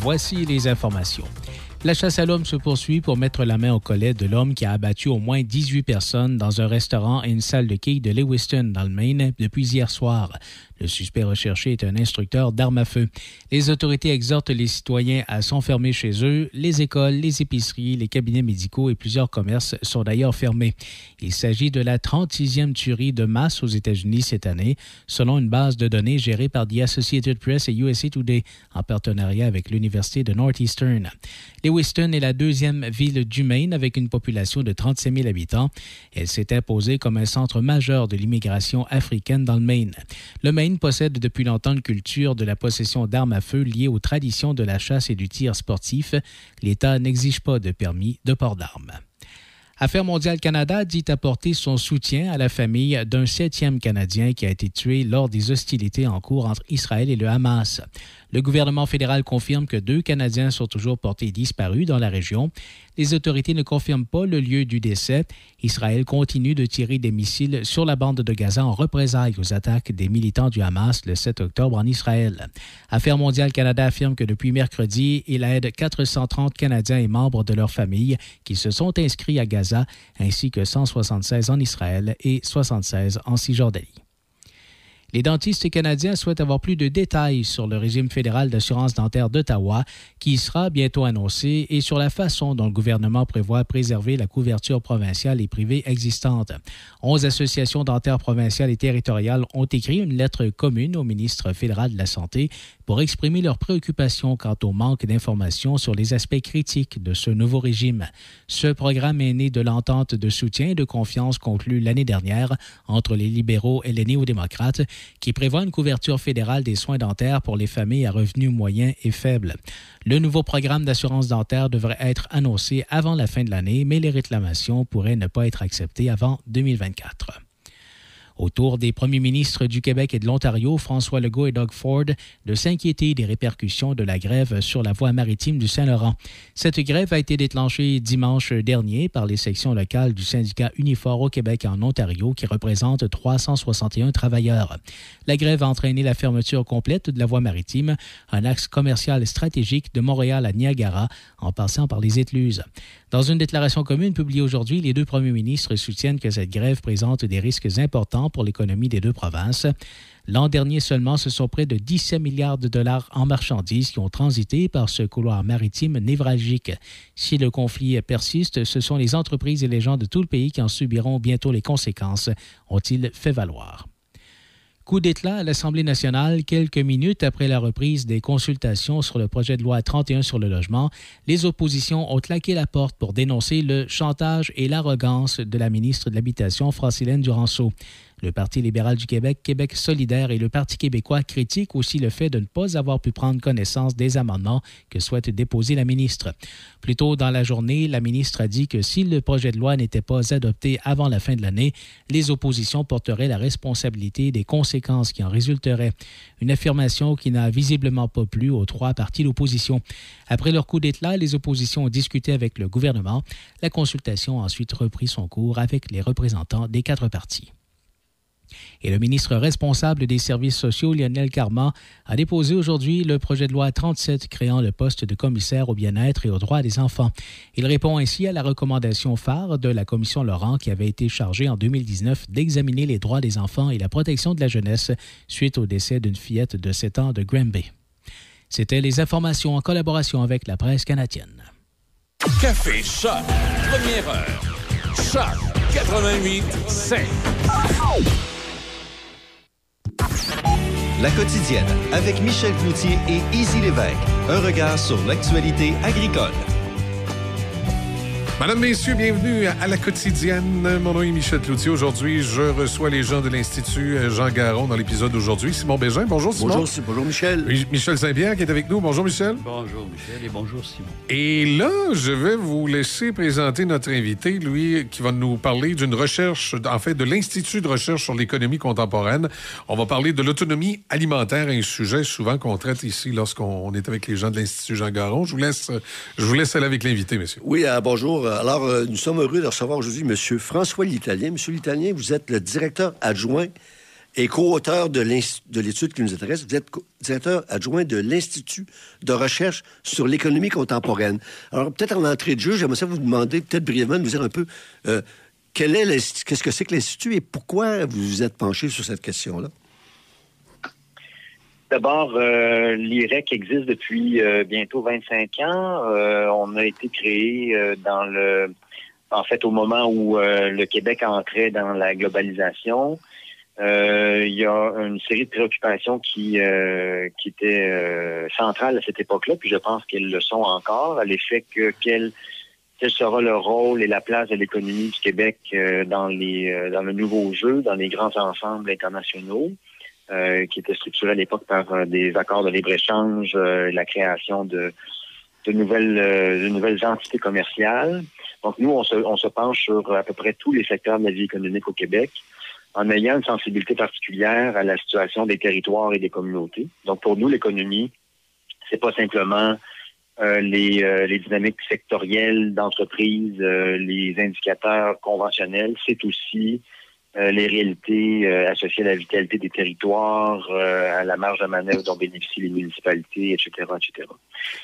Voici les informations. La chasse à l'homme se poursuit pour mettre la main au collet de l'homme qui a abattu au moins 18 personnes dans un restaurant et une salle de quilles de Lewiston, dans le Maine, depuis hier soir. Le suspect recherché est un instructeur d'armes à feu. Les autorités exhortent les citoyens à s'enfermer chez eux. Les écoles, les épiceries, les cabinets médicaux et plusieurs commerces sont d'ailleurs fermés. Il s'agit de la 36e tuerie de masse aux États-Unis cette année, selon une base de données gérée par The Associated Press et USA Today en partenariat avec l'Université de Northeastern. Lewiston est la deuxième ville du Maine avec une population de 35 000 habitants. Elle s'est imposée comme un centre majeur de l'immigration africaine dans le Maine. Le Maine possède depuis longtemps une culture de la possession d'armes à feu liée aux traditions de la chasse et du tir sportif. L'État n'exige pas de permis de port d'armes. Affaires mondiales Canada dit apporter son soutien à la famille d'un septième Canadien qui a été tué lors des hostilités en cours entre Israël et le Hamas. Le gouvernement fédéral confirme que deux Canadiens sont toujours portés disparus dans la région. Les autorités ne confirment pas le lieu du décès. Israël continue de tirer des missiles sur la bande de Gaza en représailles aux attaques des militants du Hamas le 7 octobre en Israël. Affaires mondiales Canada affirme que depuis mercredi, il aide 430 Canadiens et membres de leur famille qui se sont inscrits à Gaza, ainsi que 176 en Israël et 76 en Cisjordanie. Les dentistes canadiens souhaitent avoir plus de détails sur le régime fédéral d'assurance dentaire d'Ottawa, qui sera bientôt annoncé, et sur la façon dont le gouvernement prévoit préserver la couverture provinciale et privée existante. Onze associations dentaires provinciales et territoriales ont écrit une lettre commune au ministre fédéral de la Santé pour exprimer leurs préoccupations quant au manque d'informations sur les aspects critiques de ce nouveau régime. Ce programme est né de l'entente de soutien et de confiance conclue l'année dernière entre les libéraux et les néo-démocrates qui prévoit une couverture fédérale des soins dentaires pour les familles à revenus moyens et faibles. Le nouveau programme d'assurance dentaire devrait être annoncé avant la fin de l'année, mais les réclamations pourraient ne pas être acceptées avant 2024. Autour des premiers ministres du Québec et de l'Ontario, François Legault et Doug Ford, de s'inquiéter des répercussions de la grève sur la voie maritime du Saint-Laurent. Cette grève a été déclenchée dimanche dernier par les sections locales du syndicat Unifor au Québec et en Ontario, qui représente 361 travailleurs. La grève a entraîné la fermeture complète de la voie maritime, un axe commercial stratégique de Montréal à Niagara, en passant par les écluses. Dans une déclaration commune publiée aujourd'hui, les deux premiers ministres soutiennent que cette grève présente des risques importants pour l'économie des deux provinces. L'an dernier seulement, ce sont près de 17 milliards de dollars en marchandises qui ont transité par ce couloir maritime névralgique. Si le conflit persiste, ce sont les entreprises et les gens de tout le pays qui en subiront bientôt les conséquences, ont-ils fait valoir. Coup d'éclat à l'Assemblée nationale, quelques minutes après la reprise des consultations sur le projet de loi 31 sur le logement, les oppositions ont claqué la porte pour dénoncer le chantage et l'arrogance de la ministre de l'Habitation, Francilène Duranceau. Le Parti libéral du Québec, Québec solidaire et le Parti québécois critiquent aussi le fait de ne pas avoir pu prendre connaissance des amendements que souhaite déposer la ministre. Plus tôt dans la journée, la ministre a dit que si le projet de loi n'était pas adopté avant la fin de l'année, les oppositions porteraient la responsabilité des conséquences qui en résulteraient. Une affirmation qui n'a visiblement pas plu aux trois partis d'opposition. Après leur coup d'éclat, les oppositions ont discuté avec le gouvernement. La consultation a ensuite repris son cours avec les représentants des quatre partis. Et le ministre responsable des services sociaux, Lionel Carman, a déposé aujourd'hui le projet de loi 37 créant le poste de commissaire au bien-être et aux droits des enfants. Il répond ainsi à la recommandation phare de la commission Laurent qui avait été chargée en 2019 d'examiner les droits des enfants et la protection de la jeunesse suite au décès d'une fillette de 7 ans de Granby. C'était les informations en collaboration avec la presse canadienne. Café Choc, première heure. Choc 88 5. La quotidienne avec Michel Cloutier et Easy Lévesque. Un regard sur l'actualité agricole. Madame, Messieurs, bienvenue à la quotidienne. Mon nom est Michel Cloutier. Aujourd'hui, je reçois les gens de l'Institut euh, Jean Garon dans l'épisode d'aujourd'hui. Simon Bégin, bonjour Simon. Bonjour, bonjour Michel. Michel Saint-Pierre qui est avec nous. Bonjour Michel. Bonjour Michel et bonjour Simon. Et là, je vais vous laisser présenter notre invité, lui, qui va nous parler d'une recherche, en fait, de l'Institut de recherche sur l'économie contemporaine. On va parler de l'autonomie alimentaire, un sujet souvent qu'on traite ici lorsqu'on est avec les gens de l'Institut Jean Garon. Je vous laisse, je vous laisse aller avec l'invité, monsieur. Oui, euh, bonjour. Alors, euh, nous sommes heureux de recevoir aujourd'hui M. François L'Italien. Monsieur L'Italien, vous êtes le directeur adjoint et co-auteur de l'étude qui nous intéresse. Vous êtes directeur adjoint de l'Institut de recherche sur l'économie contemporaine. Alors, peut-être en entrée de jeu, j'aimerais vous demander, peut-être brièvement, de nous dire un peu euh, qu'est-ce que c'est que l'Institut et pourquoi vous vous êtes penché sur cette question-là? D'abord, euh, l'IREC existe depuis euh, bientôt 25 ans. Euh, on a été créé euh, dans le, en fait, au moment où le Québec entrait dans la globalisation. Il y a une série de préoccupations qui qui étaient centrales à cette époque-là, puis je pense qu'elles le sont encore, à l'effet que quel quel sera le rôle et la place de l'économie du Québec dans les dans le nouveau jeu, dans les grands ensembles internationaux. Euh, qui était structuré à l'époque par euh, des accords de libre-échange, euh, la création de, de nouvelles, de nouvelles entités commerciales. Donc, nous, on se, on se penche sur à peu près tous les secteurs de la vie économique au Québec en ayant une sensibilité particulière à la situation des territoires et des communautés. Donc, pour nous, l'économie, c'est pas simplement euh, les, les, dynamiques sectorielles d'entreprise, les indicateurs conventionnels, c'est aussi euh, les réalités euh, associées à la vitalité des territoires, euh, à la marge de manœuvre dont bénéficient les municipalités, etc., etc.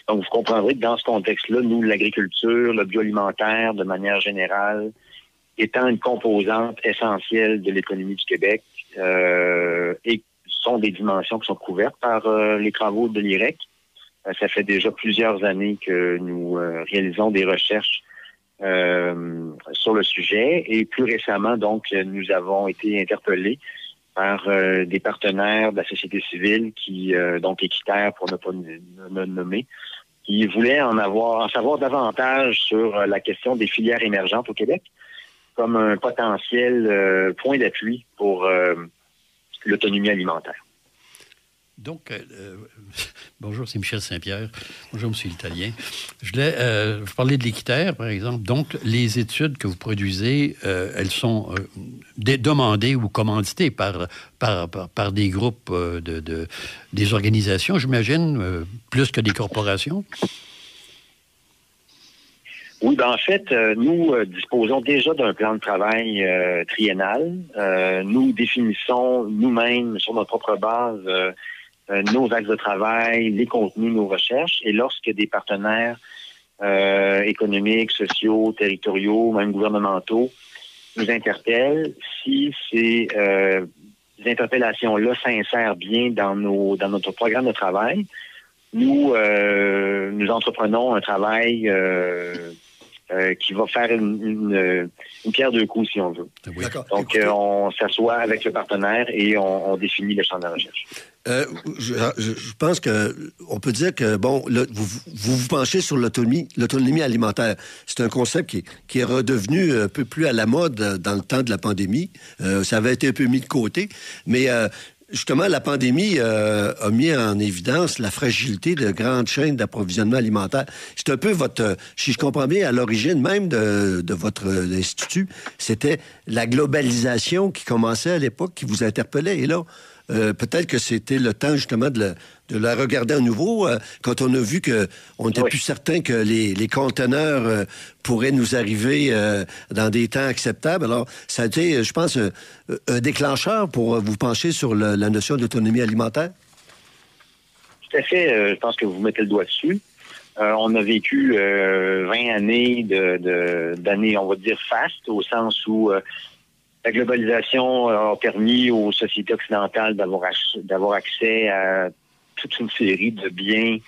Donc, vous comprendrez que dans ce contexte-là, nous, l'agriculture, le bioalimentaire, de manière générale, étant une composante essentielle de l'économie du Québec, et sont des dimensions qui sont couvertes par les travaux de l'IREC. ça fait déjà plusieurs années que nous réalisons des recherches euh, sur le sujet. Et plus récemment, donc, nous avons été interpellés par euh, des partenaires de la société civile qui, euh, donc équitaires pour ne pas me nommer, qui voulaient en avoir, en savoir davantage sur la question des filières émergentes au Québec comme un potentiel point d'appui pour l'autonomie alimentaire. Donc, euh, euh, bonjour, c'est Michel Saint-Pierre. Bonjour, monsieur l'Italien. Je voulais euh, vous parler de l'équitaire, par exemple. Donc, les études que vous produisez, elles sont demandées ou commanditées par, par, par, des groupes, de, des organisations, j'imagine, plus que des corporations? Oui, ben en fait, nous disposons déjà d'un plan de travail triennal. nous définissons nous-mêmes, sur notre propre base, euh, nos axes de travail, les contenus, nos recherches. Et lorsque des partenaires euh, économiques, sociaux, territoriaux, même gouvernementaux nous interpellent, si ces euh, interpellations-là s'insèrent bien dans nos dans notre programme de travail, nous nous entreprenons un travail qui va faire une, une, pierre deux coups, si on veut. Donc, on s'assoit avec le partenaire et on, on définit le champ de la recherche. Euh, je, pense que on peut dire que bon, vous, vous, penchez sur l'autonomie, l'autonomie alimentaire. C'est un concept qui, qui, est redevenu un peu plus à la mode dans le temps de la pandémie. Euh, ça avait été un peu mis de côté, mais euh, justement, la pandémie a mis en évidence la fragilité de grandes chaînes d'approvisionnement alimentaire. C'est un peu votre, si je comprends bien, à l'origine même de, de votre institut, c'était la globalisation qui commençait à l'époque, qui vous interpellait. Et là, euh, peut-être que c'était le temps justement de la, regarder à nouveau euh, quand on a vu qu'on n'était plus certain que les, conteneurs euh, pourraient nous arriver dans des temps acceptables. Alors, ça a été, je pense, un, déclencheur pour vous pencher sur la notion d'autonomie alimentaire. Tout à fait. je pense que vous mettez le doigt dessus. on a vécu 20 années de, d'années, on va dire, fastes, au sens où la globalisation a permis aux sociétés occidentales d'avoir d'avoir accès à toute une série de biens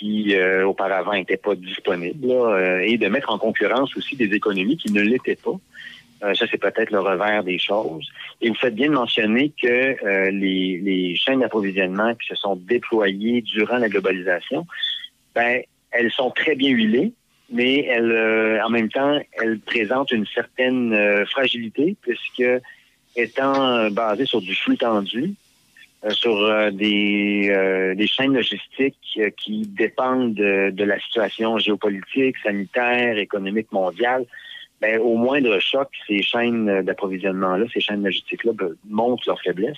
qui euh, auparavant n'étaient pas disponibles euh, et de mettre en concurrence aussi des économies qui ne l'étaient pas. Euh, ça, c'est peut-être le revers des choses. Et vous faites bien de mentionner que les, les chaînes d'approvisionnement qui se sont déployées durant la globalisation, ben, elles sont très bien huilées, mais elle, en même temps, elle présente une certaine fragilité puisque étant basée sur du flux tendu, sur des, des chaînes logistiques qui dépendent de, de, la situation géopolitique, sanitaire, économique mondiale, ben, au moindre choc, ces chaînes d'approvisionnement-là, ces chaînes logistiques-là ben, montrent leur faiblesse.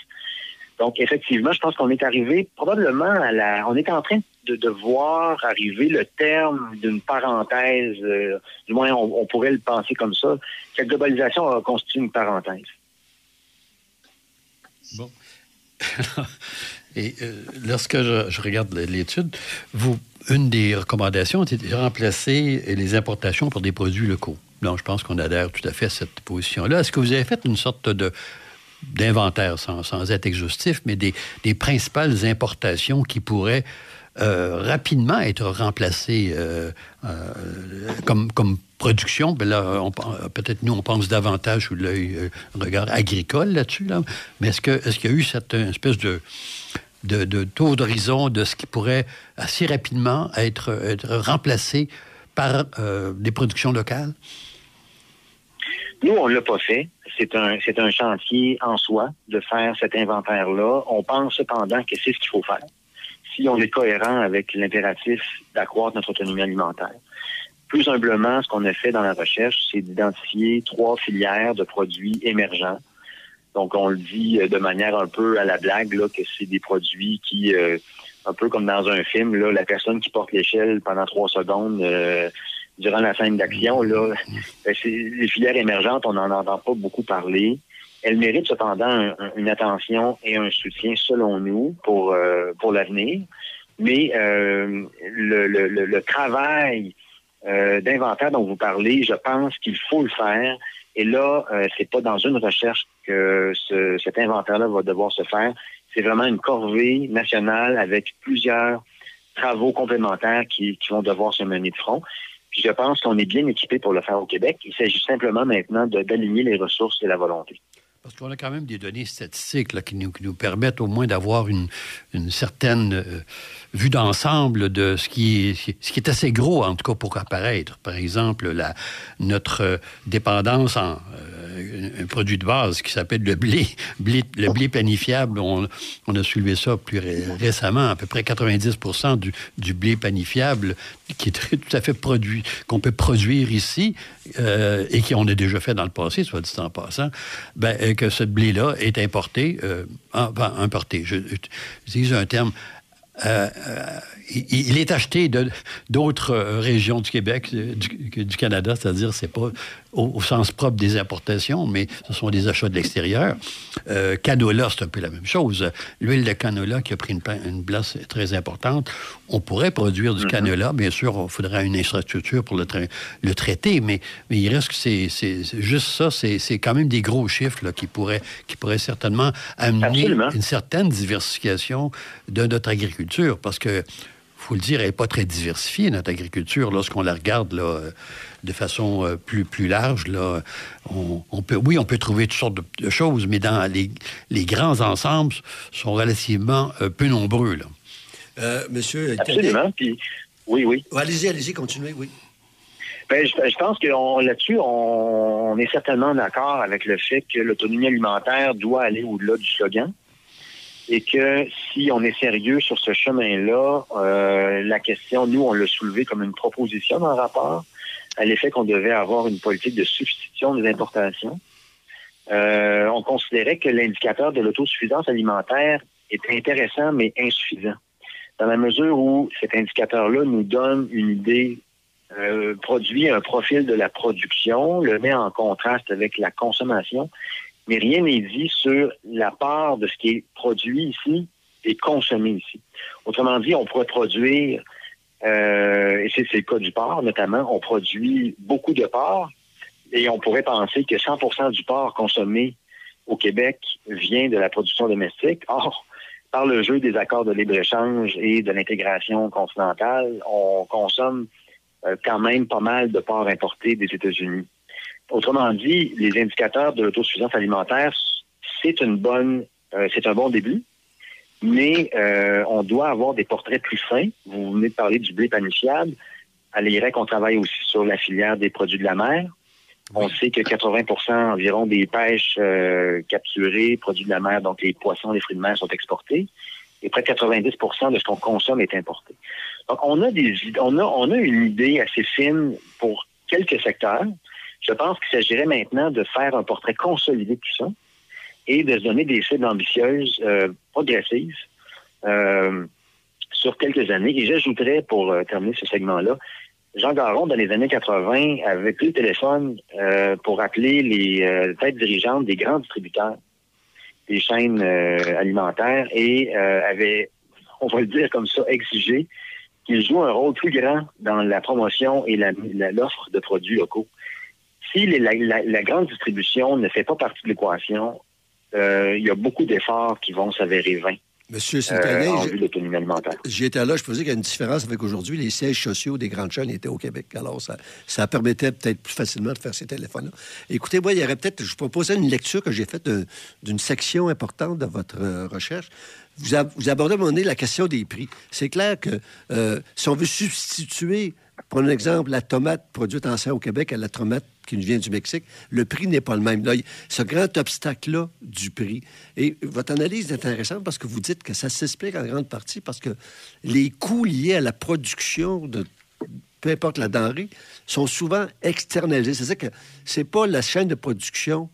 Donc, effectivement, je pense qu'on est arrivé probablement à la... On est en train de, de voir arriver le terme d'une parenthèse, euh, du moins on, pourrait le penser comme ça, que la globalisation a constitué une parenthèse. Bon. Et euh, lorsque je, regarde l'étude, vous, une des recommandations était de remplacer les importations par des produits locaux. Donc, je pense qu'on adhère tout à fait à cette position-là. Est-ce que vous avez fait une sorte de d'inventaire, sans, être exhaustif, mais des, des, principales importations qui pourraient euh, rapidement être remplacées euh, euh, comme, comme production. Ben là, peut-être nous, on pense davantage sous l'œil regard agricole là-dessus. Là. Mais est-ce qu'il est qu'il y a eu cette espèce de, de, de taux d'horizon de ce qui pourrait assez rapidement être, être remplacé par des productions locales? Nous, on ne l'a pas fait. C'est un, c'est un chantier en soi de faire cet inventaire-là. On pense cependant que c'est ce qu'il faut faire si on est cohérent avec l'impératif d'accroître notre autonomie alimentaire. Plus humblement, ce qu'on a fait dans la recherche, c'est d'identifier trois filières de produits émergents. Donc, on le dit de manière un peu à la blague, là, que c'est des produits qui, euh, un peu comme dans un film, là, la personne qui porte l'échelle pendant trois secondes euh, durant la scène d'action, là, ben, les filières émergentes, on n'en entend pas beaucoup parler. Elles méritent cependant une attention et un soutien, selon nous, pour, euh, pour l'avenir. Mais euh, le, le, le, travail euh, d'inventaire dont vous parlez, je pense qu'il faut le faire. Et là, euh, c'est pas dans une recherche que ce, cet inventaire-là va devoir se faire. C'est vraiment une corvée nationale avec plusieurs travaux complémentaires qui, vont devoir se mener de front. Puis je pense qu'on est bien équipé pour le faire au Québec. Il s'agit simplement maintenant d'aligner les ressources et la volonté. Parce qu'on a quand même des données statistiques là, qui, nous, permettent au moins d'avoir une, une, certaine euh, vue d'ensemble de ce qui, est, qui assez gros, en tout cas, pour apparaître. Par exemple, la, notre dépendance en euh, un produit de base qui s'appelle le blé, le blé panifiable. On, on, a soulevé ça plus ré, récemment. À peu près 90 du, du blé panifiable qui est tout à fait produit, qu'on peut produire ici euh, et qu'on a déjà fait dans le passé, soit dit en passant, ben, que ce blé-là est importé, euh, importé, je, un terme euh, euh, il, est acheté d'autres euh, régions du Québec, du, du Canada, c'est-à-dire c'est pas au, au, sens propre des importations, mais ce sont des achats de l'extérieur. Euh, canola, c'est un peu la même chose. L'huile de canola qui a pris une, une, place très importante. On pourrait produire du mm -hmm. canola, bien sûr, il faudrait une infrastructure pour le, tra le traiter, mais, mais il reste que c'est juste ça, c'est quand même des gros chiffres là, qui, pourraient, qui pourraient certainement amener Absolument. une certaine diversification de notre agriculture, parce que faut le dire, elle n'est pas très diversifiée, notre agriculture. Lorsqu'on la regarde là, de façon euh, plus, plus large, là, on, on, peut, oui, on peut trouver toutes sortes de, de choses, mais dans les, les, grands ensembles sont relativement euh, peu nombreux. Là. Euh, monsieur Absolument. Puis, oui, oui. allez-y, allez-y, continuez, oui. Ben, je, je, pense que là-dessus, on, on, est certainement d'accord avec le fait que l'autonomie alimentaire doit aller au-delà du slogan et que si on est sérieux sur ce chemin-là, euh, la question, nous, on l'a soulevé comme une proposition dans le rapport, à l'effet qu'on devait avoir une politique de substitution des importations. Euh, on considérait que l'indicateur de l'autosuffisance alimentaire était intéressant, mais insuffisant. Dans la mesure où cet indicateur-là nous donne une idée, euh, produit un profil de la production, le met en contraste avec la consommation, mais rien n'est dit sur la part de ce qui est produit ici et consommé ici. Autrement dit, on pourrait produire, euh, et c'est le cas du porc notamment, on produit beaucoup de porc et on pourrait penser que 100% du porc consommé au Québec vient de la production domestique. Or, par le jeu des accords de libre-échange et de l'intégration continentale, on consomme euh, quand même pas mal de porc importé des États-Unis. Autrement dit, les indicateurs de l'autosuffisance alimentaire, c'est une bonne, euh, c'est un bon début, mais euh, on doit avoir des portraits plus fins. Vous venez de parler du blé panifiable. À l'IREC, on travaille aussi sur la filière des produits de la mer. On sait que 80% environ des pêches euh, capturées, produits de la mer, donc les poissons, les fruits de mer sont exportés. Et près de 90% de ce qu'on consomme est importé. Donc, on a des on a, on a une idée assez fine pour quelques secteurs. Je pense qu'il s'agirait maintenant de faire un portrait consolidé de tout ça et de se donner des cibles ambitieuses, euh, progressives, euh, sur quelques années. Et j'ajouterais, pour euh, terminer ce segment-là, Jean Garon, dans les années 80, avait pris le téléphone pour appeler les têtes dirigeantes des grands distributeurs des chaînes alimentaires et avait, on va le dire comme ça, exigé qu'ils jouent un rôle plus grand dans la promotion et l'offre de produits locaux. Si la, la, grande distribution ne fait pas partie de l'équation, il y a beaucoup d'efforts qui vont s'avérer vains. Monsieur euh, Saint-Alain, alimentaire. J'étais là, je faisais qu'il y a une différence avec aujourd'hui. Les sièges sociaux des grandes chaînes étaient au Québec. Alors, ça, ça permettait peut-être plus facilement de faire ces téléphones-là. Écoutez, moi, il y aurait peut-être, je proposais une lecture que j'ai faite d'une section importante de votre euh, recherche. Vous, vous, abordez à un moment donné la question des prix. C'est clair que euh, si on veut substituer Prenons l'exemple, la tomate produite en serre au Québec à la tomate qui nous vient du Mexique, le prix n'est pas le même. Ce grand obstacle-là du prix. Et votre analyse est intéressante parce que vous dites que ça s'explique en grande partie parce que les coûts liés à la production de peu importe la denrée, sont souvent externalisés. C'est-à-dire que c'est pas la chaîne de production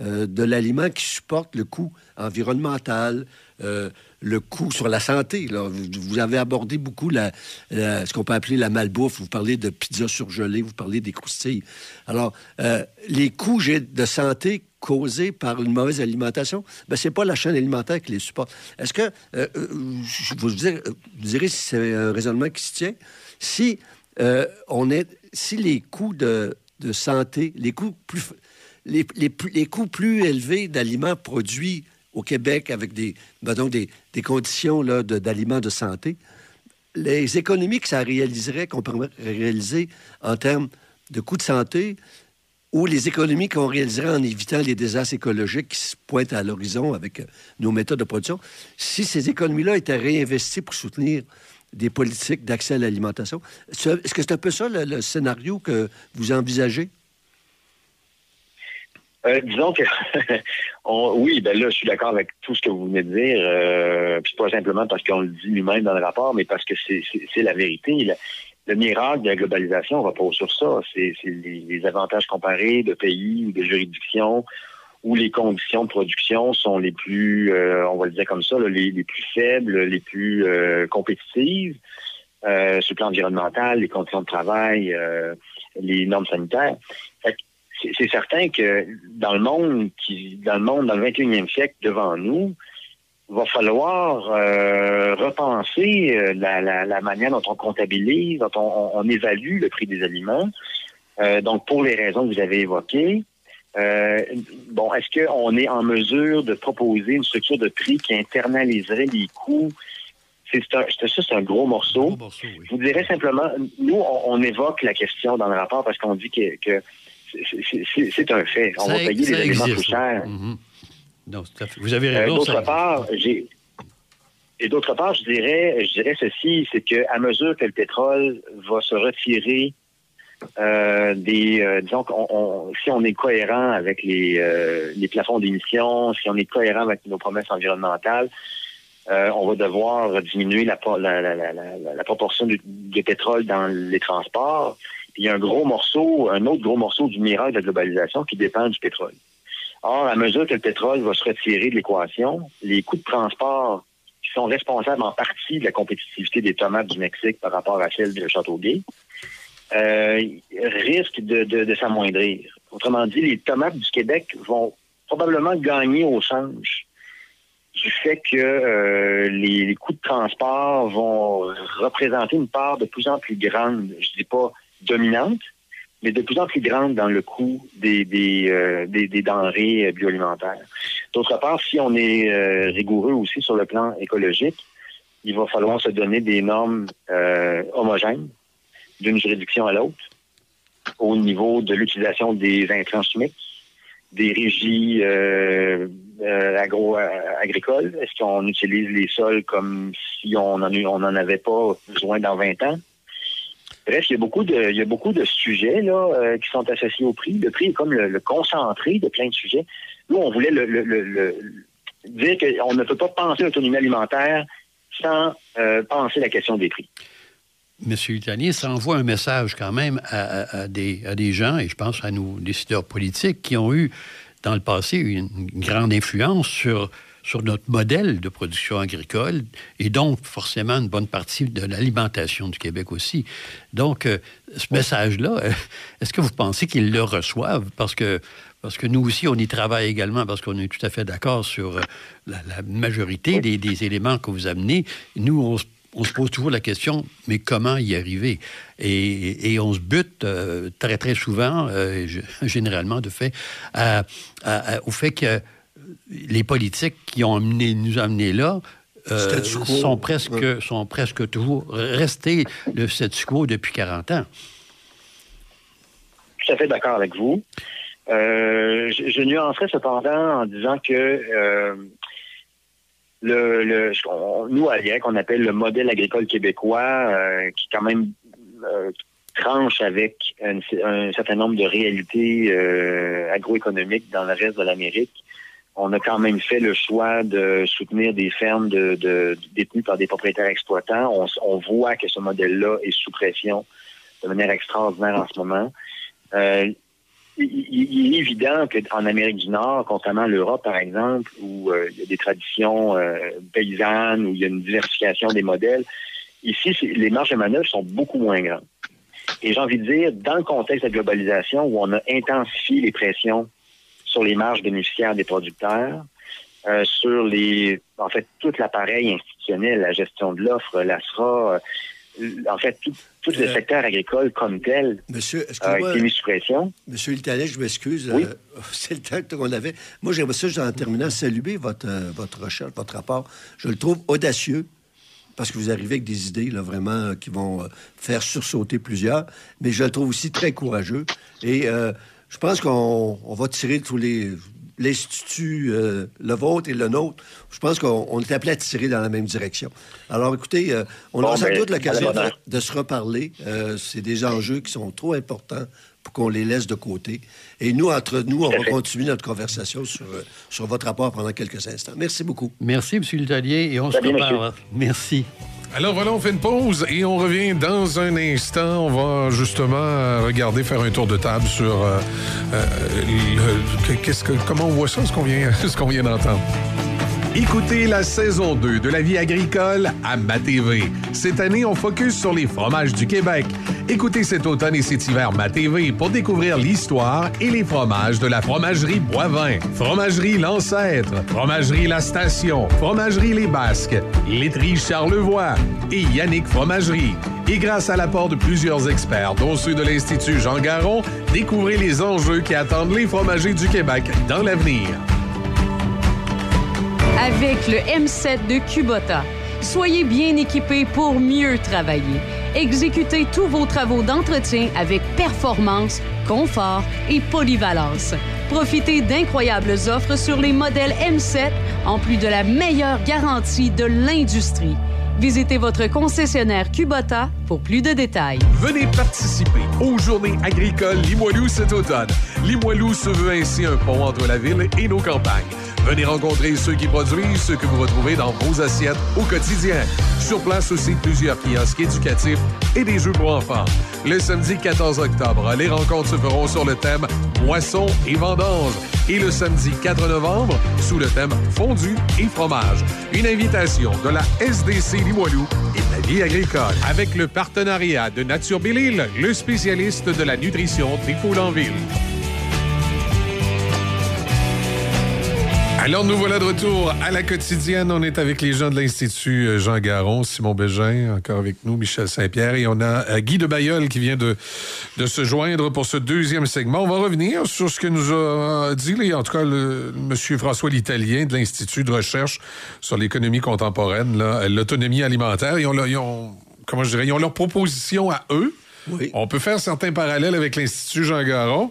euh, de l'aliment qui supporte le coût environnemental, euh, le coût sur la santé. Vous, avez abordé beaucoup la, ce qu'on peut appeler la malbouffe. Vous parlez de pizza surgelée, vous parlez des croustilles. Alors, euh, les coûts de santé causés par une mauvaise alimentation, ben, c'est pas la chaîne alimentaire qui les supporte. Est-ce que, euh, vous, direz si c'est un raisonnement qui se tient, si on est, si les coûts de, santé, les coûts plus, les coûts plus élevés d'aliments produits au Québec avec des, ben des, des, conditions d'aliments de, santé, les économies que ça réaliserait, qu'on pourrait réaliser en termes de coûts de santé, ou les économies qu'on réaliserait en évitant les désastres écologiques qui se pointent à l'horizon avec euh, nos méthodes de production, si ces économies-là étaient réinvesties pour soutenir des politiques d'accès à l'alimentation, est-ce que c'est un peu ça le scénario que vous envisagez? Euh, disons que oui, ben là, je suis d'accord avec tout ce que vous venez de dire. Euh, puis pas simplement parce qu'on le dit lui-même dans le rapport, mais parce que c'est la vérité. Le, miracle de la globalisation repose sur ça. C'est les, avantages comparés de pays ou de juridictions où les conditions de production sont les plus, euh, on va le dire comme ça, les, plus faibles, les plus euh, compétitives euh, sur le plan environnemental, les conditions de travail, les normes sanitaires c'est certain que dans le monde qui, dans le monde, dans le 21e siècle devant nous, va falloir euh, repenser euh, la, manière dont on comptabilise, dont on, évalue le prix des aliments. Euh, donc, pour les raisons que vous avez évoquées, bon, est-ce qu'on est en mesure de proposer une structure de prix qui internaliserait les coûts? C'est ça, c'est un gros morceau. Je vous dirais simplement, nous, on, évoque la question dans le rapport parce qu'on dit que c'est un fait. On va payer des aliments plus chers. Mhm. Vous avez raison. Euh, d'autre part, j'ai et d'autre part, je dirais, je dirais ceci, c'est qu'à mesure que le pétrole va se retirer euh, des, euh, disons qu'on, si on est cohérent avec les, les plafonds d'émissions, si on est cohérent avec nos promesses environnementales, on va devoir diminuer la, la, la, la proportion du, pétrole dans les transports il y a un gros morceau, un autre gros morceau du miracle de la globalisation qui dépend du pétrole. Or, à mesure que le pétrole va se retirer de l'équation, les coûts de transport qui sont responsables en partie de la compétitivité des tomates du Mexique par rapport à celle de Châteauguay, euh, risquent de, de, s'amoindrir. Autrement dit, les tomates du Québec vont probablement gagner au change du fait que euh, les, les, coûts de transport vont représenter une part de plus en plus grande. Je dis pas dominante, mais de plus en plus grande dans le coût des, des, euh, denrées bioalimentaires. D'autre part, si on est euh, rigoureux aussi sur le plan écologique, il va falloir se donner des normes euh, homogènes d'une juridiction à l'autre au niveau de l'utilisation des intrants chimiques, des régies agro-agricoles. Est-ce qu'on utilise les sols comme si on n'en on en avait pas besoin dans 20 ans? Bref, il y a beaucoup de, il y a beaucoup de sujets là, euh, qui sont associés au prix. Le prix est comme le, concentré de plein de sujets. Nous, on voulait dire qu'on ne peut pas penser l'autonomie alimentaire sans euh, penser la question des prix. Monsieur Italier, ça envoie un message quand même à, des, à des gens, et je pense à nos décideurs politiques, qui ont eu dans le passé une grande influence sur sur notre modèle de production agricole et donc forcément une bonne partie de l'alimentation du Québec aussi. Donc, euh, ce message-là, euh, est-ce que vous pensez qu'ils le reçoivent? Parce que, parce que nous aussi, on y travaille également parce qu'on est tout à fait d'accord sur euh, la, majorité des, éléments que vous amenez. Nous, on se on se pose toujours la question, mais comment y arriver? Et, on se bute très, très souvent, généralement de fait, au fait que les politiques qui ont amené, nous amené là euh, sont, presque, sont presque toujours restés le statu quo depuis 40 ans. Tout à fait d'accord avec vous. Euh, je, nuancerais cependant en disant que euh, le, nous, à l'IEC, on appelle le modèle agricole québécois, qui quand même tranche avec un, un, certain nombre de réalités agroéconomiques dans le reste de l'Amérique on a quand même fait le choix de soutenir des fermes de, détenues par des propriétaires exploitants. On, voit que ce modèle-là est sous pression de manière extraordinaire en ce moment. Euh, il, est évident qu'en Amérique du Nord, contrairement à l'Europe, par exemple, où euh, il y a des traditions euh, paysannes, où il y a une diversification des modèles, ici, les marges de manœuvre sont beaucoup moins grandes. Et j'ai envie de dire, dans le contexte de la globalisation, où on a intensifié les pressions sur les marges bénéficiaires des producteurs, euh, sur les, en fait, tout l'appareil institutionnel, la gestion de l'offre, l'ASRA, euh, en fait, tout, le euh, secteur agricole comme tel Monsieur, a été mis sous pression. Monsieur Italien, je m'excuse. c'est le temps qu'on avait. Moi, j'aimerais ça, en terminant, saluer votre, votre recherche, votre rapport. Je le trouve audacieux parce que vous arrivez avec des idées là, vraiment qui vont faire sursauter plusieurs, mais je le trouve aussi très courageux. Et je pense qu'on va tirer tous les l'institut, euh, le vôtre et le nôtre, je pense qu'on est appelé à tirer dans la même direction. Alors, écoutez, euh, on aura sans ben, doute l'occasion de, se reparler. Euh, c'est des enjeux qui sont trop importants pour qu'on les laisse de côté. Et nous, entre nous, on va continuer notre conversation sur, sur votre rapport pendant quelques instants. Merci beaucoup. Merci, M. Lutalier, et on se reparle. Merci. Alors voilà, on fait une pause et on revient dans un instant. On va justement regarder, faire un tour de table sur euh, euh, qu'est-ce que, comment on voit ça, ce qu'on vient, ce qu'on vient d'entendre. Écoutez la saison 2 de la vie agricole à Ma TV. Cette année, on focus sur les fromages du Québec. Écoutez cet automne et cet hiver Ma TV pour découvrir l'histoire et les fromages de la fromagerie Boivin, fromagerie L'Ancêtre, fromagerie La Station, fromagerie Les Basques, laiterie Charlevoix et Yannick Fromagerie. Et grâce à l'apport de plusieurs experts, dont ceux de l'Institut Jean Garon, découvrez les enjeux qui attendent les fromagers du Québec dans l'avenir avec le M7 de Kubota. Soyez bien équipés pour mieux travailler. Exécutez tous vos travaux d'entretien avec performance, confort et polyvalence. Profitez d'incroyables offres sur les modèles M7 en plus de la meilleure garantie de l'industrie. Visitez votre concessionnaire Kubota pour plus de détails. Venez participer aux Journées agricoles Limoilou cet automne. Limoilou se veut ainsi un pont entre la ville et nos campagnes. Venez rencontrer ceux qui produisent ce que vous retrouvez dans vos assiettes au quotidien. Sur place aussi, plusieurs kiosques éducatifs et des jeux pour enfants. Le samedi 14 octobre, les rencontres se feront sur le thème Moisson et vendange. Et le samedi 4 novembre, sous le thème Fondu et fromage. Une invitation de la SDC Limoilou et de la vie agricole. Avec le partenariat de Nature Bellil, le spécialiste de la nutrition des. Alors, nous voilà de retour à la quotidienne. On est avec les gens de l'Institut euh, Jean Garon, Simon Bégin, encore avec nous, Michel Saint-Pierre, et on a euh, Guy de Bayeul qui vient de, de se joindre pour ce deuxième segment. On va revenir sur ce que nous a dit, en tout cas, le, M. François L'Italien de l'Institut de recherche sur l'économie contemporaine, l'autonomie alimentaire. Ils ont, comment je dirais, ils ont leur proposition à eux. On peut faire certains parallèles avec l'Institut Jean Garon.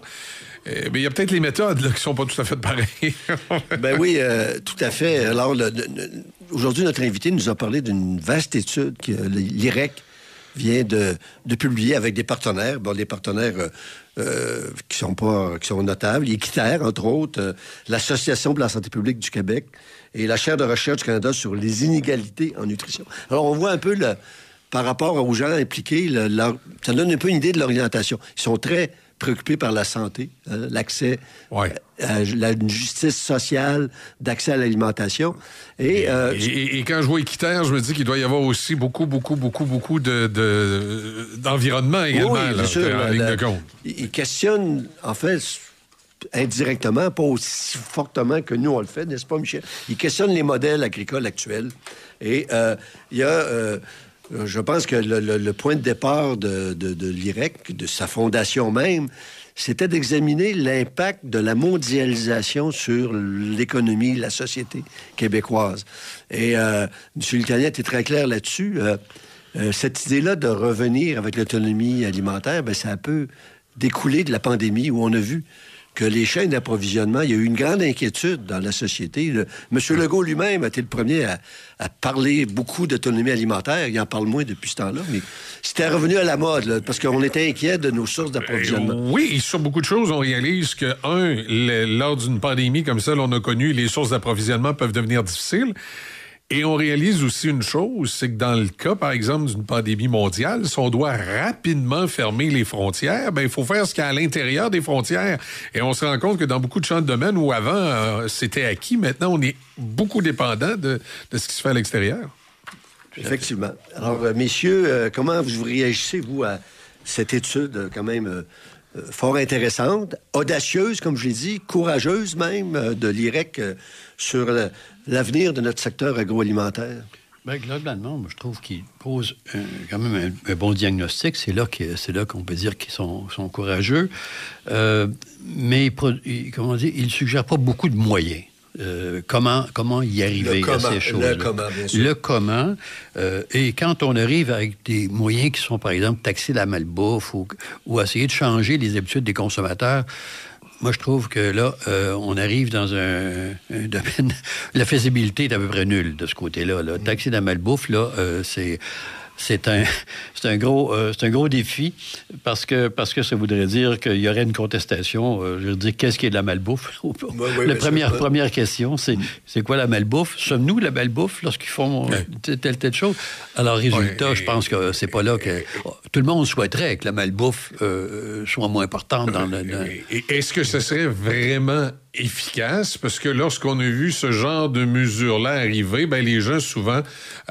Eh, mais il y a peut-être les méthodes qui ne sont pas tout à fait pareilles. ben oui, euh, tout à fait. Alors, aujourd'hui, notre invité nous a parlé d'une vaste étude, que l'IREC, vient de, publier avec des partenaires, bon, des partenaires euh, qui sont pas qui sont notables, Équiterre, entre autres, l'Association pour la santé publique du Québec et la chaire de recherche du Canada sur les inégalités en nutrition. Alors, on voit un peu par rapport aux gens impliqués, ça donne un peu une idée de l'orientation. Ils sont très préoccupés par la santé, hein, l'accès à, la justice sociale, d'accès à l'alimentation. Euh, et, et, quand je vois équitaire, je me dis qu'il doit y avoir aussi beaucoup, beaucoup, beaucoup, beaucoup d'environnement de, également, oui, bien sûr, en ligne de compte. Ils questionnent, en fait, indirectement, pas aussi fortement que nous on le fait, n'est-ce pas, Michel? Ils questionnent les modèles agricoles actuels. Et euh, il y a... Euh, je pense que le, point de départ de, l'IREC, de sa fondation même, c'était d'examiner l'impact de la mondialisation sur l'économie, la société québécoise. Et euh, M. Lutanier était très clair là-dessus. Euh, euh, cette idée-là de revenir avec l'autonomie alimentaire, ben, ça a un peu découlé de la pandémie où on a vu que les chaînes d'approvisionnement, il y a eu une grande inquiétude dans la société. M. Legault lui-même a été le premier à, parler beaucoup d'autonomie alimentaire. Il en parle moins depuis ce temps-là, mais c'était revenu à la mode, parce qu'on était inquiet de nos sources d'approvisionnement. Euh, oui, sur beaucoup de choses, on réalise que, un, lors d'une pandémie comme ça, on a connu, les sources d'approvisionnement peuvent devenir difficiles. Et on réalise aussi une chose, c'est que dans le cas, par exemple, d'une pandémie mondiale, si on doit rapidement fermer les frontières, ben il faut faire ce qu'il y a à l'intérieur des frontières. Et on se rend compte que dans beaucoup de champs de domaine où avant euh, c'était acquis, maintenant on est beaucoup dépendant de, ce qui se fait à l'extérieur. Effectivement. Alors, euh, messieurs, euh, comment vous réagissez, vous, à cette étude quand même fort intéressante, audacieuse, comme je l'ai dit, courageuse même, de l'IREC sur l'avenir de notre secteur agroalimentaire? Bien, globalement, moi, je trouve qu'il pose quand même un, bon diagnostic. C'est là qu'on peut dire qu'ils sont, courageux. Euh, mais, comment dire, il suggère pas beaucoup de moyens. Euh, comment, comment y arriver à ces choses. Le comment, bien sûr. Le comment. Euh, et quand on arrive avec des moyens qui sont, par exemple, taxer la malbouffe ou, ou essayer de changer les habitudes des consommateurs, moi, je trouve que là, euh, on arrive dans un, domaine. La faisabilité est à peu près nulle de ce côté-là. Là. Taxi de la malbouffe, là, c'est c'est un, c'est un, gros, euh, c'est un gros défi parce que, parce que ça voudrait dire qu'il y aurait une contestation. Euh, je veux dire, qu'est-ce qui est de la malbouffe? la première, première question, c'est, c'est quoi la malbouffe? Sommes-nous la malbouffe lorsqu'ils font telle, telle chose? Alors, résultat, je pense que c'est pas là que... Tout le monde souhaiterait que la malbouffe euh, soit moins importante dans le... Est-ce que ce serait vraiment efficace parce que lorsqu'on a vu ce genre de mesures-là arriver, ben les gens souvent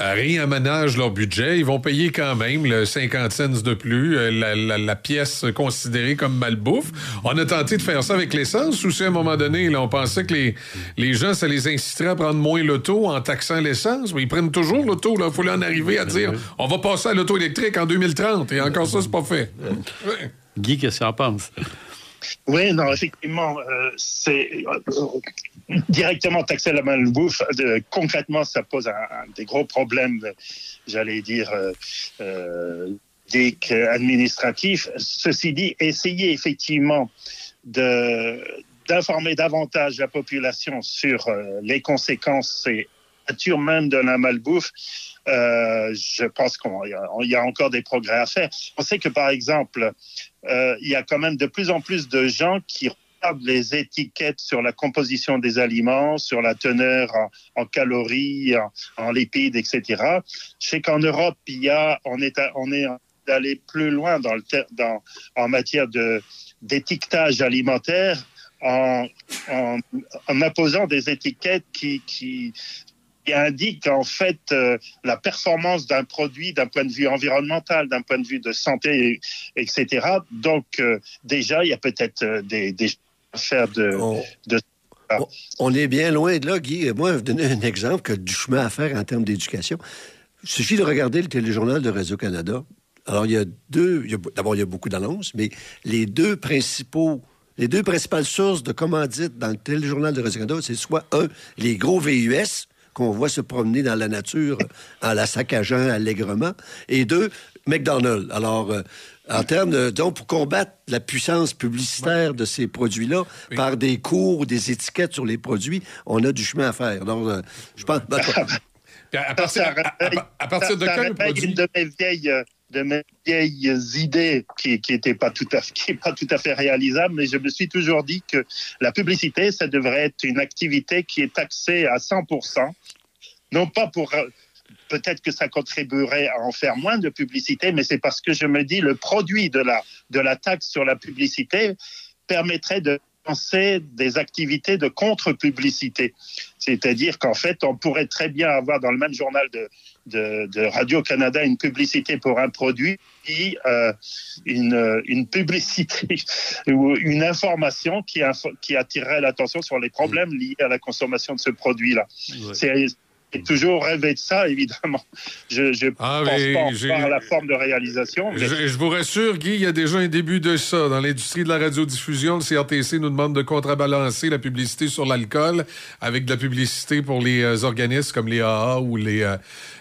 euh, réaménagent leur budget. Ils vont payer quand même le 50 cents de plus, euh, la, pièce considérée comme malbouffe. On a tenté de faire ça avec l'essence ou si à un moment donné, là, on pensait que les, les gens, ça les inciterait à prendre moins l'auto en taxant l'essence. Mais ils prennent toujours l'auto. Il faut en arriver à dire on va passer à l'auto électrique en 2030. Et encore ça, c'est pas fait. Guy, qu'est-ce que tu en penses? Oui, non, effectivement, euh, c'est euh, directement taxer la malbouffe. concrètement, ça pose des gros problèmes, j'allais dire, euh, administratifs. Ceci dit, essayer effectivement de d'informer davantage la population sur les conséquences et nature même de la malbouffe, euh, je pense qu'il y, a encore des progrès à faire. On sait que, par exemple, euh, il y a quand même de plus en plus de gens qui regardent les étiquettes sur la composition des aliments, sur la teneur en, calories, en, lipides, etc. Je sais qu'en Europe, il y a, on est, on est d'aller plus loin dans le dans, en matière de d'étiquetage alimentaire en, en, en, imposant des étiquettes qui, qui qui indique en fait euh, la performance d'un produit d'un point de vue environnemental, d'un point de vue de santé, etc. Donc euh, déjà, il y a peut-être euh, des, des affaires de, on, on, est bien loin de là, Guy. Moi, je vais vous donner un exemple que du chemin à faire en termes d'éducation. Il suffit de regarder le téléjournal de Radio-Canada. Alors, il y a deux... D'abord, il y a beaucoup d'annonces, mais les deux principaux les deux principales sources de commandites dans le téléjournal de Radio-Canada, c'est soit, un, les gros VUS, qu'on voit se promener dans la nature en la saccageant allègrement. Et deux, McDonald's. Alors, euh, en termes de, donc, pour combattre la puissance publicitaire de ces produits-là, par des cours ou des étiquettes sur les produits, on a du chemin à faire. Donc, euh, je pense. à partir, de quel produit? Une de mes vieilles, euh, de mes vieilles idées qui qui pas tout à pas tout à fait réalisables, mais je me suis toujours dit que la publicité, ça devrait être une activité qui est taxée à 100%, non pas pour euh, peut-être que ça contribuerait à en faire moins de publicité, mais c'est parce que je me dis le produit de la de la taxe sur la publicité permettrait de penser des activités de contre-publicité. C'est-à-dire qu'en fait, on pourrait très bien avoir dans le même journal de, de, de Radio-Canada une publicité pour un produit et euh, une, une publicité ou une information qui, info- qui attirerait l'attention sur les problèmes liés à la consommation de ce produit-là. Ouais. C'est j'ai toujours rêvé de ça, évidemment. Je ne Ah, pense pas faire la forme de réalisation. Mais... Je, je vous rassure, Guy, il y a déjà un début de ça. Dans l'industrie de la radiodiffusion, le CRTC nous demande de contrebalancer la publicité sur l'alcool avec de la publicité pour les euh, organismes comme les AA ou les, euh,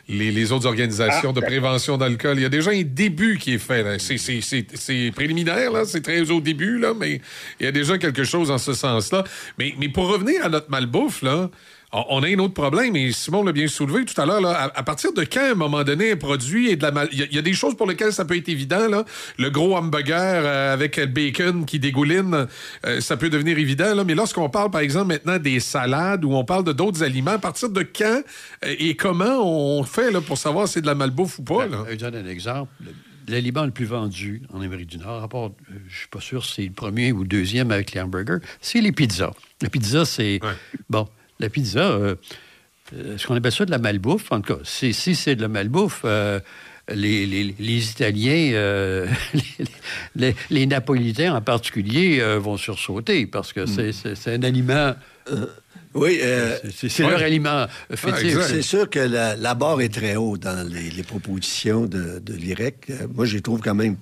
les, les autres organisations Ah, de prévention d'alcool. Il y a déjà un début qui est fait. C'est- préliminaire, là. c'est très au début, là, mais il y a déjà quelque chose en ce sens-là. Mais, mais pour revenir à notre malbouffe, là, on a un autre problème, et Simon l'a bien soulevé tout à l'heure. À, à partir de quand, à un moment donné, un produit est de la mal... Il y, a- il y a des choses pour lesquelles ça peut être évident. Là. Le gros hamburger euh, avec le bacon qui dégouline, euh, ça peut devenir évident. Là. Mais lorsqu'on parle, par exemple, maintenant des salades ou on parle de d'autres aliments, à partir de quand euh, et comment on fait là, pour savoir si c'est de la malbouffe ou pas? Là? Je donne un exemple. Le- L'aliment le plus vendu en Amérique du Nord, à part, euh, je suis pas sûr si c'est le premier ou le deuxième avec les hamburgers, c'est les pizzas. La pizza, c'est... Bon, la pizza, euh, euh, ce qu'on appelle ça de la malbouffe, en tout cas, si c'est de la malbouffe... euh, les, les- les Italiens, euh, les, Napolitains en particulier, vont sursauter parce que c'est- un aliment. Oui, euh, C'est ouais. leur aliment fétiche. exact. c'est sûr que la, la barre est très haute dans les, les propositions de, de l'IREC. Moi, je les trouve quand même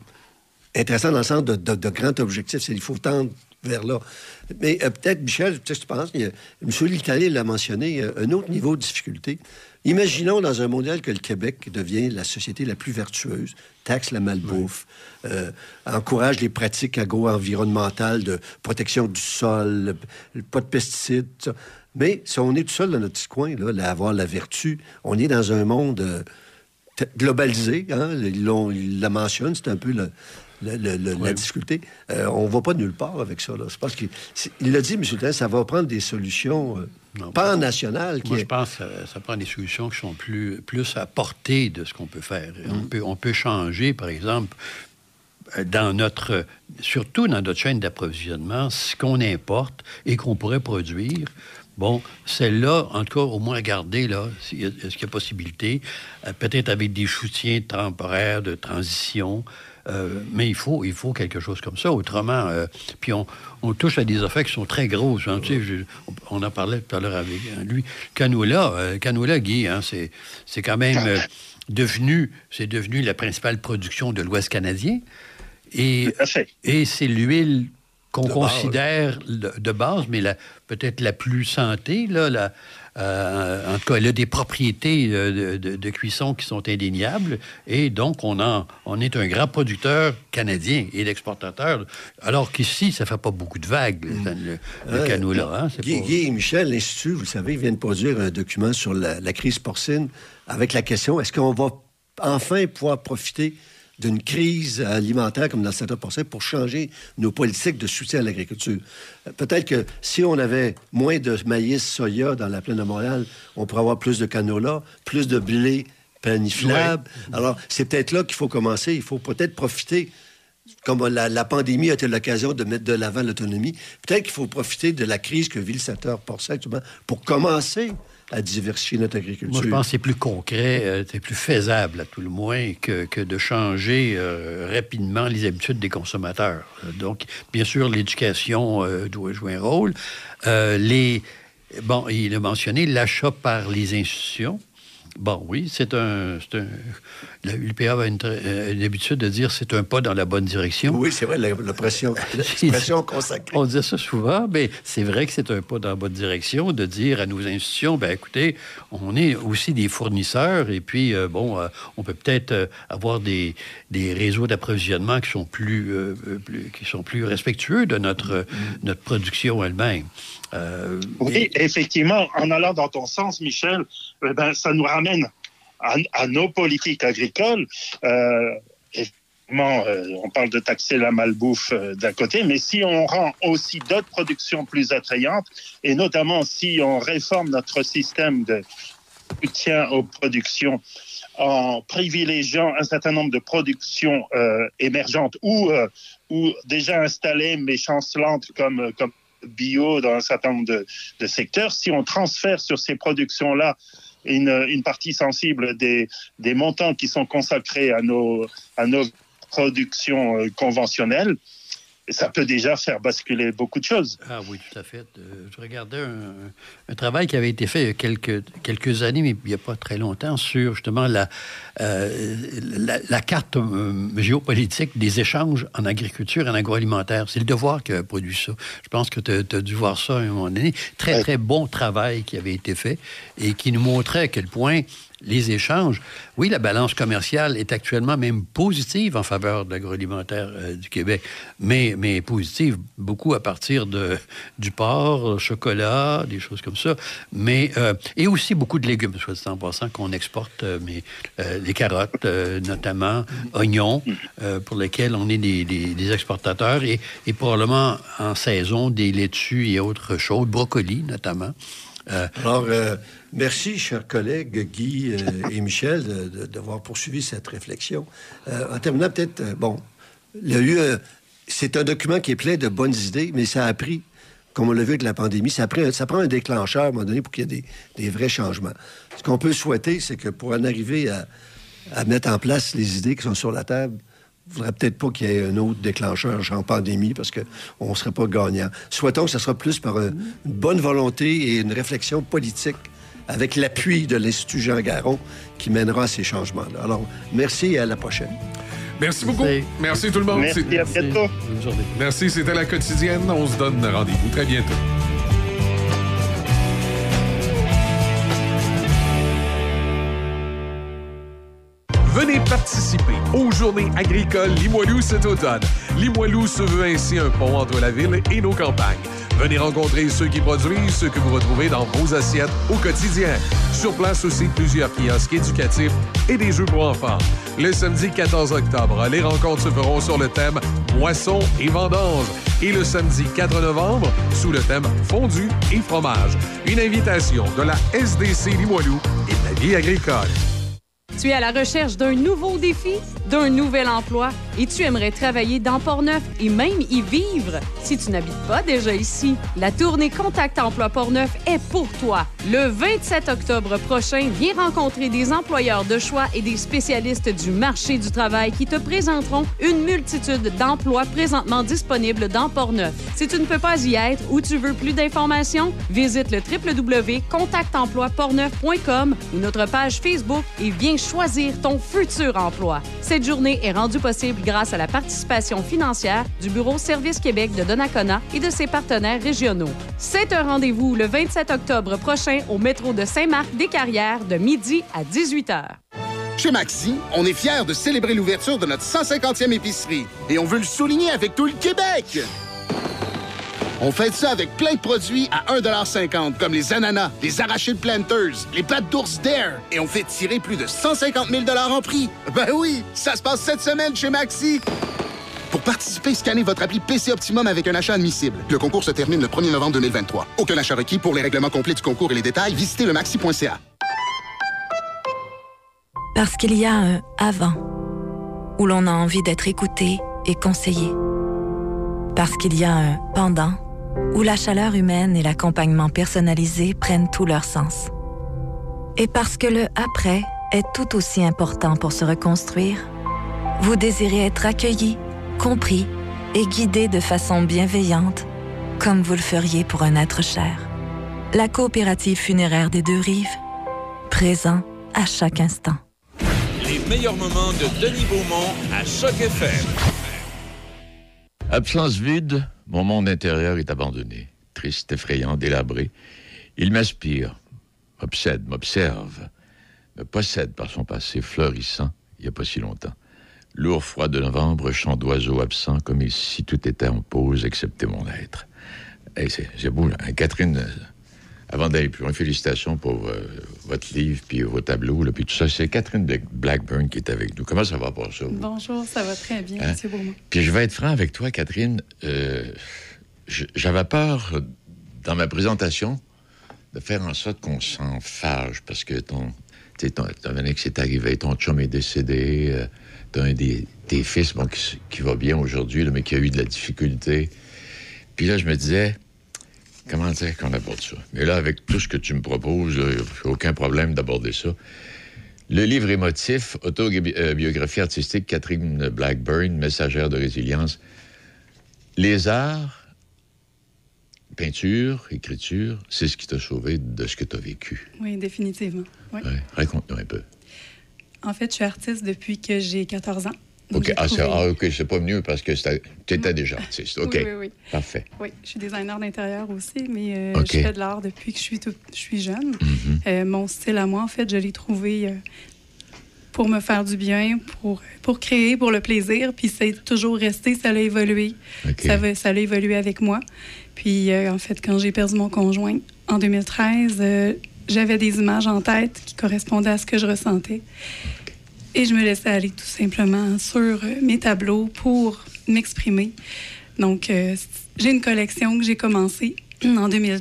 intéressants dans le sens de, de, de grands objectifs. Il faut tendre vers là. Mais euh, peut-être, Michel, qu'est-ce que tu penses? Il y a- M. L'Italien l'a mentionné, euh, un autre niveau de difficulté. Imaginons dans un mondial que le Québec devient la société la plus vertueuse, taxe la malbouffe, euh, encourage les pratiques agro-environnementales de protection du sol, le- pas de pesticides, ça. Mais si on est tout seul dans notre petit coin, là, là, avoir la vertu, on est dans un monde euh, globalisé. Hein? Ils, l'ont- ils la mentionnent, c'est un peu le- le- le- le- la difficulté. Euh, on va pas nulle part avec ça. Là. Je pense qu'il il l'a dit, M. Tain, ça va prendre des solutions euh, Non, pas nationales. Qui Moi, est- je pense que ça, ça prend des solutions qui sont plus, plus à portée de ce qu'on peut faire. On, peut, on peut changer, par exemple, euh, dans notre, surtout dans notre chaîne d'approvisionnement, ce qu'on importe et qu'on pourrait produire. Bon, celle-là, en tout cas, au moins garder, là, s'il y a- est-ce qu'il y a possibilité, euh, peut-être avec des soutiens temporaires de transition, euh, mais il faut, il faut quelque chose comme ça. Autrement, euh, puis on, on touche à des affaires qui sont très grosses. hein. Je- on, en parlait tout à l'heure avec euh, lui. Canola, euh, canola, Guy, hein, c'est, c'est quand même euh, devenu, c'est devenu la principale production de l'Ouest canadien. Et, Tout à fait. et c'est l'huile qu'on De considère de, de base, mais la- peut-être la plus santé, là, la- euh, en tout cas, elle a des propriétés euh, de, de- de cuisson qui sont indéniables. Et donc, on, en, on est un grand producteur canadien et l'exportateur. Alors qu'ici, ça fait pas beaucoup de vagues, le, le- le Ouais. canola. Hein, Guy, pas- Guy et Michel, l'Institut, vous le savez, viennent de produire un document sur la, la crise porcine avec la question est-ce qu'on va enfin pouvoir profiter d'une crise alimentaire comme dans le secteur porcin pour changer nos politiques de soutien à l'agriculture. Peut-être que si on avait moins de maïs, soya dans la plaine de Montréal, on pourrait avoir plus de canola, plus de blé planiflable. Alors, c'est peut-être là qu'il faut commencer. Il faut peut-être profiter comme la, la pandémie a été l'occasion de mettre de l'avant l'autonomie, peut-être qu'il faut profiter de la crise que vit le secteur porcin actuellement pour commencer à diversifier notre agriculture. Moi, je pense que c'est plus concret, euh, c'est plus faisable, à tout le moins, que, que de changer euh, rapidement les habitudes des consommateurs. Donc, bien sûr, l'éducation euh, doit jouer un rôle. Les, bon, il a mentionné l'achat par les institutions. Bon, oui, c'est un. un la UPA a une, euh, une habitude de dire c'est un pas dans la bonne direction. Oui, c'est vrai, la, la pression, consacrée. On disait ça souvent, mais c'est vrai que c'est un pas dans la bonne direction de dire à nos institutions, ben écoutez, on est aussi des fournisseurs et puis, euh, bon, euh, on peut peut-être euh, avoir des, des réseaux d'approvisionnement qui sont plus, plus- qui sont plus respectueux de notre, euh, notre production elle-même. Oui, effectivement, en allant dans ton sens, Michel, eh ben, ça nous ramène à, nos politiques agricoles. Euh, euh, on parle de taxer la malbouffe euh, d'un côté, mais si on rend aussi d'autres productions plus attrayantes, et notamment si on réforme notre système de soutien aux productions en privilégiant un certain nombre de productions euh, émergentes ou, ou déjà installées mais chancelantes comme, bio dans un certain nombre de secteurs, si on transfère sur ces productions-là une, une partie sensible des, montants qui sont consacrés à nos, à nos productions euh, conventionnelles, ça peut déjà faire basculer beaucoup de choses. Ah oui, tout à fait. Euh, je regardais un, un, travail qui avait été fait il y a quelques, quelques années, mais il n'y a pas très longtemps, sur justement la, euh, la, la, carte euh, géopolitique des échanges en agriculture et en agroalimentaire. C'est le devoir qui a produit ça. Je pense que tu as, dû voir ça à un moment donné. Très, ouais. très bon travail qui avait été fait et qui nous montrait à quel point les échanges. Oui, la balance commerciale est actuellement même positive en faveur de l'agroalimentaire euh, du Québec, mais, mais positive beaucoup à partir de, du porc, chocolat, des choses comme ça, mais euh, et aussi beaucoup de légumes, soit dit en passant, qu'on exporte, euh, mais les carottes notamment, oignons, pour lesquels on est des, exportateurs, et, et, probablement en saison des laitues et autres choses, brocolis notamment. Alors, Merci, chers collègues Guy euh, et Michel, d'avoir poursuivi cette réflexion. Euh, en terminant, peut-être, euh, bon, c'est un document qui est plein de bonnes idées, mais ça a pris, comme on l'a vu avec la pandémie, ça, pris, ça prend un déclencheur à un moment donné pour qu'il y ait des, vrais changements. Ce qu'on peut souhaiter, c'est que pour en arriver à, mettre en place les idées qui sont sur la table, il ne faudrait peut-être pas qu'il y ait un autre déclencheur, genre pandémie, parce qu'on ne serait pas gagnant. Souhaitons que ce sera plus par une bonne volonté et une réflexion politique avec l'appui de l'Institut Jean Garon qui mènera à ces changements-là. Alors, merci et à la prochaine. Merci beaucoup. Merci, merci tout le monde. Merci, à bientôt. Merci, c'était la quotidienne. On se donne rendez-vous très bientôt. Venez participer aux Journées agricoles Limoilou cet automne. Limoilou se veut ainsi un pont entre la ville et nos campagnes. Venez rencontrer ceux qui produisent ce que vous retrouvez dans vos assiettes au quotidien. Sur place aussi, plusieurs kiosques éducatifs et des jeux pour enfants. Le samedi 14 octobre, les rencontres se feront sur le thème Moisson et vendange. Et le samedi 4 novembre, sous le thème Fondu et fromage. Une invitation de la SDC Limoilou et de la vie agricole. Tu es à la recherche d'un nouveau défi, d'un nouvel emploi et tu aimerais travailler dans Portneuf et même y vivre? Si tu n'habites pas déjà ici. La tournée Contact Emploi Portneuf est pour toi. Le 27 octobre prochain, viens rencontrer des employeurs de choix et des spécialistes du marché du travail qui te présenteront une multitude d'emplois présentement disponibles dans Portneuf. Si tu ne peux pas y être ou tu veux plus d'informations, visite le www.contactemploiportneuf.com ou notre page Facebook et viens choisir ton futur emploi. Cette journée est rendue possible grâce à la participation financière du Bureau Service Québec de Donnacona et de ses partenaires régionaux. C'est un rendez-vous le 27 octobre prochain au métro de Saint-Marc-des-Carrières de midi à 18h. Chez Maxi, on est fiers de célébrer l'ouverture de notre 150e épicerie et on veut le souligner avec tout le Québec. On fait ça avec plein de produits à 1,50 comme les ananas, les arachides planters, les pattes d'ours d'air. Et on fait tirer plus de 150 000 en prix. Ben oui, ça se passe cette semaine chez Maxi. Pour participer, scannez votre appli PC Optimum avec un achat admissible. Le concours se termine le 1er novembre 2023. Aucun achat requis pour les règlements complets du concours et les détails, visitez le maxi.ca. Parce qu'il y a un avant, où l'on a envie d'être écouté et conseillé. Parce qu'il y a un pendant, où la chaleur humaine et l'accompagnement personnalisé prennent tout leur sens. Et parce que le après est tout aussi important pour se reconstruire, vous désirez être accueilli, compris et guidé de façon bienveillante, comme vous le feriez pour un être cher. La coopérative funéraire des deux rives, présent à chaque instant. Les meilleurs moments de Denis Beaumont à Choc FM. Absence vide, mon monde intérieur est abandonné, triste, effrayant, délabré. Il m'aspire, m'obsède, m'observe, me possède par son passé fleurissant, il n'y a pas si longtemps. Lourd froid de novembre, chant d'oiseaux absent, comme si tout était en pause, excepté mon être. Hey, c'est beau, là. Catherine, avant d'aller plus loin, félicitations pour euh, votre livre puis vos tableaux, là, puis tout ça. C'est Catherine Black- Blackburn qui est avec nous. Comment ça va pour ça? vous? Bonjour, ça va très bien, Hein? M. Beaumont. Puis je vais être franc avec toi, Catherine. Euh, J'avais peur, euh, dans ma présentation, de faire en sorte qu'on s'en fâche parce que ton, tu sais, ton, ton qui s'est arrivé, ton chum est décédé, euh, t'as un des tes fils bon, qui, qui va bien aujourd'hui, mais qui a eu de la difficulté. Puis là, je me disais, comment dire qu'on aborde ça? Mais là, avec tout ce que tu me proposes, là, aucun problème d'aborder ça. Le livre émotif, autobiographie artistique, Catherine Blackburn, messagère de résilience. Les arts, peinture, écriture, c'est ce qui t'a sauvé de ce que tu as vécu. Oui, définitivement. Oui. Ouais. Raconte-nous un peu. En fait, je suis artiste depuis que j'ai 14 ans. Donc, OK, j'ai ah, c'est, trouvé- ah, ok, c'est pas mieux parce que tu étais déjà artiste. OK, Oui, oui, oui. parfait. Oui, je suis designer d'intérieur aussi, mais euh, je fais de l'art depuis que je suis, tout- je suis jeune. Mhm. Euh, mon style à moi, en fait, je l'ai trouvé euh, pour me faire du bien, pour, pour créer, pour le plaisir. Puis c'est toujours resté, ça l'a évolué. OK. Ça, va- ça l'a évolué avec moi. Puis en fait, quand j'ai perdu mon conjoint en 2013, euh, j'avais des images en tête qui correspondaient à ce que je ressentais. Et je me laissais aller tout simplement sur euh, mes tableaux pour m'exprimer. Donc, euh, j'ai une collection que j'ai commencée en, 2000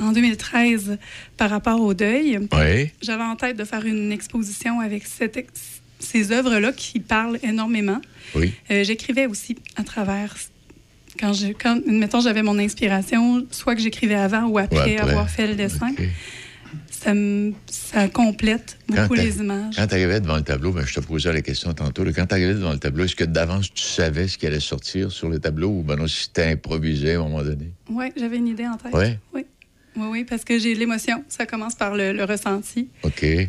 en 2013 par rapport au deuil. Oui. J'avais en tête de faire une exposition avec cette ex- ces œuvres-là qui parlent énormément. Oui. Euh, J'écrivais aussi à travers. Quand, je, quand mettons, j'avais mon inspiration, soit que j'écrivais avant ou après. avoir fait le dessin, ça, me- ça complète beaucoup les images. Quand tu arrivais devant le tableau, ben, je te posais la question tantôt, là, quand tu arrivais devant le tableau, est-ce que d'avance tu savais ce qui allait sortir sur le tableau ou ben non, si c'était improvisé à un moment donné? Oui, j'avais une idée en tête. Ouais? Oui. Oui, oui, parce que j'ai l'émotion. Ça commence par le, le ressenti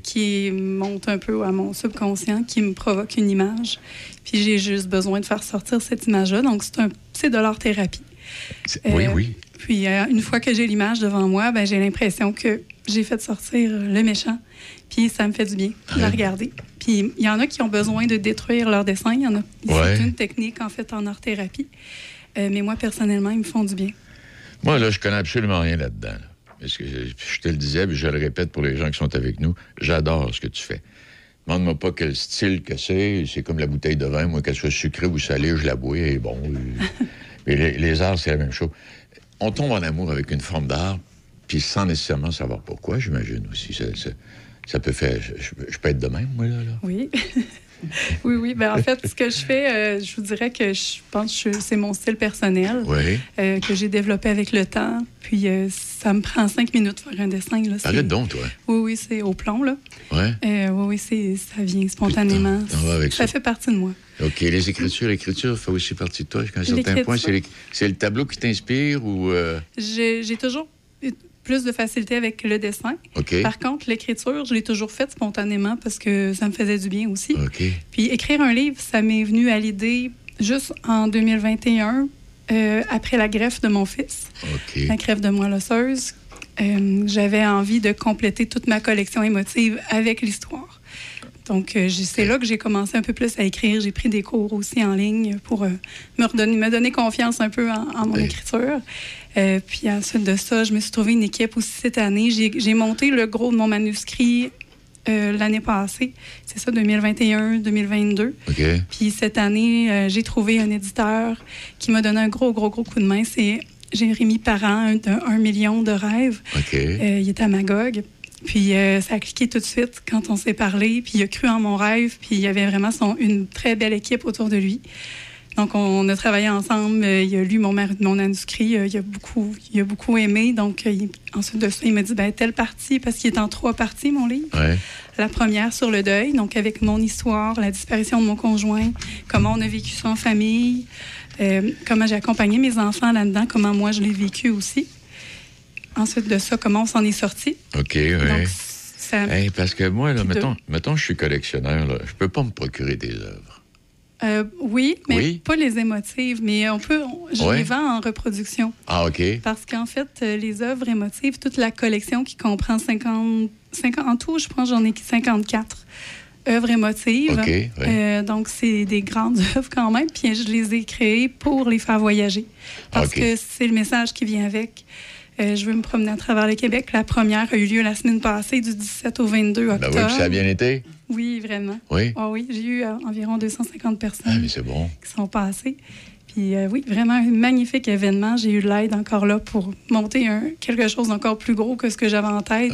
qui monte un peu à mon subconscient, qui me provoque une image. Puis j'ai juste besoin de faire sortir cette image-là. Donc, c'est un- c'est de l'art-thérapie. Oui, Euh, oui. Puis euh, une fois que j'ai l'image devant moi, ben, j'ai l'impression que j'ai fait sortir le méchant. Puis ça me fait du bien de la Ouais. regarder. Puis il y en a qui ont besoin de détruire leur dessin. Il y en a. Ouais. C'est une technique, en fait, en art-thérapie. Euh, mais moi, personnellement, ils me font du bien. Moi, là, je connais absolument rien là-dedans. là. Parce que je, je te le disais, puis je le répète pour les gens qui sont avec nous, j'adore ce que tu fais. Demande-moi pas quel style que c'est. C'est comme la bouteille de vin. Moi, qu'elle soit sucrée ou salée, je la bois et bon. euh, Mais les, les arts, c'est la même chose. On tombe en amour avec une forme d'art, puis sans nécessairement savoir pourquoi, j'imagine aussi. Ça, ça- ça peut faire. Je, peux être de même, moi, là. là. Oui. oui, oui. Ben, en fait, ce que je fais, euh, je vous dirais que je pense que c'est mon style personnel Oui. euh, que j'ai développé avec le temps. Puis euh, ça me prend cinq minutes de faire un dessin. Là, Arrête donc, toi. Oui, oui, c'est au plomb, là. Ouais. Oui, oui, c'est, ça vient spontanément. Avec ça. fait partie de moi. OK. Les écritures, l'écriture fait aussi partie de toi jusqu'à un certain point. C'est les- le tableau qui t'inspire ou. J'ai, toujours plus de facilité avec le dessin. Par contre, l'écriture, je l'ai toujours faite spontanément parce que ça me faisait du bien aussi. Puis écrire un livre, ça m'est venu à l'idée juste en 2021, euh, après la greffe de mon fils, la greffe de moelle osseuse. Euh, J'avais envie de compléter toute ma collection émotive avec l'histoire. Donc, euh, c'est là que j'ai commencé un peu plus à écrire. J'ai pris des cours aussi en ligne pour euh, me, redonner, me donner confiance un peu en, en mon écriture. Euh, puis ensuite de ça, je me suis trouvé une équipe aussi cette année. J'ai monté le gros de mon manuscrit euh, l'année passée. C'est ça, 2021-2022. OK. Puis cette année, euh, j'ai trouvé un éditeur qui m'a donné un gros, gros, gros coup de main. C'est Jérémy Parent, un, million de rêves. Il est à Magog. Puis euh, ça a cliqué tout de suite quand on s'est parlé. Puis il a cru en mon rêve. Puis il y avait vraiment son, une très belle équipe autour de lui. Donc on a travaillé ensemble. Euh, il a lu mon, mon manuscrit. Euh, il, a beaucoup, il a beaucoup aimé. Donc euh, il- ensuite de ça, il m'a dit ben, telle partie, parce qu'il est en trois parties, mon livre. Ouais. La première sur le deuil, donc avec mon histoire, la disparition de mon conjoint, comment on a vécu ça en famille, euh, comment j'ai accompagné mes enfants là-dedans, comment moi je l'ai vécu aussi. Ensuite de ça, comment on s'en est sorti. OK, oui. Donc, ça, Hey, parce que moi, là, mettons, mettons, je suis collectionneur, là, je peux pas me procurer des œuvres. Euh, oui, mais Oui. pas les émotives, mais on peut, on- je Ouais. les vends en reproduction. Ah, OK. Parce qu'en fait, euh, les œuvres émotives, toute la collection qui comprend 50, 50 en tout, je pense j'en ai 54 œuvres émotives. OK, ouais. Euh, donc, c'est des grandes œuvres quand même. Puis je les ai créées pour les faire voyager. Parce que c'est le message qui vient avec. Euh, je veux me promener à travers le Québec. La première a eu lieu la semaine passée, du 17 au 22 Ben octobre. oui, puis ça a bien été. Oui, vraiment. Oui? Ah oui, j'ai eu euh, environ 250 personnes Ah, mais c'est bon. qui sont passées. Puis euh, oui, vraiment un magnifique événement. J'ai eu l'aide encore là pour monter un, quelque chose d'encore plus gros que ce que j'avais en tête,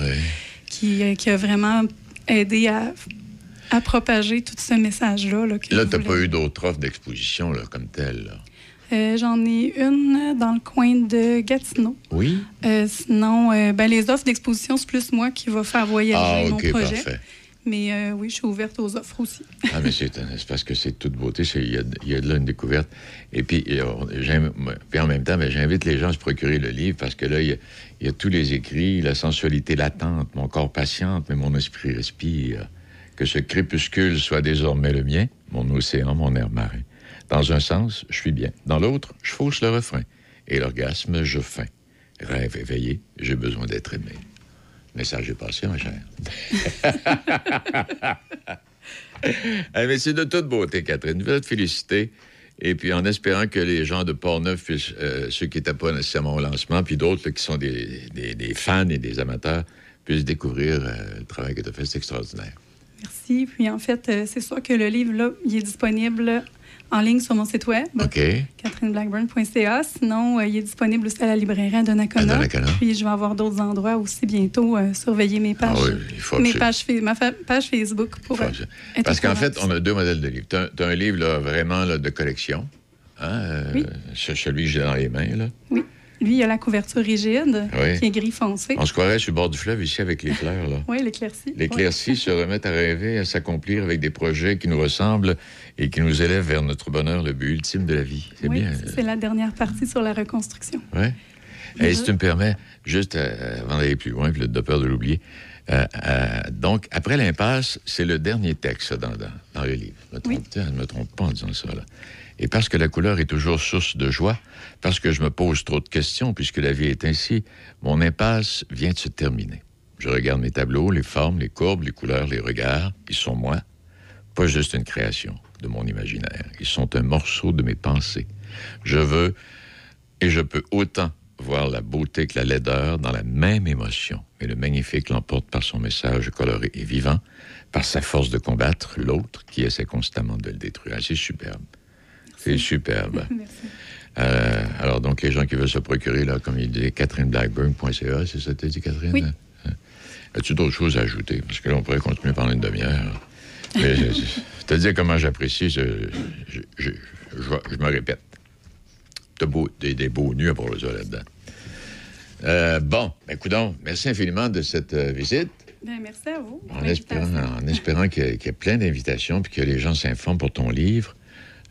qui, euh, qui a vraiment aidé à, à propager tout ce message-là. Là, t'as voulais. pas eu d'autres offres d'exposition là, comme telle. Euh, J'en ai une dans le coin de Gatineau. Oui? Euh, sinon, euh, ben, les offres d'exposition, c'est plus moi qui va faire voyager Ah, mon OK, projet. parfait. Mais euh, oui, je suis ouverte aux offres aussi. Ah, mais c'est c'est parce que c'est toute beauté. Il y, a, y a de là une découverte. Et puis, on- puis en même temps, ben, j'invite les gens à se procurer le livre parce que là, il y, a, y a tous les écrits, la sensualité latente, mon corps patiente, mais mon esprit respire. Que ce crépuscule soit désormais le mien, mon océan, mon air marin. Dans un sens, je suis bien. Dans l'autre, je fausse le refrain. Et l'orgasme, je feins. Rêve éveillé, j'ai besoin d'être aimé. Message est passé, ma chère. Eh, mais c'est de toute beauté, Catherine. Je veux te féliciter. Et puis en espérant que les gens de Portneuf, euh, ceux qui n'étaient pas nécessairement au lancement, puis d'autres qui sont des, des- des fans et des amateurs, puissent découvrir euh, le travail que tu as fait. C'est extraordinaire. Merci. Puis en fait, euh, c'est sûr que le livre, là, il est disponible en ligne sur mon site web, OK? catherineblackburn.ca. Sinon, euh, il est disponible aussi à la librairie à Donnacona. Puis je vais avoir d'autres endroits aussi bientôt. euh, surveiller mes pages, Ah oui, il faut mes pages, ma page Facebook pour euh, être Parce qu'en fait, on a deux modèles de livres. Tu as, un livre là, vraiment là, de collection. Hein, Oui. ce- Celui que j'ai dans les mains. Là. Oui. Lui, il a la couverture rigide, Oui. qui est gris foncé. On se croirait sur le bord du fleuve ici avec les fleurs. Là. Oui, l'éclaircie. L'éclaircie se remettent à rêver, à s'accomplir avec des projets qui nous ressemblent et qui nous élèvent vers notre bonheur, le but ultime de la vie. C'est Oui, bien. c'est la dernière partie sur la reconstruction. Oui. Et si tu me permets, juste euh, avant d'aller plus loin, puis de peur de l'oublier, euh, euh, donc, après l'impasse, c'est le dernier texte dans, dans, dans le livre. Je me trompe, tiens, je ne me trompe pas en disant ça. Là. Et parce que la couleur est toujours source de joie, parce que je me pose trop de questions, puisque la vie est ainsi, mon impasse vient de se terminer. Je regarde mes tableaux, les formes, les courbes, les couleurs, les regards. Ils sont moi, pas juste une création de mon imaginaire. Ils sont un morceau de mes pensées. Je veux et je peux autant voir la beauté que la laideur dans la même émotion. Mais le magnifique l'emporte par son message coloré et vivant, par sa force de combattre l'autre qui essaie constamment de le détruire. Ah, C'est superbe. C'est superbe. Euh, alors, donc, les gens qui veulent se procurer, là, comme il dit, catherineblackburn.ca, c'est ça que tu dit, Catherine? Oui. Hein? As-tu d'autres choses à ajouter? Parce que là, on pourrait continuer pendant une demi-heure. Mais te dis comment j'apprécie, je, je, je- je me répète. T'as beau, des, des beaux nus à part ça là-dedans. Euh, bon, ben, coudonc, merci infiniment de cette euh, visite. Bien, merci à vous. En espérant, en espérant qu'il y, ait- qu'il y ait plein d'invitations puis que les gens s'informent pour ton livre.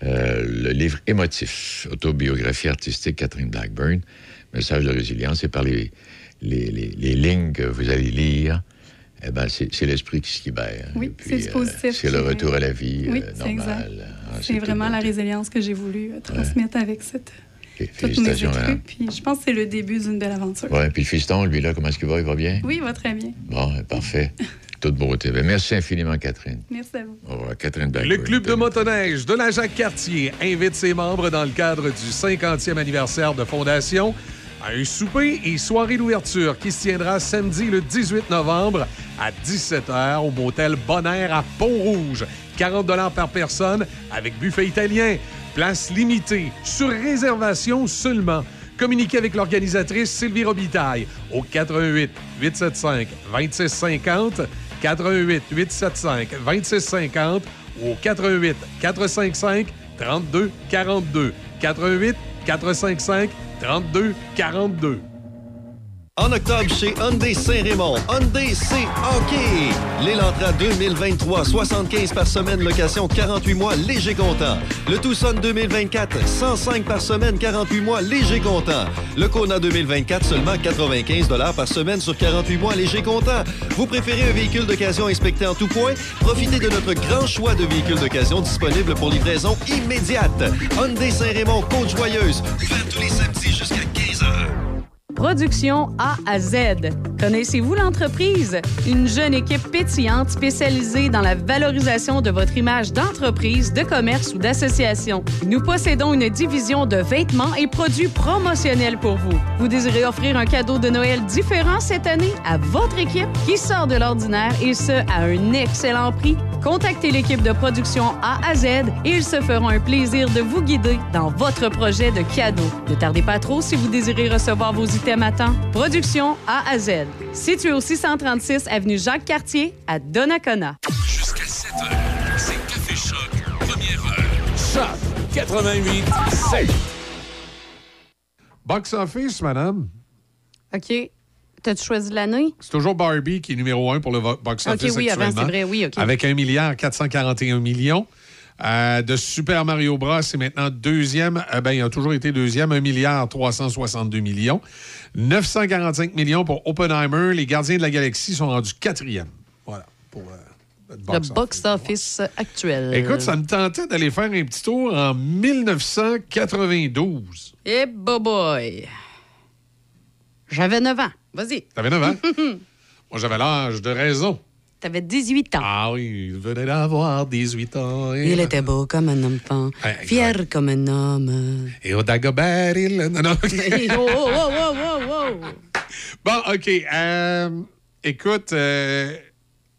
Euh, le livre émotif, autobiographie artistique Catherine Blackburn, message de résilience, et par les, les, les- les lignes que vous allez lire, eh ben, c'est l'esprit qui se libère. Oui, Et puis, c'est du euh, positif c'est le retour à la vie Oui, euh, c'est normale. exact. Ah, C'est vraiment la résilience que j'ai voulu euh, transmettre avec cette, mes Félicitations, madame. Puis je pense que c'est le début d'une belle aventure. Ouais, puis le fiston, lui, là, comment est-ce qu'il va? Il va bien? Oui, il va très bien. Bon, ben, parfait. Toute beauté. Ben, merci infiniment, Catherine. Merci à vous. Au revoir, Catherine. Le Club de motoneige de la Jacques-Cartier invite ses membres dans le cadre du 50e anniversaire de fondation un souper et soirée d'ouverture qui se tiendra samedi le 18 novembre à 17h au motel Bonaire à Pont-Rouge. 40 par personne avec buffet italien. Place limitée, sur réservation seulement. Communiquez avec l'organisatrice Sylvie Robitaille au 88 875 2650 88 875 2650 ou au 88 455 32 42 88 455 32 42 En octobre, chez Hyundai Saint-Raymond, Hyundai c'est hockey! L'Elantra 2023, 75 par semaine, location 48 mois, léger comptant. Le Tucson 2024, 105 par semaine, 48 mois, léger comptant. Le Kona 2024, seulement 95 par semaine sur 48 mois, léger comptant. Vous préférez un véhicule d'occasion inspecté en tout point? Profitez de notre grand choix de véhicules d'occasion disponibles pour livraison immédiate. Hyundai Saint-Raymond, Côte-Joyeuse, tous les samedis jusqu'à 15 heures. Production A à Z. Connaissez-vous l'entreprise? Une jeune équipe pétillante spécialisée dans la valorisation de votre image d'entreprise, de commerce ou d'association. Nous possédons une division de vêtements et produits promotionnels pour vous. Vous désirez offrir un cadeau de Noël différent cette année à votre équipe qui sort de l'ordinaire et ce, à un excellent prix? Contactez l'équipe de production A à Z et ils se feront un plaisir de vous guider dans votre projet de cadeau. Ne tardez pas trop si vous désirez recevoir vos items à temps. Production A à Z. Situé au 636 avenue Jacques-Cartier à Donnacona. Jusqu'à 7 heures, c'est Café Choc, première heure. Choc 88 7. Box office, madame. OK. T'as-tu choisi l'année? C'est toujours Barbie qui est numéro un pour le vo- box OK, office oui, avant, actuellement. c'est vrai, oui. Avec 1 milliard 441 millions. Euh, de Super Mario Bros, c'est maintenant deuxième. Euh, ben, il a toujours été deuxième, 1 milliard 362 millions. 945 millions pour Oppenheimer. Les Gardiens de la Galaxie sont rendus quatrième. Voilà, pour euh, Le box office. box-office actuel. Écoute, ça me tentait d'aller faire un petit tour en 1992. Eh, boy! J'avais 9 ans. Vas-y. T'avais 9 ans? Moi, j'avais l'âge de raison. T'avais 18 ans. Ah oui, il venait d'avoir 18 ans. Et, Il était beau comme un enfant, Ouais, fier comme un homme. et au Dagobert, il... Non, non. Oh, oh, oh, oh. Bon, OK. euh, écoute, euh,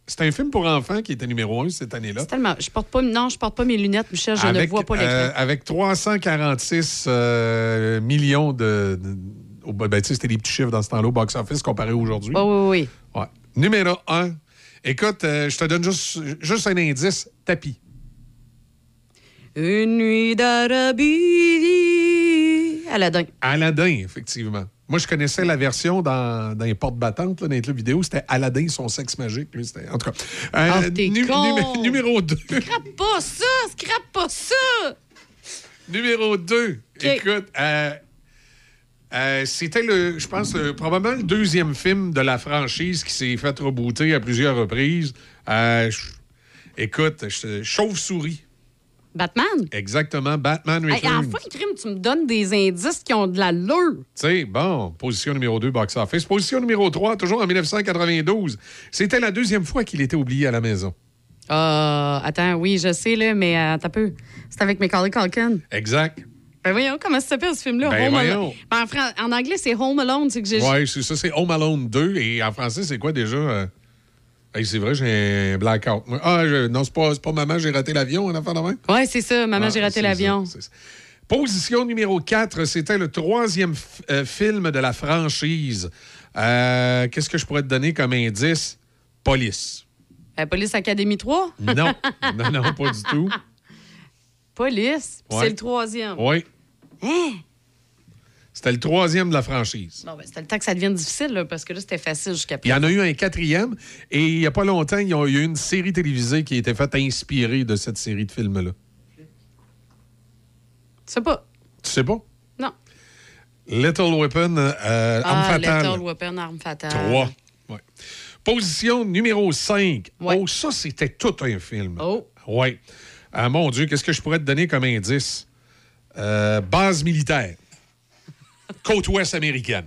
c'est un film pour enfants qui était numéro un cette année-là. Tellement. Je porte pas. Non, je porte pas mes lunettes, Michel. Je Avec, ne vois pas l'écran. euh, avec 346 euh, millions de... ben, tu sais, c'était des petits chiffres dans ce temps-là au box-office comparé aujourd'hui. Oh, oui, oui. Ouais. Numéro un. Écoute, euh, je te donne juste, juste un indice. Tapis. Une nuit d'Arabie. Aladdin. Aladdin, effectivement. Moi, je connaissais la version dans, dans les portes battantes, là, dans les clubs vidéo. C'était Aladdin, son sexe magique. Lui, en tout cas. Euh, nu- numé- numéro 2. Scrape pas ça! Scrape pas ça! numéro 2. Écoute, euh, euh, c'était le, je pense, le- probablement le deuxième film de la franchise qui s'est fait rebooter à plusieurs reprises. Euh, écoute, Chauve-souris. Batman? Exactement, Batman Hey, Returns. enfin, crime, tu me donnes des indices qui ont de l'allure. Tu sais, bon, position numéro 2, box office. Position numéro 3, toujours en 1992. C'était la deuxième fois qu'il était oublié à la maison. Ah, attends, oui, je sais, là, mais euh, t'as peu. C'est avec Macaulay Culkin. Exact. Ben voyons, comment ça s'appelle ce film-là? Ben Home Alone. Ben, en, fran- en anglais, c'est Home Alone. C'est que j'ai. Oui, c'est ça, c'est Home Alone 2. Et en français, c'est quoi déjà? euh? Hey, c'est vrai, j'ai un blackout. Ah, je- non, c'est pas, pas maman, j'ai raté l'avion, un affaire de même? Ouais, c'est ça. Maman, Ah, j'ai raté l'avion. Position numéro 4, c'était le troisième euh, film de la franchise. Euh, Qu'est-ce que je pourrais te donner comme indice? Police. Police Academy 3? Non, non, non, pas du tout. Police. Ouais. C'est le troisième. Oui, Hein? c'était le troisième de la franchise. Bon, ben, c'était le temps que ça devienne difficile, là, parce que là, c'était facile jusqu'à Il y en a eu un quatrième, et il n'y a pas longtemps, il y a eu une série télévisée qui a été faite inspirée de cette série de films-là. Tu sais pas? Tu sais pas? Non. Little Weapon, euh, Arme ah, fatale. Little Weapon, Arme fatale. Trois. Ouais. Position numéro 5. Oh, ça, c'était tout un film. Oh. Oui. Ah, mon Dieu, qu'est-ce que je pourrais te donner comme indice? Euh, base militaire. Côte ouest américaine.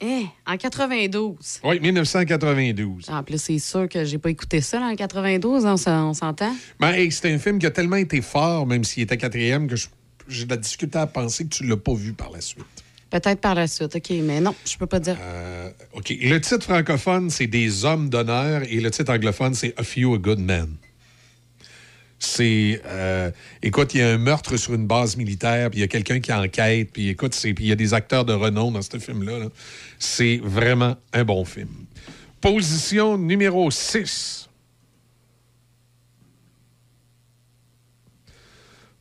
Eh, en 92. Oui, 1992. En plus, c'est sûr que j'ai pas écouté ça là, en 92, on s'en- on s'entend? Ben, hey, c'était un film qui a tellement été fort, même s'il était quatrième, que j'ai de la difficulté à penser que tu l'as pas vu par la suite. Peut-être par la suite, OK, mais non, je peux pas dire. Euh, OK. Le titre francophone, c'est Des hommes d'honneur et le titre anglophone, c'est A Few a Good Men. C'est. euh, écoute, il y a un meurtre sur une base militaire, puis il y a quelqu'un qui enquête, puis écoute, puis il y a des acteurs de renom dans ce film-là. là. C'est vraiment un bon film. Position numéro 6.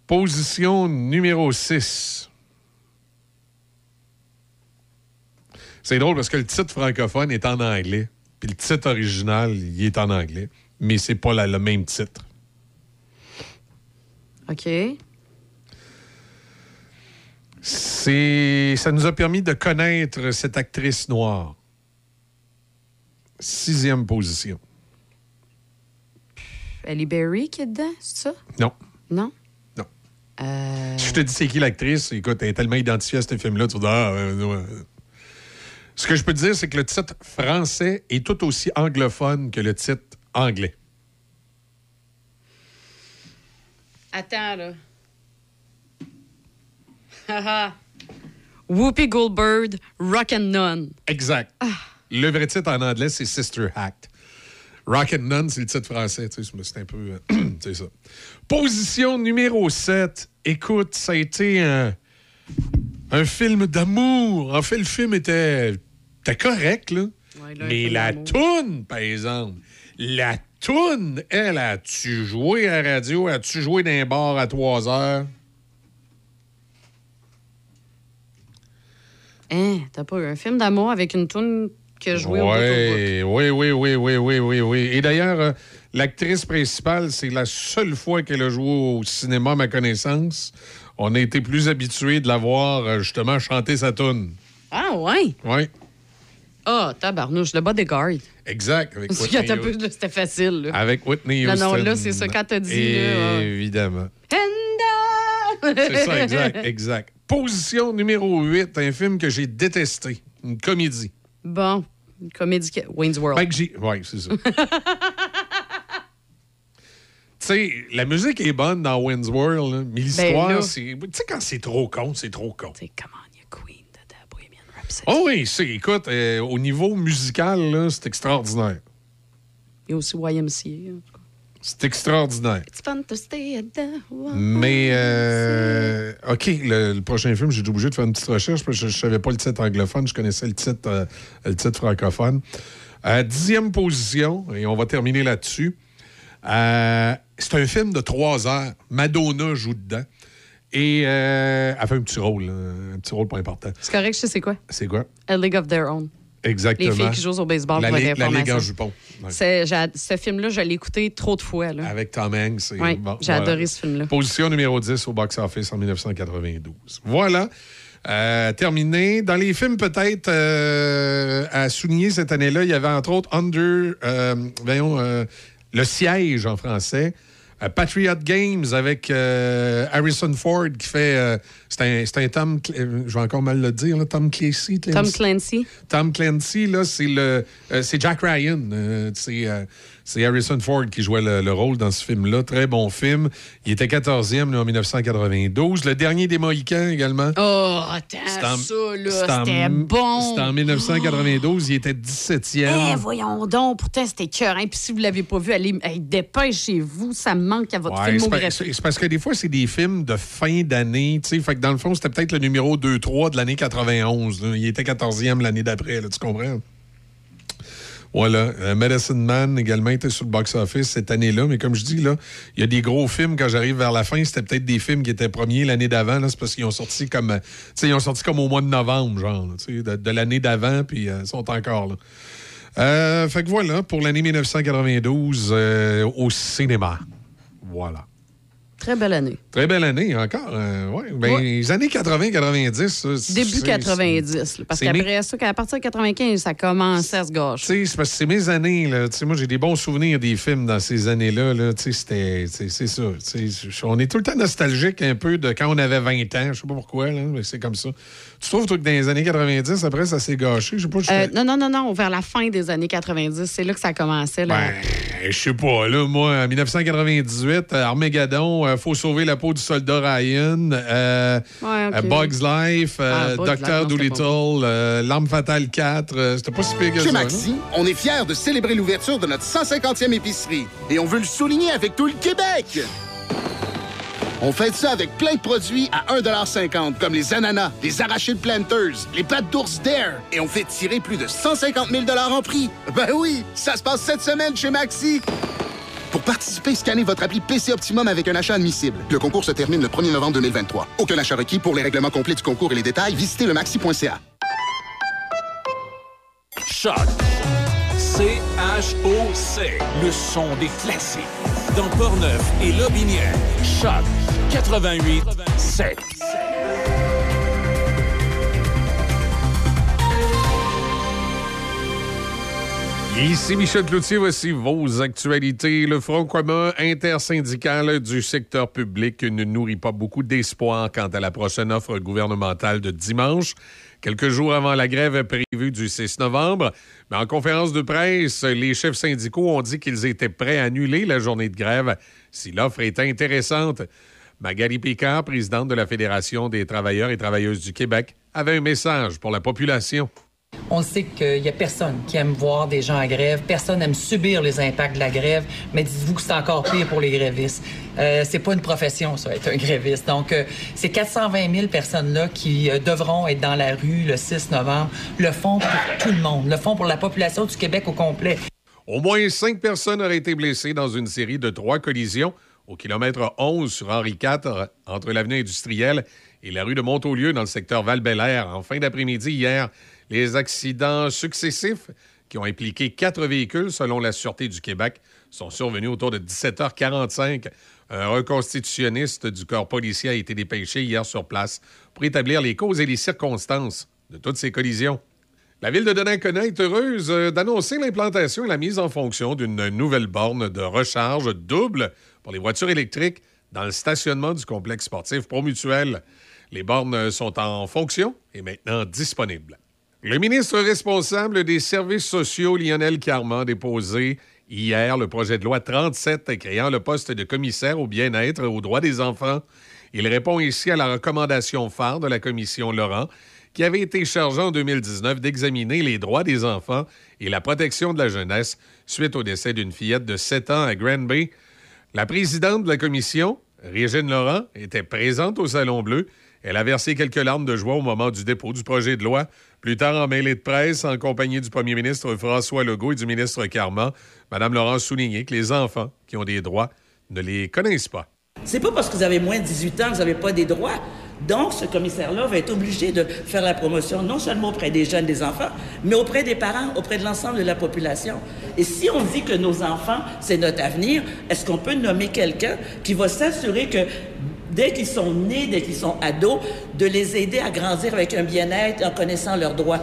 Position numéro 6. C'est drôle parce que le titre francophone est en anglais, puis le titre original, il est en anglais, mais c'est pas le même titre. OK. C'est, ça nous a permis de connaître cette actrice noire. Sixième position. Ellie Berry qui est dedans, c'est ça? Non. Non? Non. Euh, Si je te dis c'est qui l'actrice, écoute, elle est tellement identifiée à ce film-là, tu vas ah, ouais. Ce que je peux te dire, c'est que le titre français est tout aussi anglophone que le titre anglais. Attends, là. Haha. Whoopi Goldberg, Rock and None. Exact. Le vrai titre en anglais, c'est Sister Act. Rock and None, c'est le titre français. Tu sais, c'est un peu. euh, c'est ça. Position numéro 7. Écoute, ça a été un, un film d'amour. En fait, le film était, était correct, là. Mais la toune, par exemple, la toune, elle, a-tu joué à la radio? As-tu joué dans un bar à 3 heures? Hein, t'as pas eu un film d'amour avec une toune que au bout. Ouais, oui, oui, oui, oui, oui, oui, oui. Et d'ailleurs, euh, l'actrice principale, c'est la seule fois qu'elle a joué au cinéma, à ma connaissance. On a été plus habitués de la voir euh, justement chanter sa tune. Ah, ouais? Oui, Ah, tabarnouche, le bodyguard. exact. Avec Whitney, un peu, là, C'était facile, là. avec Whitney Non, Houston. non, là, c'est ça, quand t'as dit, là. Évidemment. Panda! C'est ça, exact, exact. Position numéro 8, un film que j'ai détesté. Une comédie. Bon, une comédie. que- Wayne's World. Ben j'ai. Oui, c'est ça. tu sais, la musique est bonne dans Wayne's World, là, mais l'histoire, Ben là. c'est. Tu sais, quand c'est trop con, c'est trop con. Tu sais, Oh oui, c'est, écoute, euh, au niveau musical, là, c'est extraordinaire. Il y a aussi YMCA. C'est extraordinaire. It's fun to stay at the Mais, euh, OK, le, le prochain film, j'ai été obligé de faire une petite recherche parce que je ne savais pas le titre anglophone, je connaissais le titre, euh, le titre francophone. Dixième position, et on va terminer là-dessus. Euh, c'est un film de trois heures. Madonna joue dedans. Et euh, elle fait un petit rôle, là, un petit rôle pas important. C'est correct, je sais c'est quoi? C'est quoi? A League of Their Own. Exactement. Les filles qui jouent au baseball La, pour Ligue- la Ligue en jupon. Ouais. Ce film-là, je l'ai écouté trop de fois. Là. Avec Tom Hanks. Oui, bon, j'ai voilà. adoré ce film-là. Position numéro 10 au box-office en 1992. Voilà. Euh, terminé. Dans les films, peut-être, euh, à souligner cette année-là, il y avait entre autres Under, euh, voyons, euh, Le Siège en français. Euh, Patriot Games avec euh, Harrison Ford qui fait. euh, c'est un, un Tom. Je vais encore mal le dire, là, Tom Clancy. Tom Clancy. Tom Clancy, là, c'est le, euh, c'est Jack Ryan. C'est, c'est Harrison Ford qui jouait le, le rôle dans ce film-là. Très bon film. Il était 14e là, en 1992. Le dernier des Mohicans également. Oh, attends, ça, c'était bon. C'était en 1992. Il était 17e. Eh, voyons donc, pourtant, c'était cœur. Puis si vous ne l'avez pas vu, allez, hey, dépêchez-vous, ça manque à votre Ouais, filmographie. c'est- parce que des fois, c'est des films de fin d'année. Fait que dans le fond, c'était peut-être le numéro 2-3 de l'année 91. là. Il était 14e l'année d'après, tu comprends? Voilà. Euh, Medicine Man également était sur le box-office cette année-là. Mais comme je dis, là, il y a des gros films. Quand j'arrive vers la fin, c'était peut-être des films qui étaient premiers l'année d'avant. C'est parce qu'ils ont sorti comme euh, ils ont sorti comme au mois de novembre, genre, de, l'année d'avant, puis euh, ils sont encore là. Fait que voilà, pour l'année 1992 euh, au cinéma. Voilà. Très belle année. Très belle année encore. euh, ouais. Ben, Ouais. Les années 80-90. ça, c'est- Début c'est- 90. là, parce qu'après ça, qu'à partir de 95, ça commençait à se gâcher. Tu sais, c'est parce que c'est mes années. Là. Moi, j'ai des bons souvenirs des films dans ces années-là. Là. Tu sais, c'était- C'est ça. On est tout le temps nostalgique un peu de quand on avait 20 ans. Je sais pas pourquoi, là, mais c'est comme ça. Tu trouves, toi, que dans les années 90, après, ça s'est gâché? Je sais pas. je- Euh, non, non, non, non, vers la fin des années 90, c'est là que ça commençait. Là. Ben, je sais pas, là, moi, en 1998, euh, Armageddon, euh, Faut sauver la peau du soldat Ryan, euh, Ouais, ok. Bugs Life, Ah, Bugs Life, Docteur Doolittle, L'arme fatale 4, euh, c'était pas si pire que Chez ça. là. Maxi, on est fiers de célébrer l'ouverture de notre 150e épicerie. Et on veut le souligner avec tout le Québec. On fait ça avec plein de produits à 1,50 comme les ananas, les arachides planters, les pâtes d'ours d'air. Et on fait tirer plus de 150 000 en prix. Ben oui, ça se passe cette semaine chez Maxi. Pour participer, scannez votre appli PC Optimum avec un achat admissible. Le concours se termine le 1er novembre 2023. Aucun achat requis. Pour les règlements complets du concours et les détails, visitez le maxi.ca. Choc. C-H-O-C. Le son des classiques. Dans Portneuf et Lobinière. Choc 88 7. Ici Michel Cloutier, voici vos actualités. Le Front commun intersyndical du secteur public ne nourrit pas beaucoup d'espoir quant à la prochaine offre gouvernementale de dimanche, quelques jours avant la grève prévue du 6 novembre. Mais en conférence de presse, les chefs syndicaux ont dit qu'ils étaient prêts à annuler la journée de grève si l'offre est intéressante. Magali Picard, présidente de la Fédération des travailleurs et travailleuses du Québec, avait un message pour la population. On sait qu'il n'y a personne qui aime voir des gens en grève, personne n'aime subir les impacts de la grève, mais dites-vous que c'est encore pire pour les grévistes. Euh, c'est pas une profession, ça, être un gréviste. Donc, ces 420 000 personnes-là qui euh, devront être dans la rue le 6 novembre le font pour tout le monde, le font pour la population du Québec au complet. Au moins cinq personnes auraient été blessées dans une série de trois collisions au kilomètre 11 sur Henri IV entre l'avenue industrielle et la rue de Montaulieu dans le secteur val en fin d'après-midi hier. Les accidents successifs qui ont impliqué quatre véhicules, selon la Sûreté du Québec, sont survenus autour de 17h45. Un reconstitutionniste du corps policier a été dépêché hier sur place pour établir les causes et les circonstances de toutes ces collisions. La ville de Donnacona est heureuse euh, d'annoncer l'implantation et la mise en fonction d'une nouvelle borne de recharge double pour les voitures électriques dans le stationnement du complexe sportif Promutuel. Les bornes sont en fonction et maintenant disponibles. Le ministre responsable des services sociaux, Lionel Carman, déposé hier le projet de loi 37 créant le poste de commissaire au bien-être et aux droits des enfants. Il répond ici à la recommandation phare de la commission Laurent, qui avait été chargée en 2019 d'examiner les droits des enfants et la protection de la jeunesse suite au décès d'une fillette de 7 ans à Granby. La présidente de la commission, Régine Laurent, était présente au Salon Bleu. Elle a versé quelques larmes de joie au moment du dépôt du projet de loi plus tard, en mêlée de presse, en compagnie du premier ministre François Legault et du ministre Carman, Mme Laurence soulignait que les enfants qui ont des droits ne les connaissent pas. C'est pas parce que vous avez moins de 18 ans que vous n'avez pas des droits. Donc, ce commissaire-là va être obligé de faire la promotion non seulement auprès des jeunes, des enfants, mais auprès des parents, auprès de l'ensemble de la population. Et si on dit que nos enfants, c'est notre avenir, est-ce qu'on peut nommer quelqu'un qui va s'assurer que dès qu'ils sont nés, dès qu'ils sont ados, de les aider à grandir avec un bien-être en connaissant leurs droits.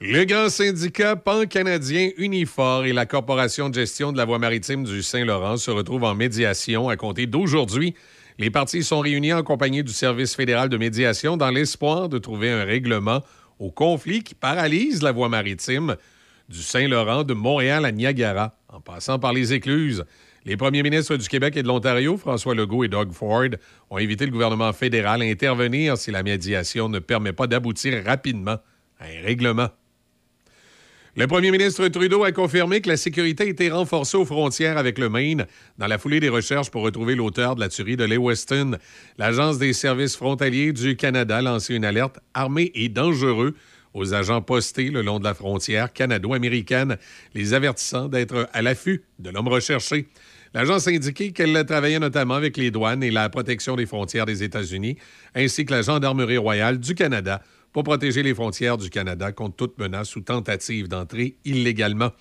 Le grand syndicat pan-canadien Unifor et la Corporation de gestion de la voie maritime du Saint-Laurent se retrouvent en médiation à compter d'aujourd'hui. Les parties sont réunies en compagnie du Service fédéral de médiation dans l'espoir de trouver un règlement au conflit qui paralyse la voie maritime du Saint-Laurent de Montréal à Niagara, en passant par les écluses. Les premiers ministres du Québec et de l'Ontario, François Legault et Doug Ford, ont invité le gouvernement fédéral à intervenir si la médiation ne permet pas d'aboutir rapidement à un règlement. Le premier ministre Trudeau a confirmé que la sécurité a été renforcée aux frontières avec le Maine dans la foulée des recherches pour retrouver l'auteur de la tuerie de Lewiston. L'Agence des services frontaliers du Canada a lancé une alerte armée et dangereux aux agents postés le long de la frontière canado-américaine, les avertissant d'être à l'affût de l'homme recherché. L'agence a indiqué qu'elle travaillait notamment avec les douanes et la protection des frontières des États-Unis, ainsi que la Gendarmerie royale du Canada pour protéger les frontières du Canada contre toute menace ou tentative d'entrée illégalement.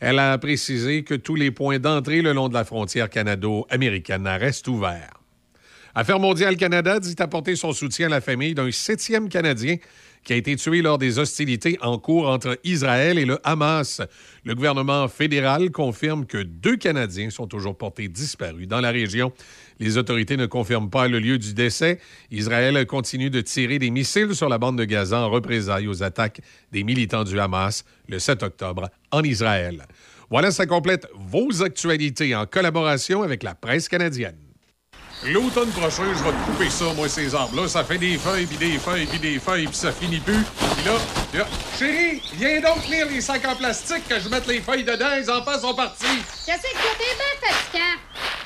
Elle a précisé que tous les points d'entrée le long de la frontière canado-américaine restent ouverts. Affaires mondiale Canada dit apporter son soutien à la famille d'un septième Canadien qui a été tué lors des hostilités en cours entre Israël et le Hamas. Le gouvernement fédéral confirme que deux Canadiens sont toujours portés disparus dans la région. Les autorités ne confirment pas le lieu du décès. Israël continue de tirer des missiles sur la bande de Gaza en représailles aux attaques des militants du Hamas le 7 octobre en Israël. Voilà, ça complète vos actualités en collaboration avec la presse canadienne. L'automne prochain, je vais te couper ça, moi, ces arbres-là. Ça fait des feuilles, puis des feuilles, puis des feuilles, puis ça finit plus. Puis là, là, chérie, viens donc tenir les sacs en plastique que je mette les feuilles dedans. Les enfants sont partis. Qu'est-ce que t'es bien fatigant?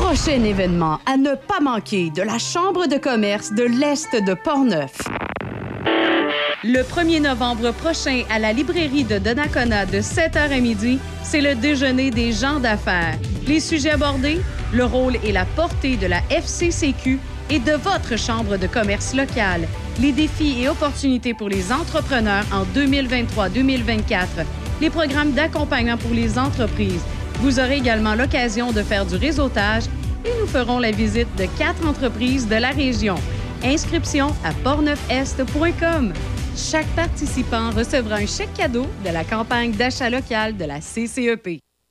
Prochain événement à ne pas manquer de la Chambre de commerce de l'Est de Portneuf. Le 1er novembre prochain, à la librairie de Donnacona de 7h à midi, c'est le déjeuner des gens d'affaires. Les sujets abordés, le rôle et la portée de la FCCQ et de votre chambre de commerce locale, les défis et opportunités pour les entrepreneurs en 2023-2024, les programmes d'accompagnement pour les entreprises. Vous aurez également l'occasion de faire du réseautage et nous ferons la visite de quatre entreprises de la région. Inscription à portneufest.com. Chaque participant recevra un chèque cadeau de la campagne d'achat local de la CCEP.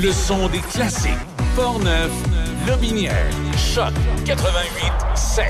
Le son des classiques. Portneuf, Lobinière, Choc 88 7.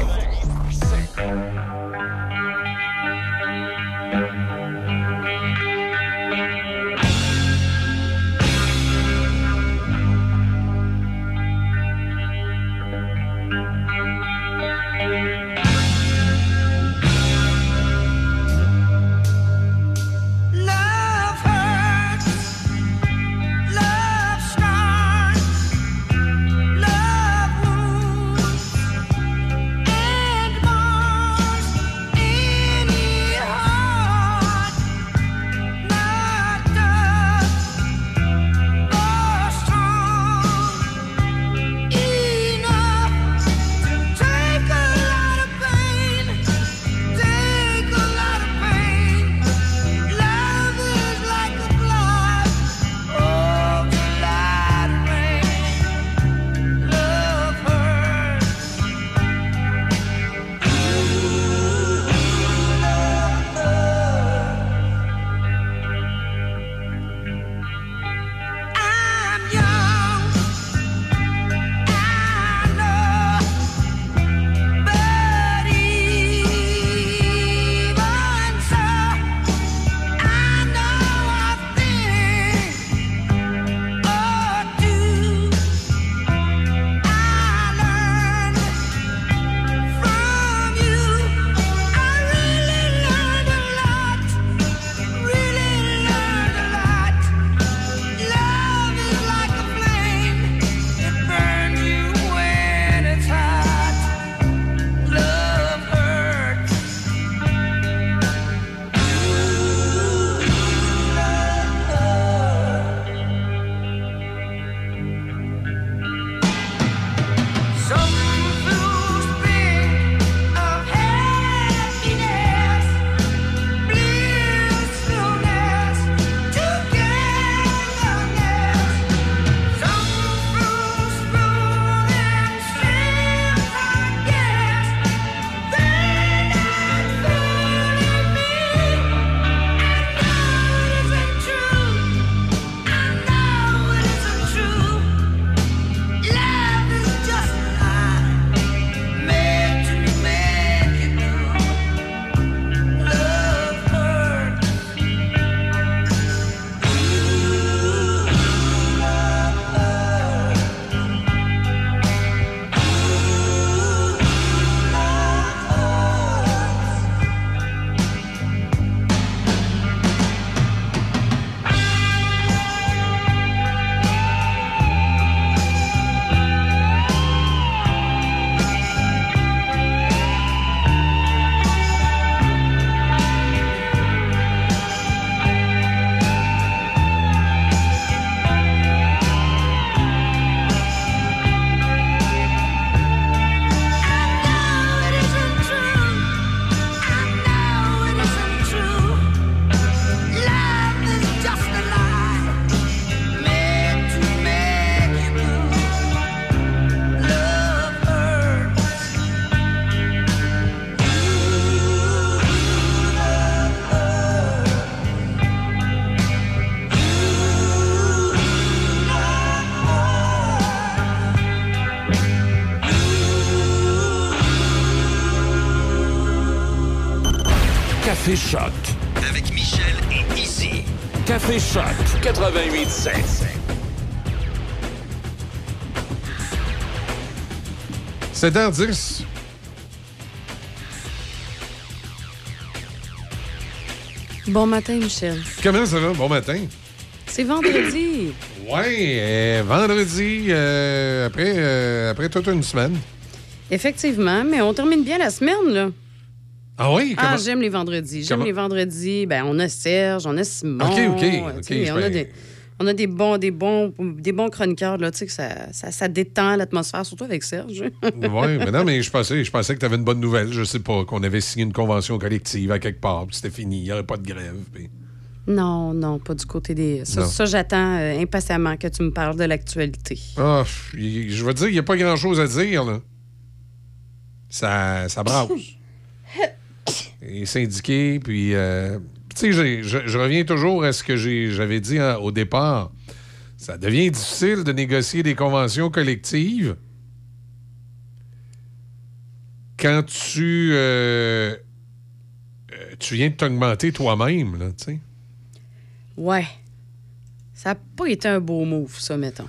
Café Choc. Avec Michel et Izzy. Café Choc 88.7. 7h10. Bon matin, Michel. Comment ça va? Bon matin. C'est vendredi. Ouais, euh, vendredi, euh, après, euh, après toute une semaine. Effectivement, mais on termine bien la semaine, là. Ah oui? Ah, Comment- j'aime les vendredis. J'aime Comment- les vendredis. Ben, on a Serge, on a Simon. OK, OK, OK, tu sais, je on, a des, on a des bons, des bons, des bons chroniqueurs, là, tu sais, que ça, ça, ça détend l'atmosphère, surtout avec Serge. Oui, mais non, mais je pensais, je pensais que tu avais une bonne nouvelle. Je sais pas, qu'on avait signé une convention collective à quelque part, puis c'était fini, il n'y aurait pas de grève. puis- non, non, pas du côté des. Ça, j'attends euh, impatiemment que tu me parles de l'actualité. Ah, je veux dire, il n'y a pas grand-chose à dire, là. Ça, ça brasse. Syndiqués, puis... euh, tu sais, je, reviens toujours à ce que j'avais dit hein, au départ. Ça devient difficile de négocier des conventions collectives quand tu... euh, euh, tu viens de t'augmenter toi-même, là, tu sais. Ouais. Ça n'a pas été un beau move, ça, mettons.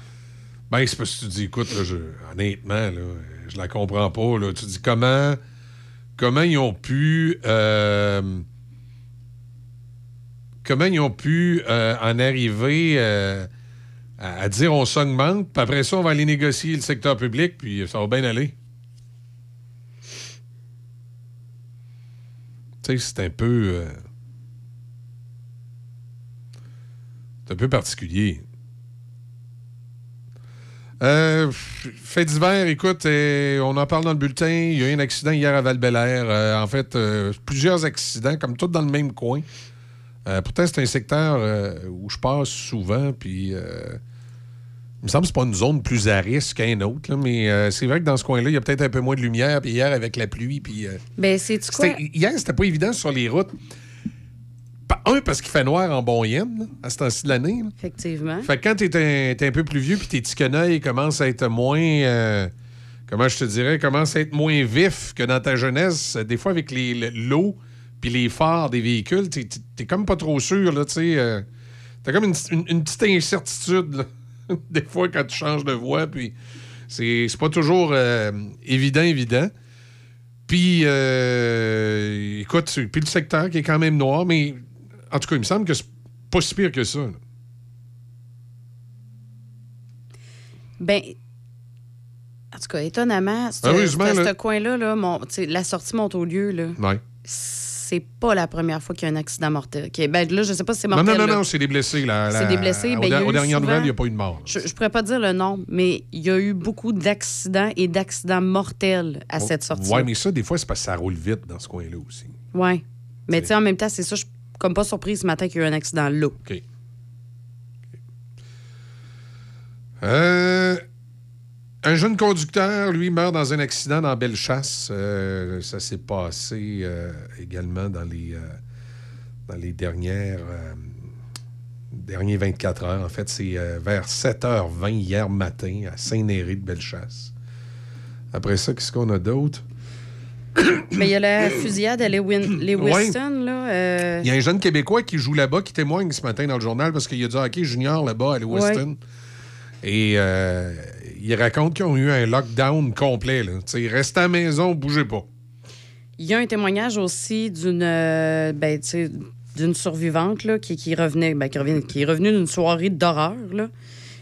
Ben, c'est parce que tu dis, écoute, là, je- honnêtement, là, je la comprends pas. Là. Tu dis comment, comment ils ont pu. euh, comment ils ont pu euh, en arriver euh, à, à dire on s'augmente, puis après ça, on va aller négocier le secteur public, puis ça va bien aller. Tu sais, c'est un peu. c'est un peu particulier. Euh, fait d'hiver, écoute, euh, on en parle dans le bulletin. Il y a eu un accident hier à val en fait, euh, plusieurs accidents, comme tous dans le même coin. Euh, pourtant, c'est un secteur euh, où je passe souvent, puis euh, il me semble que c'est pas une zone plus à risque qu'un autre, là, mais euh, c'est vrai que dans ce coin-là, il y a peut-être un peu moins de lumière, puis hier, avec la pluie, puis... euh, Ben, c'est-tu quoi? Hier, c'était pas évident sur les routes. Un, parce qu'il fait noir en bon yen, là, à ce temps-ci de l'année. là. Effectivement. Fait que quand t'es un, t'es un peu plus vieux puis tes petits quenouilles commencent à être moins. euh, comment je te dirais? Commencent à être moins vifs que dans ta jeunesse. Des fois, avec les- le- l'eau puis les phares des véhicules, t'es, t'es- t'es comme pas trop sûr, là, tu sais. euh, t'as comme une, une- une petite incertitude, là, des fois, quand tu changes de voie, puis c'est, c'est pas toujours euh, évident, évident. Puis, euh, écoute, c'est- puis le secteur qui est quand même noir, mais en tout cas, il me semble que c'est pas si pire que ça. là. Ben, en tout cas, étonnamment, ce ce coin-là, là, mon- la sortie Montaulieu, là, Ouais. c'est pas la première fois qu'il y a un accident mortel. est- Ben, là, je sais pas si c'est Non, mortel. non, non, là. non, c'est des blessés. Là, C'est des blessés. Au ben, aux dernières souvent- nouvelles, il n'y a pas eu de mort. Je, je pourrais pas dire le nombre, mais il y a eu beaucoup d'accidents et d'accidents mortels à cette sortie. Oui, mais ça, des fois, c'est parce que ça roule vite dans ce coin-là aussi. Ouais. Mais tu sais, en même temps, c'est ça, je comme pas surprise ce matin qu'il y a eu un accident là. OK. Euh, un jeune conducteur, lui, meurt dans un accident dans Bellechasse. Euh, ça s'est passé euh, également dans les, dans les dernières, derniers 24 heures. En fait, c'est vers 7h20 hier matin à Saint-Néry de Bellechasse. Après ça, qu'est-ce qu'on a d'autre? Mais il y a la fusillade à là. euh, Il y a un jeune Québécois qui joue là-bas, qui témoigne ce matin dans le journal parce qu'il y a du hockey junior là-bas à Lewiston. Et euh, il raconte qu'ils ont eu un lockdown complet. Là. Tu sais, restez à la maison, bougez pas. Il y a un témoignage aussi d'une euh, ben, d'une survivante là, qui, qui revenait, ben, qui, qui est revenue d'une soirée d'horreur.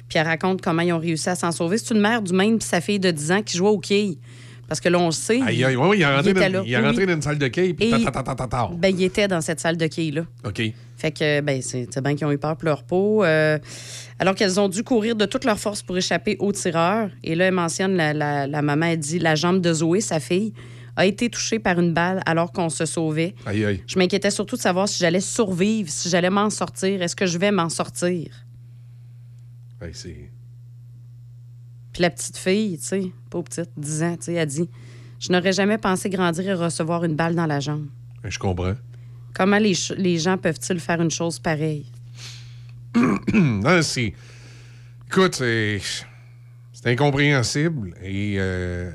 Puis elle raconte comment ils ont réussi à s'en sauver. C'est une mère du même puis sa fille de 10 ans qui jouait au quai. Parce que là, on le sait. Aïe, aïe, ouais, il est rentré, était dans, là. il est Oui, rentré oui. dans une salle de quai, puis Et- ta, ta, ta, ta, ta, ta. Ben, il était dans cette salle de quai-là. OK. Fait que, ben, c'est bien qu'ils ont eu peur pour leur peau. euh, alors qu'elles ont dû courir de toute leur force pour échapper aux tireurs. Et là, elle mentionne, la, la, la maman, elle dit, la jambe de Zoé, sa fille, a été touchée par une balle alors qu'on se sauvait. Aïe, aïe. Je m'inquiétais surtout de savoir si j'allais survivre, si j'allais m'en sortir. Est-ce que je vais m'en sortir? Ouais, c'est... Puis la petite fille, tu sais, pas petite, 10 ans, tu sais, elle dit Je n'aurais jamais pensé grandir et recevoir une balle dans la jambe. Ben, Je comprends. Comment les, ch- les gens peuvent-ils faire une chose pareille? non, c'est. Écoute, c'est. C'est incompréhensible. Et. euh,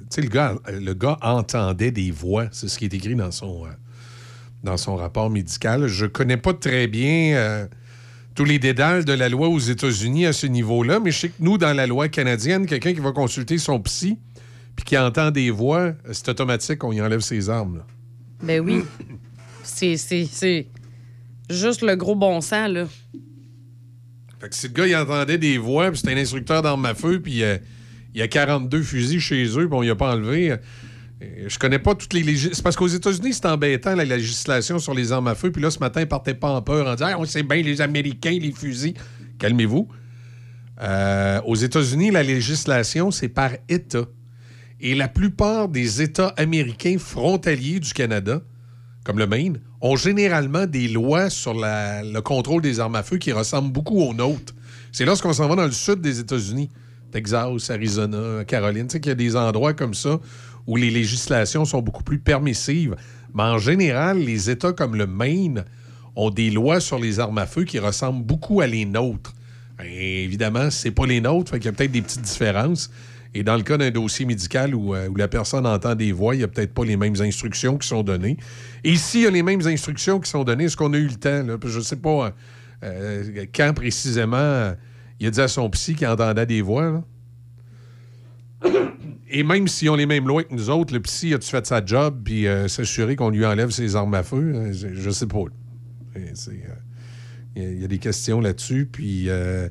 Tu sais, le gars, le gars entendait des voix. C'est ce qui est écrit dans son. euh, dans son rapport médical. Je connais pas très bien euh, tous les dédales de la loi aux États-Unis à ce niveau-là, mais je sais que nous, dans la loi canadienne, quelqu'un qui va consulter son psy puis qui entend des voix, c'est automatique, on y enlève ses armes. là. Ben oui. C'est- juste le gros bon sens, là. Fait que si le gars, il entendait des voix, puis c'était un instructeur d'armes à feu, puis euh, il y a 42 fusils chez eux, puis on y a pas enlevé. Euh, je connais pas toutes les législations. C'est parce qu'aux États-Unis, c'est embêtant, la législation sur les armes à feu. Puis là, ce matin, ils partaient pas en peur en disant Ah, on sait bien, les Américains, les fusils. Calmez-vous. Euh, aux États-Unis, la législation, c'est par État. Et la plupart des États américains frontaliers du Canada, comme le Maine, ont généralement des lois sur le contrôle des armes à feu qui ressemblent beaucoup aux nôtres. C'est lorsqu'on s'en va dans le sud des États-Unis, Texas, Arizona, Caroline, tu sais qu'il y a des endroits comme ça où les législations sont beaucoup plus permissives. Mais en général, les États comme le Maine ont des lois sur les armes à feu qui ressemblent beaucoup à les nôtres. Et évidemment, c'est pas les nôtres, fait qu'il y a peut-être des petites différences. Et dans le cas d'un dossier médical où, euh, la personne entend des voix, il n'y a peut-être pas les mêmes instructions qui sont données. Et s'il y a les mêmes instructions qui sont données, est-ce qu'on a eu le temps? Je ne sais pas euh, quand précisément euh, il a dit à son psy qu'il entendait des voix. là? Et même s'ils ont les mêmes lois que nous autres, le psy a-tu fait sa job puis euh, s'assurer qu'on lui enlève ses armes à feu? Euh, Je, sais pas. Euh, Il y a- des questions là-dessus. Puis, euh,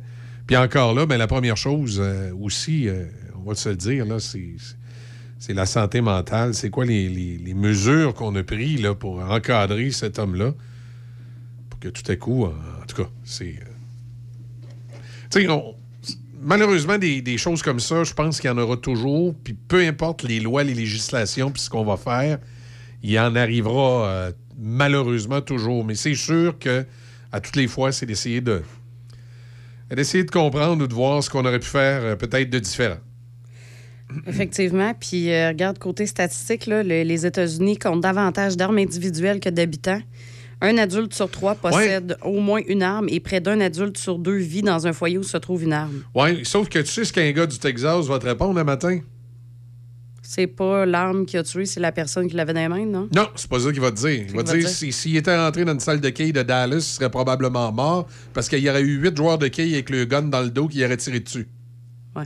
puis encore là, ben, la première chose aussi, on va se le dire, là, c'est, la santé mentale. C'est quoi les, les- mesures qu'on a prises là, pour encadrer cet homme-là? Pour que tout à coup, en, en tout cas, c'est. tu sais, malheureusement, des, choses comme ça, je pense qu'il y en aura toujours. Puis peu importe les lois, les législations, puis ce qu'on va faire, il en arrivera euh, malheureusement toujours. Mais c'est sûr que à toutes les fois, c'est d'essayer de d'essayer de comprendre ou de voir ce qu'on aurait pu faire euh, peut-être de différent. Effectivement. Puis, euh, regarde, côté statistique, là, le- les États-Unis comptent davantage d'armes individuelles que d'habitants. Un adulte sur trois possède au moins une arme et près d'un adulte sur deux vit dans un foyer où se trouve une arme. Oui, sauf que tu sais ce qu'un gars du Texas va te répondre le matin? C'est pas l'arme qui a tué, c'est la personne qui l'avait dans les mains, non? Non, c'est pas ça qu'il va te dire. Il va te dire dire? si- s'il était rentré dans une salle de quilles de Dallas, il serait probablement mort parce qu'il y aurait eu huit joueurs de quilles avec le gun dans le dos qui auraient tiré dessus. Ouais.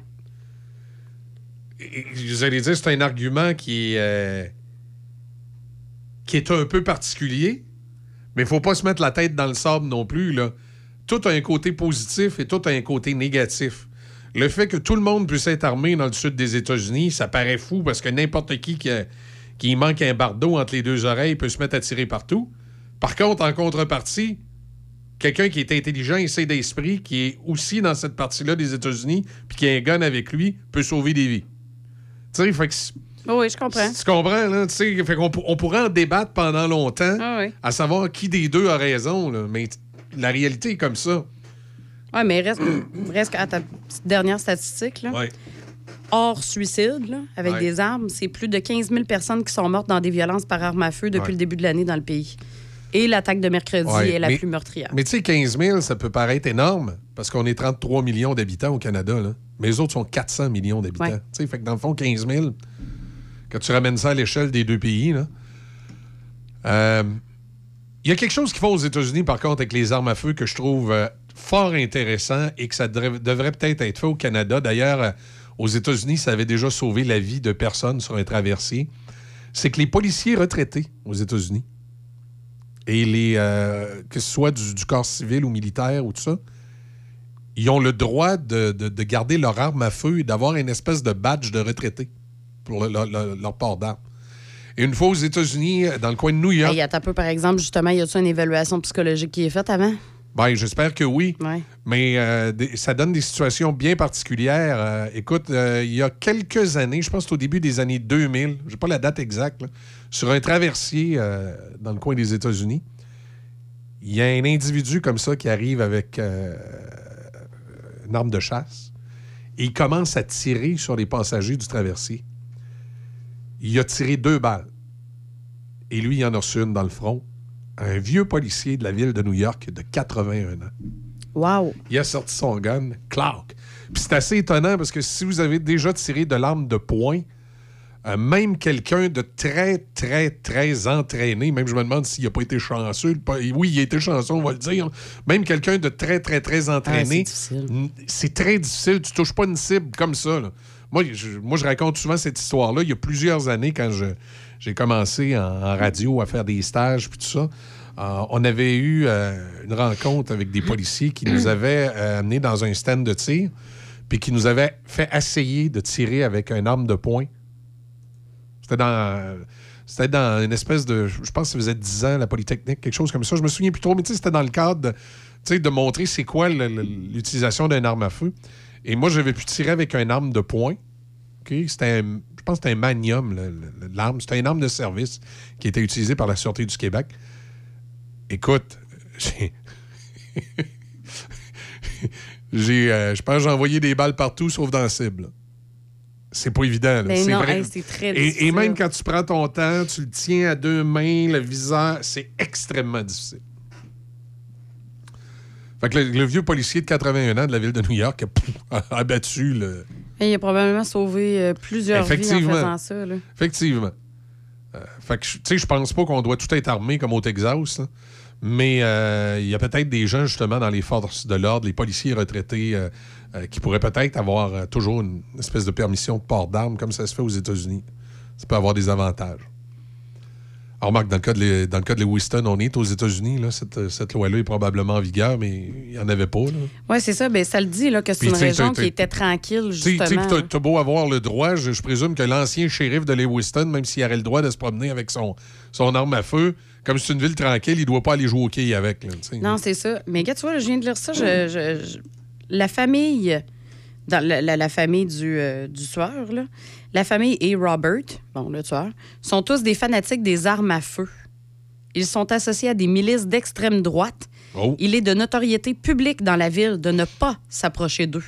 Et- et Vous allez dire, c'est un argument qui est, euh, qui est un peu particulier, mais il faut pas se mettre la tête dans le sable non plus. Là. Tout a un côté positif et tout a un côté négatif. Le fait que tout le monde puisse être armé dans le sud des États-Unis, ça paraît fou parce que n'importe qui qui, a- qui manque un bardeau entre les deux oreilles peut se mettre à tirer partout. Par contre, en contrepartie, quelqu'un qui est intelligent et sait d'esprit, qui est aussi dans cette partie-là des États-Unis, puis qui a un gun avec lui, peut sauver des vies. Tu sais, oui, je comprends. tu comprends, là? Tu sais, fait qu'on pour- on pourrait en débattre pendant longtemps, Ah oui. à savoir qui des deux a raison, là. Mais la réalité est comme ça. Oui, mais reste, reste à ta petite dernière statistique. Là. Ouais. Hors suicide, là, avec Ouais. des armes, c'est plus de 15 000 personnes qui sont mortes dans des violences par arme à feu depuis Ouais. le début de l'année dans le pays. Et l'attaque de mercredi Ouais, est la mais- plus meurtrière. Mais tu sais, 15 000, ça peut paraître énorme, parce qu'on est 33 millions d'habitants au Canada, là. Mais les autres sont 400 millions d'habitants. Ouais. Tu sais, fait que dans le fond, 15 000, quand tu ramènes ça à l'échelle des deux pays, euh, Il y a quelque chose qu'ils font aux États-Unis, par contre, avec les armes à feu que je trouve euh, fort intéressant et que ça devrait, peut-être être fait au Canada. D'ailleurs, euh, aux États-Unis, ça avait déjà sauvé la vie de personnes sur un traversier. C'est que les policiers retraités aux États-Unis, et les que ce soit du, corps civil ou militaire ou tout ça, ils ont le droit de, de- de garder leur arme à feu et d'avoir une espèce de badge de retraité pour le- le- le- leur port d'arme. Et une fois aux États-Unis, dans le coin de New York, Hey, attends un peu, par exemple, justement, y a-t-il une évaluation psychologique qui est faite avant? ben, j'espère que oui. Ouais. Mais euh, ça donne des situations bien particulières. Euh, écoute, euh, il y a quelques années, je pense que au début des années 2000, je n'ai pas la date exacte, là, sur un traversier euh, dans le coin des États-Unis, il y a un individu comme ça qui arrive avec euh, une arme de chasse et il commence à tirer sur les passagers du traversier. Il a tiré deux balles. Et lui, il en a reçu une dans le front. Un vieux policier de la ville de New York de 81 ans. Wow! Il a sorti son gun, clac. Puis c'est assez étonnant parce que si vous avez déjà tiré de l'arme de poing, Euh, même quelqu'un de très, très, très entraîné, même je me demande s'il n'a pas été chanceux. Oui, il a été chanceux, on va le dire. Même quelqu'un de très, très, très entraîné. Ah, difficile. n- c'est très difficile. Tu touches pas une cible comme ça. là. Moi, je, moi, je raconte souvent cette histoire-là. Il y a plusieurs années, quand j'ai commencé en, radio à faire des stages puis tout ça, euh, on avait eu euh, une rencontre avec des policiers qui nous avaient euh, amenés dans un stand de tir puis qui nous avaient fait essayer de tirer avec une arme de poing. C'était dans... C'était dans une espèce de. Je pense que ça faisait 10 ans, la Polytechnique, quelque chose comme ça. Je me souviens plus trop, mais c'était dans le cadre de, de montrer c'est quoi l'utilisation d'une arme à feu. Et moi, j'avais pu tirer avec une arme de poing. C'était un- je pense que c'était un le- l'arme. C'était une arme de service qui était utilisée par la Sûreté du Québec. Écoute, j'ai. j'ai, euh, je pense que j'ai envoyé des balles partout sauf dans la cible. C'est pas évident. Ben C'est non, vrai. hey, c'est très Et- et, même quand tu prends ton temps, tu le tiens à deux mains, le viseur, c'est extrêmement difficile. Fait que le, le vieux policier de 81 ans de la ville de New York a, pff, abattu le. Et il a probablement sauvé euh, plusieurs vies en faisant ça. Là. Effectivement. Euh, fait que, je- tu sais, je pense pas qu'on doit tout être armé comme au Texas, là. mais euh, il y a peut-être des gens, justement, dans les forces de l'ordre, les policiers retraités, qui pourraient peut-être avoir toujours une espèce de permission de port d'armes, comme ça se fait aux États-Unis. Ça peut avoir des avantages. Alors, remarque, dans le cas de, les- dans le cas de Lewiston, on est aux États-Unis, là, cette, cette loi-là est probablement en vigueur, mais il n'y en avait pas. Oui, c'est ça. Ben, ça le dit là, que c'est une tu région qui était tranquille, Tu tu justement. t'as- t'as beau avoir le droit, je, je présume que l'ancien shérif de Lewiston, même s'il aurait le droit de se promener avec son, son arme à feu, comme c'est une ville tranquille, il doit pas aller jouer au quai avec. là, tu. Non, c'est ça. Mais regarde, tu vois, là, je viens de lire ça. je- La famille, dans la, la- la famille du, euh, du tueur, là, la famille et Robert, bon, le tueur, sont tous des fanatiques des armes à feu. Ils sont associés à des milices d'extrême droite. Oh. Il est de notoriété publique dans la ville de ne pas s'approcher d'eux.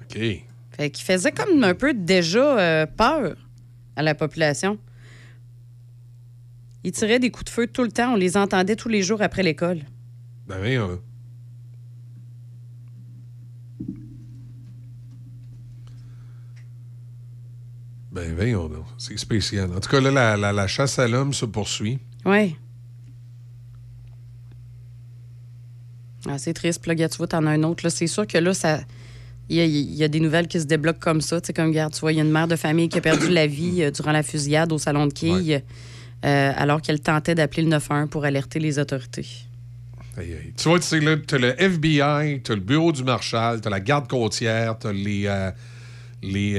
OK. Fait qu'il faisait comme un peu déjà euh, peur à la population. Ils tiraient des coups de feu tout le temps. On les entendait tous les jours après l'école. Ben oui. Ben. C'est spécial. En tout cas, là, la, la- la chasse à l'homme se poursuit. Oui. Ah, c'est triste. Puis là, regarde, tu vois, t'en as un autre. là. C'est sûr que là, ça. Il y, a, il y a des nouvelles qui se débloquent comme ça. Tu sais, comme, regarde, tu vois, il y a une mère de famille qui a perdu la vie euh, durant la fusillade au salon de quilles, euh, alors qu'elle tentait d'appeler le 911 pour alerter les autorités. Aïe, aïe. Tu vois, tu sais, là, t'as le FBI, t'as le bureau du marshal, t'as la garde côtière, t'as les, euh, les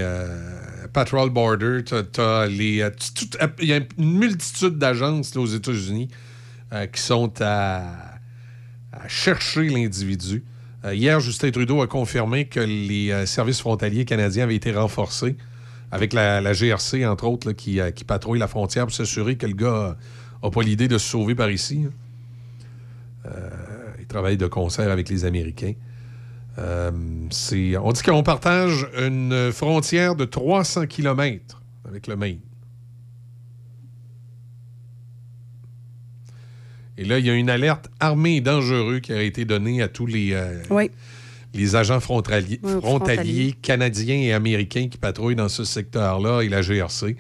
patrol border, les... euh, tu- tout- Il y a une multitude d'agences aux États-Unis euh, qui sont à, chercher l'individu. Euh, hier, Justin Trudeau a confirmé que les euh, services frontaliers canadiens avaient été renforcés avec la, GRC, entre autres, qui, euh, patrouille la frontière pour s'assurer que le gars n'a pas l'idée de se sauver par ici. hein. Euh, il travaille de concert avec les Américains. Euh, on dit qu'on partage une frontière de 300 km avec le Maine. Et là, il y a une alerte armée et dangereux qui a été donnée à tous les, euh, Oui. les agents frontaliers, Oui, frontaliers frontaliers. canadiens et américains qui patrouillent dans ce secteur-là et la GRC.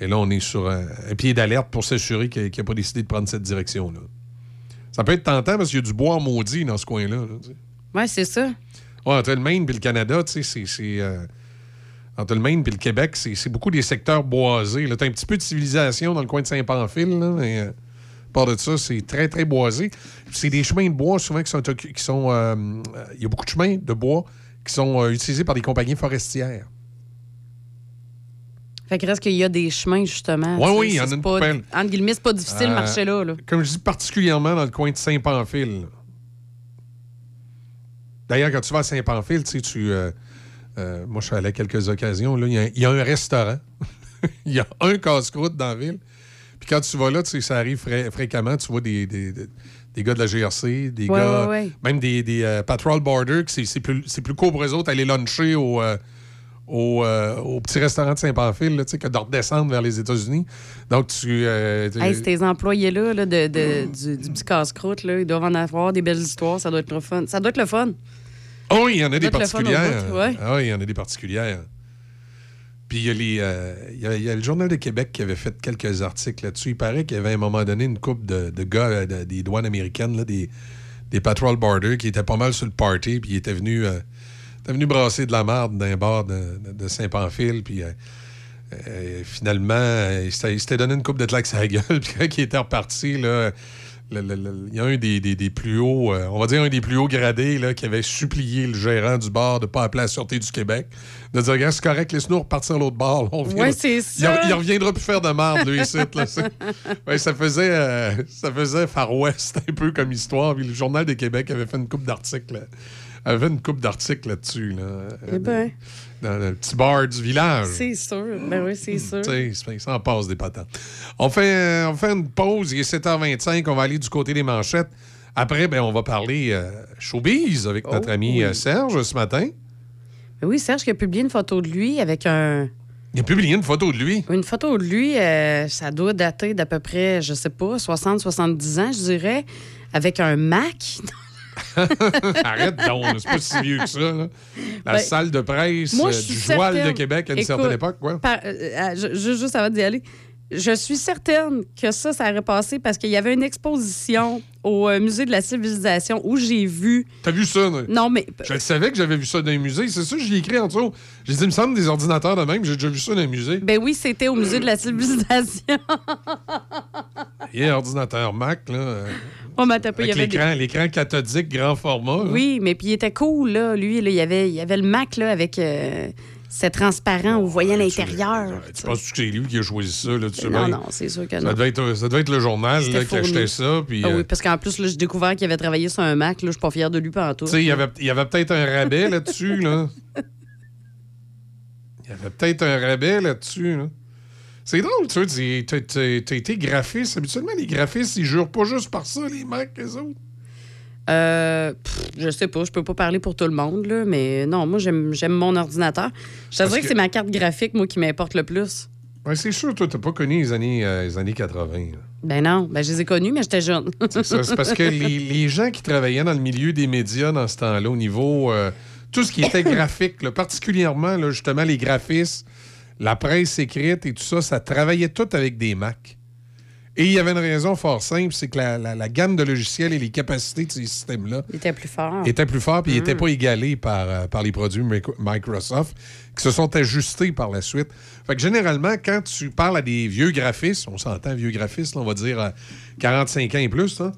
Et là, on est sur un, un pied d'alerte pour s'assurer qu'il n'a pas décidé de prendre cette direction-là. Ça peut être tentant parce qu'il y a du bois maudit dans ce coin-là. là. Oui, c'est ça. Ouais, entre le Maine et le Canada, tu sais, c'est. c'est, euh, entre le Maine et le Québec, c'est c'est beaucoup des secteurs boisés. Tu as un petit peu de civilisation dans le coin de Saint-Pamphile, là, mais euh, à part de ça, c'est très, très boisé. C'est des chemins de bois souvent qui sont. Qui sont euh, Il y a beaucoup de chemins de bois qui sont utilisés par des compagnies forestières. Fait qu'il reste qu'il y a des chemins, justement. Sais, oui, il y en a une pas-. Entre guillemets, c'est pas difficile de Euh, marcher là. là. Comme je dis, particulièrement dans le coin de Saint-Pamphile. D'ailleurs, quand tu vas à Saint-Pamphile, tu sais, tu. euh, euh, moi, je suis allé à quelques occasions. Il y, a- il y a un restaurant. Il y a un casse-croûte dans la ville. Puis quand tu vas là, tu sais, ça arrive fré- fréquemment. Tu vois des, des, des- des gars de la GRC, des Ouais, gars. ouais, ouais. Même des, des euh, patrol border, que c'est plus, plus court pour eux autres aller luncher au. euh, au, euh, au petit restaurant de Saint-Pamphile, là, tu sais, que de redescendre vers les États-Unis. Donc, tu. euh, Hey, ces employés-là là, de, de- du, du petit casse-croûte, là, ils doivent en avoir des belles histoires. Ça doit être le fun. Ça doit être le fun. Oh, il y en a des particulières. bout, ouais. Ah il y en a des particulières. Puis il y, a les, euh, il y a- il y a le Journal de Québec qui avait fait quelques articles là-dessus. Il paraît qu'il y avait à un moment donné une couple de, de gars euh, de- des douanes américaines, là, des, des patrol border, qui étaient pas mal sur le party, puis ils étaient venus, euh, étaient venus brasser de la merde d'un bar de, de- de Saint-Pamphile, puis... euh, euh, finalement, euh, il s'était il donné une coupe de claques à la gueule. Puis quand il était reparti, là, il y a un des, des- des plus hauts, euh, on va dire un des plus hauts gradés, là, qui avait supplié le gérant du bar de ne pas appeler la Sûreté du Québec, de dire, Regarde, c'est correct, laisse-nous repartir à l'autre bar. là, on Ouais, c'est il, ça. il reviendra plus faire de merde, lui, ici. là, Ouais, ça faisait, euh, ça faisait Far West un peu comme histoire. Puis le Journal de Québec avait fait une coupe d'articles. Avait une coupe d'articles là-dessus. Là, Eh ben, dans le petit bar du village. c'est sûr. Ben oui, c'est sûr. Tu sais, ça- en passe des patates. On fait, euh, on fait une pause, il est 7h25, on va aller du côté des manchettes. Après, ben, on va parler euh, showbiz avec notre Oh, ami oui. euh, Serge ce matin. Ben oui, Serge qui a publié une photo de lui avec un. Il a publié une photo de lui. Une photo de lui, euh, ça doit dater d'à peu près, je sais pas, 60-70 ans, je dirais, avec un Mac. Arrête donc, c'est pas si vieux que ça. là. La Ben, salle de presse Moi, euh, du Joal de Québec à une Écoute, certaine époque. Quoi. par- euh, euh, je- juste avant d'y aller, je suis certaine que ça, ça aurait passé parce qu'il y avait une exposition au euh, Musée de la Civilisation où j'ai vu. T'as vu ça? là? Non, mais. Je savais que j'avais vu ça dans un musée. C'est ça, j'y ai écrit en dessous. J'ai dit, il me semble des ordinateurs de même, j'ai déjà vu ça dans un musée. Ben oui, c'était au Musée de la Civilisation. Il y a un ordinateur Mac, là. Euh, Oh, mais attends, pas, il y avec avait des- l'écran, l'écran cathodique grand format. là. Oui, mais puis il était cool, là. Lui, là, il, y avait, il y avait le Mac, là, avec. euh, c'est transparent, on voyait l'intérieur. Tu penses que c'est lui qui a choisi ça, là, tu Non, non, c'est sûr que Ça non. devait être, ça devait être le journal là, qui achetait ça. Puis, Ah euh, oui, parce qu'en plus, là, j'ai découvert qu'il avait travaillé sur un Mac. Là, je suis pas fière de lui pendant tout. tu sais, il y avait, il y avait peut-être un rabais là-dessus. Là. Il y avait peut-être un rabais là-dessus. là. C'est drôle, tu sais, t'as- été graphiste. Habituellement, les graphistes, ils jurent pas juste par ça, les Macs, les autres. Euh, pff, je sais pas, je peux pas parler pour tout le monde, là, mais non, moi, j'aime j'aime mon ordinateur. Je te dirais que, que- c'est ma carte graphique, moi, qui m'importe le plus. Ouais, c'est sûr, toi, t'as pas connu les années, euh, les années 80. là. Ben non, ben je les ai connus, mais j'étais jeune. C'est parce que les, les gens qui travaillaient dans le milieu des médias dans ce temps-là, au niveau. euh, tout ce qui était graphique, là, particulièrement, là, justement, les graphistes, la presse écrite et tout ça, ça travaillait tout avec des Macs. Et il y avait une raison fort simple, c'est que la, la- la gamme de logiciels et les capacités de ces systèmes-là était plus fort. étaient plus forts, puis ils Mm. n'étaient pas égalés par, euh, par les produits Mic- Microsoft, qui se sont ajustés par la suite. Fait que généralement, quand tu parles à des vieux graphistes, on s'entend vieux graphistes, là, on va dire euh, 45 ans et plus, là,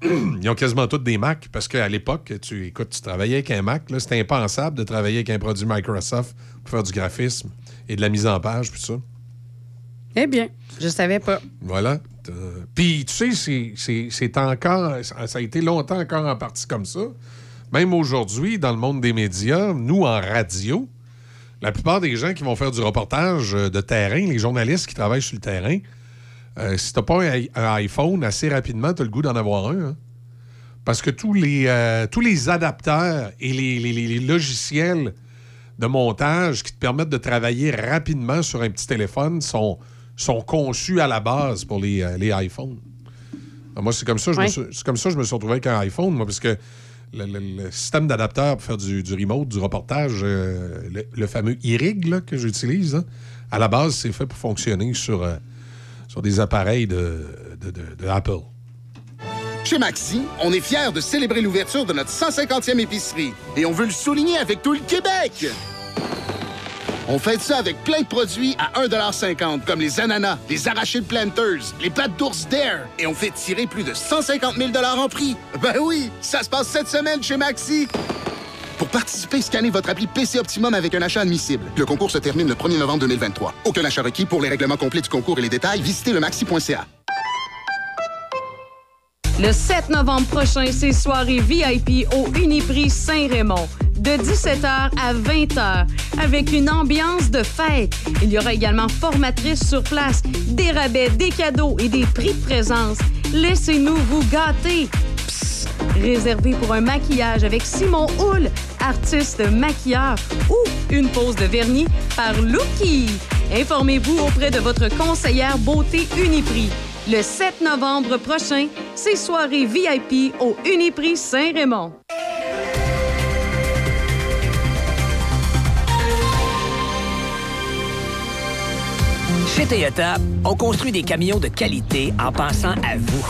ils ont quasiment tous des Macs, parce qu'à l'époque, tu, écoute, tu travaillais avec un Mac, c'était impensable de travailler avec un produit Microsoft pour faire du graphisme et de la mise en page, puis ça. Eh bien, je savais pas. Voilà. T'as- Puis, tu sais, c'est- c'est- c'est encore. Ça a été longtemps encore en partie comme ça. Même aujourd'hui, dans le monde des médias, nous, en radio, la plupart des gens qui vont faire du reportage euh, de terrain, les journalistes qui travaillent sur le terrain, euh, si t'as pas un, iPhone, assez rapidement, t'as le goût d'en avoir un. hein. Parce que tous les, euh, tous les adapteurs et les- les logiciels de montage qui te permettent de travailler rapidement sur un petit téléphone sont, sont conçus à la base pour les, euh, les iPhones. Alors, moi, c'est comme, ça, je me Ouais. suis- c'est comme ça que je me suis retrouvé avec un iPhone, moi, parce que le, le- le système d'adapteur pour faire du, du remote, du reportage, euh, le, le fameux iRig que j'utilise, hein, à la base, c'est fait pour fonctionner sur, euh, sur des appareils de, de- de- de Apple. Chez Maxi, on est fiers de célébrer l'ouverture de notre 150e épicerie. Et on veut le souligner avec tout le Québec. On fait ça avec plein de produits à 1,50 comme les ananas, les arachides planters, les pattes d'ours Dare. Et on fait tirer plus de 150 000 en prix. Ben oui, ça se passe cette semaine chez Maxi. Pour participer, scannez votre appli PC Optimum avec un achat admissible. Le concours se termine le 1er novembre 2023. Aucun achat requis. Pour les règlements complets du concours et les détails, visitez le maxi.ca. Le 7 novembre prochain, c'est soirée VIP au Uniprix Saint-Raymond. De 17h à 20h, avec une ambiance de fête. Il y aura également formatrice sur place, des rabais, des cadeaux et des prix de présence. Laissez-nous vous gâter. Psst! Réservé pour un maquillage avec Simon Houle, artiste maquilleur, ou une pose de vernis par Lookie. Informez-vous auprès de votre conseillère beauté Uniprix. Le 7 novembre prochain, c'est soirée VIP au Uniprix Saint-Raymond. Chez Toyota, on construit des camions de qualité en pensant à vous.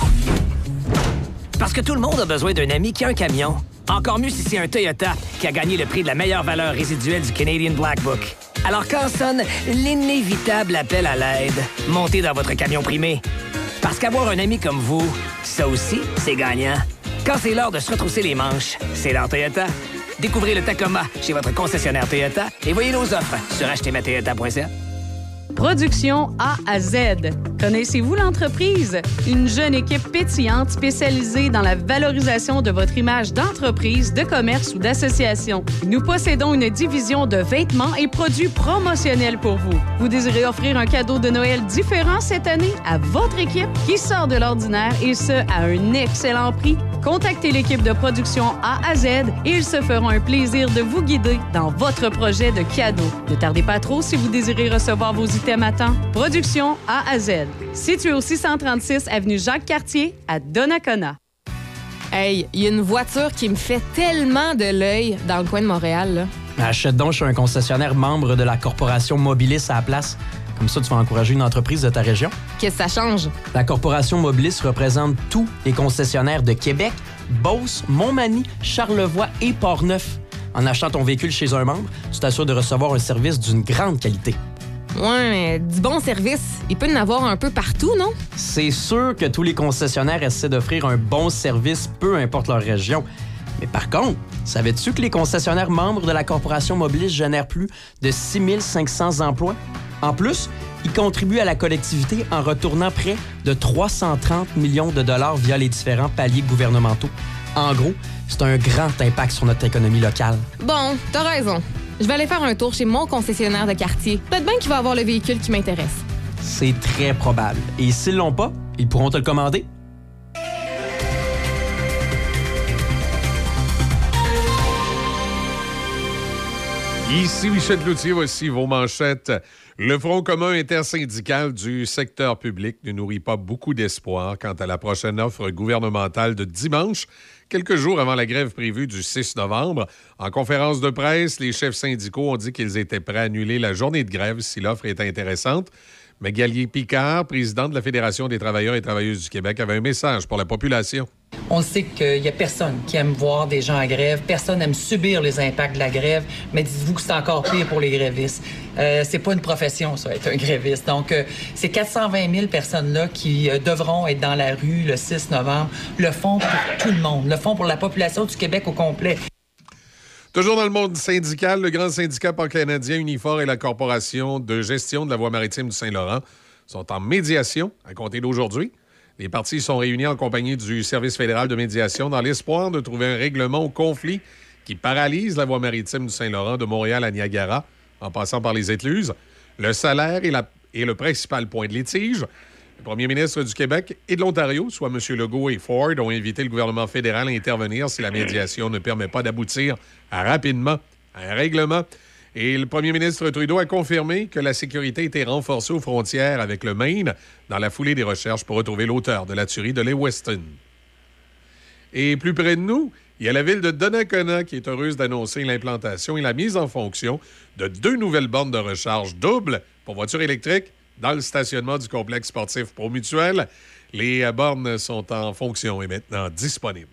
Parce que tout le monde a besoin d'un ami qui a un camion. Encore mieux si c'est un Toyota qui a gagné le prix de la meilleure valeur résiduelle du Canadian Black Book. Alors quand sonne l'inévitable appel à l'aide, montez dans votre camion primé. Parce qu'avoir un ami comme vous, ça aussi, c'est gagnant. Quand c'est l'heure de se retrousser les manches, c'est l'heure Toyota. Découvrez le Tacoma chez votre concessionnaire Toyota et voyez nos offres sur achetezmatoyota.ca. Production A à Z. Connaissez-vous l'entreprise? Une jeune équipe pétillante spécialisée dans la valorisation de votre image d'entreprise, de commerce ou d'association. Nous possédons une division de vêtements et produits promotionnels pour vous. Vous désirez offrir un cadeau de Noël différent cette année à votre équipe qui sort de l'ordinaire et ce, à un excellent prix? Contactez l'équipe de production A à Z et ils se feront un plaisir de vous guider dans votre projet de cadeau. Ne tardez pas trop si vous désirez recevoir vos items à temps. Production A à Z. Situé au 636 avenue Jacques-Cartier à Donnacona. Hey, il y a une voiture qui me fait tellement de l'œil dans le coin de Montréal. Là. Achète donc chez un concessionnaire membre de la corporation Mobilis à la place. Comme ça, tu vas encourager une entreprise de ta région. Qu'est-ce que ça change? La corporation Mobilis représente tous les concessionnaires de Québec, Beauce, Montmagny, Charlevoix et Portneuf. En achetant ton véhicule chez un membre, tu t'assures de recevoir un service d'une grande qualité. Ouais, mais du bon service, il peut y en avoir un peu partout, non? C'est sûr que tous les concessionnaires essaient d'offrir un bon service, peu importe leur région. Mais par contre, savais-tu que les concessionnaires membres de la corporation Mobilis génèrent plus de 6500 emplois? En plus, ils contribuent à la collectivité en retournant près de 330 millions de dollars via les différents paliers gouvernementaux. En gros, c'est un grand impact sur notre économie locale. Bon, t'as raison. Je vais aller faire un tour chez mon concessionnaire de quartier. Peut-être bien qu'il va avoir le véhicule qui m'intéresse. C'est très probable. Et s'ils l'ont pas, ils pourront te le commander. Ici Michel Cloutier, voici vos manchettes. Le Front commun intersyndical du secteur public ne nourrit pas beaucoup d'espoir quant à la prochaine offre gouvernementale de dimanche, quelques jours avant la grève prévue du 6 novembre. En conférence de presse, les chefs syndicaux ont dit qu'ils étaient prêts à annuler la journée de grève si l'offre est intéressante. Mais Gallier Picard, président de la Fédération des travailleurs et travailleuses du Québec, avait un message pour la population. On sait qu'il n'y a personne qui aime voir des gens en grève, personne n'aime subir les impacts de la grève, mais dites-vous que c'est encore pire pour les grévistes. Euh, c'est pas une profession, ça, être un gréviste. Donc, ces 420 000 personnes-là qui euh, devront être dans la rue le 6 novembre le font pour tout le monde, le font pour la population du Québec au complet. Toujours dans le monde syndical, le grand syndicat pan-canadien Unifor et la Corporation de gestion de la voie maritime du Saint-Laurent sont en médiation à compter d'aujourd'hui. Les parties sont réunies en compagnie du Service fédéral de médiation dans l'espoir de trouver un règlement au conflit qui paralyse la voie maritime du Saint-Laurent de Montréal à Niagara en passant par les écluses. Le salaire est, le principal point de litige. Le premier ministre du Québec et de l'Ontario, soit M. Legault et Ford, ont invité le gouvernement fédéral à intervenir si la médiation ne permet pas d'aboutir rapidement à un règlement. Et le premier ministre Trudeau a confirmé que la sécurité était renforcée aux frontières avec le Maine dans la foulée des recherches pour retrouver l'auteur de la tuerie de Lewiston. Et plus près de nous, il y a la ville de Donnacona qui est heureuse d'annoncer l'implantation et la mise en fonction de deux nouvelles bornes de recharge doubles pour voitures électriques dans le stationnement du complexe sportif Promutuel. Les euh, bornes sont en fonction et maintenant disponibles.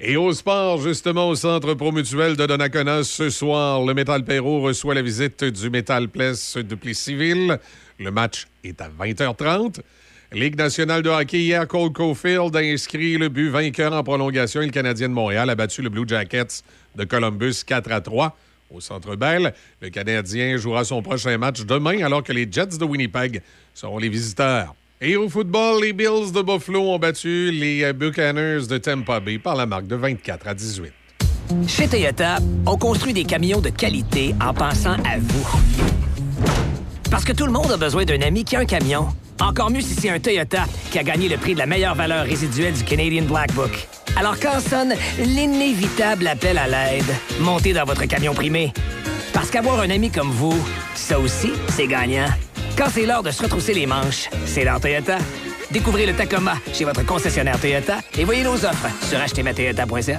Et au sport, justement, au centre promutuel de Donnacona, ce soir, le Métal Perrault reçoit la visite du Métal Place de Plessisville. Le match est à 20h30. Ligue nationale de hockey, hier, Cole Caulfield a inscrit le but vainqueur en prolongation le Canadien de Montréal a battu le Blue Jackets de Columbus 4 à 3 au Centre Bell. Le Canadien jouera son prochain match demain alors que les Jets de Winnipeg seront les visiteurs. Et au football, les Bills de Buffalo ont battu les Buccaneers de Tampa Bay par la marque de 24 à 18. Chez Toyota, on construit des camions de qualité en pensant à vous. Parce que tout le monde a besoin d'un ami qui a un camion. Encore mieux si c'est un Toyota qui a gagné le prix de la meilleure valeur résiduelle du Canadian Black Book. Alors quand sonne l'inévitable appel à l'aide, montez dans votre camion primé. Parce qu'avoir un ami comme vous, ça aussi, c'est gagnant. Quand c'est l'heure de se retrousser les manches, c'est l'heure Toyota. Découvrez le Tacoma chez votre concessionnaire Toyota et voyez nos offres sur achetezmatoyota.ca.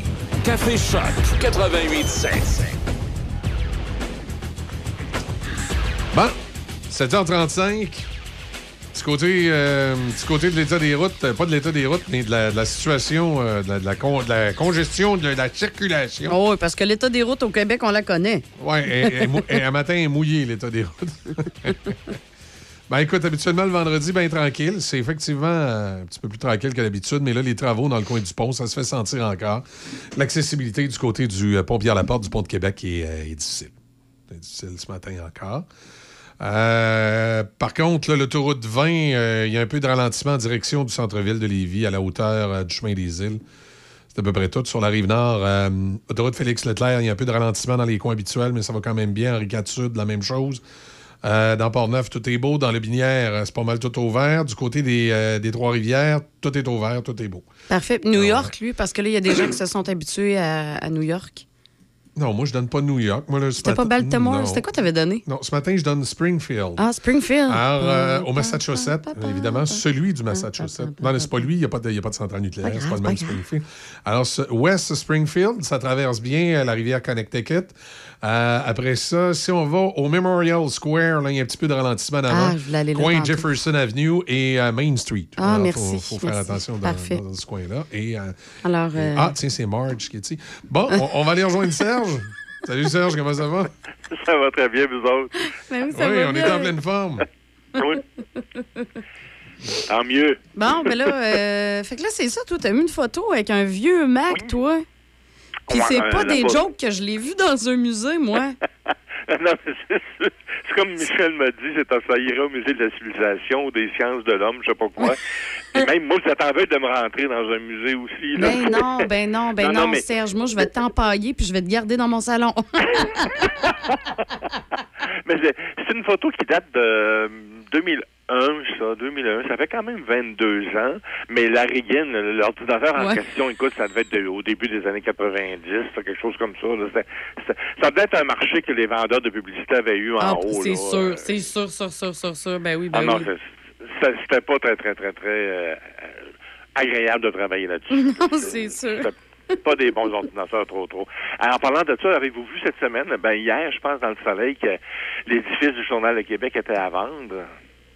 Café Choc 88.7. Bon, 7h35. Petit côté, euh, petit côté de l'état des routes, euh, pas de l'état des routes, mais de la, de la situation, euh, de, la, de la con- de la congestion, de la circulation. Oh, oui, parce que l'état des routes au Québec, on la connaît. Oui, et, et mou- et un matin est mouillé, l'état des routes. ben écoute, habituellement, le vendredi, bien tranquille. C'est effectivement euh, un petit peu plus tranquille que d'habitude, mais là, les travaux dans le coin du pont, ça se fait sentir encore. L'accessibilité du côté du euh, pont Pierre-Laporte, du pont de Québec, est, euh, est difficile. C'est difficile ce matin encore. Par contre, l'autoroute 20, euh, il y a un peu de ralentissement en direction du centre-ville de Lévis, à la hauteur du chemin des îles. C'est à peu près tout. Sur la rive nord, euh, autoroute Félix-Leclerc, il y a un peu de ralentissement dans les coins habituels, mais ça va quand même bien. Henri IV Sud, la même chose. Euh, dans Port-Neuf, tout est beau. Dans le Binière, euh, c'est pas mal tout ouvert. Du côté des, euh, des Trois-Rivières, tout est ouvert, tout est beau. Parfait. New York, lui, parce que là, il y a des gens qui se sont habitués à, à New York. Non, moi, je donne pas New York. C'était pas Baltimore? C'était quoi t'avais donné? Non, ce matin, je donne Springfield. Ah, Springfield. Alors, euh, Ah, au Massachusetts, évidemment, celui du Massachusetts. Non, c'est pas lui, il n'y a, a pas de centrale nucléaire, c'est pas le même. Springfield. Alors, ce- West Springfield, ça traverse bien la rivière Connecticut. Euh, après ça, si on va au Memorial Square, là, il y a un petit peu de ralentissement d'avant. Ah, je voulais aller là Coin. Jefferson Avenue et euh, Main Street. Ah, Alors, merci, faut, faut faire merci. attention dans, ce coin-là. Et, euh, Alors, et- euh, Ah, tiens, c'est Marge qui est ici. Bon, on, on va aller rejoindre Serge. Salut Serge, comment ça va? Ça va très bien, vous autres. Ben oui, oui, on est en pleine forme. Oui. Tant mieux. Bon, ben là, euh, fait que là, c'est ça, toi, t'as mis une photo avec un vieux Mac, toi? Puis c'est euh, pas des jokes que je l'ai vu dans un musée, moi. non, mais c'est, comme Michel m'a dit, c'est irait au musée de la civilisation ou des sciences de l'homme, je sais pas quoi. Et même moi, veille de me rentrer dans un musée aussi. Là. Ben non, ben non, ben Non, non, non, mais- Serge. Moi, je vais t'empailler puis je vais te garder dans mon salon. Mais c'est, c'est une photo qui date de 2001, ça, 2001. Ça fait quand même 22 ans. Mais la Reagan, l'ordinateur en Ouais. question, écoute, ça devait être au début des années 90, c'est quelque chose comme ça. là. Ça devait être un marché que les vendeurs de publicité avaient eu en Ah, haut. c'est sûr, c'est sûr, sûr, sûr, sûr, sûr. Ben oui, ben Ah non, oui. c'était pas très, très, très, très euh, euh, agréable de travailler là-dessus. Non, c'est sûr. Pas des bons ordinateurs trop, trop. Alors, en parlant de ça, avez-vous vu cette semaine, ben hier, je pense, dans le soleil, que l'édifice du Journal de Québec était à vendre?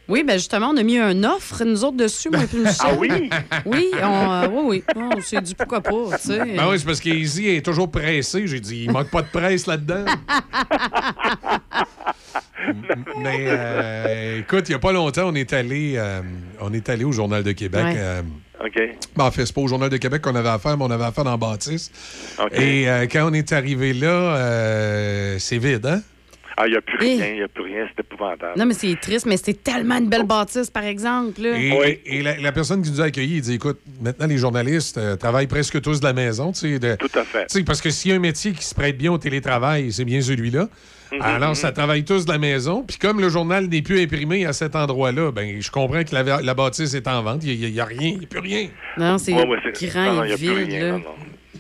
Oui, ben justement, on a mis un offre, nous autres, dessus, moi et puis Michel. Ah oui? Oui, on, euh, oui, oui. On s'est dit pourquoi pas, tu sais. Ben oui, c'est parce qu'Easy est toujours pressé. J'ai dit, il manque pas de presse là-dedans. Mais euh, écoute, il n'y a pas longtemps, on est allé, euh, on est allé au Journal de Québec. Ouais. euh, OK. ben, en fait, c'est pas au Journal de Québec qu'on avait affaire, mais on avait affaire dans Bâtisse. OK. Et euh, quand on est arrivé là, euh, c'est vide, hein? Ah, il n'y a plus rien, il n'y a plus rien, c'est épouvantable. Non, mais c'est triste, mais c'était tellement une belle bâtisse, par exemple. là. Et, et la, la personne qui nous a accueillis, il dit écoute, maintenant les journalistes euh, travaillent presque tous de la maison. tu sais, de- Tout à fait. tu sais, parce que s'il y a un métier qui se prête bien au télétravail, c'est bien celui-là. Mhm, Alors, ça travaille tous de la maison. Puis comme le journal n'est plus imprimé à cet endroit-là, ben je comprends que la, la bâtisse est en vente. Il n'y a, rien, il n'y a plus rien. Non, c'est c'est- a plus vide, rien, là. non, non.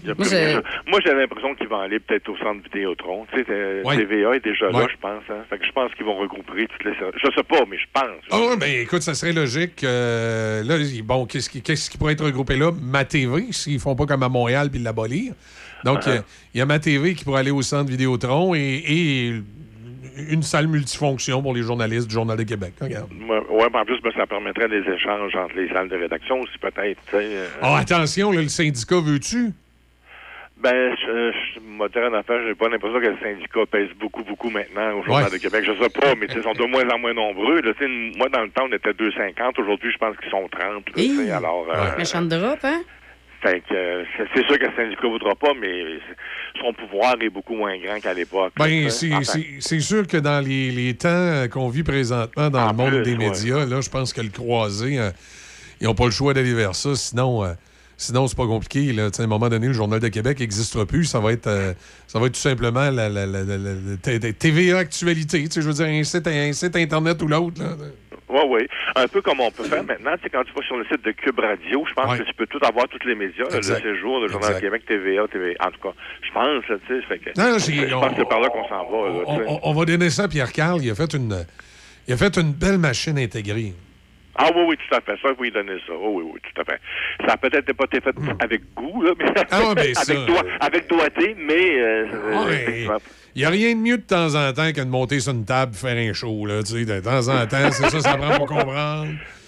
Il y a Moi, plus rien. j'ai- Je- Moi, j'ai l'impression qu'ils vont aller peut-être au centre Vidéotron. Tu sais, euh, Ouais. TVA est déjà là, je pense. Hein. Fait que je pense qu'ils vont regrouper toutes les. Je sais pas, mais je pense. Ah ouais, ben écoute, ça serait logique. euh, là, bon, qu'est-ce qui, qu'est-ce qui pourrait être regroupé là? Ma TV, s'ils font pas comme à Montréal puis l'abolir. Donc, il y a- Uh-huh. il y, a Ma TV qui pourrait aller au centre Vidéotron et, et une salle multifonction pour les journalistes du Journal de Québec. Regarde. Mais en plus, ben, ça permettrait des échanges entre les salles de rédaction aussi, peut-être. euh. Ah, attention, là, le syndicat veux-tu? Ben, je, je, en affaire, j'ai pas l'impression que le syndicat pèse beaucoup, beaucoup maintenant au Journal Ouais. de Québec. Je sais pas, mais ils sont de moins en moins nombreux. Là, moi, dans le temps, on était 250. Aujourd'hui, je pense qu'ils sont 30. là, tu sais, alors, euh, Méchante drop, hein? Fait que euh, c'est sûr que le syndicat ne voudra pas, mais son pouvoir est beaucoup moins grand qu'à l'époque. Ben, Euh, c'est- sûr que dans les, les temps euh, qu'on vit présentement dans le monde plus, des ouais. médias, là, je pense que le croisé, euh, ils n'ont pas le choix d'aller vers ça. Sinon, euh, sinon c'est pas compliqué. Là. À un moment donné, le Journal de Québec n'existera plus. Ça va être, euh, ça va être tout simplement la, la- la- la- TVA Actualité. Je veux dire, un site, un site Internet ou l'autre. Oui, oui. Un peu comme on peut faire maintenant. Tu sais, quand tu vas sur le site de Cube Radio, je pense que tu peux tout avoir, tous les médias, là, le séjour, le Journal de. Québec, TVA, TV. En tout cas, je pense, tu sais, que. Non, je pense que c'est par là qu'on s'en va, là, On, va donner ça à Pierre Carl. Il a fait une, il a fait une belle machine intégrée. Ah oui, oui, tout à fait. Ça, faut lui donner ça. Oh, oui, oui, tout à fait. Ça a peut-être pas été fait avec goût, là, mais Ah ouais, ben, avec, doi- avec doigté, mais euh, euh, Ouais. effectivement. Il n'y a rien de mieux de temps en temps que de monter sur une table et faire un show. Là, de temps en temps, c'est ça, ça prend pour comprendre.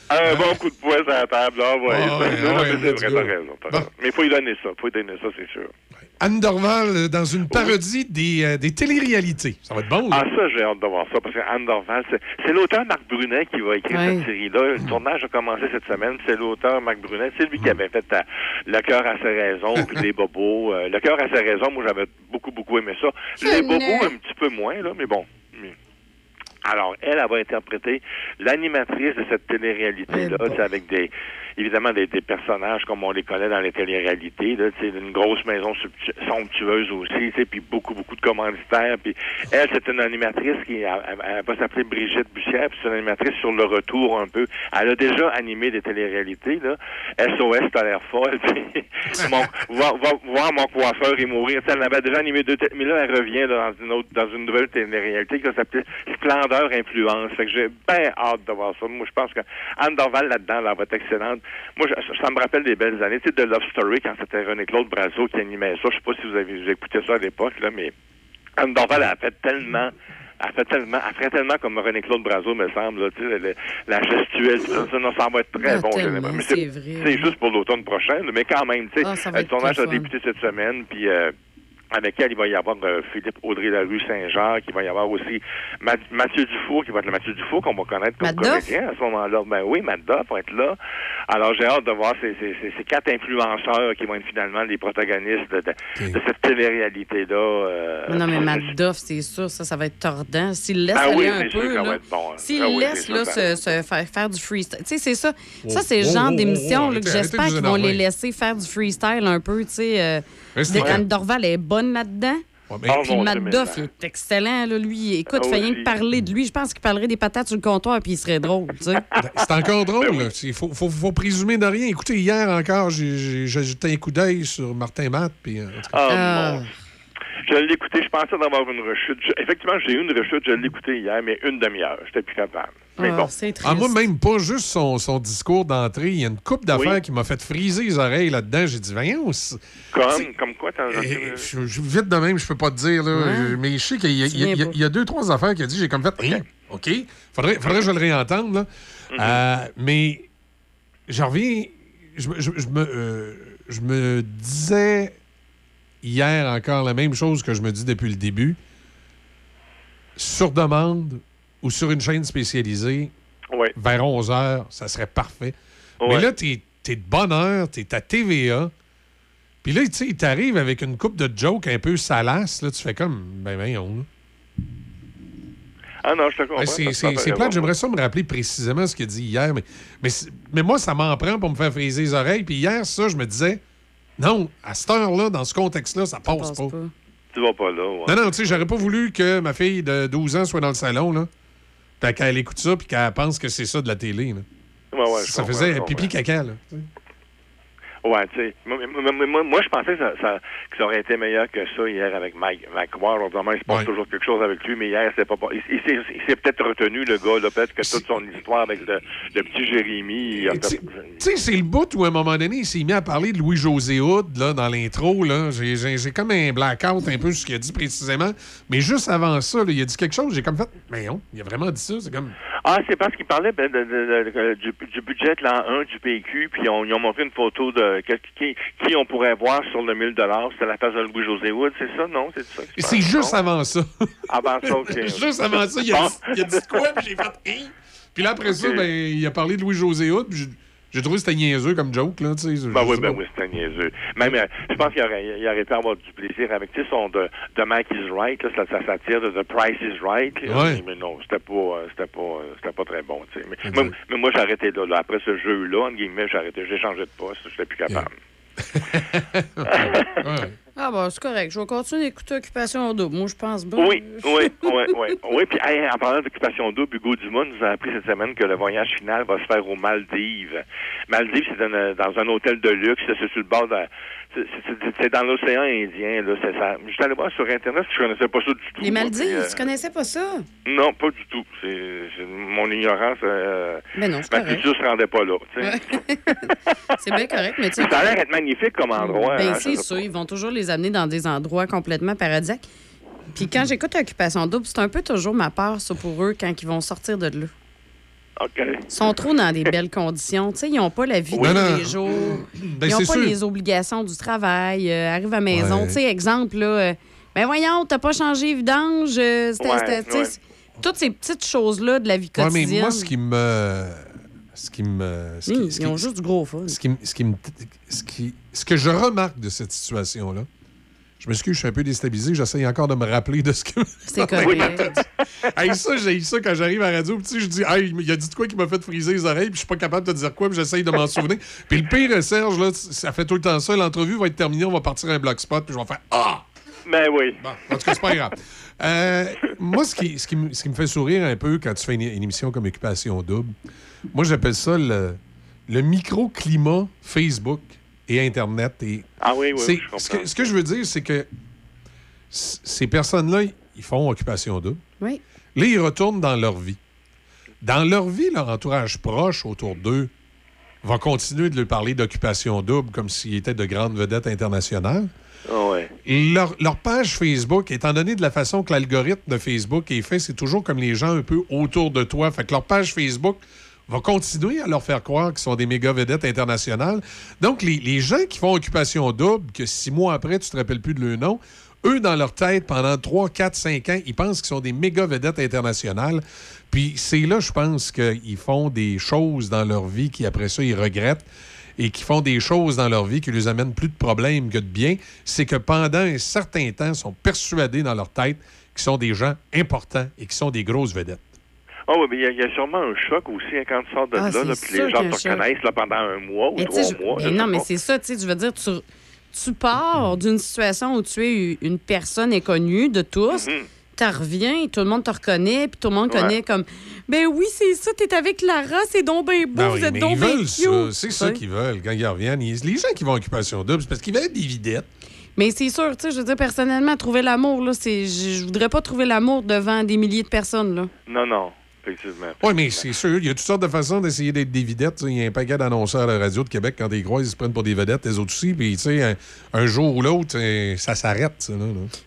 Un bon coup de poing sur la table, là, ouais. Ah ouais, ah mais ouais, c'est vrai, t'as raison. Mais il faut lui donner ça, il faut lui donner ça, c'est sûr. Anne Dorval, euh, dans une parodie des, euh, des téléréalités. Ça va être bon, là. Ah, ça, j'ai hâte de voir ça, parce que Anne Dorval, c'est l'auteur Marc Brunet qui va écrire Ouais. cette série-là. Le tournage a commencé cette semaine. C'est l'auteur Marc Brunet. C'est lui qui avait fait euh, Le cœur à ses raisons, puis Les Bobos. Euh, le cœur à ses raisons, moi, j'avais beaucoup, beaucoup aimé ça. Les Bobos, un petit peu moins, là, mais bon. Alors, elle, elle va interpréter l'animatrice de cette télé-réalité-là, tu sais, avec des, évidemment, des, des personnages comme on les connaît dans les téléréalités, là, une grosse maison somptueuse aussi, puis beaucoup, beaucoup de commanditaires. Puis elle, c'est une animatrice qui, va s'appeler Brigitte Bussière, c'est une animatrice sur le retour un peu. Elle a déjà animé des téléréalités, là. SOS, t'as l'air folle, mon, va voir mon coiffeur et mourir. Elle avait déjà animé deux, mais là, elle revient là, dans une autre, dans une nouvelle télé-réalité qui s'appelle Splendeur Influence. Fait que j'ai bien hâte de voir ça. Moi, je pense que Anne Dorval là-dedans, là, va être excellente. Moi, je- ça me rappelle des belles années. Tu sais, de Love Story, quand c'était René-Claude Brazo qui animait ça. Je sais pas si vous avez écouté ça à l'époque, là, mais Anne Dorval a fait tellement elle fait tellement, elle ferait tellement comme René-Claude Brazo, me semble, là, tu sais, le- la gestuelle, tout ça, ça, non, ça va être très Ah, bon. c'est juste pour l'automne prochain, mais quand même, tu sais, Ah, le tournage a débuté cette semaine, puis euh, avec elle, il va y avoir euh, Philippe Audrey-Larue Saint-Jacques, il va y avoir aussi Ma- Mathieu Dufour, qui va être le Mathieu Dufour qu'on va connaître comme Matt Duff? comédien à ce moment-là. Ben oui, Matt Duff va être là. Alors, j'ai hâte de voir ces, ces, ces- ces quatre influenceurs qui vont être finalement les protagonistes de, de- de cette télé-réalité-là. euh, non, mais Matt Duff, c'est sûr, ça, ça va être tordant. S'il laisse oui, aller un peu, là, bon, s'il laisse là, ça- se, se faire, faire du freestyle. Tu sais, c'est ça. Oh, ça, c'est le oh, genre oh, d'émission oh, là, que j'espère qu'ils vont les laisser faire du freestyle un peu. Tu sais, euh, Anne Dorval est bonne là-dedans. mais- Ah, Puis Matt mais Duff, il est excellent. Là, lui, écoute, Ah, fait rien que parler de lui. Je pense qu'il parlerait des patates sur le comptoir puis il serait drôle. Tu sais. C'est encore drôle. là. Il faut, faut, faut présumer de rien. Écoutez, hier encore, j'ai- jeté un coup d'œil sur Martin Matt. Puis, euh. Ah, mon. Je l'ai écouté, je pensais d'avoir une rechute. Je- effectivement, j'ai eu une rechute, je l'ai écouté hier, mais une demi-heure. J'étais plus capable. Mais bon. Ah, moi, même pas juste son, son discours d'entrée. Il y a une coupe d'affaires Oui. qui m'a fait friser les oreilles là-dedans. J'ai dit, voyons. Comme, comme quoi, t'en Eh, je, je- vite de même, je peux pas te dire, là, Ouais. euh, mais je sais qu'il y, a- y y deux, trois affaires qu'il a dit, j'ai comme fait, Hein? OK, faudrait, faudrait que je le réentende, là. Mhm. Euh, mais je reviens, je, me- je- je me, euh, je me disais hier encore la même chose que je me dis depuis le début. Sur demande ou sur une chaîne spécialisée, Ouais. vers 11 heures, ça serait parfait. Mais là, t'es es de bonne heure, t'es à TVA. Puis là, tu sais, il t'arrive avec une coupe de jokes un peu salace. Là, tu fais comme, ben, ben, on. Ah non, je te comprends. Ben, c'est plate. J'aimerais ça me rappeler précisément ce qu'il a dit hier. Mais, mais, mais moi, ça m'en prend pour me faire friser les oreilles. Puis hier, ça, je me disais, non, à cette heure-là, dans ce contexte-là, ça passe, pas. Tu vas pas là, ouais. Non, non, tu sais, j'aurais pas voulu que ma fille de 12 ans soit dans le salon, là. Puis qu'elle écoute ça, puis qu'elle pense que c'est ça de la télé, là. Ouais, ouais, je ça faisait pipi caca, là. Ouais, tu sais. Moi, moi, je pensais que ça, ça- que ça aurait été meilleur que ça hier avec Mike, Mike Ward. Autrement, il se passe toujours quelque chose avec lui, mais hier, c'est pas. pas- Il, il s'est- il s'est peut-être retenu, le gars, là. Peut-être que toute son histoire avec le, le petit Jérémy. Tu sais, c'est le bout où, à un moment donné, il s'est mis à parler de Louis-José Hood, là, dans l'intro, là. J'ai- comme un blackout un peu ce qu'il a dit précisément. Mais juste avant ça, là, il a dit quelque chose, j'ai comme fait, mais non, il a vraiment dit ça, c'est comme... Ah, c'est parce qu'il parlait ben, de- de- de- du, du budget de l'an 1 du PQ, puis on, ils ont montré une photo de que- qui, qui on pourrait voir sur le 1000 C'était la place de Louis-José Wood, c'est ça, non? C'est ça? c'est juste non? avant ça. Avant ça, OK. juste avant ça, il a, Bon. dit, il a dit quoi, puis j'ai fait, Hein? Puis là, après ça, ben, il a parlé de Louis-José Hood, puis j'ai- trouvé que c'était niaiseux comme joke, là, tu sais. Ben je oui, ben pas. oui, un niaiseux. Même, euh, je pense qu'il aurait, il aurait pu avoir du plaisir avec, tu sais, son de, de Mike is Right, là, ça, ça s'attire de The Price is Right. là. Ouais. Mais non, c'était pas, euh, c'était pas, euh, c'était pas très bon, tu sais. Mais, moi, mais moi, j'ai arrêté là, là. Après ce jeu-là, entre guillemets, j'ai arrêté, j'ai changé de poste, j'étais plus capable. Ah, bon, c'est correct. Je vais continuer d'écouter Occupation Double. Moi, je pense bien. Oui, oui, oui, oui. Oui, puis hey, en parlant d'occupation double, Hugo Dumas nous a appris cette semaine que le voyage final va se faire aux Maldives. Maldives, c'est dans, dans un hôtel de luxe, c'est sur le bord de... c'est- dans l'océan Indien, là. C'est ça. J'étais allé voir sur Internet, je connaissais pas ça du tout. Les Maldives, puis, euh, tu connaissais pas ça? Non, pas du tout. C'est mon ignorance. Euh, Mais non, c'est ma culture se rendait pas là. C'est bien correct, mais tu sais. Ça a l'air d'être magnifique comme endroit. Ben, hein, c'est sûr, ils vont toujours les amener dans des endroits complètement paradisiaques. Puis quand j'écoute Occupation Double, c'est un peu toujours ma peur, ça, pour eux, quand ils vont sortir de là. Ils sont trop dans des belles conditions. Tu sais, ils n'ont pas la vie de tous les jours. Ben, ils n'ont pas sûr. les obligations du travail. euh, arrivent à la maison. Ouais. Tu sais, exemple, là. euh, ben voyons, t'as pas changé les vidanges. euh, Ouais, ouais. Toutes ces petites choses-là de la vie Ouais, quotidienne. mais moi, ce qui me. Ce qui me. Ce qui, Oui, ce ils qui- ont juste du gros fun. Ce, qui, me- ce, qui me- ce, qui- ce que je remarque de cette situation-là, je m'excuse, je suis un peu déstabilisé, j'essaye encore de me rappeler de ce que. C'est correct. hey, ça, j'ai ça quand j'arrive à la radio. Puis, tu sais, je dis, hey, il a dit de quoi qui m'a fait friser les oreilles, puis je suis pas capable de te dire quoi, puis j'essaye de m'en souvenir. Puis le pire, Serge, là, ça fait tout le temps ça. L'entrevue va être terminée, on va partir à un bloc spot, puis je vais faire Ah! Ben oui. En tout cas, c'est pas grave. Euh, moi, ce qui, ce, qui me, ce qui me fait sourire un peu quand tu fais une, une émission comme Occupation Double, moi, j'appelle ça le, le microclimat Facebook et Internet. Et Ah oui, oui, c'est- oui, je comprends. ce, que, ce que je veux dire, c'est que ces personnes-là, ils font Occupation Double. Oui. Là, ils retournent dans leur vie. Dans leur vie, leur entourage proche autour d'eux va continuer de leur parler d'occupation double comme s'ils étaient de grandes vedettes internationales. Ah ouais. Leur, leur page Facebook, étant donné de la façon que l'algorithme de Facebook est fait, c'est toujours comme les gens un peu autour de toi. Fait que leur page Facebook va continuer à leur faire croire qu'ils sont des méga vedettes internationales. Donc, les, les gens qui font occupation double, que six mois après, tu te rappelles plus de leur nom, eux, dans leur tête, pendant 3, 4, 5 ans, ils pensent qu'ils sont des méga vedettes internationales. Puis c'est là, je pense, qu'ils font des choses dans leur vie qui, après ça, ils regrettent et qui font des choses dans leur vie qui leur amènent plus de problèmes que de bien. C'est que pendant un certain temps, ils sont persuadés dans leur tête qu'ils sont des gens importants et qui sont des grosses vedettes. Ah oui, mais il y, a- il y a sûrement un choc aussi hein, quand tu sors de Ah, là, puis les gens te reconnaissent là, pendant un mois ou Mais trois je- mois. mais non, mais c'est ça, tu sais, je veux dire, tu, tu pars d'une situation où tu es une personne inconnue de tous, tu reviens, tout le monde te reconnaît, puis tout le monde Ouais. connaît comme Ben oui, c'est ça, t'es avec Lara, c'est donc bien beau, Ben vous êtes mais donc veulent cute. ça. C'est ça sais. qu'ils veulent quand ils reviennent. Ils- les gens qui vont en occupation double, c'est parce qu'ils veulent être des videttes. Mais c'est sûr, tu sais, je veux dire, personnellement, trouver l'amour, là, c'est. Je je voudrais pas trouver l'amour devant des milliers de personnes, là. Non, non, effectivement. Oui, mais c'est sûr, il y a toutes sortes de façons d'essayer d'être des sais. Il y a un paquet d'annonceurs à la radio de Québec, quand ils croisent, ils se prennent pour des vedettes, les autres aussi. Puis, tu sais, un, un jour ou l'autre, euh, ça s'arrête, ça.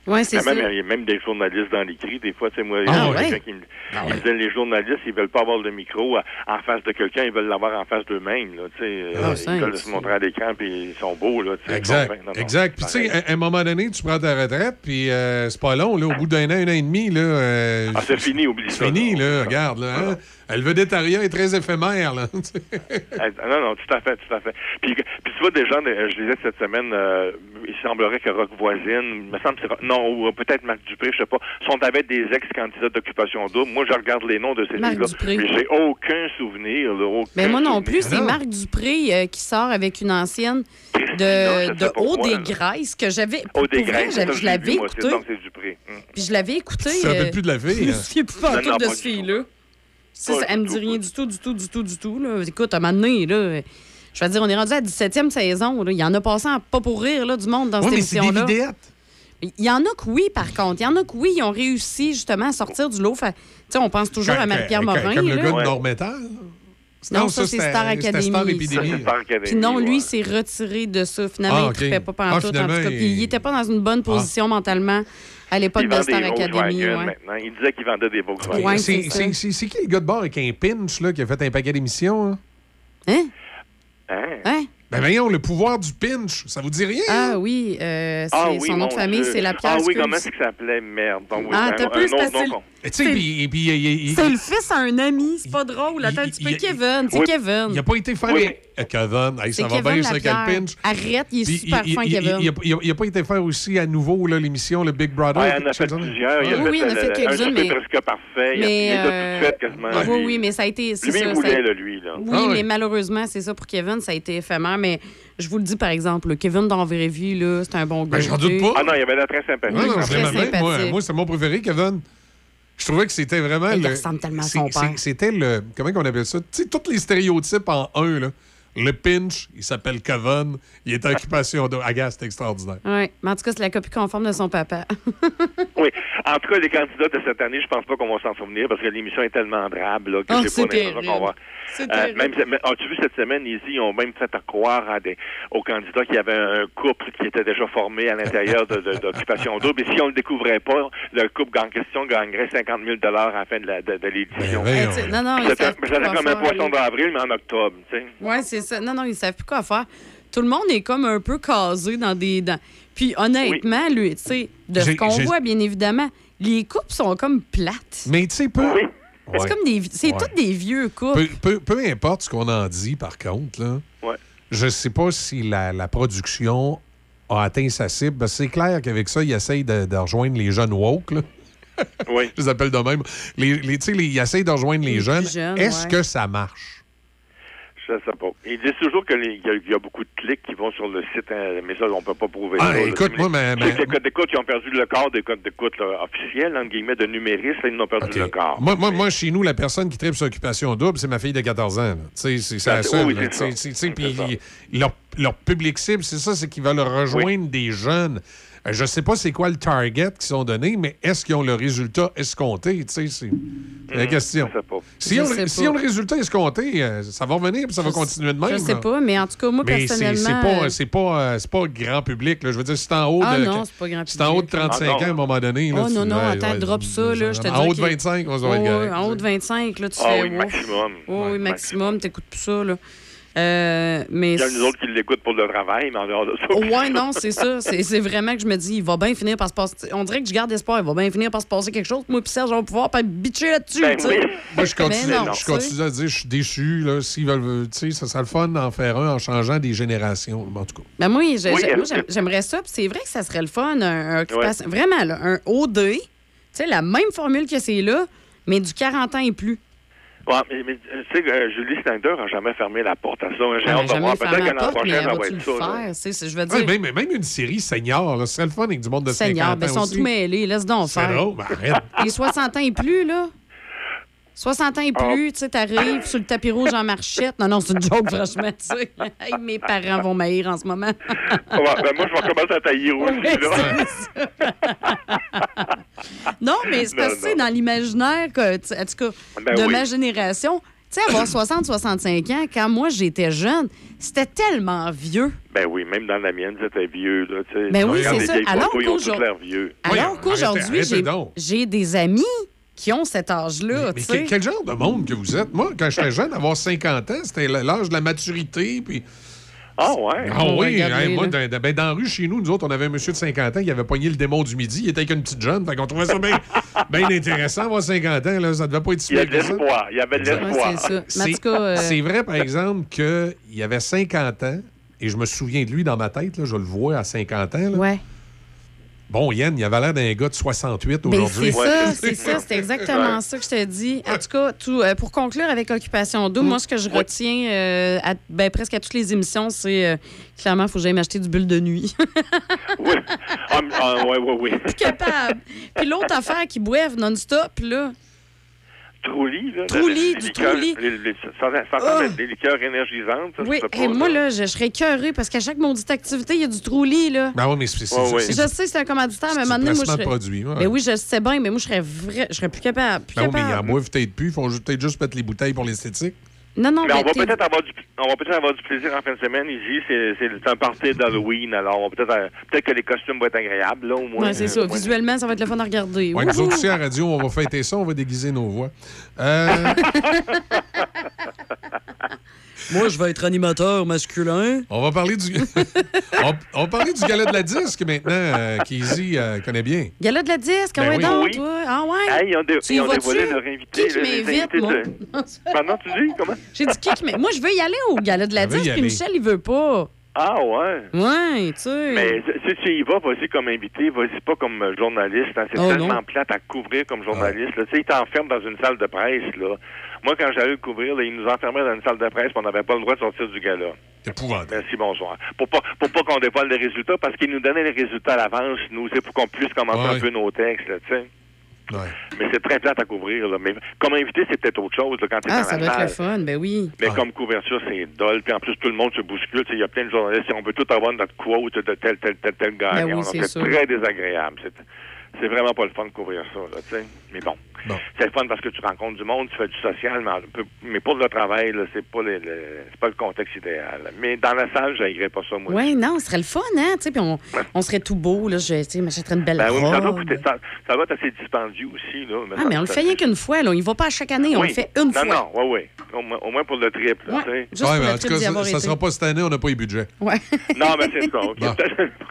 Oui, Il y a même, il y a même des journalistes dans l'écrit. Des fois, tu sais, moi, il y Ah a ouais? quelqu'un qui me me disait, les journalistes, ils veulent pas avoir le micro à- en face de quelqu'un, ils veulent l'avoir en face d'eux-mêmes. Euh, Ah, ils veulent se montrer à l'écran, puis ils sont beaux. Là, Exact. Non, non, exact. Puis, tu sais, à à un moment donné, tu prends ta retraite, puis euh, c'est pas long, là. Au bout d'un an, un an et demi, là. euh, Ah, c'est fini, oublie c'est ça. fini, non. là. Regarde, là. hein? Le vedettariat est très éphémère, là. Ah, Non, non, tout à fait, tout à fait. Puis, puis tu vois, des gens, euh, je disais cette semaine, euh, il semblerait que Rock Voisine, il me semble c'est non, ou euh, peut-être Marc Dupré, je sais pas, sont avec des ex-candidats d'occupation double. Moi, je regarde les noms de ces Marc filles-là, Dupré. mais j'ai aucun souvenir, là, aucun Mais moi non souvenir. plus, c'est Marc Dupré euh, qui sort avec une ancienne de, Haut des là. Grèces que j'avais. Pour des graisses, ça, je l'avais écouté. c'est- Donc, c'est Dupré. Puis je l'avais écouté. Tu te rappelles euh, plus de la fille, Je me hein? non, de du fille-là. Ça, ça, elle me dit rien du tout, du tout, du tout, du tout. Là. Écoute, à un moment donné, là, je vais dire, on est rendu à la 17e saison. là. Il y en a passé en pas pour rire là, du monde dans Ouais, cette mais c'est des émission-là. Il y en a que oui, par contre. Il y en a que oui, ils ont réussi justement à sortir du lot. Fait- tu sais, on pense toujours à Marie-Pierre Comme- Morin. Comme le là. gars de Nord-Métal. Non, ça, c'est Star Academy. Star ça. Epidémie. Star Academy, Puis non, lui, ouais. s'est retiré de ça. Finalement, Ah, il ne pas Ah, pantoute. en tout cas. Il il- n'était pas dans une bonne position mentalement à l'époque de Star Academy. Ouais. maintenant. Il disait qu'il vendait des Volkswagen. Ouais, c'est qui le gars de bord avec un pinch là, qui a fait un paquet d'émissions? hein? Hein? Hein? Ben voyons, le pouvoir du pinch, ça vous dit rien? Ah oui, euh, Ah oui, son nom de famille, c'est la Pierre Ah oui, comment c'est que ça s'appelait? Merde. Donc, oui, Ah, t'as un c'est autre facile. nom qu'on- Et tu sais, C'est- puis- puis il- il- il- C'est le fils à un ami, c'est pas drôle. Attends un petit peu, il- Kevin, c'est Kevin. Il n'a pas été faire. Kevin, hey, ça va bien, ça, quel Lapierre. pinch. Arrête, il est Puis super il- fin, il- Kevin. Il n'a pas été faire aussi à nouveau l'émission Le Big Brother? Ouais, il en a fait plusieurs. Il a Oui, fait, oui, il en a fait le- quelques-uns, un super mais- presque parfait. Il a Mais, tout euh, quasiment. oui, oui, mais ça a été. c'est Lui, ça, il voulait, là, lui. Là. Oui, Ah mais malheureusement, c'est ça pour Kevin, ça a été éphémère. Mais je vous le dis, par exemple, Kevin dans la vraie vie, là, c'est un bon gars. Ben, j'en doute pas. Ah non, il avait l'air très sympathique. Non, Très moi, c'est mon préféré, Kevin. Je trouvais que c'était vraiment. Il le- ressemble tellement à son père. C'était le. Comment on appelle ça? Tu sais, tous les stéréotypes en un, là. Le pinch, il s'appelle Kevin. Il est en occupation de. Ah, gars, c'est extraordinaire. Oui, mais en tout cas, c'est la copie conforme de son papa. Oui. En tout cas, les candidats de cette année, je pense pas qu'on va s'en souvenir parce que l'émission est tellement drabe là, que Oh, j'ai pas l'impression qu'on va. C'est Euh, terrible. même, mais as-tu vu cette semaine, Izzy, ils ont même fait à croire à des, aux candidats qu'il y avait un couple qui était déjà formé à l'intérieur de, de- d'Occupation Double. Et si on le découvrait pas, le couple en question gagnerait 50 000 à la fin de, la, de, de l'édition. Sais, non, non, C'était comme un poisson d'avril, mais en octobre, tu sais. Oui, c'est ça. Non, non, ils savent plus quoi faire. Tout le monde est comme un peu casé dans des. Dans... Puis honnêtement, lui, tu sais, de ce qu'on voit, bien évidemment, les couples sont comme plates. Mais tu sais, peu. C'est comme des. C'est Ouais. tous des vieux couples. Peu, peu- peu importe ce qu'on en dit, par contre, là, Ouais. je sais pas si la, la production a atteint sa cible. C'est clair qu'avec ça, ils essayent de, de rejoindre les jeunes woke. Là. Oui. Je les appelle de même. Les, les, tu sais, les- ils essayent de rejoindre les, Les jeunes. Est-ce ouais. que ça marche? Je sais pas. Ils disent toujours qu'il y, a- il y a beaucoup de clics qui vont sur le site, hein, mais ça, on peut pas prouver Ah, ça. là. écoute, moi, mais- les codes d'écoute, ils ont perdu le quart des codes d'écoute officiels, entre guillemets, de numéristes, ils en ont perdu le quart. Moi, moi, moi, chez nous, la personne qui tripe sur occupation double, c'est ma fille de 14 ans. C'est la seule. oui, là. c'est ça. Puis leur public cible, c'est ça, c'est qu'ils veulent rejoindre des jeunes. Euh, Je sais pas c'est quoi le target qui sont donnés, mais est-ce qu'ils ont le résultat escompté? Tu sais, C'est c'est la Hum, question. je sais pas. Si Je on, sais si pas. on le résultat escompté, euh, ça va revenir puis ça va continuer de même. Je sais là. pas, mais en tout cas, moi, Mais personnellement. c'est pas, euh, c'est pas, euh, c'est pas grand public. Là. Je veux dire, c'est en haut Ah de. non, c'est pas grand c'est en haut de public. 35 Ah ans à un moment donné. là, Oh tu- non, non, ouais, attends, ouais, drop ça, là. Je te En haut de qu'il- 25, on se Oh, oui, correct, En haut de 25, là, tu Ah fais. oui, maximum. Oh, oui, maximum, t'écoutes plus ça, là. Euh, mais. Il y a nous autres qui l'écoutent pour le travail, mais en dehors de ça. Ouais, non, c'est ça. C'est c'est vraiment que je me dis, il va bien finir par se passer. On dirait que je garde espoir, il va bien finir par se passer quelque chose. Moi, puis Serge, on va pouvoir pas bitcher là-dessus. Ben sais. Moi, je continue, non, je continue à dire, je suis déçu. Là, s'ils veulent, tu sais, ça serait le fun d'en faire un en changeant des générations. En tout cas. Ben moi, Oui, j'aime- j'aimerais ça. Puis c'est vrai que ça serait le fun, un, un occupation- vraiment, là, un OD. Tu sais, la même formule que c'est là, mais du 40 ans et plus. Ouais, mais, mais, euh, tu sais, euh, Julie Snyder n'a jamais fermé la porte à ça. hein. J'ai Elle a hâte de voir. Peut-être que l'an prochain, elle ça va être ça. Je veux dire. Ouais, même, même une série senior, là, ce serait le fun avec du monde de 50 Seigneur, ans. ben, ils sont tout mêlés. Laisse donc C'est faire. drôle, ben, arrête. Les 60 ans et plus, là. 60 ans et Ah. plus, tu sais, t'arrives sur le tapis rouge en marchette. Non, non, c'est une joke, franchement, tu sais. Hey, mes parents vont m'haïr en ce moment. Ouais, ben, moi, je vais commencer à tailler aussi. là. Non, mais c'est parce que, dans l'imaginaire, en tout cas, Ben de oui. ma génération, tu sais, avoir 60-65 ans, quand moi, j'étais jeune, c'était tellement vieux. Ben oui, même dans la mienne, c'était vieux. Là, tu sais. Ben oui, c'est ça. Alors qu'aujourd'hui- j'ai des amis qui ont cet âge-là, Mais tu sais. quel, quel genre de monde que vous êtes? Moi, quand j'étais jeune, avoir 50 ans, c'était l'âge de la maturité. Puis... Ah ouais? Ah Oh, oui, hey, moi, dans, ben, dans la rue chez nous, nous autres, on avait un monsieur de 50 ans qui avait pogné le démon du midi. Il était avec une petite jeune. Fait qu'on trouvait ça bien bien intéressant, avoir 50 ans. Là, ça devait pas être si Il y de l'espoir. Il avait de l'espoir. Ouais, c'est euh, c'est vrai, par exemple, qu'il y avait 50 ans, et je me souviens de lui dans ma tête, là, je le vois à 50 ans. là. Ouais. Bon, Yann, il avait l'air d'un gars de 68 Ben, aujourd'hui. c'est ça, c'est ça, c'est exactement ça que je te dis. En tout cas, tout, euh, pour conclure avec Occupation Double, moi, ce que je retiens euh, à- ben, presque à toutes les émissions, c'est euh, clairement, il faut que j'aille m'acheter du bulle de nuit. Ah, ah, ouais, ouais, ouais. Plus capable. Puis l'autre affaire qui boivent non-stop, là. Trulli, là. Les du les- mettre des liqueurs énergisantes. ça, Oui, et moi, là. je, serais écœurée parce qu'à chaque maudite activité, il y a du trou-lit, là. Ben oui, mais c'est Je sais, c'est un commanditaire, mais à un c'est moment du donné, moi, je produit, ouais. Ben oui, je sais bien, mais moi, je serais vrai... je serais plus capable. Plus Ben oui, mais ils en capable. boivent peut-être plus. Ils font peut-être juste mettre les bouteilles pour l'esthétique. Non, non, Mais on mais va t'es- peut-être avoir du, on va peut-être avoir du plaisir en fin de semaine ici. C'est, un party d'Halloween, alors peut-être, euh, peut-être que les costumes vont être agréables, là, au moins. Ouais, c'est ça. Au moins. Visuellement, ça va être le fun à regarder. Ouais, nous autres aussi à la radio, on va fêter ça, on va déguiser nos voix. Euh, Moi, je vais être animateur masculin. On va parler du. on, on va parler du gala de la disque maintenant, euh, qu'Easy euh, connaît bien. Gala de la disque, Ben ouais oui. donc, Oui. toi? Ah ouais? Hey, ils ont, dé- vas-tu? dévoilé leur invité. Les m'invite, invités moi? Pardon, tu dis? Comment? J'ai dit qui qui m'invite? Moi, je veux y aller au gala de la disque, puis. Michel, il veut pas. Ah, ouais. Ouais, tu sais. Mais si tu y vas, vas-y comme invité, vas-y pas comme journaliste. hein. C'est Oh, tellement non. plate à couvrir comme journaliste. là. Tu sais, ils t'enferment dans une salle de presse. là. Moi, quand j'allais le couvrir, là, ils nous enfermaient dans une salle de presse on n'avait pas le droit de sortir du gala. Merci, bonsoir. Pour pas, pour pas qu'on dévoile les résultats, parce qu'ils nous donnaient les résultats à l'avance, nous, c'est pour qu'on puisse commencer Ouais. un peu nos textes, tu sais. Mais c'est très plate à couvrir, là. Mais comme invité, c'est peut-être autre chose, là, quand t'es Ah, dans ça la doit être le fun, ben oui. Mais comme couverture, c'est dole. Puis en plus, tout le monde se bouscule. Tu sais, Il y a plein de journalistes. On veut tout avoir notre quote de tel, tel, tel, tel gagnant. Ben oui, c'est très désagréable. C'est, c'est vraiment pas le fun de couvrir ça, là, tu sais. Mais bon. C'est le fun parce que tu rencontres du monde, tu fais du social, mais, peu- mais pour le travail, là, c'est pas le, le- c'est pas le contexte idéal. Mais dans la salle, j'aillerais pas ça, moi. Ouais, non, ce serait le fun, hein? Tu sais, puis on, on serait tout beau, là. Je, tu sais, m'achèterais une belle Ben oui, mais ça doit coûter, ça, ça va être assez dispendieux aussi, là. Ah, mais on le fait rien qu'une fois, là. On y va pas à chaque année, on Oui. le fait une non, fois. Non, oui, oui. Au moins, au moins pour le trip, là, pour mais le en tout cas, ça, été. sera pas cette année, on n'a pas les budgets. Ouais. Non, mais c'est ça. OK. Bon.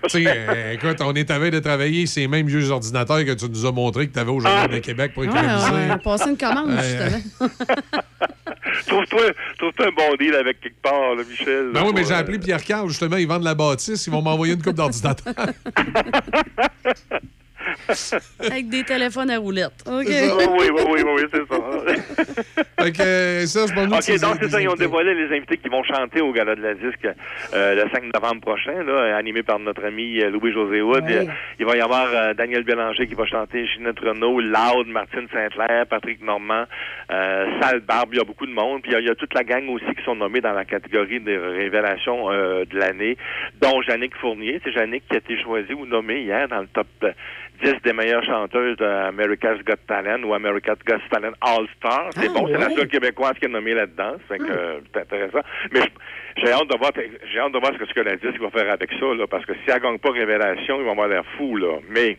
Tu sais, euh, écoute, on est à veille de travailler ces mêmes vieux ordinateurs que tu nous as montré que tu avais au Journal de Québec pour Ouais, économiser. ouais, passer une commande, Ouais, justement. Trouve-toi trouve-toi un bon deal avec quelque part, là, Michel. Ben oui, mais j'ai Ouais. appelé Pierre Carl, justement, ils vendent la bâtisse, ils vont m'envoyer une coupe d'ordinateur. Avec des téléphones à roulettes. OK. Oui, oui, oui, oui, oui, c'est ça. euh, Serge, bon, nous, OK, donc c'est ça, ils ont dévoilé les invités qui vont chanter au Gala de la Disque euh, le 5 novembre prochain, là, animé par notre ami euh, Louis-José. Euh, Il va y avoir euh, Daniel Bélanger qui va chanter, Ginette Renault, Loud, Martine Saint-Clair, Patrick Normand, euh, Sale Barbe, il y a beaucoup de monde. Puis il y a- il y, a toute la gang aussi qui sont nommés dans la catégorie des révélations euh, de l'année, dont Jannick Fournier. C'est Jannick qui a été choisie ou nommée hier dans le top 10 des meilleures chanteuses d'America's Got Talent ou America's Got Talent All-Star. C'est Ah, bon, c'est la seule québécoise qui est nommée là-dedans. Euh, c'est intéressant. Mais j'ai hâte de voir, j'ai hâte de voir ce que, ce que la disque va faire avec ça, là, parce que si elle gagne pas Révélation, ils vont avoir l'air fous, là. Mais,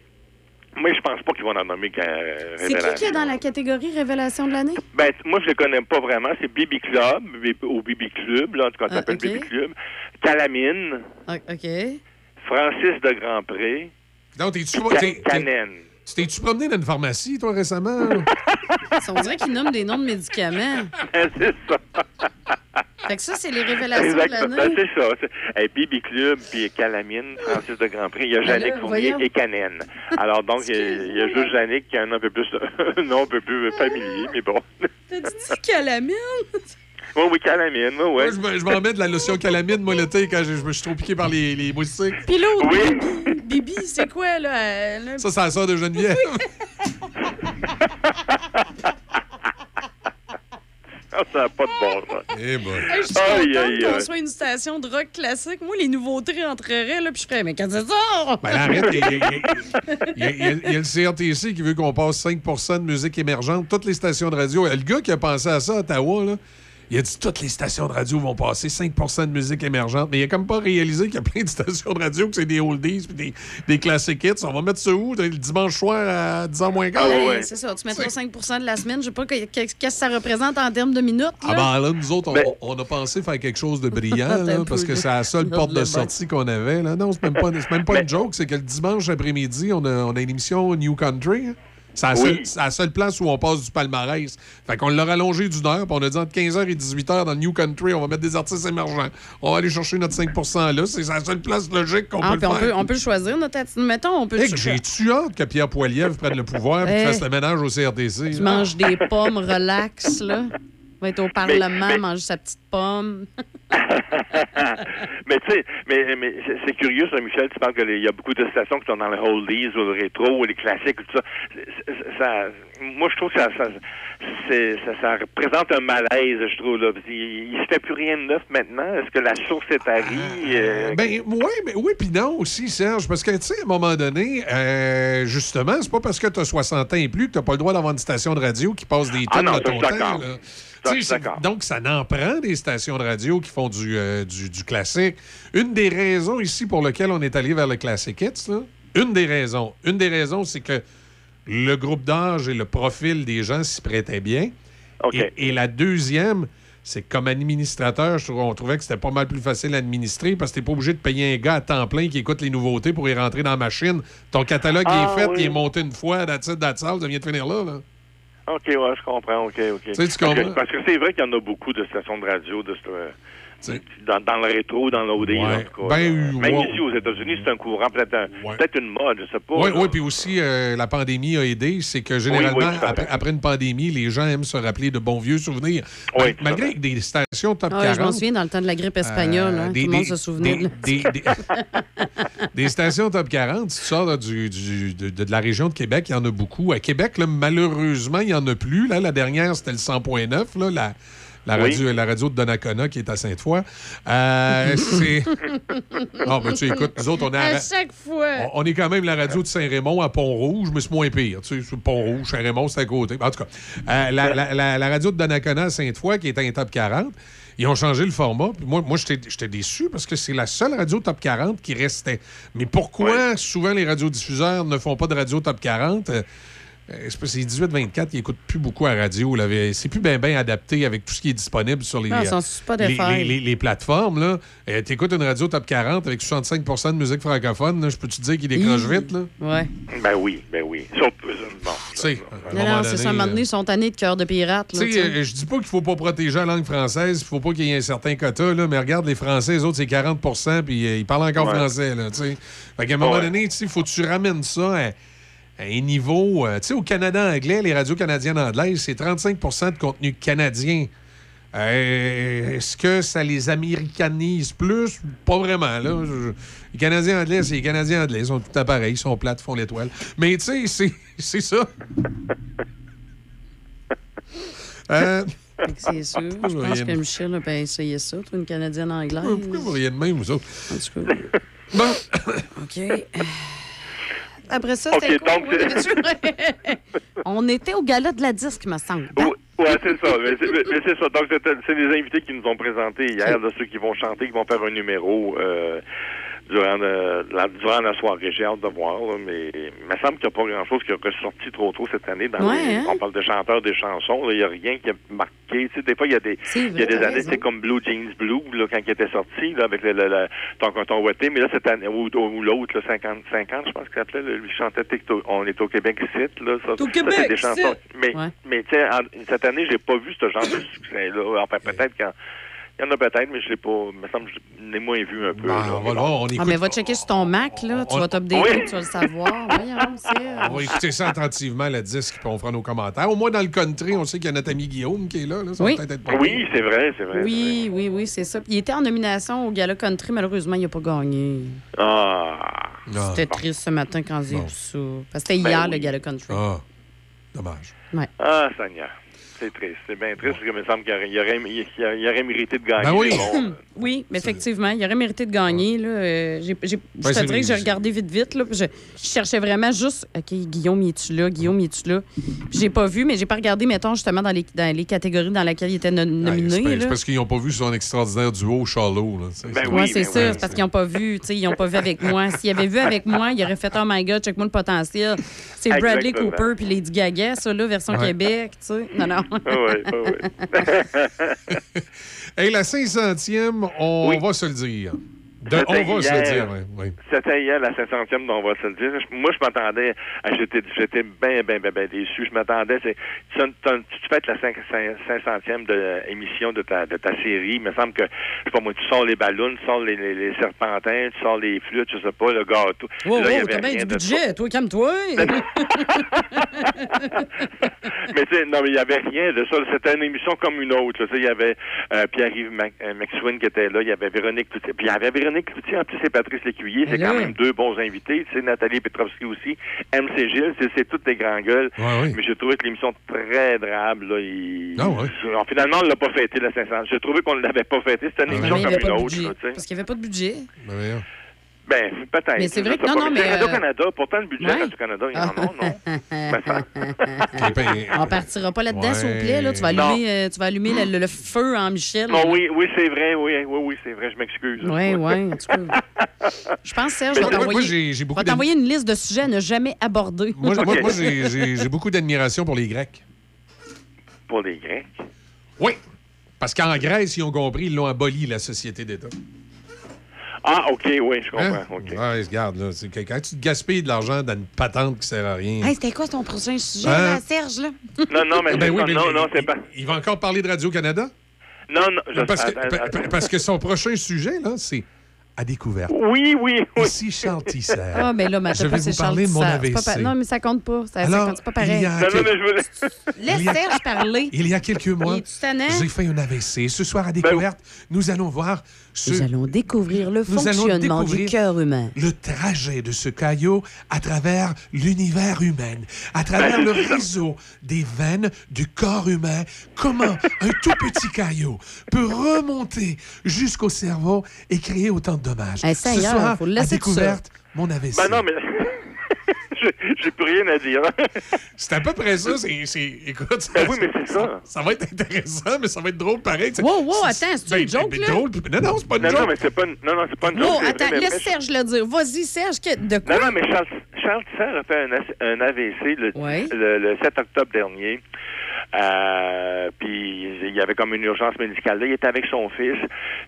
moi, je pense pas qu'ils vont en nommer qu'à C'est qui qui est dans la catégorie Révélation de l'année? Ben, moi, je les connais pas vraiment. C'est Bibi Club, au Bibi Club, là, en tout cas, ça Ah, s'appelle. Bibi Club. Calamine, Ah, OK. Francis de Grandpré, Donc, t'es-tu t'es- t'es-tu promené dans une pharmacie, toi, récemment? On dirait qu'ils nomment des noms de médicaments. c'est ça. Fait que ça, c'est les révélations Exact. de Ben, l'année. c'est ça. Hey, Bibi Club, puis Calamine, Francis de Grandpré. Il y a Ben Jannick là, Fournier voyons. et Canen. Alors, donc, il y a- il y a juste Jannick qui a un nom un peu plus, un nom un peu plus familier, mais bon. T'as dit calamine? Oui, oui, Calamine, oui, ouais. Moi, je me- je m'en mets de la lotion calamine, moi, l'été, quand je, me suis trop piqué par les, les moustiques. Puis l'autre, Bibi, Bibi, c'est quoi, là? Un- Ça, c'est la sœur de Geneviève. Ah, ça n'a pas de bon sens. Eh boy. Hey, je suis Aïe, contente aïe, qu'on aïe. soit une station de rock classique. Moi, les nouveautés rentreraient, là, puis je ferais, mais quand c'est ça? Ben là, arrête, y, y y il y a le CRTC qui veut qu'on passe 5% de musique émergente. Toutes les stations de radio. Le gars qui a pensé à ça à Ottawa, là, il a dit toutes les stations de radio vont passer 5% de musique émergente. Mais il a comme pas réalisé qu'il y a plein de stations de radio que c'est des oldies puis des, des classic hits. On va mettre ça où? Le dimanche soir à 10h moins quart? Hey, C'est ça, tu mettras 5% de la semaine. Je sais pas que- qu'est-ce que ça représente en termes de minutes. Ah ben là, nous autres, on, on a pensé faire quelque chose de brillant, là, parce que c'est la seule porte de sortie qu'on avait. Là. Non, c'est même pas, c'est même pas une joke, c'est que le dimanche après-midi, on a, on a une émission New Country. hein. C'est la, Oui. seule- c'est la seule place où on passe du palmarès. Fait qu'on l'a rallongé d'une heure, puis on a dit entre 15h et 18h dans le New Country, on va mettre des artistes émergents. On va aller chercher notre 5% là. C'est la seule place logique qu'on Ah, peut puis le on, faire. peut, on peut le choisir, notre attitude. Mettons, on peut Hey, que J'ai-tu hâte que Pierre Poilievre prenne le pouvoir et Eh. fasse le ménage au CRTC? Tu là? manges des pommes, relax, là. Va être au Parlement, mais- manger sa petite pomme. mais tu sais, mais, mais c'est- curieux, ça, Michel, tu parles qu'il y a beaucoup de stations qui sont dans les oldies ou le rétro ou les classiques, tout ça. Moi, je trouve que ça, ça, c'est- ça, ça représente un malaise, je trouve. Là. Il ne se fait plus rien de neuf maintenant. Est-ce que la source est tarie? euh, Ben oui, mais oui, puis non aussi, Serge, parce que tu sais, à un moment donné, euh, justement, c'est pas parce que tu as 60 ans et plus que tu pas le droit d'avoir une station de radio qui passe des Ah tonnes non, de ton je suis temps. là. D'accord. Donc, ça n'en prend des stations de radio qui font du, euh, du, du classique. Une des raisons ici pour lesquelles on est allé vers le Classic Hits, là, une des raisons, une des raisons, c'est que le groupe d'âge et le profil des gens s'y prêtaient bien. Et, et la deuxième, c'est que comme administrateur, je on trouvait que c'était pas mal plus facile à administrer parce que t'es pas obligé de payer un gars à temps plein qui écoute les nouveautés pour y rentrer dans la machine. Ton catalogue il Ah, est fait, oui. il est monté une fois, that's it, that's all, ça vient de finir là. là. OK, ouais, je comprends. OK, OK. Tu sais, tu Parce que- comprends? Parce que c'est vrai qu'il y en a beaucoup de stations de radio de ce- dans, dans le rétro, dans l'OD, Ouais. en tout cas. Ben, Euh, Même ouais. ici aux États-Unis, c'est un courant, peut-être un- peut-être une mode, je sais pas. Oui, oui, puis aussi, euh, la pandémie a aidé. C'est que généralement, oui, après, une pandémie, les gens aiment se rappeler de bons vieux souvenirs. Oui, Malgré que des stations top Ah, 40. je m'en souviens dans le temps de la grippe espagnole. Euh, hein, des- tout le monde des- se souvenait. des- stations top 40, si tu sors là, du, du- de, de la région de Québec, il y en a beaucoup. À Québec, là, malheureusement, il n'y en a plus. Là, la dernière, c'était le 100.9, là, la, Oui. radio, la radio de Donnacona qui est à Sainte-Foy. Euh, c'est... Non, mais tu sais, écoute, nous autres, on est à... À chaque fois. On on est quand même la radio de Saint-Raymond à Pont-Rouge, mais c'est moins pire. Tu sais, Pont-Rouge, Saint-Raymond, c'est à côté. En tout cas, euh, la, la- la- la radio de Donnacona à Sainte-Foy, qui était un top 40, ils ont changé le format. Puis moi, moi j'étais j'étais déçu parce que c'est la seule radio top 40 qui restait. Mais pourquoi souvent les radiodiffuseurs ne font pas de radio top 40? Euh, euh, c'est parce que c'est 18-24 qui n'écoutent plus beaucoup à radio. là. C'est plus bien bien adapté avec tout ce qui est disponible sur les, ils euh, pas les, faire. les- les- les plateformes. là. tu écoutes une radio top 40 avec 65% de musique francophone. là, Je peux te dire qu'il décroche Hi. vite. Là? Ouais. Ben oui, ben oui. Sauf, euh, bon, Tu sais, à un Non, c'est ça. À un moment euh, donné, ils sont tannés de cœur de pirate. là, euh, je dis pas qu'il faut pas protéger la langue française, il faut pas qu'il y ait un certain quota, là, mais regarde, les Français, les autres, c'est 40% puis euh, ils parlent encore Ouais. français. Là, tu sais. fait qu'à un moment Ouais. donné, tu sais, faut que tu ramènes ça à un niveau. euh, tu sais, au Canada anglais, les radios canadiennes anglaises, c'est 35% de contenu canadien. Euh, Est-ce que ça les américanise plus? Pas vraiment. Là. Je- les Canadiens anglais, c'est les Canadiens anglais. Ils sont tout pareils, ils sont plates, font l'étoile. Mais tu sais, c'est- c'est ça. Euh, C'est sûr. Je pense que Michel a essayé ça, toi, une Canadienne anglaise. Pourquoi vous riez de même, vous autres? En tout cas. Bon. OK. Après ça, OK, c'était quoi? donc, Oui, On était au gala de la disque, me semble. Ouais, c'est ça. Mais c'est ça. Donc, c'est les invités qui nous ont présenté hier, là, ceux qui vont chanter, qui vont faire un numéro euh, durant, le- la, durant la soirée. J'ai hâte de voir, là, mais il me semble qu'il n'y a pas grand-chose qui a ressorti trop tôt cette année. Dans Ouais, les- hein? On parle de chanteurs, des chansons. là, Il n'y a rien qui a marqué. Tu sais, des fois, il y a des, il y a des années, c'est comme Blue Jeans Blue, là, quand il était sorti, là, avec le, le, le- ton coton ouaté. Mais là, cette année, ou, ou l'autre, là, 50, 50, je pense qu'il s'appelait, lui chantait TikTok. On est au Québec ici, là. Ça, c'est Québec, des chansons. Mais, Ouais. mais tu sais, en- cette année, j'ai pas vu ce genre de succès-là. Enfin, peut-être en- il y en a peut-être, mais je l'ai pas. Il me semble que je l'ai moins vu un peu. là. On va, voir, on Ah, écoute- mais va checker sur ton Mac, là. Tu vas t'updater, Oui. tu vas le savoir. Voyons, c'est... On va écouter ça attentivement, la disque, puis on fera nos commentaires. Au moins, dans le country, on sait qu'il y a notre ami Guillaume qui est là. là. Ça Oui. c'est vrai, c'est vrai. Oui, oui, oui, c'est ça. Il était en nomination au Gala Country. Malheureusement, il n'a pas gagné. Ah. C'était triste ce matin quand j'ai vu ça. Parce que c'était Ben hier, oui. le Gala Country. Ah, dommage. Ouais. Ah, Seigneur. C'est triste. C'est bien triste parce que il me semble qu'il aurait, il aurait, il aurait mérité de gagner. Ben oui. bon, Oui, mais effectivement, il aurait mérité de gagner. Là. Euh, j'ai- j'ai- je Ben, te dirais que j'ai regardé vite, vite. Là, je, je cherchais vraiment juste, OK, Guillaume, il est-tu là? Guillaume, il est-tu là? J'ai pas vu, mais j'ai pas regardé, mettons, justement, dans les, dans les catégories dans lesquelles il était no- nominé. c'est parce qu'ils n'ont pas vu son extraordinaire duo. Là, tu sais. Ben Ouais, oui, c'est ben ça. oui. c'est parce qu'ils n'ont pas vu. tu sais, Ils n'ont pas vu avec moi. S'ils avaient vu avec moi, ils auraient fait Oh my God, check-moi le potentiel. C'est Bradley Exactement. Cooper puis Lady Gaga, ça, là, version Ouais. Québec. Tu sais. Non, non. Ah ouais, ah. Hey, la 500e, on va se le dire. De- C'était on va se le hier. dire, oui. oui. C'était hier la 500e, dont on va se le dire. Moi, je m'attendais, à- j'étais j'étais bien, bien, bien, bien déçu. Je m'attendais, c'est, tu, tu- tu fêtes la 5, 500e de, émission de ta, de ta série. Il me semble que, je sais pas moi, tu sors les ballons, tu sors les, les, les serpentins, tu sors les flûtes, je sais pas, le gâteau. Wow, Là, il y wow, avait t'as bien rien du de ça. budget. Toi, calme-toi. mais tu sais, non, mais il y avait rien de ça. C'était une émission comme une autre. Tu sais, Il y avait euh, Pierre-Yves euh, McSween qui était là, il y avait Véronique. Puis il y avait Véronique Cloutier, en plus c'est Patrice Lécuyer, c'est Mais quand même deux bons invités. Tu sais, Nathalie Petrovski aussi, MC Gilles, c'est, c'est toutes des grands gueules. Ouais, oui. Mais j'ai trouvé que l'émission très drable. Là, il... Ah ouais. Alors, finalement, on l'a pas fêté, la 500. J'ai trouvé qu'on ne l'avait pas fêté. C'était une Ah, émission comme une autre. là. Parce qu'il n'y avait pas de budget. Ben. Ben, peut-être. Mais c'est vrai que- non, pas. non, mais, euh, Radio-Canada, pourtant le budget Ouais. Radio-Canada, il y en a, non? Ben, ça- Eh ben, On partira pas là-dedans, Ouais. s'il vous plaît. Là. Tu vas allumer, euh, tu vas allumer le, le- le feu en Michel. Non, oui, oui, c'est vrai, oui, oui, oui, c'est vrai, je m'excuse. Oui, oui. En tout cas, je pense, Serge, je vais t'envoyer une liste de sujets à ne jamais aborder. moi, moi, Ok. moi, j'ai beaucoup d'admiration pour les Grecs. Pour les Grecs? Oui. Parce qu'en Grèce, ils ont compris, ils l'ont aboli, la société d'État. Ah, OK, oui, je comprends. Hein? OK. Ouais, regarde, là, c'est que quand tu te gaspilles de l'argent dans une patente qui sert à rien. Hey, c'était quoi ton prochain sujet, Hein? là, Serge, là? Non, non, mais, Ben c'est oui, pas- mais non, il- non, c'est pas. Il va encore parler de Radio-Canada? Non, non, je Parce que, parce que son prochain sujet, là, c'est à découvert. Oui, oui, oui. Ici Charles Tisser. Ah, mais là, mais Je vais vous Charles parler de mon pas AVC. pa- Non, mais ça compte pas. Ça, ça Alors, compte c'est pas pareil. il y a Non, non, mais je voulais. Laisse il y a- Serge parler. Il y a quelques mois, j'ai fait un AVC. Ce soir à Ben découverte, nous allons voir ce, Nous allons découvrir le Nous allons fonctionnement du découvrir cœur humain. le trajet de ce caillot à travers l'univers humain, à travers Ben, le ça. réseau des veines du corps humain. Comment un tout petit caillot peut remonter jusqu'au cerveau et créer autant de dommages. Hey, Ce Seigneur, soir, faut le à laisser tout découverte, mon AVC. Ben non, mais. J'ai- plus rien à dire. C'est à peu près ça. c'est- c'est- Écoute, ça, Ben oui, mais c'est ça. ça va être intéressant, mais ça va être drôle pareil. Wow, wow, attends, c'est Ben, une joke, ben, là? drôle, puis- Non, non, c'est pas une Non, joke. non, mais c'est pas une, non, non, c'est pas une joke, Wow, vrai, attends, laisse mais- Serge le dire. Vas-y, Serge, que- de quoi? Non, non, mais Charles, Charles a fait un, AVC le, Ouais. le, le 7 octobre dernier. Euh, puis il y avait comme une urgence médicale. Là, il était avec son fils,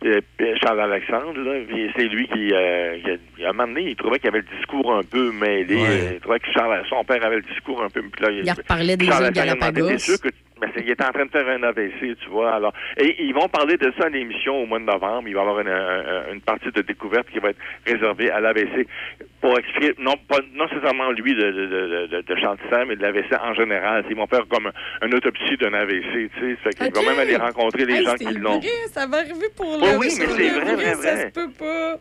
euh, Charles Alexandre. Là, puis c'est lui qui, euh, qui a, à un moment donné, il trouvait qu'il avait le discours un peu mêlé. Ouais. Il trouvait que Charles, son père avait le discours un peu. Puis là, Il reparlait des Charles îles Galapagos. Que mais c'est- il est en train de faire un AVC, tu vois. Alors, et ils vont parler de ça à l'émission au mois de novembre. Il va y avoir une, un- une partie de découverte qui va être réservée à l'AVC pour expliquer, non pas non nécessairement lui de, de, de, de, de Charles Tisser, mais de l'AVC en général. Ils vont faire comme un, une autopsie d'un AVC, tu sais. Fait vont même aller rencontrer les Hey, gens qui l'ont. vrai, ça va arriver pour Oui, le oui, mais c'est le vrai, vrai, Ça vrai. se peut pas.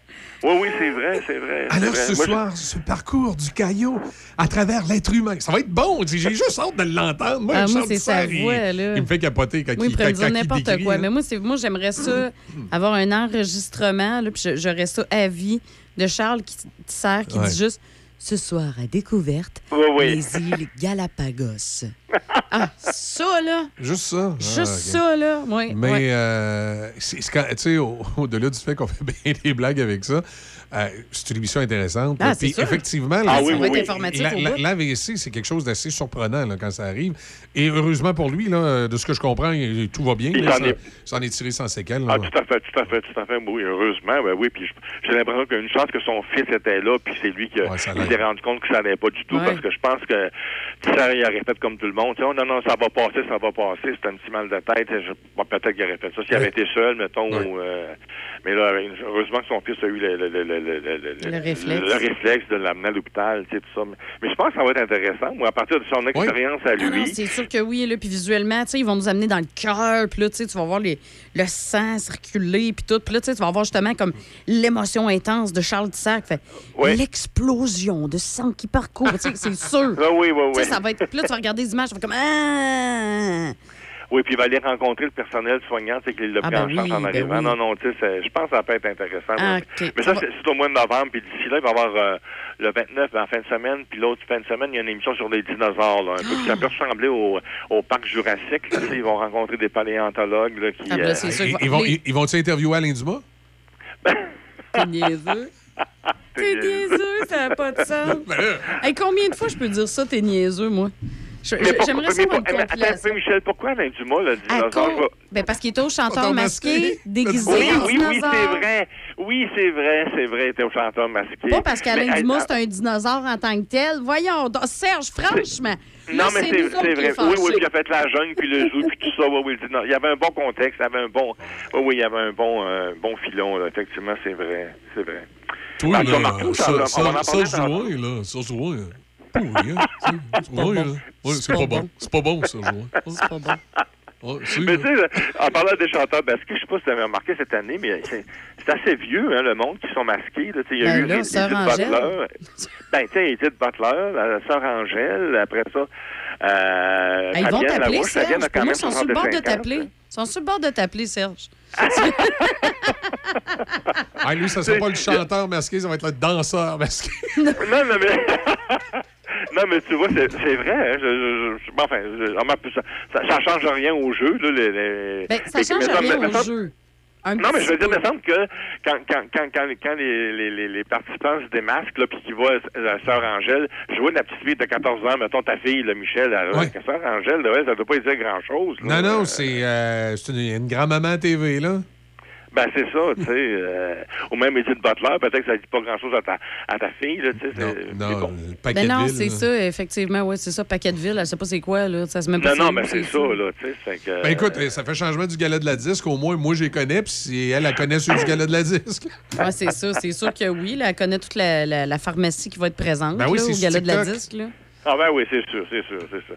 Oui, oui, c'est vrai, c'est vrai. Alors vrai. ce Moi, je- soir, ce parcours du caillot à travers l'être humain, ça va être bon. J'ai juste hâte de l'entendre. Moi, Ah, moi, Charles c'est sa Tisser, il- voix, là. Il me fait capoter quand Oui, il, il pourrait me quand- dire quand n'importe quoi. là. Mais moi, moi j'aimerais ça, avoir un enregistrement, là, puis je- j'aurais ça à vie de Charles qui sert, qui Ouais. dit juste Ce soir à découverte, Oui, oui. les îles Galapagos. ah, ça, là. Juste ça? Juste Ah, ok. ça, là. Oui. Mais ouais. euh, c'est c'est quand- tu sais, au- au-delà du fait qu'on fait bien des blagues avec ça, euh, c'est une émission intéressante. Ah, Puis sûr. effectivement, Ah oui, oui, oui. l'AVC, c'est quelque chose d'assez surprenant là, quand ça arrive. Et heureusement pour lui, là, de ce que je comprends, tout va bien. Il là, s'en ça- est- tiré sans séquelles. là. Ah, tout à fait, tout à fait, tout à fait. Oui, heureusement, ben oui. Puis j'ai l'impression qu'il y a une chance que son fils était là, puis c'est lui qui Ouais, s'est rendu compte que ça n'allait pas du tout, Ouais. parce que je pense que ça, il aurait fait comme tout le monde. Oh, non, non, ça va passer, ça va passer. C'est un petit mal de tête. Je- bon, Peut-être qu'il aurait fait ça s'il avait été seul, mettons. Ouais. ou, euh, mais là, heureusement que son fils a eu le, le, le, le, le, le- Le réflexe. le réflexe de l'amener à l'hôpital, tu sais, tout ça. Mais, mais je pense que ça va être intéressant. Moi, à partir de son expérience à Ah lui. c'est sûr que oui, là, puis visuellement, tu sais, ils vont nous amener dans le cœur, puis là, tu sais, tu vas voir les, le sang circuler, puis tout, puis là, tu sais, tu vas voir justement comme l'émotion intense de Charles Tissac, fait Ouais. l'explosion de sang qui parcourt, tu sais, c'est sûr. Ah oui, oui, Tu oui. sais, ça va être, puis là, tu vas regarder les images, tu vas comme ah. Oui, puis il va aller rencontrer le personnel soignant, c'est qu'il l'a Ah, pris ben en charge oui, en ben arrivant. oui. Non, non, tu sais, je pense que ça peut être intéressant. Ah, Mais- Ça c'est au mois de novembre, puis d'ici là, il va y avoir euh, le 29 en fin de semaine, puis l'autre fin de semaine, il y a une émission sur les dinosaures, là, un peu, puis ça peut ressembler au, au parc Jurassique. là, ils vont rencontrer des paléontologues là, qui... Ah, ben, euh, sûr Ils, que- ils vont, les- ils, interviewer Alain Dumas? T'es niaiseux. T'es niaiseux, ça n'a pas de sens. Hey, combien de fois je peux dire ça, t'es niaeux, moi? J'aimerais mais ça pour- mais attends, compilation. mais Michel, pourquoi Alain Dumas, À dinosaure? cause- Ben parce qu'il était au chanteur masqué, déguisé Oui, en oui, oui, dinosaure. c'est vrai. Oui, c'est vrai, c'est vrai, il était au chanteur masqué. Pas parce qu'Alain Dumas, euh, c'est un dinosaure en tant que tel. Voyons, donc, Serge, franchement. Non, mais c'est vrai. Oui, oui, puis il a fait la jungle, puis le zoo, puis tout ça. Oui, oui, il y avait un bon contexte, il y avait un bon. Oui, oui, il y avait un bon, euh, bon filon, là. Effectivement, c'est vrai. C'est vrai. toi, là, tantôt. jouer, là, ça, jouer, là. Pourri, hein, c'est pas bon. C'est pas bon, ça. C'est pas bon. C'est, Mais tu sais, en parlant des chanteurs masqués, je sais pas si tu avais remarqué cette année, mais c'est assez vieux, hein, le monde qui sont masqués. Là. Tu sais, Il y a Ben eu là, Edith. Butler. Ben, tu sais, Edith Butler, la sœur Angèle, après ça. Euh, Hey, ils vont t'appeler, Serge. Pour moi, ils sont sur le bord de 65 ans. t'appeler. Ils sont sur le bord de t'appeler, Serge. Ah, lui, ça sera pas le chanteur masqué, ça va être le danseur masqué. non, non, mais. Non, mais tu vois, c'est vrai. hein, je, je, je- bon, enfin, je- m'a- ça, ça, change rien au jeu. Là, les, les- Ben, ça les- change mais rien mais au jeu. Un non, mais je veux dire, il me semble que quand, quand, quand, quand, quand les, les, les, les participants se démasquent, là, puis qu'ils voient la sœur Angèle jouer la petite fille de 14 ans, mettons ta fille, là, Michel, elle, Ouais. la sœur Angèle, là, ça doit pas lui dire grand-chose. Non, non, c'est euh, c'est une, une grand-maman TV, là. Ben, c'est ça, tu sais. euh, ou même Edith Butler, peut-être que ça dit pas grand-chose à ta, à ta fille, là, tu sais. Non, mais bon. Ben non, c'est ça, effectivement, oui, c'est ça, Paquetteville, elle sait pas c'est quoi, là, ça se met pas Non, non, mais c'est ça, là, tu sais. que, Ben écoute, ça fait changement du gala de la disque. Au moins, moi, je les connais. Puis si elle, elle connaît ceux du gala de la disque. Ouais, c'est ça, c'est sûr que oui, là, elle connaît toute la, la- la pharmacie qui va être présente Ben oui, là, au gala de la disque. Là. Ah ben oui, c'est sûr, c'est sûr, c'est sûr.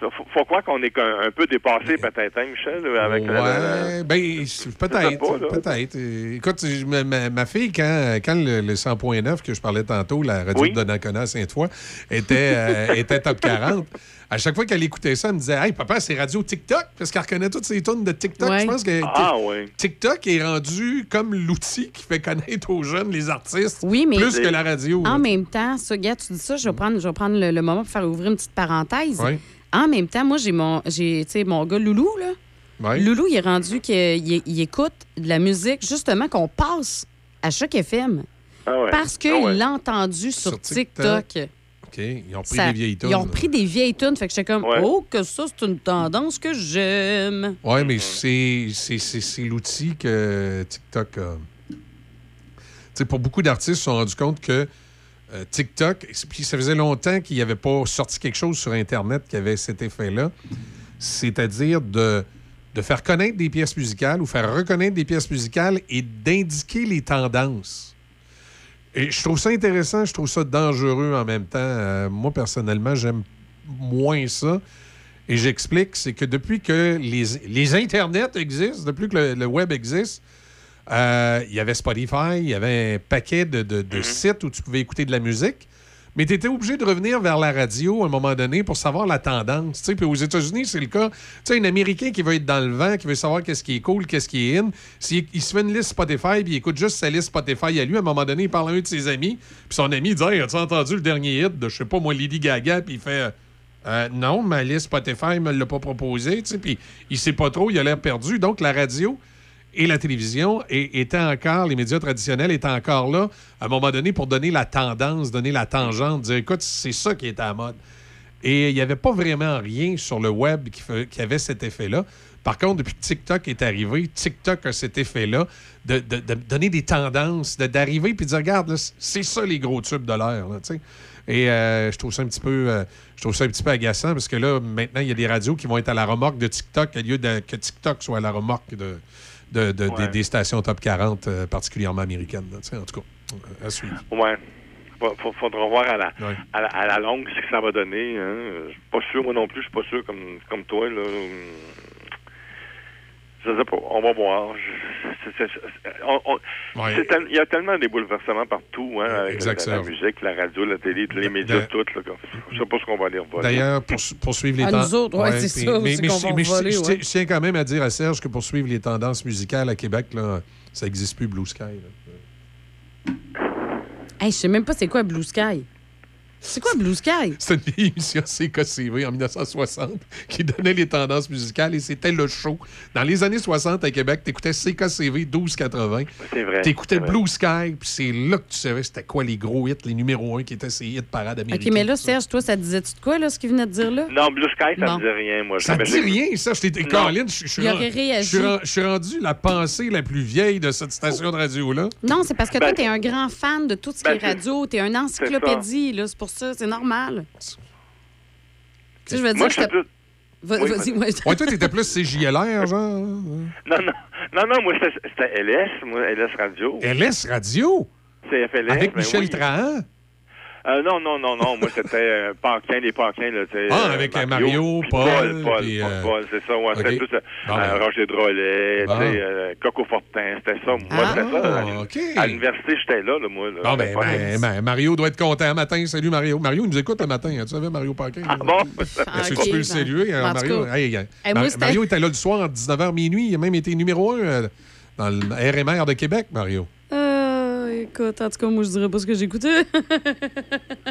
Faut, faut croire qu'on est un, un peu dépassé, peut-être, hein, Michel, avec la- la- la- Ouais, ben, peut-être, peut-être. Écoute, ma, ma- ma fille, quand, quand le, le 100.9 que je parlais tantôt, la radio Oui. de Donnacona à Sainte-Foy, était, euh, était top 40, à chaque fois qu'elle écoutait ça, elle me disait Hey, papa, c'est radio TikTok, parce qu'elle reconnaît toutes ces tunes de TikTok. Ouais. Je pense que Ah, ouais. TikTok est rendu comme l'outil qui fait connaître aux jeunes les artistes Oui, mais plus que la radio. En là. même temps, ça, gars, tu dis ça, je vais prendre, je vais prendre le, le moment pour faire ouvrir une petite parenthèse. Ouais. En même temps, moi, j'ai mon, j'ai, tu sais, mon gars Loulou, là. Ouais. Loulou, il est rendu qu'il il écoute de la musique, justement, qu'on passe à chaque FM. Ah ouais. Parce qu'il Ah ouais. l'a entendu sur, Sur TikTok. TikTok. OK, ils ont pris Ça- des vieilles tunes. Ils ont pris des vieilles tunes. Fait que j'étais comme, Ouais. oh, que ça, c'est une tendance que j'aime. Oui, mais c'est, c'est, c'est, c'est l'outil que TikTok a. Tu sais, pour beaucoup d'artistes, ils se sont rendus compte que euh, TikTok, puis ça faisait longtemps qu'il n'y avait pas sorti quelque chose sur Internet qui avait cet effet-là, c'est-à-dire de, faire connaître des pièces musicales ou faire reconnaître des pièces musicales et d'indiquer les tendances. Et je trouve ça intéressant, je trouve ça dangereux en même temps. Euh, moi, personnellement, j'aime moins ça. Et j'explique, c'est que depuis que les, les Internets existent, depuis que le web existe, euh, il y avait Spotify, il y avait un paquet de, de- de sites où tu pouvais écouter de la musique, mais tu étais obligé de revenir vers la radio à un moment donné pour savoir la tendance. Puis aux États-Unis, c'est le cas. Tu sais, un Américain qui veut être dans le vent, qui veut savoir qu'est-ce qui est cool, qu'est-ce qui est in, s'il il se fait une liste Spotify, puis il écoute juste sa liste Spotify à lui, à un moment donné, il parle à un de ses amis, puis son ami dit Hey, As-tu entendu le dernier hit de, je sais pas moi, Lady Gaga? Puis il fait Euh, Non, ma liste Spotify me l'a pas proposé. tu sais, Puis il sait pas trop, il a l'air perdu. Donc la radio et la télévision étaient encore, les médias traditionnels étaient encore là, à un moment donné, pour donner la tendance, donner la tangente, dire écoute, c'est ça qui est à la mode. Et il n'y avait pas vraiment rien sur le web qui, qui avait cet effet-là. Par contre, depuis que TikTok est arrivé, TikTok a cet effet-là de, de- de donner des tendances, de- d'arriver puis de dire regarde, c'est ça les gros tubes de l'air. Et euh, je trouve ça un petit peu, euh, je trouve ça un petit peu agaçant parce que là, maintenant, il y a des radios qui vont être à la remorque de TikTok au lieu de, que TikTok soit à la remorque de, de- de- des, des stations top 40, euh, particulièrement américaines. là, en tout cas, à suivre. Fa- Faudra voir à la, Ouais. à la, à la longue ce que ça va donner. Hein. Je suis pas sûr, moi non plus, je suis pas sûr comme, comme toi. Là. Je sais pas, on va voir. Il y a tellement des bouleversements partout, hein, avec Exact, la, musique, la radio, la télé, les médias, tout. Là, je sais pas ce qu'on va aller revoler. D'ailleurs, pour, pour suivre les À tendances. nous autres, ouais, c'est ça aussi qu'on va je, je- voler, je- ouais. je tiens quand même à dire à Serge que pour suivre les tendances musicales à Québec, là, ça n'existe plus Blue Sky. là. Hey, je sais même pas c'est quoi Blue Sky. C'est quoi Blue Sky? C'était une vieille émission CKCV en 1960 qui donnait les tendances musicales et c'était le show. Dans les années 60 à Québec, t'écoutais CKCV 1280. C'est vrai, T'écoutais. Blue Sky, puis c'est là que tu savais c'était quoi les gros hits, les numéros 1 qui étaient ces hits parades américains. OK, mais là, Serge, toi, ça te disait-tu de quoi, là, ce qu'il venait de dire là? Non, Blue Sky, ça me dit rien, moi. Ça j'ai- dit rien, ça? Je t'ai Non. Caroline, je suis rendu la pensée la plus vieille de cette station de radio-là. Non, c'est parce que toi, Ben, t'es un grand fan de tout ce qui ben, est c'est- radio. T'es un encyclopédie, là. C'est pour ça, c'est normal. Tu sais, je veux dire, Moi, je plus- Va- Oui, Vas-y, ouais. Ouais, toi, t'étais plus CJLR, genre. Non, non, non, non, moi, c'était c'était LS, moi, LS Radio. LS Radio? C'est FLS. Avec ben Michel oui. Trahan? Euh, non, non, non, non. Moi, c'était euh, Paquin, les Paquins, là, tu sais. Ah, euh, avec, euh, Mario, Paul, Paul, Paul, puis, Paul, euh, Paul, c'est ça. Ouais, OK. c'était euh, Bon, ben. euh, Roger Drolet, Bon. tu sais, euh, Coco Fortin, c'était ça. Moi, Ah, c'était ça. À l'uni- OK. À l'université, j'étais là, là, moi. Là, Bon, ben, ben, ben, Mario doit être content matin. Salut, Mario. Mario, il nous écoute le matin. hein. Tu savais, Mario Paquin? Ah bon? Est-ce que Ah, tu peux le ben. saluer, hein, tout Mario? Hey, Hey, Mar- Mario était là le soir à 19h minuit. Il a même été numéro un euh, dans le RMR de Québec, Mario. Écoute, en tout cas, moi, je dirais pas ce que j'écoutais.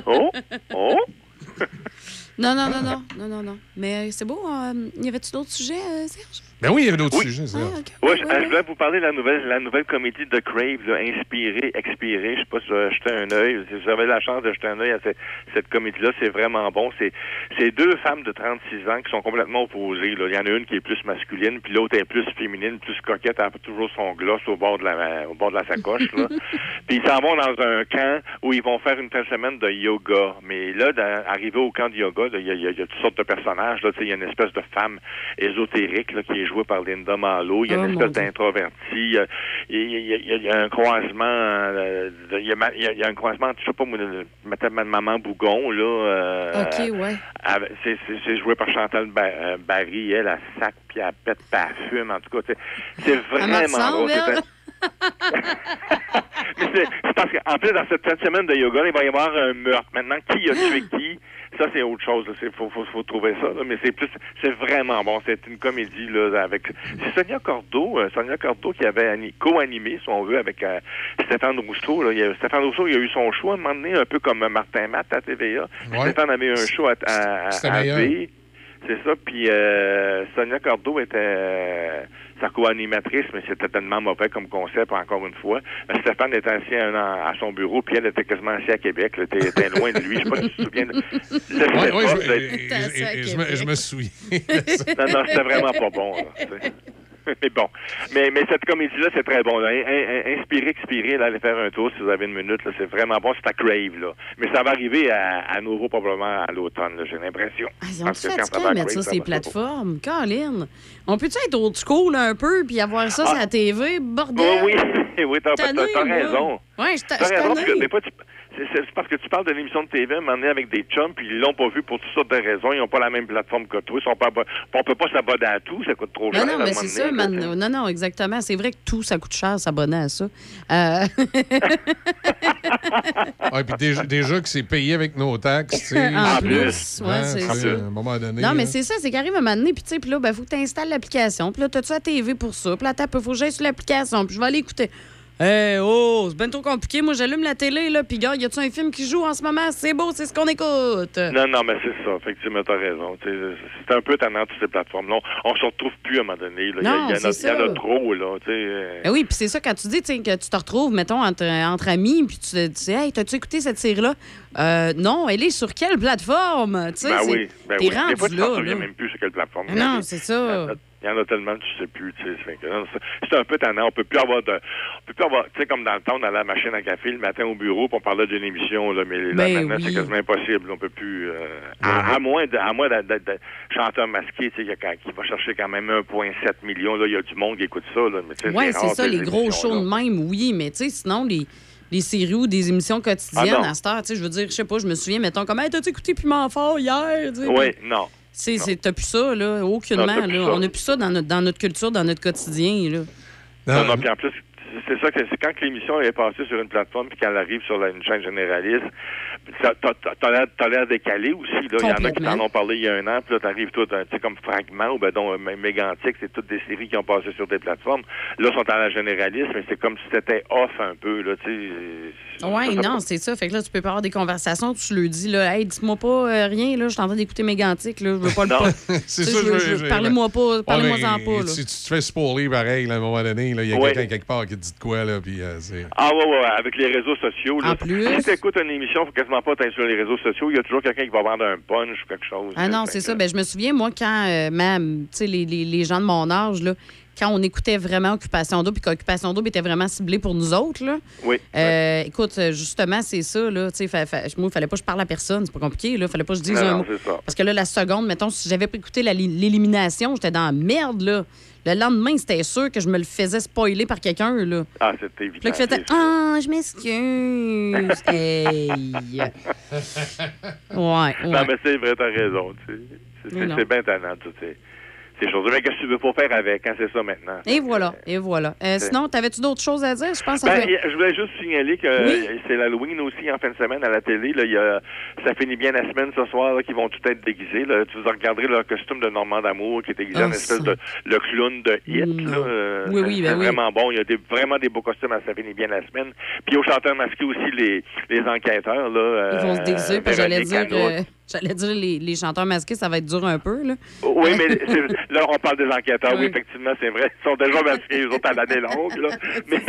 Oh? Oh? non, non, non, non, non, non, non. Mais euh, c'est beau. euh, y avait-tu d'autres sujets, euh, Serge? Ben oui, il y avait d'autres Oui. sujets, ça. Ouais, je, je voulais vous parler de la nouvelle, la nouvelle comédie de Crave, là, Inspiré, Expiré. Je sais pas si vous avez jeté un œil. Si vous avez la chance de jeter un œil à cette, cette comédie-là, c'est vraiment bon. C'est, c'est deux femmes de 36 ans qui sont complètement opposées. Là. Il y en a une qui est plus masculine, puis l'autre est plus féminine, plus coquette, elle a toujours son gloss au bord de la, au bord de la sacoche. Là. puis ils s'en vont dans un camp où ils vont faire une fin de semaine de yoga. Mais là, dans- arrivé au camp de yoga, il y, a, il y y a toutes sortes de personnages. Là. Tu sais, Il y a une espèce de femme ésotérique là, qui est jouée par Linda Malo. Il y a Oh, une espèce d'introverti. Il y a, il y a- il y un croisement. euh, il, y a, il y un croisement, je sais pas, ma maman Bougon. Là, euh, OK, ouais. c'est- joué par Chantal Ba- euh, Barry. Elle, elle sac, puis elle pète, puis elle fume. En tout cas, c'est- vraiment. C'est parce qu'en plus, dans cette de semaine de yoga, il va y avoir un meurtre. Maintenant, qui a tué qui? Ça, c'est autre chose. Il faut, faut, faut trouver ça. là. Mais c'est plus, c'est vraiment bon. C'est une comédie là, avec. C'est Sonia Cordeau, euh, Sonia Cordeau qui avait ani- co-animé, si on veut, avec euh, Stéphane Rousseau. Là. Il y a- Stéphane Rousseau, il a eu son show à un moment donné, un peu comme Martin Matt à TVA. Ouais. Stéphane avait eu un show à, à, à. C'est ça. Puis euh, Sonia Cordeau était euh, sa co-animatrice, mais c'était tellement mauvais comme concept, encore une fois. Euh, Stéphane était assis à, son bureau, puis elle était quasiment assise à Québec. T'es t'es loin de lui. Je sais pas si tu te souviens. De... Je Ouais, ouais, je, me- je me souviens. Non, non, c'était vraiment pas bon. là. Mais bon. Mais, mais cette comédie-là, c'est très bon. Là. In- in- Inspiré, expiré, là, allez faire un tour si vous avez une minute. là. C'est vraiment bon. C'est à Crave. Là. Mais ça va arriver à, à nouveau probablement à l'automne, là, j'ai l'impression. Ah, Ils ont Parce que quand fatigué va à à mettre ça sur les plateformes. Caroline, on peut-tu être old school un peu puis avoir ça Ah. sur la TV? Bordel! Oui, oui, oui, t'as, raison. Ouais, je t'a- T'as raison, parce que tu- c'est, parce que tu parles d'une émission de TV à un moment donné avec des chums, puis ils l'ont pas vu pour toutes sortes de raisons. Ils n'ont pas la même plateforme que toi. Ils sont pas, on peut pas s'abonner à tout, ça coûte trop cher. Non, non, à mais c'est ça, man. Non, non, exactement. C'est vrai que tout, ça coûte cher s'abonner à ça. Euh, Ah, puis déjà, déjà que c'est payé avec nos taxes, tu. En plus, ouais, hein, c'est. À un moment donné. non, mais c'est ça, c'est qu'arrive un moment donné, puis tu sais, puis là, ben, faut que tu installes l'application. Puis là, t'as-tu la TV pour ça? Puis là, t'as peu, faut que j'aille sur l'application, puis je vais aller écouter. Hey, oh, c'est bien trop compliqué. Moi, j'allume la télé, là, puis gars, y a-tu un film qui joue en ce moment? C'est beau, c'est ce qu'on écoute. Non, non, mais c'est ça. Effectivement, t'as raison. C'est un peu tannant, toutes ces plateformes-là. On, on se retrouve plus à un moment donné. là. Il y a- Non, il y, en a- trop, là. euh. Ben oui, puis c'est ça, quand tu dis que tu te retrouves, mettons, entre, entre amis, puis tu te dis, hey, t'as-tu écouté cette série-là? Euh, non, elle est sur quelle plateforme? Tu sais, Ben oui, ben t'es oui. rendu Des fois, tu là. t'en souviens là. même plus sur quelle plateforme. Non, c'est ça. Il y en a tellement que tu sais plus, tu sais. c'est- un peu tannant. On peut plus avoir de, on peut plus avoir, tu sais, comme dans le temps, on allait à la machine à café le matin au bureau, puis on parlait d'une émission, là, mais là, Ben maintenant, oui. c'est quasiment impossible. On peut plus, euh, à, à moins de, à moins de chanteur masqué, tu sais, qui va chercher quand même 1,7 million, là, il y a du monde qui écoute ça, là, Oui, c'est ça, les gros shows de même, oui, mais tu sais, sinon, les, les séries ou des émissions quotidiennes Ah à cette heure, tu sais, je veux dire, je sais pas, je me souviens, mettons, comme, hey, t'as-tu écouté Piment Fort hier? Tu sais, Oui, puis- non. C'est, c'est, t'as plus ça, là, aucunement. Non, là. ça. On n'a plus ça dans notre, dans notre culture, dans notre quotidien. Là. Non, non, puis en plus, c'est ça que c'est quand l'émission est passée sur une plateforme puis qu'elle arrive sur la- une chaîne généraliste, t'as- l'air- décalé aussi. là. Il y en a qui t'en ont parlé il y a un an, puis là, t'arrives tout, tu sais, comme Fragment ou ben donc euh, Mégantic, c'est toutes des séries qui ont passé sur des plateformes. Là, sont à la généraliste, mais c'est comme si c'était off un peu, là, tu sais. Ouais, non, c'est ça. Fait que là, tu peux pas avoir des conversations, tu le dis, là, hey, dis-moi pas euh, rien, là, je suis en train d'écouter Mégantic, là, je veux pas le Non, c'est ça, je veux- Parlez-moi pas, parlez-moi-en pas, là. Si tu te fais spoiler pareil, là, à un moment donné, là, il y a quelqu'un quelque part qui te dit de quoi, là, puis euh. Ah ouais, ouais, avec les réseaux sociaux. Là, En plus. Si tu écoutes une émission, faut quasiment pas sur les réseaux sociaux. Il y a toujours quelqu'un qui va vendre un punch ou quelque chose. Ah non, c'est ça. Ben, je me souviens, moi, quand euh, même, tu sais, les, les, les gens de mon âge, là, quand on écoutait vraiment Occupation Double, puis qu'Occupation Double était vraiment ciblé pour nous autres, là. Oui. Euh, Écoute, euh, justement, c'est ça, là. Tu sais, moi, il fallait pas que je parle à personne. C'est pas compliqué, là. fallait pas que je dise Non, un mot. ça. Parce que là, la seconde, mettons, si j'avais pas écouté l'élimination, j'étais dans la merde, là. Le lendemain, c'était sûr que je me le faisais spoiler par quelqu'un, là. Ah, c'est évident. Là, c'est sûr. Ah, je m'excuse. hey. Ouais, Non, mais c'est vrai, t'as raison. tu sais. C'est bien tannant, toutes ces, ces choses. Mais qu'est-ce que tu veux pas faire avec, hein, c'est ça maintenant. Et voilà, et voilà. Euh, sinon, t'avais-tu d'autres choses à dire? Je pense Ben, fait- je voulais juste signaler que Oui. euh, c'est l'Halloween aussi en fin de semaine à la télé. Là, il y a, ça finit bien la semaine ce soir là, qu'ils vont tout être déguisés. Là. Tu vous regarderez leur costume de Normand d'amour qui est déguisé Ah, en espèce ça. de le clown de Hit. Là, euh, Oui, oui, ben oui. vraiment bon. Il y a des, vraiment des beaux costumes à ça finit bien la semaine. Puis au chanteur masqué aussi les, les enquêteurs. Là, Ils vont se déguiser, parce que j'allais dire. J'allais dire, les, les chanteurs masqués, ça va être dur un peu, là. Oui, mais là, on parle des enquêteurs. Oui, Oui. effectivement, c'est vrai. Ils sont déjà masqués, eux autres, à l'année longue. Là. Mais,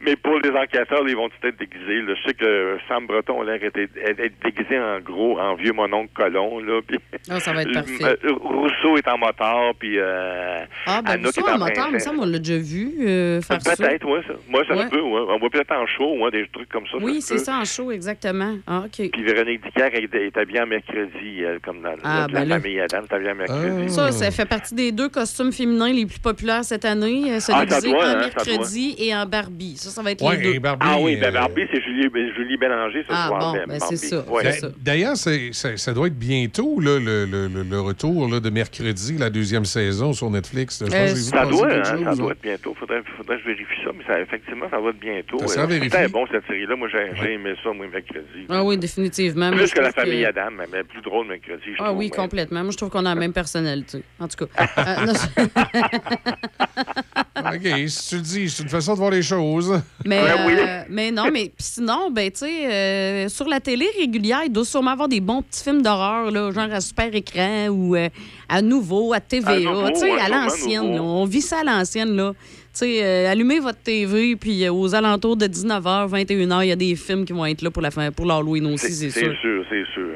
mais pour les enquêteurs, ils vont tout être déguisés. Là. Je sais que Sam Breton a l'air d'être déguisé en gros, en vieux mononcle colon. Là, puis, Ah, ça va être parfait. Rousseau est en motard, puis euh, Ah, ben, ça, est en en mais ça, on l'a déjà vu euh, faire ça. Peut-être, oui. Ça. Moi, ça Ouais. se peut. Ouais. On voit peut-être en show, ouais, des trucs comme ça. Oui, c'est ça, en show, exactement. Ah, OK. Puis Véronique Dicker est, est habillée en mercredi, elle, comme dans Ah, la, ben là. famille Adam, habillée en mercredi. Ça, ça fait partie des deux costumes féminins les plus populaires cette année. euh, Se Ah, ça déguiser doit, en hein, ça mercredi et en Barbie. Ça, ça va être Ouais, les deux. et Barbie, Ah oui, ben euh, Barbie, c'est Julie, ben, Julie Bélanger ce Ah, soir. bon, ben, ben, c'est ça, Ouais. D'ailleurs, ça, ça doit être bientôt là, le, le- le- le retour là, de mercredi, la deuxième saison sur Netflix. Je pense que j'ai vu ça doit, hein, ça chose, doit être bientôt. Faudrait, faudrait que je vérifie ça, mais ça, effectivement, ça va être bientôt. Ça Euh. C'était bon, cette série-là. Moi, j'ai aimé ça, moi, mercredi. Ah oui, définitivement. Plus que la famille Adam, mais, mais plus drôle mercredi. je Ah trouve, oui, complètement. Moi, je trouve qu'on a la même personnalité. En tout cas. Euh, non, OK, si tu le dis, c'est une façon de voir les choses. Mais, euh, mais non, mais sinon, ben, tu sais, euh, sur la télé régulière, il doit sûrement avoir des bons petits films d'horreur, là, genre à super écran ou euh, à nouveau, à TVA, tu sais, ouais, à l'ancienne. On vit ça à l'ancienne, là. Tu sais, euh, allumez votre TV, puis euh, aux alentours de 19h, 21h, il y a des films qui vont être là pour la fin, pour l'Halloween aussi, c'est C'est sûr. sûr, c'est sûr.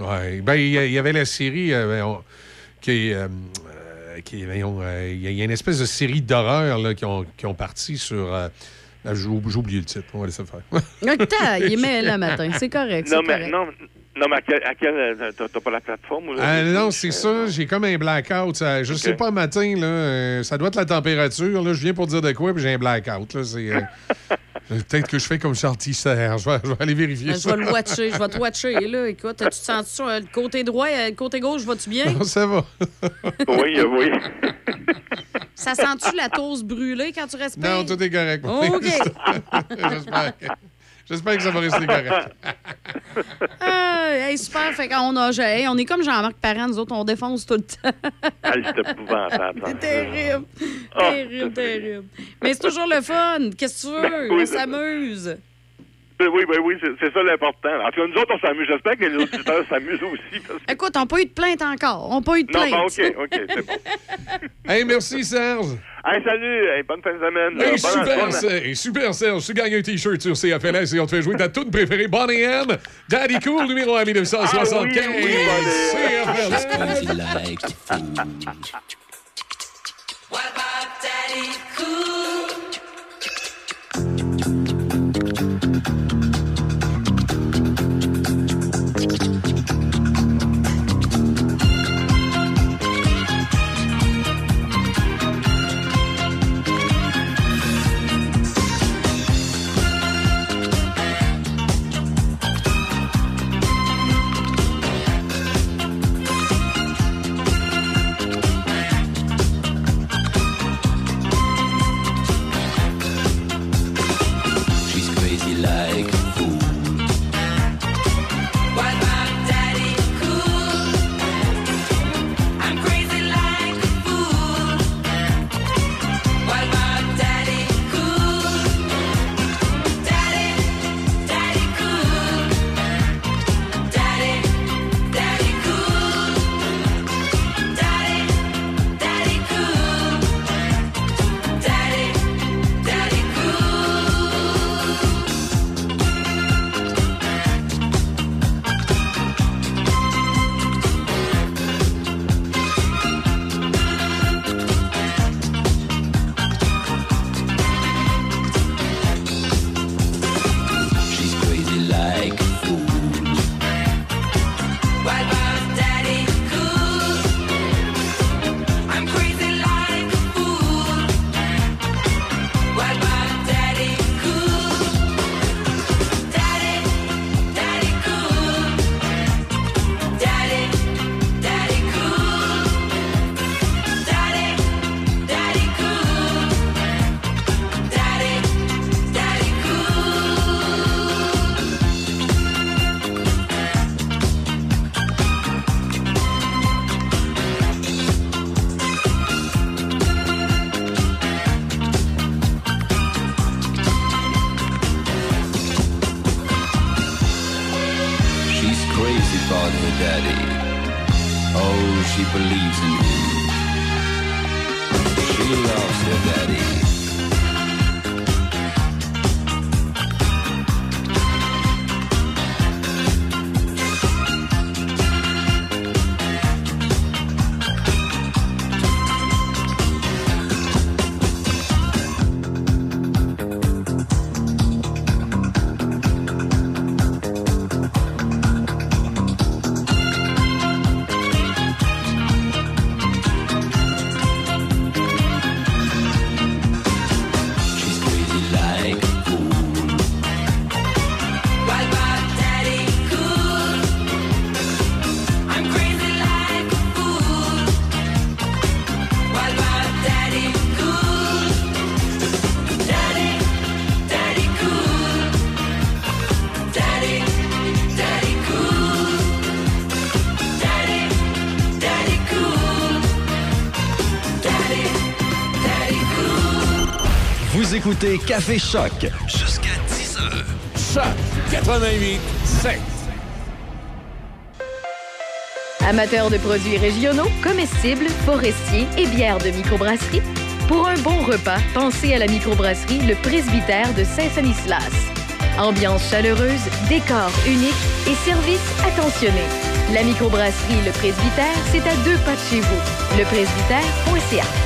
Ouais. Ben, il y, avait la série euh, on- qui est. euh, euh, qui euh, Il y, a- il y a une espèce de série d'horreur là, qui, ont, qui ont parti sur. euh, j'ai oublié le titre. On va laisser faire. Attends, il est mêlé le matin. C'est correct. Non, mais, correct. non, non, mais à quel. à quel, euh, T'as pas la plateforme? ou là? Ah, non, c'est ça. J'ai comme un blackout. Ça- je sais pas, matin, là, euh, ça doit être la température. Là, je viens pour dire de quoi, puis j'ai un blackout. Là, c'est, euh, Peut-être que je fais comme Charles Serre. Je vais, je vais aller vérifier Ben, je vais le watcher, je vais te watcher. Là, écoute, tu te sens sur le côté droit, euh, le côté gauche, vas-tu bien? Non, ça va. oui, euh, oui. Ça sent-tu la toast brûlée quand tu respires? Non, tout est correct. OK. J'espère J'espère que ça va rester correct. Ah, hey, super. Fait qu'on a, hey, on est comme Jean-Marc Parent, nous autres, on défonce tout le temps. Ah, c'est épouvantable. ça. C'est terrible. Ah, terrible, terrible. Mais c'est toujours le fun. Qu'est-ce que tu veux? oui, on s'amuse. Oui, ben oui, c'est ça l'important. En tout cas, nous autres, on s'amuse. J'espère que les auditeurs s'amusent aussi. parce que- Écoute, on n'a pas eu de plainte encore. On n'a pas eu de Non, plainte. ben, OK, OK, c'est bon. Hey, merci, Serge. Hey, salut, hey, bonne fin de semaine. Hey, bonne- super, bonne- Serge. super, Serge. Tu gagnes un T-shirt sur CFLS et on te fait jouer ta toute préférée, Bonnie M. Daddy Cool, numéro 1 1975. Ah oui, oui, CFLS. Thank écoutez Café Choc. Jusqu'à 10 heures. Choc 88 7. Amateurs de produits régionaux, comestibles, forestiers et bières de microbrasserie, pour un bon repas, pensez à la microbrasserie Le Presbytère de Saint-Sanislas. Ambiance chaleureuse, décor unique et service attentionné. La microbrasserie Le Presbytère, c'est à deux pas de chez vous. Lepresbytère.ca.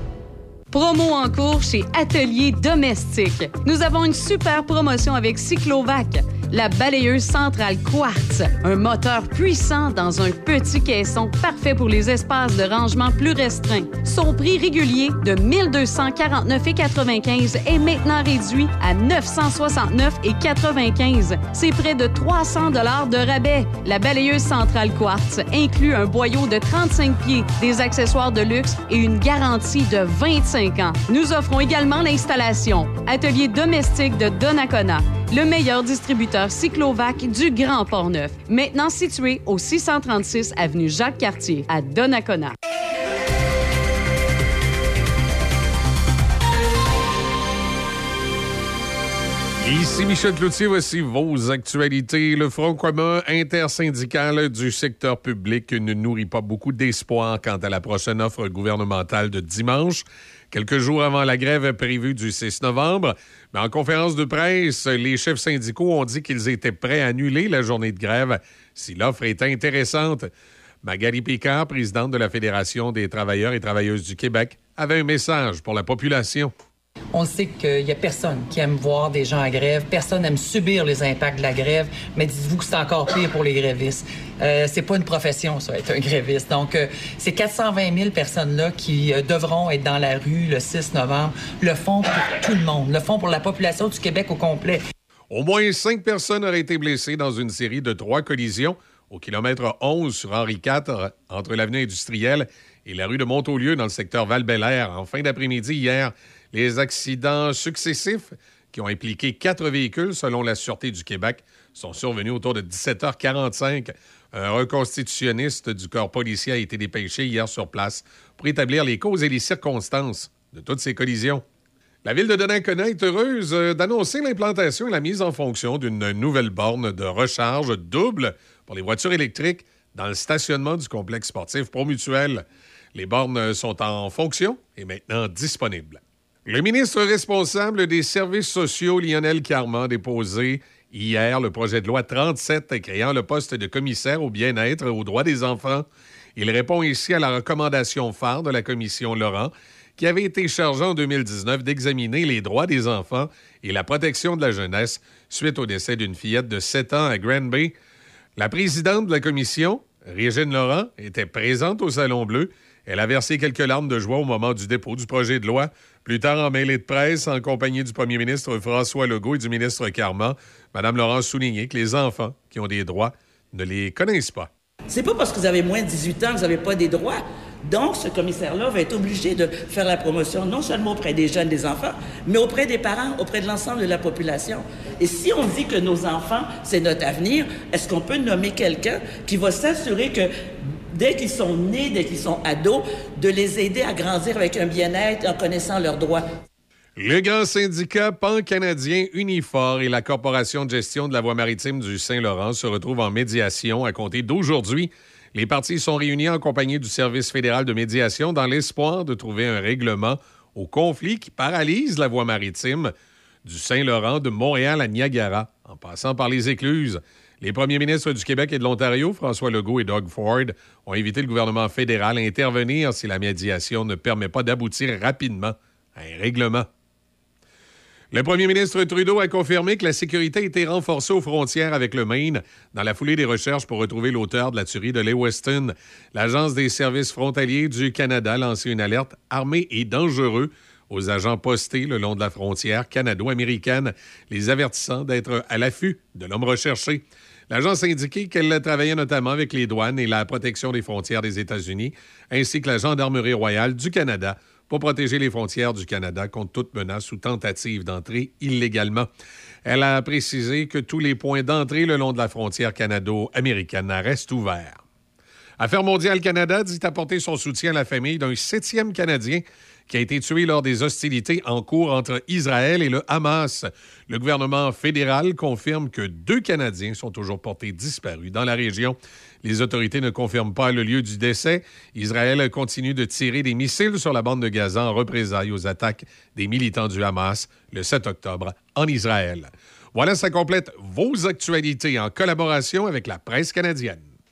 Promo en cours chez Atelier Domestique. Nous avons une super promotion avec Cyclovac, la balayeuse centrale Quartz, un moteur puissant dans un petit caisson parfait pour les espaces de rangement plus restreints. Son prix régulier de 1249,95 est maintenant réduit à 969,95. C'est près de 300 dollars de rabais. La balayeuse centrale Quartz inclut un boyau de 35 pieds, des accessoires de luxe et une garantie de 25 ans. Nous offrons également l'installation. Atelier domestique de Donnacona, le meilleur distributeur cyclovac du Grand Port-Neuf. Maintenant situé au 636 avenue Jacques-Cartier à Donnacona. Ici Michel Cloutier, voici vos actualités. Le Front commun intersyndical du secteur public ne nourrit pas beaucoup d'espoir quant à la prochaine offre gouvernementale de dimanche, quelques jours avant la grève prévue du 6 novembre. Mais en conférence de presse, les chefs syndicaux ont dit qu'ils étaient prêts à annuler la journée de grève si l'offre est intéressante. Magali Picard, présidente de la Fédération des travailleurs et travailleuses du Québec, avait un message pour la population. On sait qu'il n'y a personne qui aime voir des gens en grève, personne n'aime subir les impacts de la grève, mais dites-vous que c'est encore pire pour les grévistes. Euh, c'est pas une profession, ça, être un gréviste. Donc, ces 420 000 personnes-là qui euh, devront être dans la rue le 6 novembre le font pour tout le monde, le font pour la population du Québec au complet. Au moins cinq personnes auraient été blessées dans une série de trois collisions au kilomètre 11 sur Henri IV entre l'avenue industrielle et la rue de Montaulieu dans le secteur val en fin d'après-midi hier. Les accidents successifs qui ont impliqué quatre véhicules, selon la Sûreté du Québec, sont survenus autour de 17h45. Un reconstitutionniste du corps policier a été dépêché hier sur place pour établir les causes et les circonstances de toutes ces collisions. La ville de Donnacona est heureuse euh, d'annoncer l'implantation et la mise en fonction d'une nouvelle borne de recharge double pour les voitures électriques dans le stationnement du complexe sportif Promutuel. Les bornes sont en fonction et maintenant disponibles. Le ministre responsable des services sociaux, Lionel Carman, déposé hier le projet de loi 37 créant le poste de commissaire au bien-être et aux droits des enfants. Il répond ici à la recommandation phare de la commission Laurent, qui avait été chargée en 2019 d'examiner les droits des enfants et la protection de la jeunesse suite au décès d'une fillette de 7 ans à Granby. La présidente de la commission, Régine Laurent, était présente au Salon Bleu. Elle a versé quelques larmes de joie au moment du dépôt du projet de loi. Plus tard, en mêlée de presse, en compagnie du premier ministre François Legault et du ministre Carman, Mme Laurent a souligné que les enfants qui ont des droits ne les connaissent pas. C'est pas parce que vous avez moins de 18 ans que vous n'avez pas des droits. Donc, ce commissaire-là va être obligé de faire la promotion non seulement auprès des jeunes, des enfants, mais auprès des parents, auprès de l'ensemble de la population. Et si on dit que nos enfants, c'est notre avenir, est-ce qu'on peut nommer quelqu'un qui va s'assurer que dès qu'ils sont nés, dès qu'ils sont ados, de les aider à grandir avec un bien-être en connaissant leurs droits? Le grand syndicat pan-canadien Unifor et la Corporation de gestion de la voie maritime du Saint-Laurent se retrouvent en médiation à compter d'aujourd'hui. Les parties sont réunies en compagnie du Service fédéral de médiation dans l'espoir de trouver un règlement au conflit qui paralyse la voie maritime du Saint-Laurent de Montréal à Niagara, en passant par les écluses. Les premiers ministres du Québec et de l'Ontario, François Legault et Doug Ford, ont invité le gouvernement fédéral à intervenir si la médiation ne permet pas d'aboutir rapidement à un règlement. Le premier ministre Trudeau a confirmé que la sécurité a été renforcée aux frontières avec le Maine dans la foulée des recherches pour retrouver l'auteur de la tuerie de Lewiston. L'Agence des services frontaliers du Canada a lancé une alerte armée et dangereux aux agents postés le long de la frontière canado-américaine, les avertissant d'être à l'affût de l'homme recherché. L'agence a indiqué qu'elle travaillait notamment avec les douanes et la protection des frontières des États-Unis, ainsi que la Gendarmerie royale du Canada pour protéger les frontières du Canada contre toute menace ou tentative d'entrer illégalement. Elle a précisé que tous les points d'entrée le long de la frontière canado-américaine restent ouverts. Affaires mondiales Canada dit apporter son soutien à la famille d'un septième Canadien qui a été tué lors des hostilités en cours entre Israël et le Hamas. Le gouvernement fédéral confirme que deux Canadiens sont toujours portés disparus dans la région. Les autorités ne confirment pas le lieu du décès. Israël continue de tirer des missiles sur la bande de Gaza en représailles aux attaques des militants du Hamas le 7 octobre en Israël. Voilà, ça complète vos actualités en collaboration avec la presse canadienne.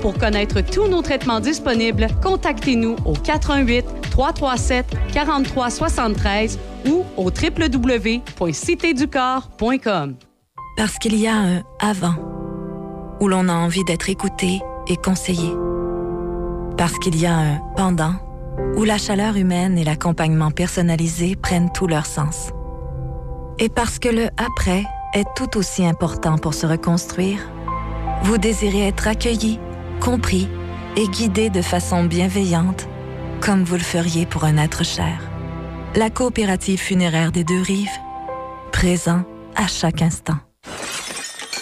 Pour connaître tous nos traitements disponibles, contactez-nous au 88 337 43 73 ou au www.citéducorps.com. Parce qu'il y a un avant où l'on a envie d'être écouté et conseillé. Parce qu'il y a un pendant où la chaleur humaine et l'accompagnement personnalisé prennent tout leur sens. Et parce que le après est tout aussi important pour se reconstruire, vous désirez être accueilli, compris et guidé de façon bienveillante, comme vous le feriez pour un être cher. La coopérative funéraire des deux rives, présent à chaque instant.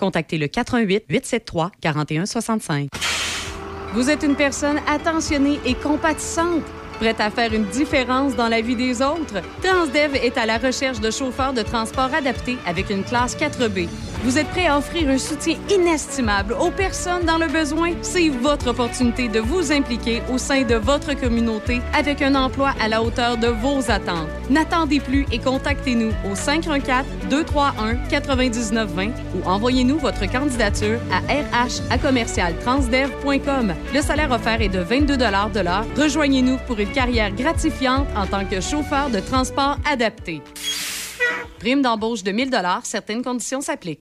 contactez le 88 873 4165. Vous êtes une personne attentionnée et compatissante. Prête à faire une différence dans la vie des autres? Transdev est à la recherche de chauffeurs de transport adaptés avec une classe 4B. Vous êtes prêt à offrir un soutien inestimable aux personnes dans le besoin? C'est votre opportunité de vous impliquer au sein de votre communauté avec un emploi à la hauteur de vos attentes. N'attendez plus et contactez-nous au 514-231-9920 ou envoyez-nous votre candidature à rh à. Le salaire offert est de 22 de l'heure. Rejoignez-nous pour une carrière gratifiante en tant que chauffeur de transport adapté. Prime d'embauche de 1000 certaines conditions s'appliquent.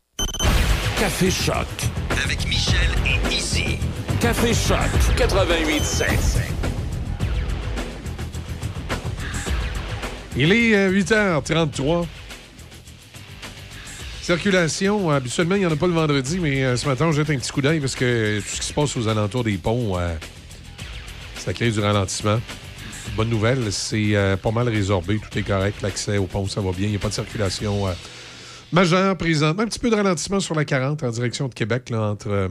Café Choc. Avec Michel et Izzy. Café Choc 88.7. Il est euh, 8h33. Circulation, euh, habituellement, il n'y en a pas le vendredi, mais euh, ce matin, on jette un petit coup d'œil parce que tout ce qui se passe aux alentours des ponts, euh, ça crée du ralentissement. Bonne nouvelle, c'est euh, pas mal résorbé, tout est correct, l'accès au pont, ça va bien, il n'y a pas de circulation euh, majeure présente. Un petit peu de ralentissement sur la 40 en direction de Québec, là, entre euh,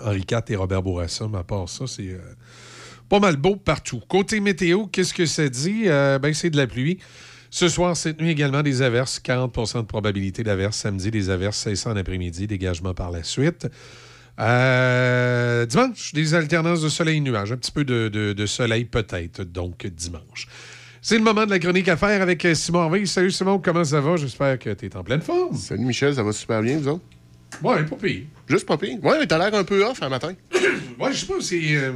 Henri IV et Robert Bourassa, mais à part ça, c'est Pas mal beau partout. Côté météo, qu'est-ce que ça dit? Ben, c'est de la pluie. Ce soir, cette nuit également, des averses. 40% de probabilité d'averses. Samedi, des averses. 600 en après-midi. Dégagement par la suite. Euh, dimanche, des alternances de soleil et nuages. Un petit peu de, de- de soleil peut-être, donc dimanche. C'est le moment de la chronique à faire avec euh, Simon Harvey. Salut Simon, comment ça va? J'espère que tu es en pleine forme. Salut Michel, ça va super bien, vous autres? Ouais, pas pire. Juste pas pire. Ouais, mais t'as l'air un peu off un matin. Ouais, je sais pas si c'est. euh,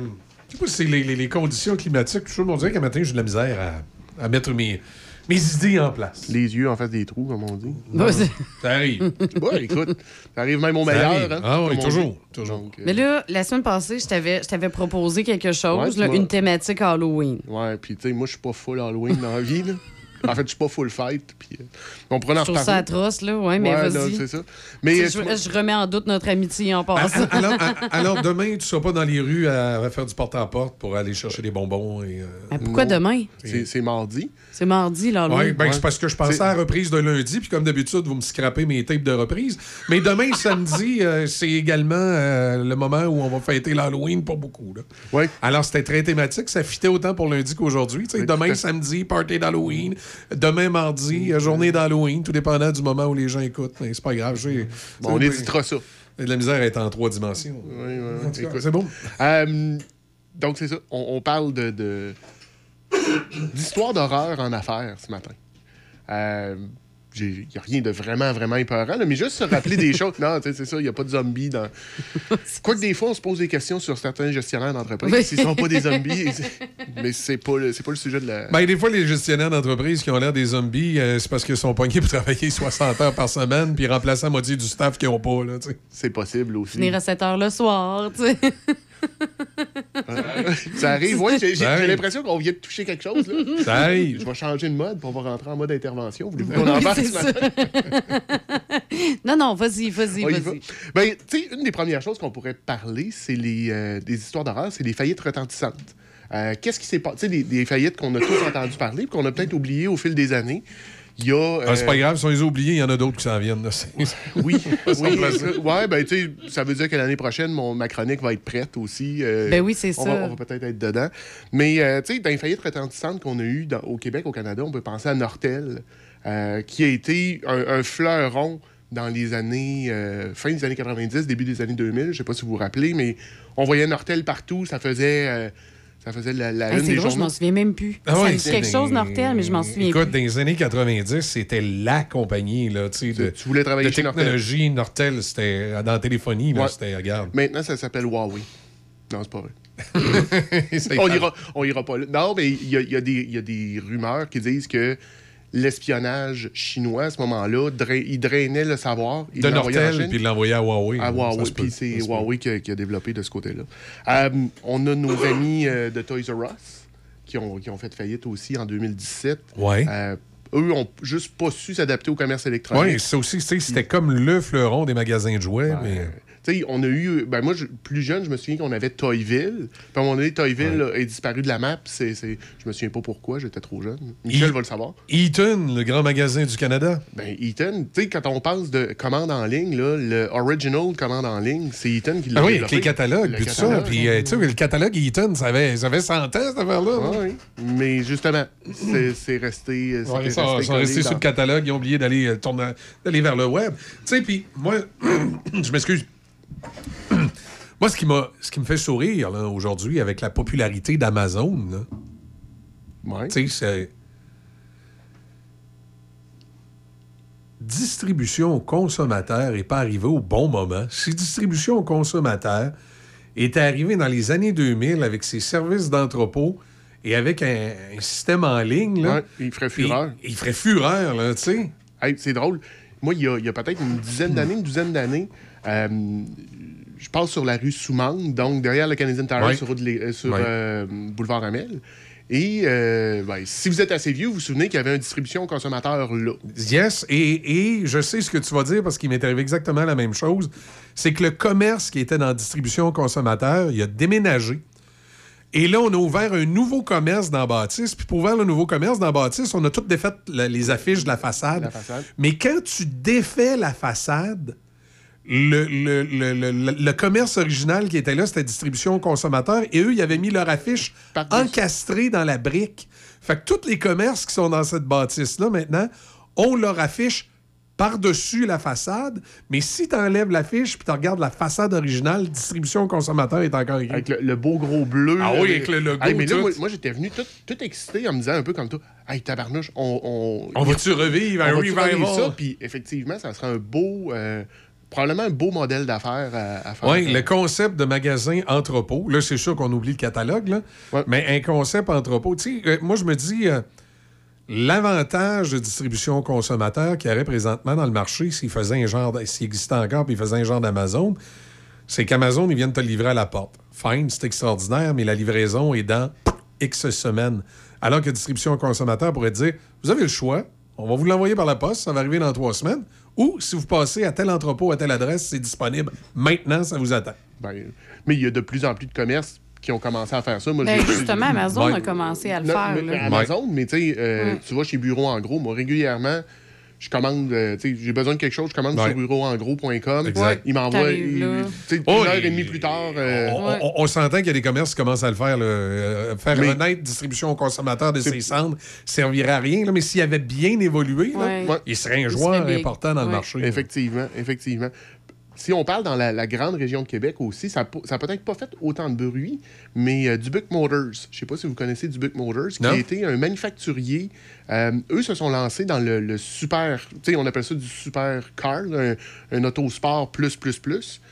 je sais pas si c'est les, les- les conditions climatiques. Je on dirait qu'un matin, j'ai de la misère à, à mettre mes, mes idées en place. Les yeux en face des trous, comme on dit. Ouais, ça arrive. ouais, écoute, ça arrive même au Ça meilleur. Hein, Ah oui, toujours, toujours. Donc, euh, Mais là, la semaine passée, je t'avais, je t'avais proposé quelque chose, Ouais, là, une thématique Halloween. Ouais, puis tu sais, moi, je suis pas full Halloween dans la vie, là. En fait, je suis pas full fight, puis euh, on en Je trouve ça atroce, là, ouais, mais Ouais, vas-y. non, c'est ça. Mais, je, je remets en doute notre amitié en Ah, passant. ah, alors, ah, alors, demain, tu ne seras pas dans les rues à, à faire du porte-à-porte pour aller chercher des bonbons. Et, euh, pourquoi demain? C'est, c'est mardi. C'est mardi, là. Oui, ben, c'est parce que je pensais à la reprise de lundi, puis comme d'habitude, vous me scrapez mes tapes de reprise. Mais demain, samedi, euh, c'est également euh, le moment où on va fêter l'Halloween pour beaucoup. Là. Ouais. Alors, c'était très thématique. Ça fitait autant pour lundi qu'aujourd'hui. Demain, samedi, party d'Halloween. Demain, mardi, euh, journée d'Halloween, tout dépendant du moment où les gens écoutent. Mais c'est pas grave. j'ai- Bon, on éditera ça. la misère être en trois dimensions. Oui, oui. C'est bon. Euh, donc, c'est ça. On, on parle de, de- d'histoire d'horreur en affaires ce matin. Euh, il n'y a rien de vraiment, vraiment épeurant, là, mais juste se rappeler des choses. Non, tu sais, c'est ça, il n'y a pas de zombies dans. Quoique des fois, on se pose des questions sur certains gestionnaires d'entreprise, Oui. s'ils ne sont pas des zombies. mais c'est pas, le- c'est pas le sujet de la. Ben, des fois, les gestionnaires d'entreprise qui ont l'air des zombies, euh, c'est parce qu'ils sont pognés pour travailler 60 heures par semaine puis remplacer la moitié du staff qu'ils n'ont pas. C'est possible aussi. Finir à 7 heures le soir, tu sais. Ça arrive, oui. J'ai, l'impression qu'on vient de toucher quelque chose. Là. Ça arrive. Je vais changer de mode, puis on va rentrer en mode intervention. Voulez-vous qu'on en parle ce matin? non, non, vas-y, vas-y, vas-y. va. Ben, tu sais, une des premières choses qu'on pourrait parler, c'est les, euh, des histoires d'horreur, c'est les faillites retentissantes. Euh, Qu'est-ce qui s'est passé? Tu sais, des, faillites qu'on a tous entendu parler, qu'on a peut-être oublié au fil des années. Il y a. Ah, c'est euh, pas grave, si on les a oubliés, il y en a d'autres qui s'en viennent. là. Oui, Ça oui. euh, ouais, ben, tu sais, ça veut dire que l'année prochaine, mon, ma chronique va être prête aussi. euh, Ben oui, c'est ça. Va, on va peut-être être dedans. Mais, euh, tu sais, dans les faillites retentissantes qu'on a eues dans- au Québec, au Canada, on peut penser à Nortel, euh, qui a été un, un fleuron dans les années, euh, fin des années 90, début des années 2000. Je sais pas si vous vous rappelez, mais on voyait Nortel partout. Ça faisait, euh, ça faisait la, la Hey, une c'est des drôle, je journaux. m'en souviens même plus. Ah ça ouais, quelque chose, Nortel, mais je m'en souviens Écoute, plus. dans les années 90, c'était la compagnie là, tu sais, de, Tu voulais travailler de chez Nortel. technologie. Nortel, c'était dans la téléphonie, là, Ouais. c'était, regarde. Maintenant, ça s'appelle Huawei. Non, c'est pas vrai. On, ira, on ira pas là. Non, mais il y y a des- il y a des rumeurs qui disent que l'espionnage chinois, à ce moment-là, dra- il drainait le savoir. Il De Nortel, puis il l'envoyait à Huawei. À Huawei, puis c'est. Huawei qui a, qui a développé de ce côté-là. Euh, on a nos amis euh, de Toys R Us qui ont, qui ont fait faillite aussi en 2017. Ouais. Euh, eux ont juste pas su s'adapter au commerce électronique. Oui, ça aussi, c'était comme le fleuron des magasins de jouets. mais... Tu sais, on a eu. Ben moi, je- plus jeune, je me souviens qu'on avait Toyville. Puis à un moment donné, Toyville là, est disparu de la map. C'est, c'est- Je me souviens pas pourquoi, j'étais trop jeune. Michel E- va le savoir. Eaton, le grand magasin du Canada. Ben, Eaton, tu sais, quand on parle de commande en ligne, là, le original commande en ligne, c'est Eaton qui l'a Ah oui, avec les catalogues, Le puis tout ça. Puis, euh, tu sais, le catalogue Eaton, ça avait, ça avait 100 ans, cette affaire-là. Ah oui. Mais justement, c'est, c'est resté. Ouais, ils sont, resté restés dans- sur le catalogue, ils ont oublié d'aller euh, tourner- d'aller vers le web. Tu sais, puis moi, je m'excuse. Moi, ce qui, m'a, ce qui me fait sourire aujourd'hui avec la popularité d'Amazon, là, tu sais, c'est. Distribution au consommateur n'est pas arrivée au bon moment. Si distribution au consommateur est arrivée dans les années 2000 avec ses services d'entrepôt et avec un, un système en ligne, là, Ouais, il ferait fureur. il, il ferait fureur, là, tu sais. Hey, c'est drôle. Moi, il y a, il y a peut-être une dizaine d'années, une douzaine d'années, je passe sur la rue Soumande, donc derrière le Canadian Tire sur, euh, sur euh, boulevard Amel. Et euh, ben, si vous êtes assez vieux, vous vous souvenez qu'il y avait une distribution aux consommateurs là. Yes, et, et je sais ce que tu vas dire parce qu'il m'est arrivé exactement la même chose. C'est que le commerce qui était dans la distribution aux consommateurs, il a déménagé. Et là, on a ouvert un nouveau commerce dans Bâtisse. Puis pour ouvrir le nouveau commerce dans Bâtisse, on a tout défait la- les affiches de la façade. La façade. Mais quand tu défais la façade, le, le- le- le- commerce original qui était là, c'était distribution consommateur. Et eux, ils avaient mis leur affiche encastrée dans la brique. Fait que tous les commerces qui sont dans cette bâtisse-là, maintenant, ont leur affiche par-dessus la façade. Mais si tu enlèves l'affiche puis tu regardes la façade originale, distribution consommateur est encore écrit. Avec le, le beau gros bleu. Ah là, oui, avec le logo, Hey, mais là, moi, moi, j'étais venu tout, tout excité en me disant un peu comme toi Hey, tabarnouche, on. On, On va-tu revivre un revival? revivre ça? Puis effectivement, ça serait un beau. euh, probablement un beau modèle d'affaires à, à faire. Oui, le concept de magasin entrepôt. Là, c'est sûr qu'on oublie le catalogue, là. mais un concept entrepôt. Tu sais, euh, moi, je me dis, euh, l'avantage de distribution consommateur qu'il y aurait présentement dans le marché, s'il faisait un genre, s'il existait encore, puis il faisait un genre d'Amazon, c'est qu'Amazon, ils viennent te livrer à la porte. Fine, c'est extraordinaire, mais la livraison est dans X semaines. Alors que distribution consommateur pourrait te dire, vous avez le choix, on va vous l'envoyer par la poste, ça va arriver dans trois semaines, ou si vous passez à tel entrepôt, à telle adresse, c'est disponible. Maintenant, ça vous attend. Ben, mais il y a de plus en plus de commerces qui ont commencé à faire ça. Moi, Ben, justement, Amazon Ouais. a commencé à le Non, faire. mais- là. Amazon, mais tu sais, euh, Ouais. tu vas chez Bureau en gros, moi, régulièrement, je commande, euh, tu sais, j'ai besoin de quelque chose, je commande Ouais. sur bureauengros.com. Exact. Il m'envoie, Oh, une heure et demie plus tard. euh, On, on- on s'entend qu'il y a des commerces qui commencent à le faire. là. Euh, faire Mais- honnête distribution aux consommateurs de ses cendres servirait à rien. là, mais s'il avait bien évolué, là, Ouais. il serait un joueur serait important dans le marché. Effectivement, effectivement. Si on parle dans la, la grande région de Québec aussi, ça n'a peut-être pas fait autant de bruit, mais euh, Dubuc Motors, je ne sais pas si vous connaissez Dubuc Motors, qui Non. a été un manufacturier. euh, eux se sont lancés dans le, le super, tu sais, on appelle ça du super car, un, un autosport plus, plus, plus.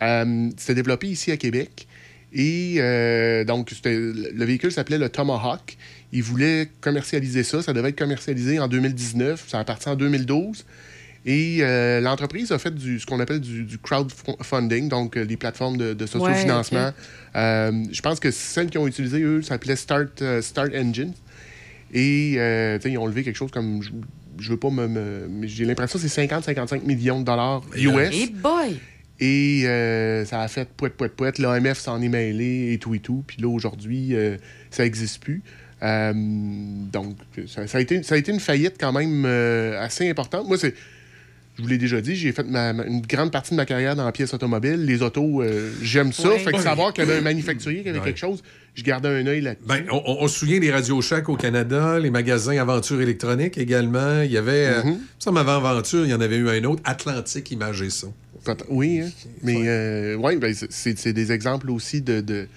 Euh, C'était développé ici à Québec. Et euh, donc, le véhicule s'appelait le Tomahawk. Ils voulaient commercialiser ça. Ça devait être commercialisé en 2019. Ça a parti en 2012. Et euh, l'entreprise a fait du, ce qu'on appelle du, du crowdfunding, donc euh, les plateformes de, de sociofinancement. Ouais. Euh, je pense que celles qui ont utilisé, eux, ça s'appelait Start, euh, Start Engine. Et euh, ils ont levé quelque chose comme, je, je veux pas me... j'ai l'impression que c'est 50-55 millions de dollars US. Hey boy! Et euh, ça a fait pouet, pouet, pouet. L'AMF s'en est mêlé et tout et tout. Puis là, aujourd'hui, euh, ça n'existe plus. Euh, donc, ça, ça a été, ça a été une faillite quand même euh, assez importante. Moi, c'est. Je vous l'ai déjà dit, j'ai fait ma- ma- une grande partie de ma carrière dans la pièce automobile. Les autos, euh, j'aime ça. Ouais. Fait que savoir qu'il y avait un manufacturier qui avait Ouais. quelque chose, je gardais un œil là-dessus. Ben, on, on- on se souvient des Radio Shack au Canada, les magasins Aventure électronique également. Il y avait, euh, Mhm. ça, avant Aventure, il y en avait eu un autre, Atlantique Image et Son. Oui, hein. mais euh, ouais, ben, c'est- des exemples aussi de, de-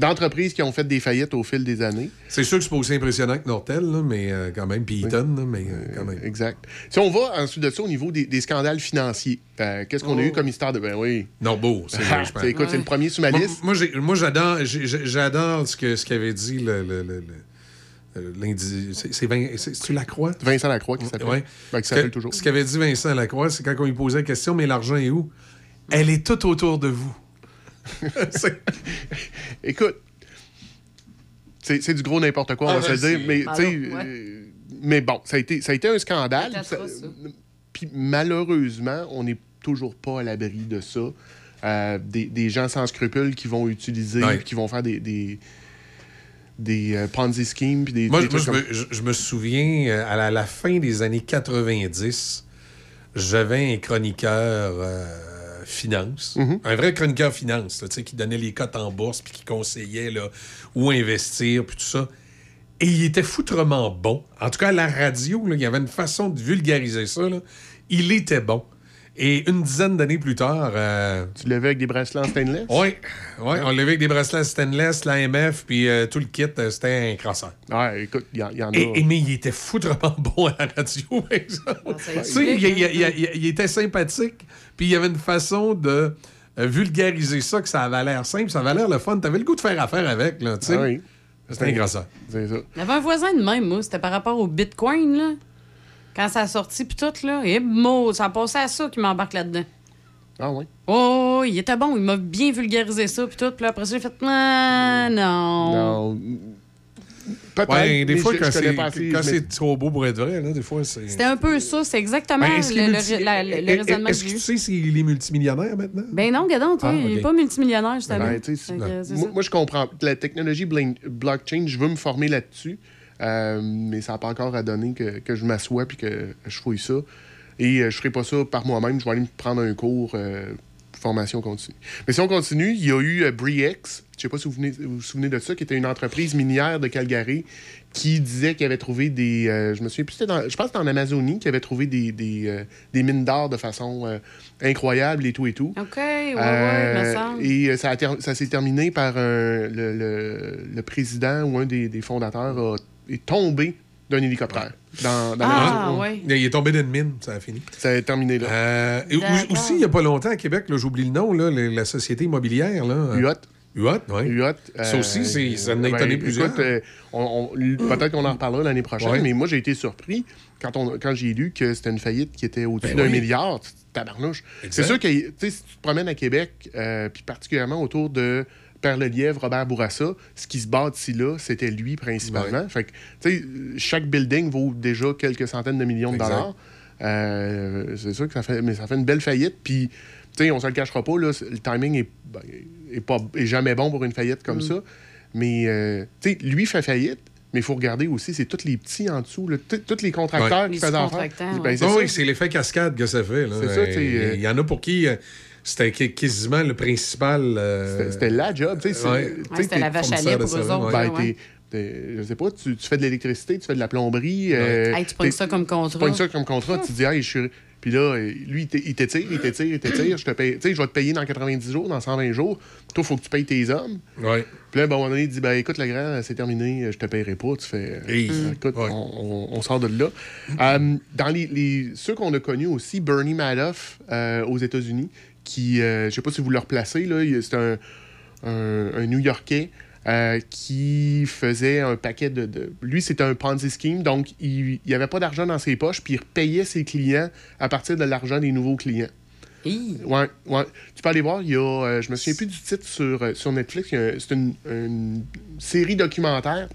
d'entreprises qui ont fait des faillites au fil des années. C'est sûr que c'est pas aussi impressionnant que Nortel, là, mais euh, quand même, puis Eaton, là, mais euh, quand même. Exact. Si on va ensuite de ça au niveau des, des scandales financiers, euh, qu'est-ce qu'on a Oh. eu comme histoire de. Ben oui. Norbeau, c'est Ah, je pense. écoute, c'est le premier sur ma liste? Moi, moi, j'adore, ce que ce qu'avait dit le, le- le- le- c'est, Lacroix? Vincent Lacroix qui s'appelle. Ouais. Ben, qui s'appelle toujours. Ce qu'avait dit Vincent Lacroix, c'est quand on lui posait la question, mais l'argent est où? Elle est tout autour de vous. Écoute, c'est c'est du gros n'importe quoi, on Ah, va se dire. Mais, alors, ouais. euh, mais bon, ça a été, ça a été un scandale. Puis malheureusement, on n'est toujours pas à l'abri de ça. Euh, des, des gens sans scrupules qui vont utiliser, Ouais. qui vont faire des, des, des, euh, Ponzi schemes. Puis des, Moi, des moi, trucs je, me, comme- je- je me souviens, euh, à la, la fin des années 90, j'avais un chroniqueur euh, finance, Mhm. un vrai chroniqueur finance, là, qui donnait les cotes en bourse, puis qui conseillait là, où investir, puis tout ça. Et il était foutrement bon. En tout cas, à la radio, là, il y avait une façon de vulgariser ça. là. Il était bon. Et une dizaine d'années plus tard... euh, Tu l'avais avec des bracelets en stainless? oui, ouais, on l'avait avec des bracelets stainless, l'AMF, puis euh, tout le kit, euh, c'était un crosseur. Ouais, écoute, il y, en- y en a. Et, et- mais il était foutrement bon à la radio, par exemple. Ça Tu sais, il, était sympathique, puis il y avait une façon de euh, vulgariser ça, que ça avait l'air simple, ça avait l'air le fun. T'avais le goût de faire affaire avec, là, tu sais. Ah oui. C'était un grosseur. C'est ça. Il y avait un voisin de même, moi. C'était par rapport au Bitcoin, là. Quand ça a sorti, puis tout, là. Et mo, ça a passé à ça qui m'embarque là-dedans. Ah oui? Oh, il était bon. Il m'a bien vulgarisé ça, puis tout. Puis là, après ça, j'ai fait, ah, non. Non. Peut-être. Ouais, des fois, je- quand c'est mais- trop beau pour être vrai, là, des fois, c'est... C'était un peu ça. C'est exactement Ben, le, multi- le- la- le- raisonnement que Est-ce que tu sais s'il est multimillionnaire maintenant? Ben non, gadon, Ah, il ok. est pas multimillionnaire, justement. Ben, c'est moi, je comprends. La technologie blockchain, je veux me former là-dessus, euh, mais ça n'a pas encore à donner que, que je m'assoie puis que je fouille ça. Et euh, je ferai pas ça par moi-même. Je vais aller me prendre un cours euh, formation continue. Mais si on continue, il y a eu Briex, je sais pas si vous, venez- vous vous souvenez de ça, qui était une entreprise minière de Calgary qui disait qu'il avait trouvé des... je me souviens plus, c'était dans- je pense que c'était en Amazonie, qui avait trouvé des, des, des mines d'or de façon incroyable et tout et tout. OK, ouais, ouais, me semble. et ça, ça s'est terminé par le, le- le président ou un des, des fondateurs a- est tombé d'un hélicoptère. Dans, dans Ah, la- ouais. Il est tombé d'une mine, ça a fini. Ça a terminé là. Euh, et aussi, il n'y a pas longtemps à Québec, j'oublie le nom, là, la, la société immobilière. Là, UOT. UOT, oui. UOT, Ça aussi, c'est- ça en a ben, étonné plusieurs. écoute, euh, Peut-être qu'on en reparlera l'année prochaine, Ouais. mais moi, j'ai été surpris quand, on- quand j'ai lu que c'était une faillite qui était au-dessus Ben d'un oui. milliard. Tabarnouche. C'est sûr que tu sais, si tu te promènes à Québec, euh, puis particulièrement autour de Père-le-Lièvre, Robert Bourassa, ce qui se bâtit là, c'était lui principalement. Fait que, tu sais, chaque building vaut déjà quelques centaines de millions de dollars. Euh, c'est sûr que ça fait, mais ça fait une belle faillite. Puis, tu sais, on se le cachera pas, là, le timing est, ben, est pas, est jamais bon pour une faillite comme Mm. ça. Mais, euh, tu sais, lui fait faillite. Mais il faut regarder aussi, c'est tous les petits en dessous, tous les contracteurs Ouais. qui Les faisaient affaire. Ben, Ah oui, c'est l'effet cascade que ça fait. là. C'est ça, euh, Il y en a pour qui euh, c'était quasiment le principal. euh, C'était- la job. tu sais, Ouais. tu Ouais, c'était la vache à lait de pour eux autres. Ben, ouais. je sais pas, tu, tu fais de l'électricité, tu fais de la plomberie. euh, Hey, tu pognes t'es- ça comme Tu contrat. pognes ça comme contrat, tu te dis, hey, je suis. Puis là, lui, il t'étire, il t'étire, il t'étire. Je te paye. Tu sais, je vais te payer dans 90 jours, dans 120 jours. Toi, il faut que tu payes tes hommes. Ouais. Puis là, ben, à un moment donné, il dit, ben, écoute, le grand, c'est terminé, je te payerai pas. Tu fais. Hey. euh, Écoute, on, on- on sort de là. Euh, dans les, les- ceux qu'on a connus aussi, Bernie Madoff euh, aux États-Unis, qui, euh, je sais pas si vous le replacez, là, c'est un, un, un New-Yorkais. euh, qui faisait un paquet de... de- Lui, c'était un Ponzi scheme, donc il n'y avait pas d'argent dans ses poches, puis il payait ses clients à partir de l'argent des nouveaux clients. Ouais, ouais. Tu peux aller voir, il y a, euh, je me souviens plus du titre sur, euh, sur Netflix, un- c'est une, une série documentaire.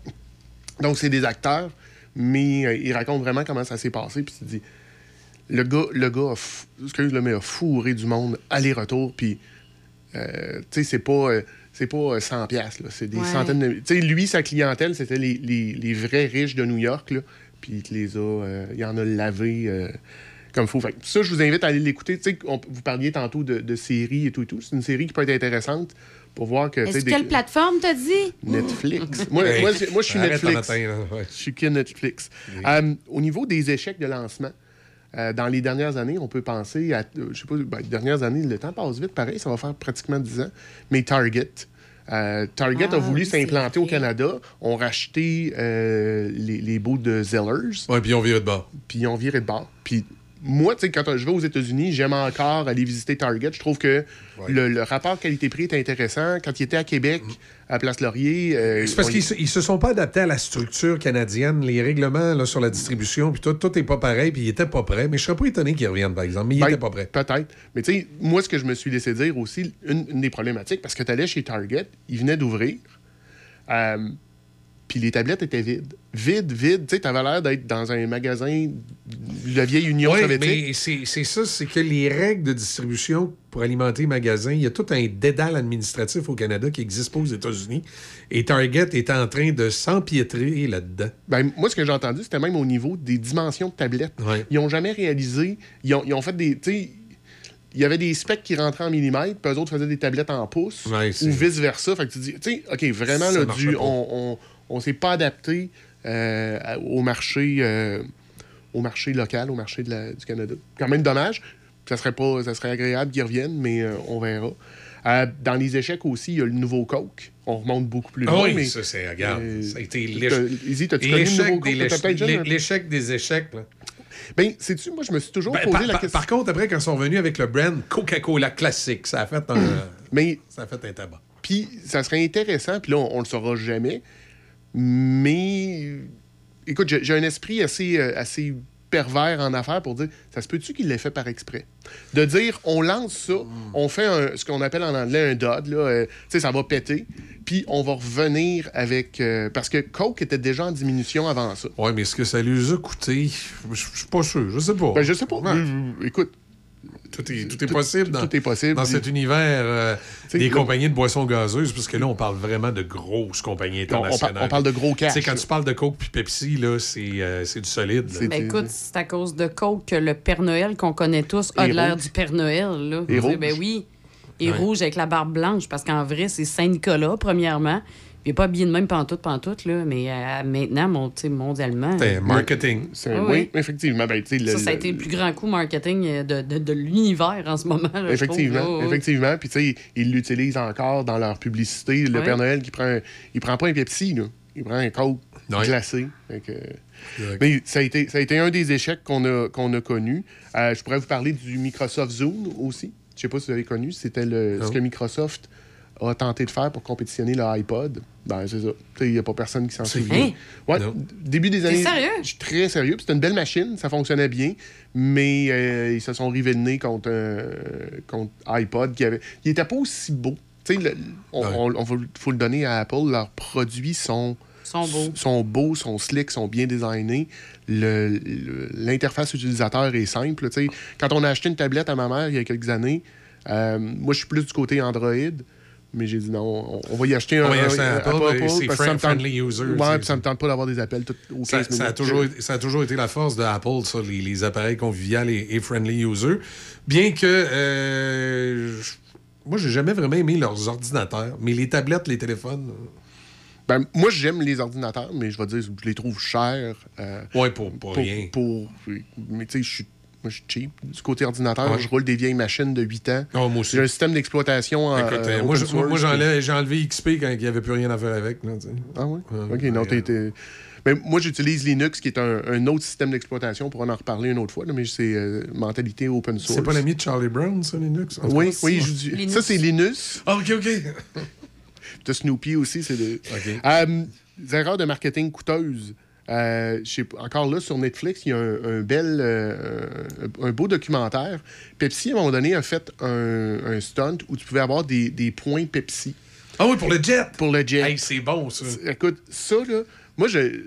Donc, c'est des acteurs, mais ils racontent vraiment comment ça s'est passé. Puis tu te dis, le gars, le gars a, excuse le mais a fourré du monde aller-retour, puis, euh, tu sais, c'est pas, euh, c'est pas euh, 100 piastres, là, c'est des Ouais. centaines de... Tu sais, lui, sa clientèle, c'était les, les- les vrais riches de New York, là, puis il les a, euh, il en a lavé... euh, comme faut. Fait que ça, je vous invite à aller l'écouter. Tu sais, vous parliez tantôt de, de séries et tout et tout. C'est une série qui peut être intéressante pour voir que. des- quelle plateforme t'as dit? Netflix. moi, moi, moi, je suis Netflix. Je suis que Netflix. Euh, au niveau des échecs de lancement, euh, dans les dernières années, on peut penser à. euh, je sais pas, ben, les dernières années, le temps passe vite, pareil, ça va faire pratiquement 10 ans. Mais Target. euh, Target Ah, a voulu oui, s'implanter au. Canada, ont racheté euh, les, les bouts de Zellers. Ouais, puis on virait de bord. Puis ils ont viré de bord. Puis moi, tu sais, quand je vais aux États-Unis, j'aime encore aller visiter Target. Je trouve que le, le rapport qualité-prix est intéressant. Quand il était à Québec, à Place Laurier. euh, C'est parce qu'ils se, ils se sont pas adaptés à la structure canadienne, les règlements là, sur la distribution, puis tout, tout est pas pareil, puis ils étaient pas prêts. Mais je serais pas étonné qu'ils reviennent, par exemple, mais ils Ben, étaient pas prêts. Peut-être. Mais tu sais, moi, ce que je me suis laissé dire aussi, une, une des problématiques, parce que tu allais chez Target, ils venaient d'ouvrir, euh, puis les tablettes étaient vides. Vides, vides. Tu sais, t'avais l'air d'être dans un magasin de la vieille Union Oui, soviétique. mais c'est ça, c'est que les règles de distribution pour alimenter les magasins, il y a tout un dédale administratif au Canada qui n'existe pas aux États-Unis. Et Target est en train de s'empiétrer là-dedans. Ben, moi, ce que j'ai entendu, c'était même au niveau des dimensions de tablettes. Ils n'ont jamais réalisé. Ils ont, ils ont fait des. Tu sais, il y avait des specs qui rentraient en millimètres, puis eux autres faisaient des tablettes en pouces, Ouais, ou vice-versa. Fait que tu dis, tu sais, OK, vraiment, là, du, on, on s'est pas adapté euh, au marché. euh, au marché local, au marché de la- du Canada. Quand même dommage. Ça serait, pas, ça serait agréable qu'ils reviennent, mais euh, on verra. Dans les échecs aussi, il y a le nouveau Coke. On remonte beaucoup plus Ah loin. oui, mais, ça, c'est, regarde, ça a été l'échec l'échec- des échecs. Là. Ben, sais-tu, moi, je me suis toujours Ben, posé par, la par- question. par contre, après, quand ils sont venus avec le brand Coca-Cola classique, ça a fait un, Mais ça a fait un tabac. Puis ça serait intéressant, puis là, on, on le saura jamais. Mais écoute, j'ai un esprit assez, euh, assez pervers en affaires pour dire ça se peut-tu qu'il l'ait fait par exprès? De dire on lance ça, on fait un- ce qu'on appelle en anglais un dod, là, euh, tu sais, ça va péter, puis on va revenir avec. euh, parce que Coke était déjà en diminution avant ça. Oui, mais est-ce que ça lui a coûté Je suis pas sûr, je sais pas. Ben, je sais pas. Écoute, Tout est, tout est possible dans, tout est possible. dans cet univers euh, des là- compagnies de boissons gazeuses, parce que là, on parle vraiment de grosses compagnies On- on par- internationales. on parle de gros cash, quand là. tu parles de Coke puis Pepsi, là, c'est euh, c'est du solide. là. Ben écoute, c'est à cause de Coke que le Père Noël qu'on connaît tous a Et de l'air rouge. du Père Noël. Là. Et. Ben oui. Et Ouais. rouge avec la barbe blanche, parce qu'en vrai, c'est Saint-Nicolas, premièrement. Il n'est pas habillé de même pantoute, pantoute, là, mais euh, maintenant, mon, tu sais, mondialement. C'est marketing. C'est- Oui, effectivement. Ben, le- Ça, ça a le- été le plus grand coup marketing euh, de, de, de l'univers en ce moment. là, Effectivement, trouve. Oh, oh. effectivement. Puis, tu sais, ils l'utilisent encore dans leur publicité. Le. Père Noël qui prend. Il prend pas un Pepsi, là. Il prend un Coke glacé. Mais ça a, été, ça a été un des échecs qu'on a, qu'on a connus. Euh, je pourrais vous parler du Microsoft Zoom aussi. Je sais pas si vous avez connu. C'était le, ce que Microsoft a tenté de faire pour compétitionner le iPod. Ben, c'est ça. Il n'y a pas personne qui s'en C'est souvient. vrai? Ouais, début des années. sérieux? Je suis très sérieux. C'était une belle machine, ça fonctionnait bien, mais euh, ils se sont rivés le nez contre, euh, contre iPod qui avait. Il était pas aussi beau. Tu sais, le- on, on- faut le donner à Apple. Leurs produits sont Sont beaux. sont beaux, sont slick, sont bien designés. Le- le- L'interface utilisateur est simple. tu sais. Quand on a acheté une tablette à ma mère il y a quelques années, euh, moi je suis plus du côté Android. Mais j'ai dit non, on, on va y acheter un. On va y acheter un un- Apple, c'est friend- friendly user, Ouais, puis ça me tente pas d'avoir des appels toutes aux 15 Ça, minutes. ça a toujours, été- ça a toujours été la force de Apple, ça, les, les appareils conviviaux et, et friendly user. Bien que euh, je- moi, j'ai jamais vraiment aimé leurs ordinateurs, mais les tablettes, les téléphones. Ben, moi, j'aime les ordinateurs, mais je vais dire, je les trouve chers. euh, Ouais, pour- pour rien. pour- mais tu sais, je suis. Moi, je suis cheap. Du côté ordinateur, Ouais. je roule des vieilles machines de 8 ans. Oh, moi aussi. J'ai un système d'exploitation en. Écoute, euh, moi, moi, j'ai enlevé XP quand il n'y avait plus rien à faire avec. là. Ah oui? Euh, OK, non, t'es- t'es- Mais moi, j'utilise Linux, qui est un, un autre système d'exploitation. pour en reparler une autre fois, là, mais c'est euh, mentalité open source. C'est pas l'ami de Charlie Brown, ça, Linux? En Oui, cas, oui, ça. je dis- ça, c'est Linus. Ah, OK, OK. de Snoopy aussi, c'est de... Euh, des erreurs de marketing coûteuses. Euh, je encore là, sur Netflix, il y a un, un bel, euh, un beau documentaire. Pepsi, à un moment donné, a fait un, un stunt où tu pouvais avoir des, des points Pepsi. Ah oui, pour le jet. Pour le jet. Hey, c'est bon, ça. Écoute, ça, là, moi, je.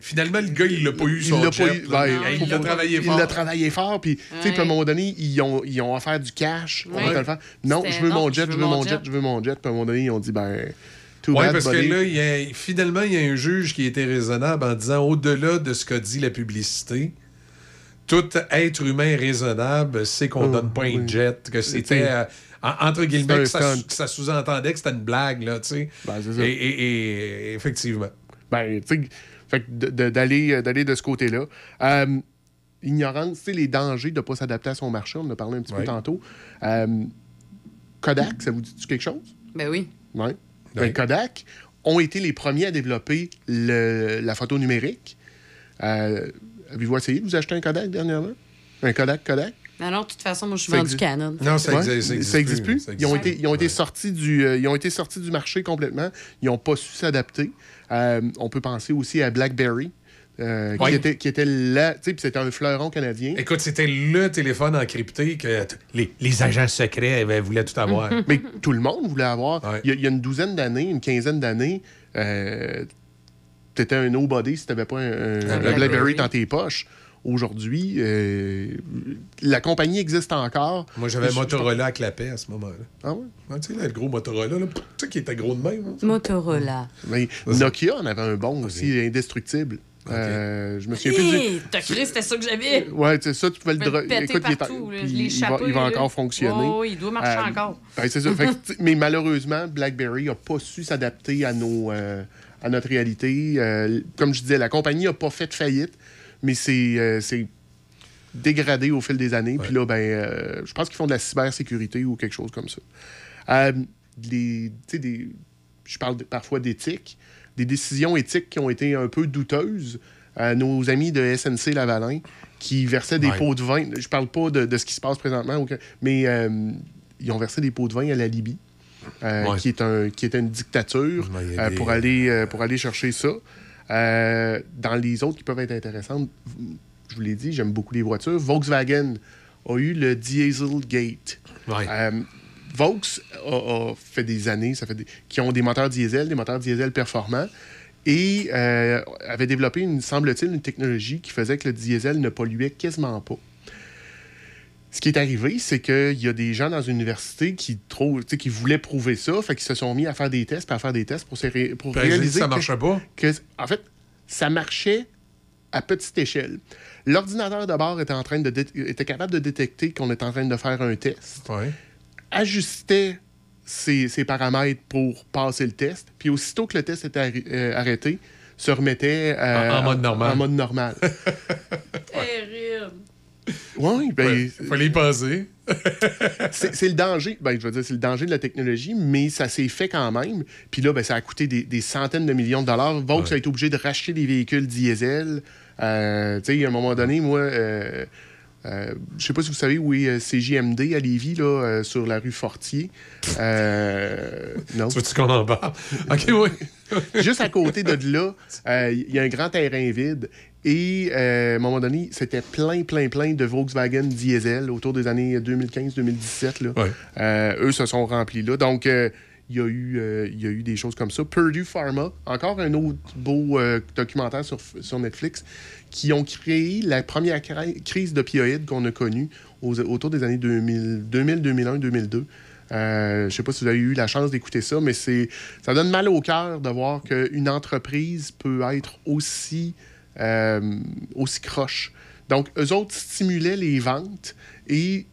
Finalement, le gars, il l'a pas eu, il son l'a jet, pas eu. Il l'a travaillé Il fort. l'a travaillé fort. Puis, tu sais, à un moment donné, ils ont, ils ont offert du cash. pour Ouais. te le faire. Non, je veux non, mon jet, je veux mon jet, jet. je veux mon jet. Puis à un moment donné, ils ont dit, ben. Too Oui, bad, parce buddy. que là, il y a- finalement, il y a un juge qui était raisonnable en disant au-delà de ce qu'a dit la publicité, tout être humain raisonnable sait qu'on donne pas un jet, que c'était. euh, en- entre guillemets, que c'est ça, ça sous-entendait que c'était une blague, là, tu sais. c'est ça. et, et- et- effectivement. Ben, tu sais, fait d'aller euh, d'aller de ce côté-là. Euh, ignorance, tu sais, les dangers de ne pas s'adapter à son marché, on en a parlé un petit peu Ouais. tantôt. Euh, Kodak, ça vous dit quelque chose? Ben oui. Oui. Ben, Kodak ont été les premiers à développer le- la photo numérique. Euh, Avez-vous essayé de vous acheter un Kodak dernièrement? Un Kodak Kodak? Alors, de toute façon, moi, je suis vendu Canon. Non, ça Ouais, existe- ça existe ça existe plus, plus. ça Ils ont existe été, ils ont été sortis du, euh, ils ont été sortis du marché complètement. Ils n'ont pas su s'adapter. Euh, on peut penser aussi à BlackBerry, euh, Ouais. qui était, qui était là, tu sais, puis c'était un fleuron canadien. Écoute, c'était le téléphone encrypté que les, les agents secrets avaient- voulaient tout avoir. Mais tout le monde voulait avoir. Il y a- il y, a une douzaine d'années, une quinzaine d'années, euh, t'étais un nobody si t'avais pas un, un- un Blackberry. BlackBerry dans tes poches. Aujourd'hui, euh, la compagnie existe encore. Moi, j'avais Je- Motorola à clapet à ce moment-là. Ah ouais? tu sais, là, le gros Motorola, là, tu sais, qui était gros de même. hein. Motorola. Mais Nokia en avait un bon aussi, indestructible. Euh, je me souviens plus du... T'as cru, c'était ça que j'avais? Ouais, c'est ça, tu pouvais le Écoute, il est il, va, il encore fonctionner. Oh, il doit marcher encore. ben, c'est ça. Fait mais malheureusement, BlackBerry n'a pas su s'adapter à, nos, euh, à notre réalité. Euh, comme je disais, la compagnie n'a pas fait faillite, mais c'est euh, c'est dégradé au fil des années. Puis là, ben, euh, je pense qu'ils font de la cybersécurité ou quelque chose comme ça. Euh, les, tu sais, des, je parle de- parfois d'éthique, des décisions éthiques qui ont été un peu douteuses. Euh, nos amis de SNC Lavalin qui versaient des Ouais. pots de vin, je parle pas de, de ce qui se passe présentement, mais euh, ils ont versé des pots de vin à la Libye. euh, Ouais. qui, est un, qui était une dictature Ouais, euh, des- pour, aller, pour aller chercher ça. Dans les autres qui peuvent être intéressantes, je vous l'ai dit, j'aime beaucoup les voitures. Volkswagen a eu le Dieselgate. Vaux a, a fait des années, ça fait des- qui ont des moteurs diesel, des moteurs diesel performants, et euh, avait développé, une, semble-t-il, une technologie qui faisait que le diesel ne polluait quasiment pas. Ce qui est arrivé, c'est qu'il y a des gens dans une université qui, trouvent, qui voulaient prouver ça, fait qu'ils se sont mis à faire des tests, à faire des tests pour, se ré- pour Ben, réaliser ça que- marchait pas. que, en fait, ça marchait à petite échelle. L'ordinateur de bord était, en train de dé- était capable de détecter qu'on était en train de faire un test, ajustait ses, ses paramètres pour passer le test, puis aussitôt que le test était arri- euh, arrêté, se remettait euh, En- en mode normal. en mode normal. Terrible. Oui, ben. fallait y penser. c'est c'est le danger. Ben, je veux dire, c'est le danger de la technologie, mais ça s'est fait quand même. Puis là, ben, ça a coûté des, des centaines de millions de dollars. Vaux a été obligé de racheter des véhicules diesel. Euh, tu sais, à un moment donné, moi. Euh, je sais pas si vous savez où est euh, CJMD à Lévis, là, euh, sur la rue Fortier. Euh, non. Tu veux-tu qu'on en parle? OK, oui. Juste à côté de là, il y a un grand terrain vide. Et à un moment donné, c'était plein, plein, plein de Volkswagen diesel autour des années 2015-2017. là. Euh, eux se sont remplis là. Donc, il y, a eu, euh, il y a eu des choses comme ça. Purdue Pharma, encore un autre beau euh, documentaire sur, sur Netflix, qui ont créé la première cri- crise d'opioïdes qu'on a connue aux- autour des années 2000, 2000 2001, 2002. Euh, je sais pas si vous avez eu la chance d'écouter ça, mais c'est ça donne mal au cœur de voir qu'une entreprise peut être aussi, euh, aussi croche. Donc, eux autres stimulaient les ventes et,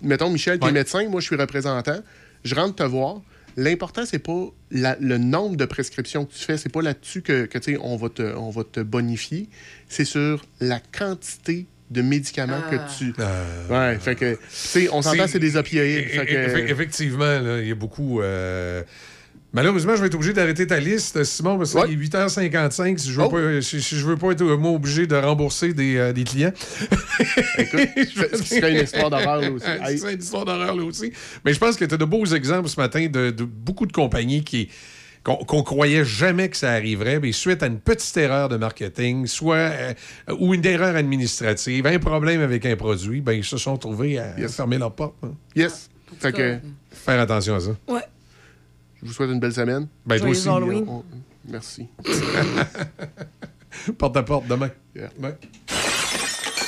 mettons, Michel, tu es médecin, moi je suis représentant, je rentre te voir. L'important, c'est pas la- le nombre de prescriptions que tu fais, c'est pas là-dessus que, on, va te, on va te bonifier, c'est sur la quantité de médicaments que tu. Ouais, fait que, tu sais, on s'entend, c'est des opioïdes. fait que- Effe- Effectivement, il y a beaucoup. euh, Malheureusement, je vais être obligé d'arrêter ta liste, Simon, parce qu'il est 8h55. Si je Oh! veux, pas, si, si je veux pas être euh, moi, obligé de rembourser des, euh, des clients. Écoute, ce serait une histoire d'horreur, là aussi. Ce serait une histoire d'horreur, là aussi. Mais je pense que tu as de beaux exemples ce matin de, de beaucoup de compagnies qui qu'on qu'on croyait jamais que ça arriverait, mais suite à une petite erreur de marketing, soit euh, ou une erreur administrative, un problème avec un produit, ben ils se sont trouvés à fermer leur porte. hein. Yes. Fait que, Faire attention à ça. Ouais. Je vous souhaite une belle semaine. Ben, toi aussi. Halloween. On- Merci. porte à porte demain.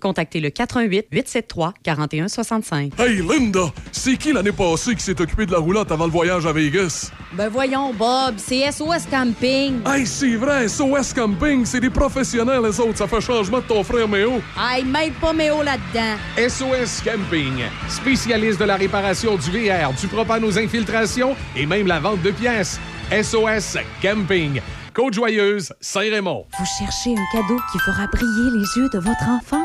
contactez le 88 873 4165. Hey Linda, c'est qui l'année passée qui s'est occupé de la roulotte avant le voyage à Vegas? Ben voyons, Bob, c'est SOS Camping. Hey, c'est vrai, SOS Camping, c'est des professionnels, les autres. Ça fait changement de ton frère Méo. Aïe, mêle pas Méo là-dedans. SOS Camping, spécialiste de la réparation du VR, du propane aux infiltrations et même la vente de pièces. SOS Camping, Côte-Joyeuse, Saint-Raymond. Vous cherchez un cadeau qui fera briller les yeux de votre enfant?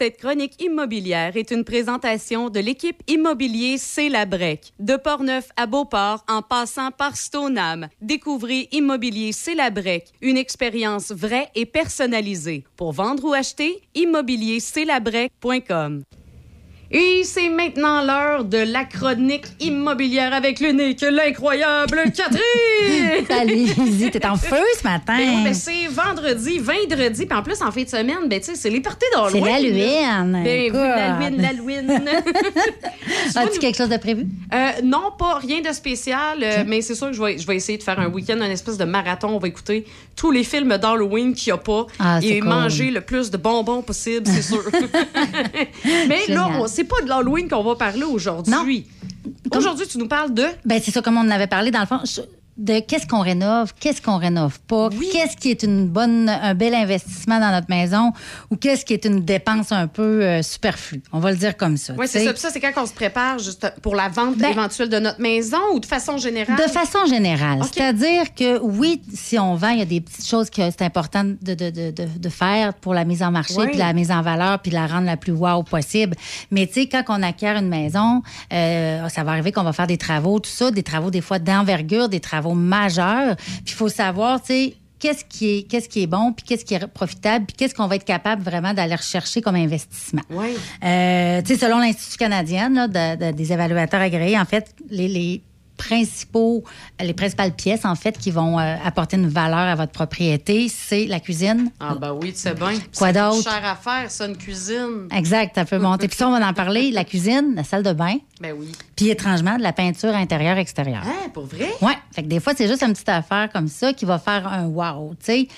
Cette chronique immobilière est une présentation de l'équipe immobilier C'est la Brec. De Portneuf à Beauport, en passant par Stoneham. Découvrez Immobilier C'est la une expérience vraie et personnalisée. Pour vendre ou acheter, immobiliercestlabrec.com. Et c'est maintenant l'heure de la chronique immobilière avec l'unique, l'incroyable Catherine! Salut, Lizzie, t'es en feu ce matin. Ben oui, ben c'est vendredi, vendredi, puis en plus, en fin de semaine, ben, tu sais, c'est les parties d'Halloween. C'est l'Halloween, Ben oui, l'Halloween, l'Halloween. As-tu quelque chose de prévu? Euh, non, pas rien de spécial, euh, mais c'est sûr que je vais, je vais essayer de faire un week-end, un espèce de marathon. On va écouter tous les films d'Halloween qu'il n'y a pas Ah, et cool. manger le plus de bonbons possible, c'est sûr. mais là, on- c'est pas de l'Halloween qu'on va parler aujourd'hui. Aujourd'hui, tu nous parles de? Ben, c'est ça, comme on en avait parlé, dans le fond. je- de qu'est-ce qu'on rénove, qu'est-ce qu'on rénove pas, qu'est-ce qui est une bonne, un bel investissement dans notre maison ou qu'est-ce qui est une dépense un peu euh, superflue. On va le dire comme ça. Oui, c'est ça. Puis ça, c'est quand on se prépare juste pour la vente Ben, éventuelle de notre maison ou de façon générale? De façon générale. C'est-à-dire que oui, si on vend, il y a des petites choses que c'est important de, de, de, de, de faire pour la mise en marché, Oui. puis la mise en valeur, puis la rendre la plus wow possible. Mais tu sais, quand on acquiert une maison, euh, ça va arriver qu'on va faire des travaux, tout ça, des travaux des fois d'envergure, des travaux majeurs. Puis il faut savoir, tu sais, qu'est-ce qui est qu'est-ce qui est bon puis qu'est-ce qui est profitable puis qu'est-ce qu'on va être capable vraiment d'aller rechercher comme investissement. Oui. Euh, tu sais, selon l'Institut canadien là, de- de- des évaluateurs agréés, en fait, les, les principaux, les principales pièces, en fait, qui vont euh, apporter une valeur à votre propriété, c'est la cuisine. Ah, ben oui, tu sais bien. Quoi d'autre? cher à faire, ça, une cuisine. Exact, ça peut monter. Puis ça, on va en parler. La cuisine, la salle de bain, Ben oui. puis étrangement, de la peinture intérieure-extérieure. Hein, pour vrai? Ouais. Fait que des fois, c'est juste une petite affaire comme ça qui va faire un wow. Tu sais,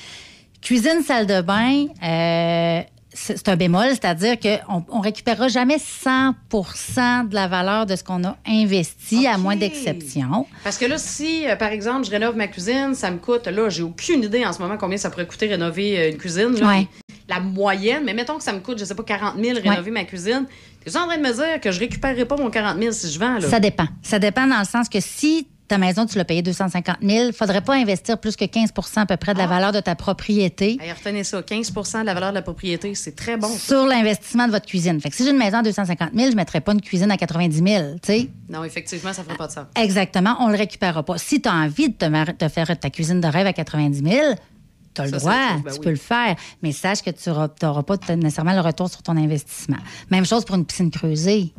cuisine, salle de bain, euh, c'est un bémol, c'est-à-dire qu'on on récupérera jamais 100% de la valeur de ce qu'on a investi, à moins d'exception. Parce que là, si, euh, par exemple, je rénove ma cuisine, ça me coûte, là, j'ai aucune idée en ce moment combien ça pourrait coûter rénover euh, une cuisine. là. Ouais. La moyenne, mais mettons que ça me coûte, je sais pas, 40 000 rénover ma cuisine. T'es en train de me dire que je récupérerai pas mon 40 000 si je vends, là? Ça dépend. Ça dépend dans le sens que si ta maison, tu l'as payée 250 000, il faudrait pas investir plus que 15% à peu près de la valeur de ta propriété. Retenez ça, 15 de la valeur de la propriété, c'est très bon. ça. sur l'investissement de votre cuisine. Fait que si j'ai une maison à 250 000, je ne mettrais pas une cuisine à 90 000, tu sais. Non, effectivement, ça ferait pas de sens. Exactement, on le récupérera pas. Si tu as envie de te, de faire ta cuisine de rêve à 90 000, tu as le Ça, droit, chose, ben tu oui. peux le faire. Mais sache que tu n'auras pas nécessairement le retour sur ton investissement. Même chose pour une piscine creusée.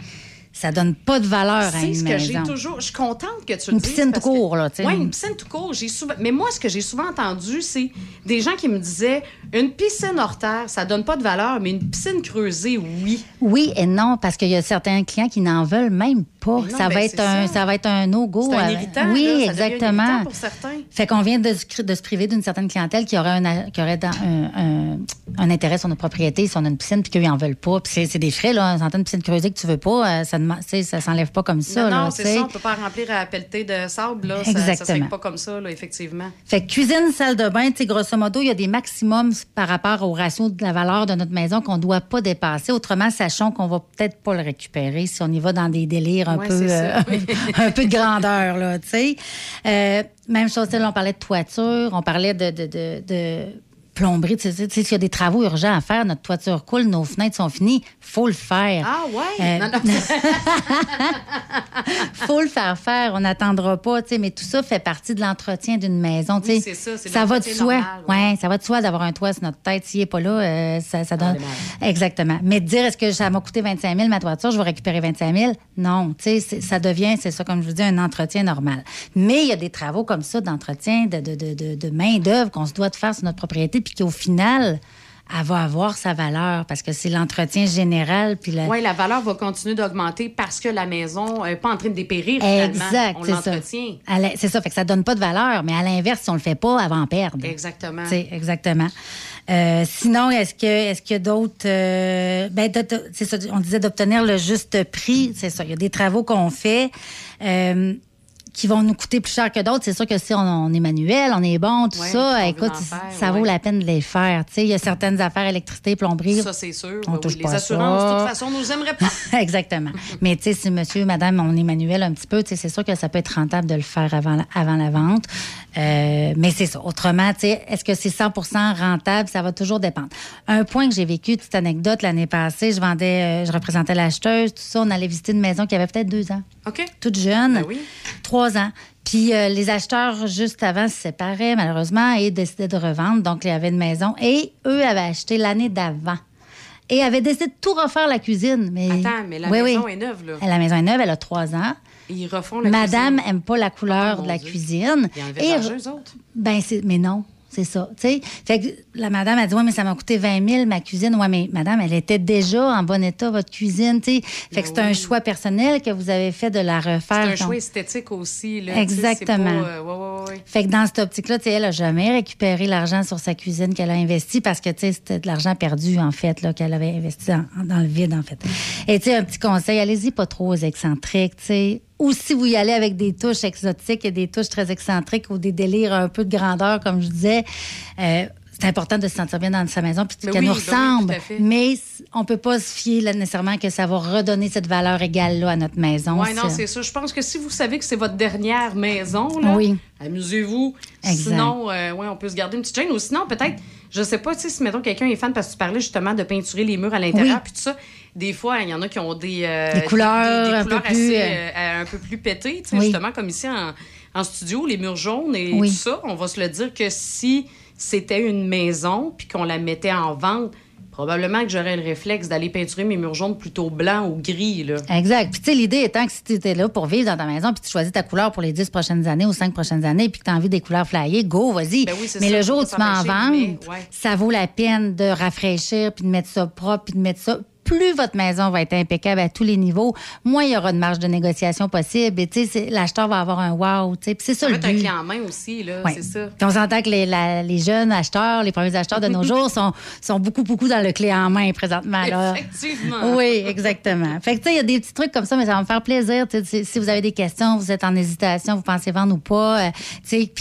Ça donne pas de valeur à C'est une ce que j'ai toujours. Je suis contente que tu Une le dises. piscine parce tout court, là, tu sais. Oui, une piscine tout court. J'ai souvent... Mais moi, ce que j'ai souvent entendu, c'est des gens qui me disaient une piscine hors terre, ça donne pas de valeur, mais une piscine creusée, oui. Oui et non, parce qu'il y a certains clients qui n'en veulent même pas. Mais non, ça, ben, va être un, ça. ça va être un no-go. C'est un Euh, irritant. Oui, là, ça devient exactement. irritant pour certains. Fait qu'on vient de, se- de se priver d'une certaine clientèle qui aurait, un, qui aurait un, un- un intérêt sur notre propriété, si on a une piscine, puis qu'ils n'en veulent pas. Puis c'est, des frais, là. Une une piscine creusée que tu veux pas, euh, ça ne ça s'enlève pas comme ça. non, c'est ça. On peut pas remplir à pelleter de sable, là. Ça- Ça, Exactement. ne pas comme ça, là, effectivement. Fait que cuisine, salle de bain, tu grosso modo, il y a des maximums par rapport au ratio de la valeur de notre maison qu'on ne doit pas dépasser. Autrement, sachons qu'on va peut-être pas le récupérer si on y va dans des délires un Ouais, peu, euh, un peu de grandeur, là, tu sais. Euh, même chose, on parlait de toiture, on parlait de, de, de, de plomberie. Tu sais, s'il y a des travaux urgents à faire, notre toiture coule, nos fenêtres sont finies, faut le faire. Ah, ouais? Euh, Non, non. faut le faire faire, on n'attendra pas, tu sais, mais tout ça fait partie de l'entretien d'une maison, tu sais. Oui, c'est ça, c'est va de soi. normal, ouais. ça va de soi d'avoir un toit sur notre tête. S'il n'est pas là, euh, ça, ça donne. Exactement. Mais dire, est-ce que ça m'a coûté 25 000 ma toiture, je vais récupérer 25 000? Non, tu sais, ça devient, c'est ça, comme je vous dis, un entretien normal. Mais il y a des travaux comme ça d'entretien, de, de, de, de, de main-d'œuvre qu'on se doit de faire sur notre propriété, puis qu'au final, elle va avoir sa valeur parce que c'est l'entretien général, puis la, Oui, la valeur va continuer d'augmenter parce que la maison n'est pas en train de dépérir. Exact, On c'est ça. C'est ça, fait que ça donne pas de valeur, mais à l'inverse, si on le fait pas, elle va en perdre. Exactement. Exactement. Euh, sinon, est-ce que est-ce qu'il y a d'autres euh, ben, c'est ça, on disait d'obtenir le juste prix, c'est ça. Il y a des travaux qu'on fait. euh, qui vont nous coûter plus cher que d'autres. C'est sûr que si on, on est manuel, on est bon, tout Ouais, ça, écoute, faire, ça vaut la peine de les faire. Tu sais, il y a certaines affaires, électricité, plomberie. Ça, c'est sûr. On Oui, touche oui. pas Les assurances, ça. de toute façon, nous aimeraient pas. Exactement. Mais tu sais, si monsieur, madame, on est manuel un petit peu, tu sais, c'est sûr que ça peut être rentable de le faire avant la, avant la vente. Euh, mais c'est ça. Autrement, est-ce que c'est 100% rentable? Ça va toujours dépendre. Un point que j'ai vécu, petite anecdote, l'année passée, je vendais, euh, je représentais l'acheteuse, tout ça. On allait visiter une maison qui avait peut-être deux ans. OK. Toute jeune. Ben oui. Trois ans. Puis euh, les acheteurs, juste avant, se séparaient, malheureusement, et décidaient de revendre. Donc, il y avait une maison. Et eux avaient acheté l'année d'avant. Et avaient décidé de tout refaire la cuisine. Mais... Attends, mais la Oui, maison oui. est neuve, là. La maison est neuve, elle a trois ans. Ils refont la Madame cuisine. aime pas la couleur Oh, de la Dieu. cuisine. Ils Et- autres. Ben, c'est, mais non, c'est ça. Fait que la madame a dit, ouais, mais ça m'a coûté 20 000, ma cuisine. Ouais, mais madame, elle était déjà en bon état, votre cuisine. Fait que c'est un choix personnel que vous avez fait de la refaire. Ben C'est un Donc- choix esthétique aussi. Là, Exactement. pas, euh, ouais, ouais, ouais. Fait que dans cette optique-là, elle n'a jamais récupéré l'argent sur sa cuisine qu'elle a investi parce que c'était de l'argent perdu, en fait, là, qu'elle avait investi dans, dans le vide, en fait. Et un petit conseil, allez-y pas trop aux excentriques. sais. Ou si vous y allez avec des touches exotiques et des touches très excentriques ou des délires un peu de grandeur, comme je disais, euh, c'est important de se sentir bien dans sa maison puis qu'elle oui, nous oui, ressemble. mais on peut pas se fier là, nécessairement que ça va redonner cette valeur égale-là à notre maison. Oui, non, c'est ça. Je pense que si vous savez que c'est votre dernière maison, là, Oui. amusez-vous. Exact. Sinon, euh, ouais, on peut se garder une petite chaîne. Ou sinon, peut-être, je sais pas, si mettons quelqu'un est fan parce que tu parlais justement de peinturer les murs à l'intérieur, Oui. puis tout ça. Des fois, il y en a qui ont des, euh, Des couleurs des, des un couleurs peu plus, assez, euh, euh, un peu plus pétées, tu sais, Oui. justement, comme ici en, en studio, les murs jaunes et Oui. tout ça. On va se le dire que si c'était une maison puis qu'on la mettait en vente, probablement que j'aurais le réflexe d'aller peinturer mes murs jaunes plutôt blancs ou gris, là. Exact. Puis, tu sais, l'idée étant que si tu étais là pour vivre dans ta maison, puis tu choisis ta couleur pour les 10 prochaines années ou 5 prochaines années, puis que tu as envie des couleurs flyées, go, vas-y. Ben oui, mais ça, le jour où tu m'en vends, ouais. ça vaut la peine de rafraîchir, puis de mettre ça propre, puis de mettre ça. Plus votre maison va être impeccable à tous les niveaux, moins il y aura de marge de négociation possible. Et tu sais, c'est- l'acheteur va avoir un wow. tu sais. Puis c'est ça le être un but. clé en main aussi, là, Ouais. c'est ça. Puis on s'entend que les, la- les jeunes acheteurs, les premiers acheteurs de nos jours sont, sont beaucoup, beaucoup dans le clé en main présentement. Là. Effectivement. Oui, exactement. Fait que, tu sais, il y a des petits trucs comme ça, mais ça va me faire plaisir. Si- vous avez des questions, vous êtes en hésitation, vous pensez vendre ou pas, euh, tu sais,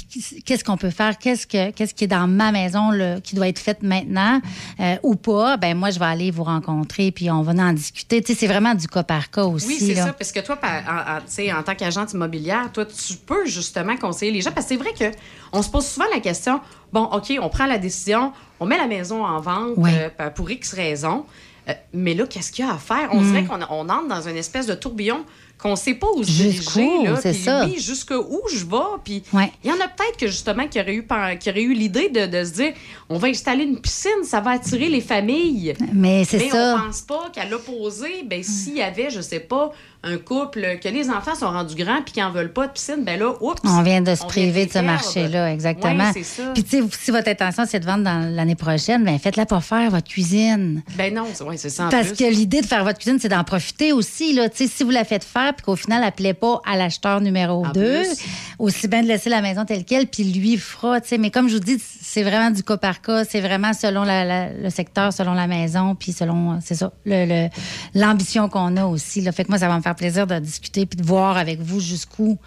qu'est-ce qu'on peut faire? Qu'est-ce, que, qu'est-ce qui est dans ma maison là, qui doit être fait maintenant euh, ou pas? Ben moi, je vais aller vous rencontrer, puis on va en discuter. Tu sais, c'est vraiment du cas par cas aussi. Oui, c'est ça, parce que toi, en, tant qu'agente immobilière, toi, tu peux justement conseiller les gens, parce que c'est vrai que on se pose souvent la question, bon, OK, on prend la décision, on met la maison en vente euh, pour X raisons, euh, mais là, qu'est-ce qu'il y a à faire? On Mm. dirait qu'on on entre dans une espèce de tourbillon qu'on sait pas où se diriger. là, c'est puis ça. Oui, jusqu'où je vais. Puis Ouais. il y en a peut-être que justement qui auraient eu, qui auraient eu l'idée de, de se dire, on va installer une piscine, ça va attirer les familles. Mais c'est Mais ça. on pense pas qu'à l'opposé, ben, s'il y avait, je sais pas, un couple, que les enfants sont rendus grands puis qu'ils en veulent pas de piscine, ben là, oups. On vient de se priver de ce marché-là, exactement. C'est ça. Puis, tu sais, si votre intention, c'est de vendre dans l'année prochaine, ben faites-la pas faire votre cuisine. Ben non, c'est ça en Parce plus. que l'idée de faire votre cuisine, c'est d'en profiter aussi. Là. Tu sais, Si vous la faites faire puis qu'au final, elle ne plaît pas à l'acheteur numéro 2, plus. aussi bien de laisser la maison telle qu'elle, puis lui fera. tu sais. Mais comme je vous dis, c'est vraiment du cas par cas. C'est vraiment selon la- la- le secteur, selon la maison, puis selon, c'est ça, le- le- l'ambition qu'on a aussi. Là. Fait que moi, ça va me faire plaisir de discuter puis de voir avec vous jusqu'où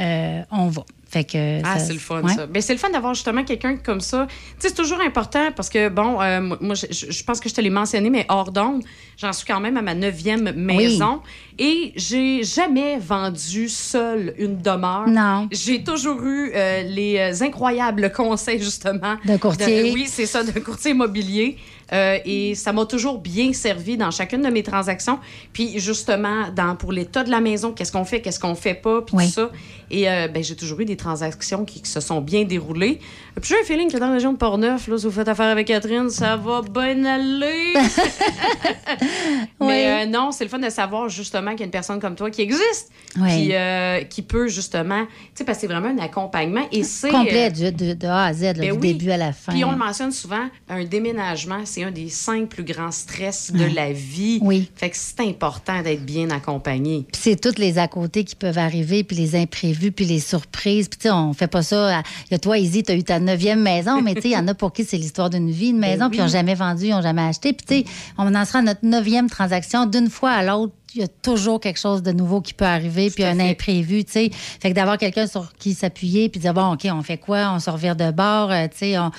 euh, on va. Fait que Ah, c'est le fun, ouais. ça. Ben, c'est le fun d'avoir justement quelqu'un comme ça. Tu sais, c'est toujours important parce que, bon, euh, moi, je, pense que je te l'ai mentionné, mais hors d'onde, j'en suis quand même à ma neuvième maison. Et j'ai jamais vendu seule une demeure. Non. J'ai toujours eu euh, les incroyables conseils, justement. D'un courtier. de- oui, c'est ça, d'un courtier immobilier. Euh, et ça m'a toujours bien servi dans chacune de mes transactions. Puis justement, dans, pour l'état de la maison, qu'est-ce qu'on fait, qu'est-ce qu'on fait pas, puis Oui. tout ça. Et euh, ben, j'ai toujours eu des transactions qui, qui se sont bien déroulées. Puis j'ai un feeling que dans la région de Portneuf, là, si vous faites affaire avec Catherine, ça va bien aller. Mais euh, non, c'est le fun de savoir justement qu'il y a une personne comme toi qui existe, Oui. qui, euh, qui peut justement, tu sais, parce que c'est vraiment un accompagnement. Et c'est Complet, de, de A à Z, là, ben du début à la fin. Puis on le mentionne souvent, un déménagement, c'est un des cinq plus grands stress de la vie. Oui. Fait que c'est important d'être bien accompagné. Puis c'est toutes les à côté qui peuvent arriver, puis les imprévus, puis les surprises. Puis tu sais, on fait pas ça. à- Il y a toi, Izzy, tu as eu ta neuvième maison, mais tu sais, il y en a pour qui c'est l'histoire d'une vie, une maison, puis ils n'ont jamais vendu, ils n'ont jamais acheté. Puis tu sais, on en sera à notre neuvième transaction. D'une fois à l'autre, il y a toujours quelque chose de nouveau qui peut arriver, puis un imprévu, tu sais. Fait que d'avoir quelqu'un sur qui s'appuyer, puis dire, bon, OK, on fait quoi? On se revire de bord, euh, tu sais, on...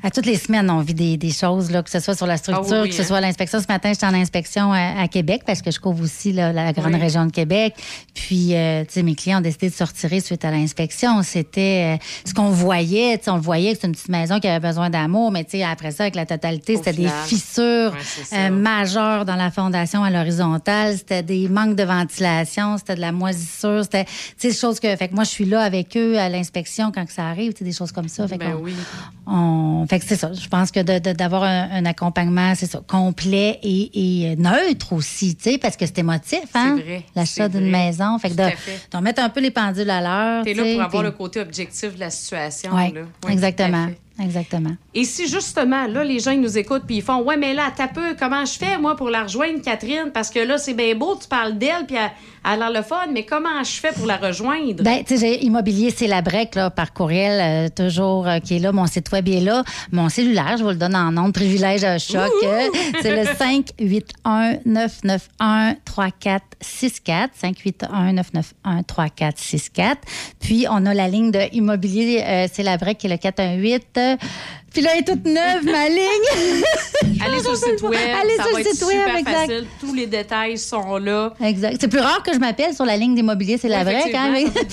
À toutes les semaines, on vit des, des choses, là, que ce soit sur la structure, Ah oui, oui, que ce hein. soit à l'inspection. Ce matin, j'étais en inspection à, à Québec parce que je couvre aussi là, la grande Oui. région de Québec. Puis, euh, tu sais, mes clients ont décidé de se retirer suite à l'inspection. C'était euh, ce qu'on voyait. Tu sais, on voyait que c'est une petite maison qui avait besoin d'amour, mais tu sais, après ça, avec la totalité, c'était des fissures Ouais, euh, majeures dans la fondation à l'horizontale. C'était des manques de ventilation, c'était de la moisissure, c'était, tu sais, des choses que, fait que moi, je suis là avec eux à l'inspection quand que ça arrive, tu sais, des choses comme ça. Fait Ben qu'on- oui. on- fait que c'est ça. Je pense que de- de- d'avoir un, un accompagnement, c'est ça, complet et, et neutre aussi, tu sais, parce que c'est émotif, hein? C'est vrai, L'achat d'une maison. Fait que à de, d'en mettre un peu les pendules à l'heure. T'es là pour avoir le côté objectif de la situation. Ouais, là. Ouais, exactement. Exactement. Et si justement, là, les gens ils nous écoutent puis ils font Ouais, mais là, t'as peu, comment je fais, moi, pour la rejoindre, Catherine? Parce que là, c'est bien beau, tu parles d'elle, puis elle, elle a l'air le fun, mais comment je fais pour la rejoindre? Ben, tu sais, j'ai Immobilier, c'est la break, là, par courriel, euh, toujours, euh, qui est là. Mon site web est là. Mon cellulaire, je vous le donne en nom, privilège à choc. euh, c'est le 581-991-3464. 581-991-3464. Puis, on a la ligne de Immobilier, euh, c'est la break, qui est le 418. Euh, puis là, elle est toute neuve, ma ligne. Allez sur le site web. Allez ça sur va le être site web, super exact. facile. Tous les détails sont là. Exact. C'est plus rare que je m'appelle sur la ligne d'immobilier, c'est la vraie quand même.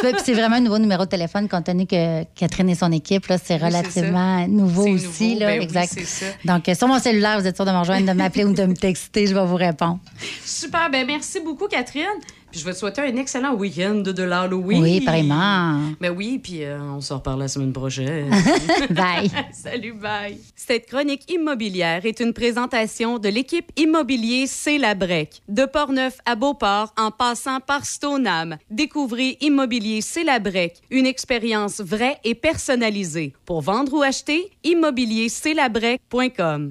C'est- puis c'est vraiment un nouveau numéro de téléphone compte tenu que Catherine et son équipe, là, c'est Oui, relativement nouveau aussi. nouveau, là, ben exact. Donc, euh, sur mon cellulaire, vous êtes sûr de me rejoindre, de m'appeler ou de me texter, je vais vous répondre. Super, ben merci beaucoup, Catherine. Puis je vais te souhaiter un excellent week-end de l'Halloween. Oui, pareillement. Ben oui, puis euh, on se reparle la semaine prochaine. Bye. Salut, bye. Cette chronique immobilière est une présentation de l'équipe immobilier C'est la Brec. De Portneuf à Beauport, en passant par Stoneham. Découvrez Immobilier C'est la Brec, une expérience vraie et personnalisée. Pour vendre ou acheter, immobiliercestlabrec.com.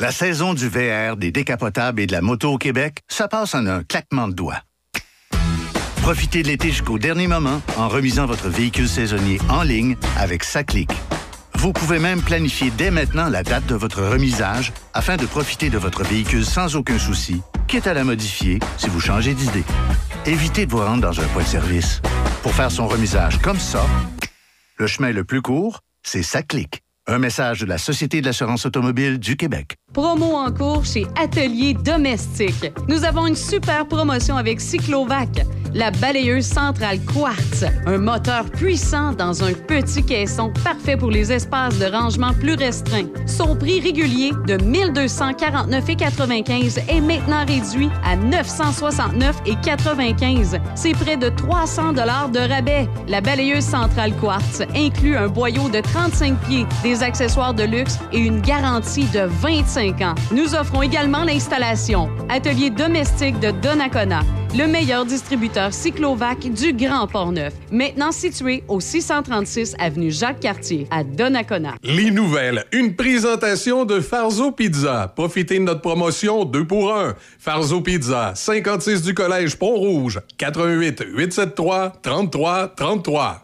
La saison du VR, des décapotables et de la moto au Québec, ça passe en un claquement de doigts. Profitez de l'été jusqu'au dernier moment en remisant votre véhicule saisonnier en ligne avec Saclic. Vous pouvez même planifier dès maintenant la date de votre remisage afin de profiter de votre véhicule sans aucun souci, quitte à la modifier si vous changez d'idée. Évitez de vous rendre dans un point de service. Pour faire son remisage comme ça, le chemin le plus court, c'est Saclic. Un message de la Société de l'assurance automobile du Québec. Promo en cours chez Atelier Domestique. Nous avons une super promotion avec Cyclovac, la balayeuse centrale Quartz, un moteur puissant dans un petit caisson parfait pour les espaces de rangement plus restreints. Son prix régulier de 1249,95 est maintenant réduit à 969,95. C'est près de 300 dollars de rabais. La balayeuse centrale Quartz inclut un boyau de 35 pieds, des accessoires de luxe et une garantie de 25 Nous offrons également l'installation. Atelier domestique de Donnacona, le meilleur distributeur cyclovac du Grand Port-Neuf. Maintenant situé au 636 avenue Jacques-Cartier à Donnacona. Les nouvelles, une présentation de Farzo Pizza. Profitez de notre promotion 2 pour 1. Farzo Pizza, 56 du Collège Pont-Rouge, 88 873 33 33.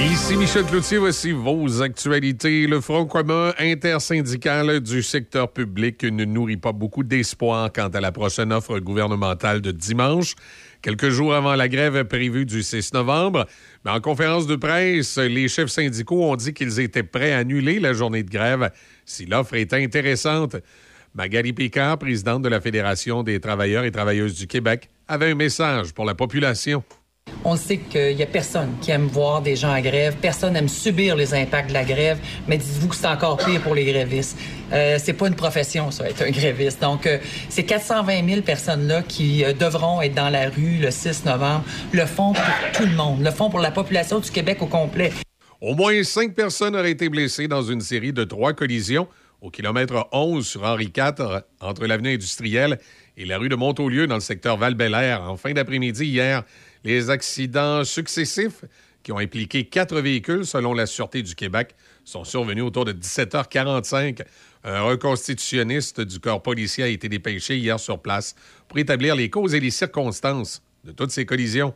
Ici Michel Cloutier, voici vos actualités. Le Front commun intersyndical du secteur public ne nourrit pas beaucoup d'espoir quant à la prochaine offre gouvernementale de dimanche, quelques jours avant la grève prévue du 6 novembre. Mais en conférence de presse, les chefs syndicaux ont dit qu'ils étaient prêts à annuler la journée de grève si l'offre était intéressante. Magali Picard, présidente de la Fédération des travailleurs et travailleuses du Québec, avait un message pour la population. On sait qu'il n'y a personne qui aime voir des gens en grève, personne n'aime subir les impacts de la grève, mais dites-vous que c'est encore pire pour les grévistes. Euh, c'est pas une profession, ça, être un gréviste. Donc, ces 420 000 personnes-là qui euh, devront être dans la rue le 6 novembre le font pour tout le monde, le font pour la population du Québec au complet. Au moins cinq personnes auraient été blessées dans une série de trois collisions au kilomètre 11 sur Henri IV entre l'avenue industrielle et la rue de Montaulieu dans le secteur val en fin d'après-midi hier. Les accidents successifs qui ont impliqué quatre véhicules, selon la Sûreté du Québec, sont survenus autour de 17h45. Un reconstitutionniste du corps policier a été dépêché hier sur place pour établir les causes et les circonstances de toutes ces collisions.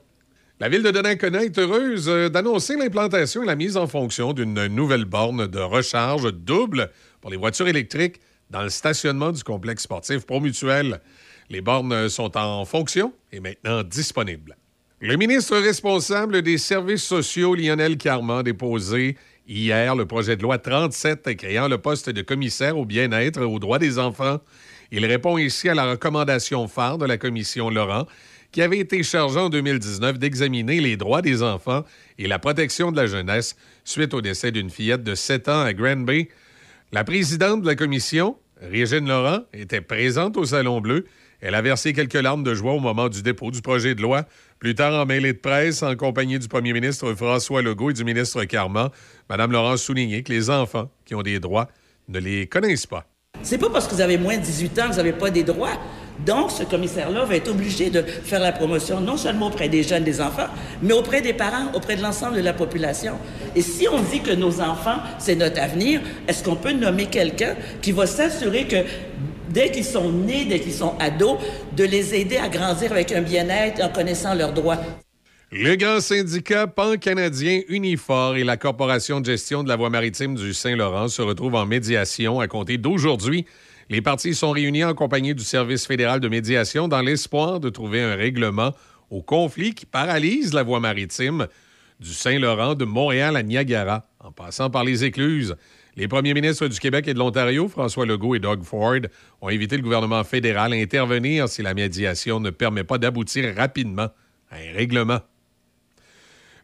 La ville de Donnacona est heureuse euh, d'annoncer l'implantation et la mise en fonction d'une nouvelle borne de recharge double pour les voitures électriques dans le stationnement du complexe sportif Promutuel. Les bornes sont en fonction et maintenant disponibles. Le ministre responsable des services sociaux, Lionel Carman, a déposé hier le projet de loi 37 créant le poste de commissaire au bien-être et aux droits des enfants. Il répond ici à la recommandation phare de la commission Laurent qui avait été chargée en 2019 d'examiner les droits des enfants et la protection de la jeunesse suite au décès d'une fillette de 7 ans à Granby. La présidente de la commission, Régine Laurent, était présente au Salon Bleu. Elle a versé quelques larmes de joie au moment du dépôt du projet de loi. Plus tard, en mêlée de presse, en compagnie du premier ministre François Legault et du ministre Carman, Mme Laurent a souligné que les enfants qui ont des droits ne les connaissent pas. C'est pas parce que vous avez moins de 18 ans que vous n'avez pas des droits. Donc, ce commissaire-là va être obligé de faire la promotion non seulement auprès des jeunes, des enfants, mais auprès des parents, auprès de l'ensemble de la population. Et si on dit que nos enfants, c'est notre avenir, est-ce qu'on peut nommer quelqu'un qui va s'assurer que dès qu'ils sont nés, dès qu'ils sont ados, de les aider à grandir avec un bien-être en connaissant leurs droits? Le grand syndicat pan-canadien Unifor et la Corporation de gestion de la voie maritime du Saint-Laurent se retrouvent en médiation à compter d'aujourd'hui. Les parties sont réunies en compagnie du Service fédéral de médiation dans l'espoir de trouver un règlement au conflit qui paralyse la voie maritime du Saint-Laurent de Montréal à Niagara, en passant par les écluses. Les premiers ministres du Québec et de l'Ontario, François Legault et Doug Ford, ont invité le gouvernement fédéral à intervenir si la médiation ne permet pas d'aboutir rapidement à un règlement.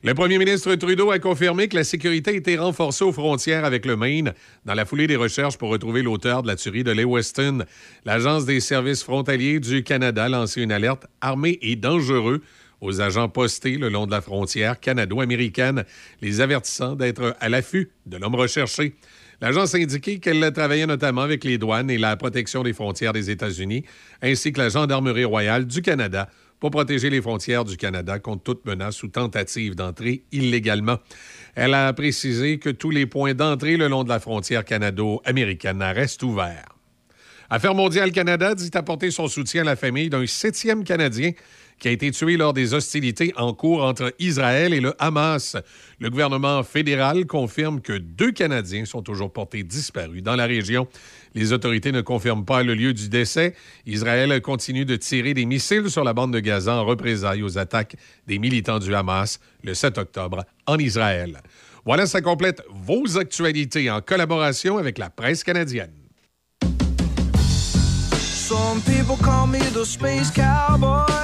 Le premier ministre Trudeau a confirmé que la sécurité a été renforcée aux frontières avec le Maine dans la foulée des recherches pour retrouver l'auteur de la tuerie de Lewiston. L'Agence des services frontaliers du Canada a lancé une alerte armée et dangereux aux agents postés le long de la frontière canado-américaine, les avertissant d'être à l'affût de l'homme recherché. L'agence a indiqué qu'elle travaillait notamment avec les douanes et la protection des frontières des États-Unis, ainsi que la Gendarmerie royale du Canada pour protéger les frontières du Canada contre toute menace ou tentative d'entrer illégalement. Elle a précisé que tous les points d'entrée le long de la frontière canado-américaine restent ouverts. Affaires mondiales Canada dit apporter son soutien à la famille d'un septième Canadien qui a été tué lors des hostilités en cours entre Israël et le Hamas. Le gouvernement fédéral confirme que deux Canadiens sont toujours portés disparus dans la région. Les autorités ne confirment pas le lieu du décès. Israël continue de tirer des missiles sur la bande de Gaza en représailles aux attaques des militants du Hamas le 7 octobre en Israël. Voilà, ça complète vos actualités en collaboration avec la presse canadienne. Some people call me the space cowboy.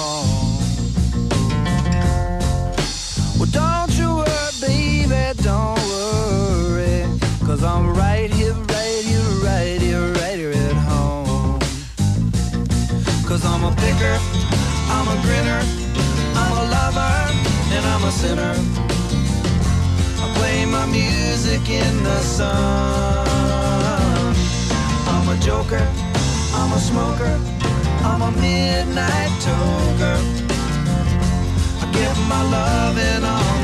Don't worry. Cause I'm right here, right here, right here, right here at home. Cause I'm a picker, I'm a grinner, I'm a lover, and I'm a sinner. I play my music in the sun. I'm a joker, I'm a smoker, I'm a midnight toker. I get my loving on the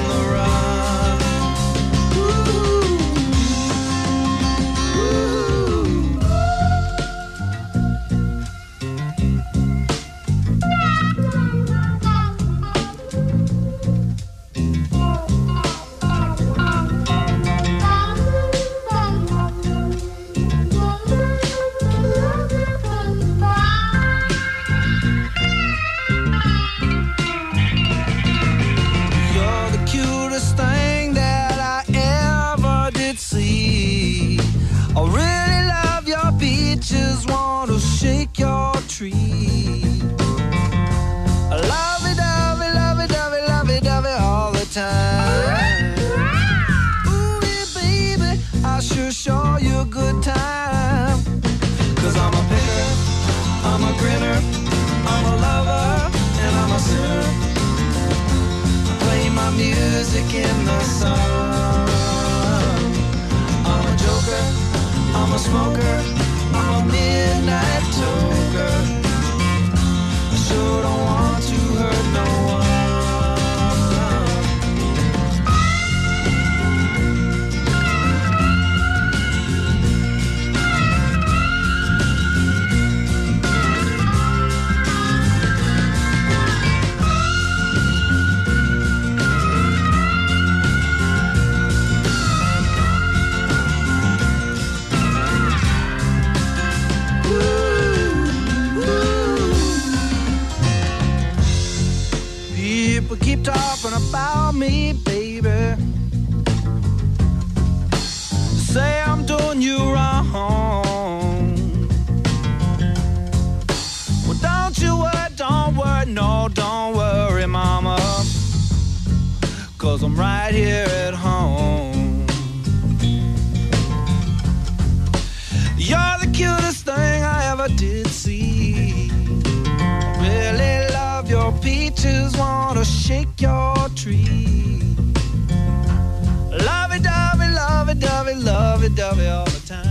tree. Lovey dovey, lovey dovey, lovey dovey all the time. Ooh, yeah, baby, I sure show you a good time. Cause I'm a picker, I'm a grinner, I'm a lover, and I'm a sinner. I play my music in the sun. I'm a joker, I'm a smoker, I'm a midnight toker solo keep talking about me, baby. Say I'm doing you wrong. Well, don't you worry, don't worry, no, don't worry, mama. Cause I'm right here at peaches, wanna shake your tree. Love it, dovey, love it, dovey, love it, dovey all the time.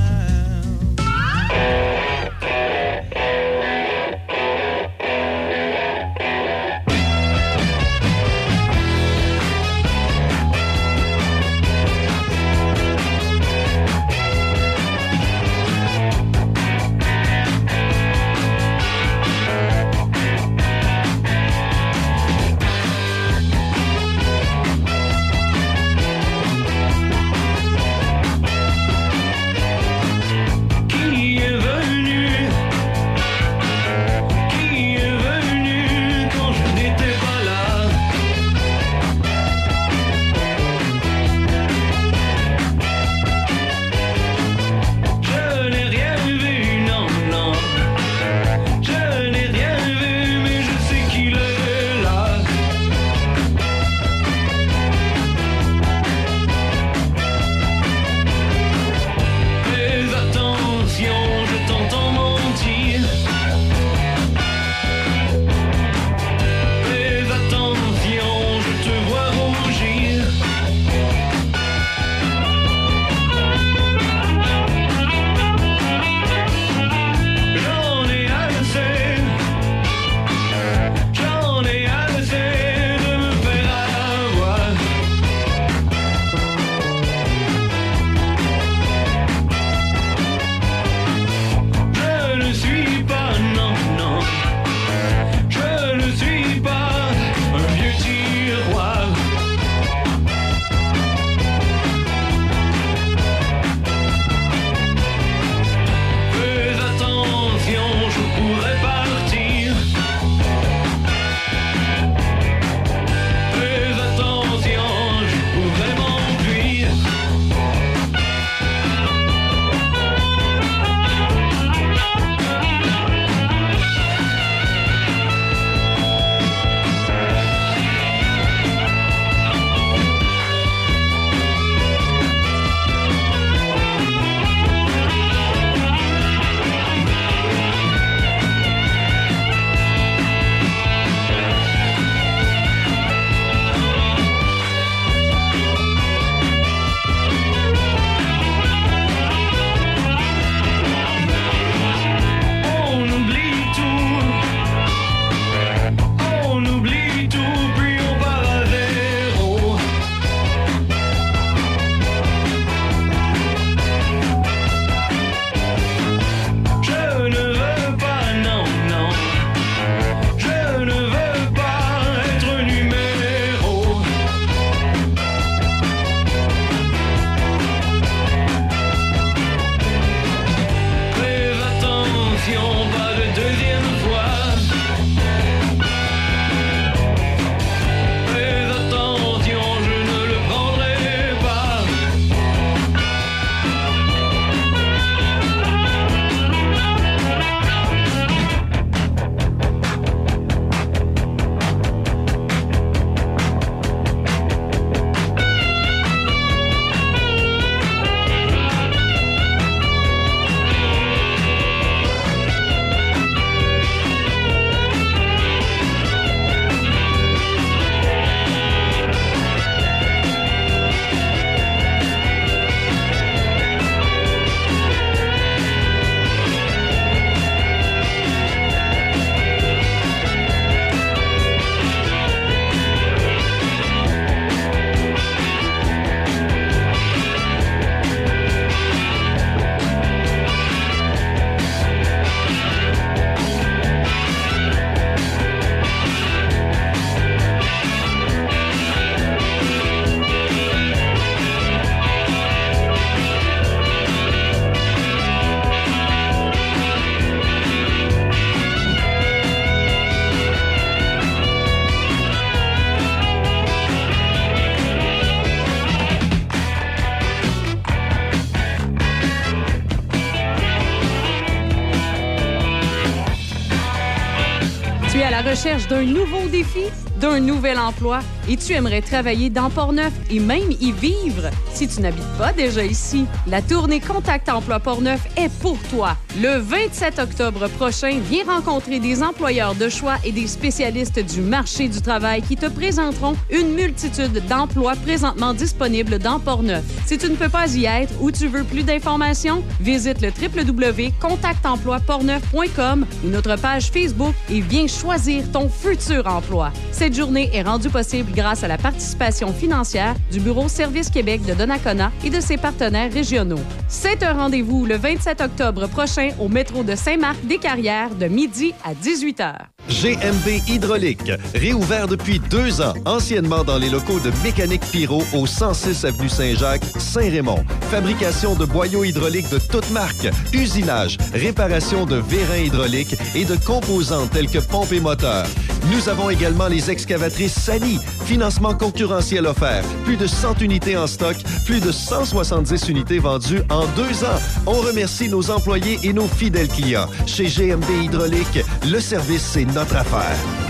D'un nouveau défi, d'un nouvel emploi et tu aimerais travailler dans Portneuf et même y vivre? Si tu n'habites pas déjà ici. La tournée Contact Emploi Portneuf est pour toi. Le 27 octobre prochain, viens rencontrer des employeurs de choix et des spécialistes du marché du travail qui te présenteront une multitude d'emplois présentement disponibles dans Portneuf. Si tu ne peux pas y être ou tu veux plus d'informations, visite le www.contactemploiportneuf.com ou notre page Facebook et viens choisir ton futur emploi. Cette journée est rendue possible grâce à la participation financière du Bureau Service Québec de Donnacona et de ses partenaires régionaux. C'est un rendez-vous le 27 octobre prochain au métro de Saint-Marc-des-Carrières de midi à 18h. GMB Hydraulique, réouvert depuis deux ans, anciennement dans les locaux de Mécanique Pyro au 106 avenue Saint-Jacques, Saint-Raymond. Fabrication de boyaux hydrauliques de toutes marques, usinage, réparation de vérins hydrauliques et de composants tels que pompes et moteurs. Nous avons également les excavatrices Sani, financement concurrentiel offert, plus de 100 unités en stock, plus de 170 unités vendues en deux ans. On remercie nos employés et nos fidèles clients. Chez GMB Hydraulique, le service, c'est notre affaire.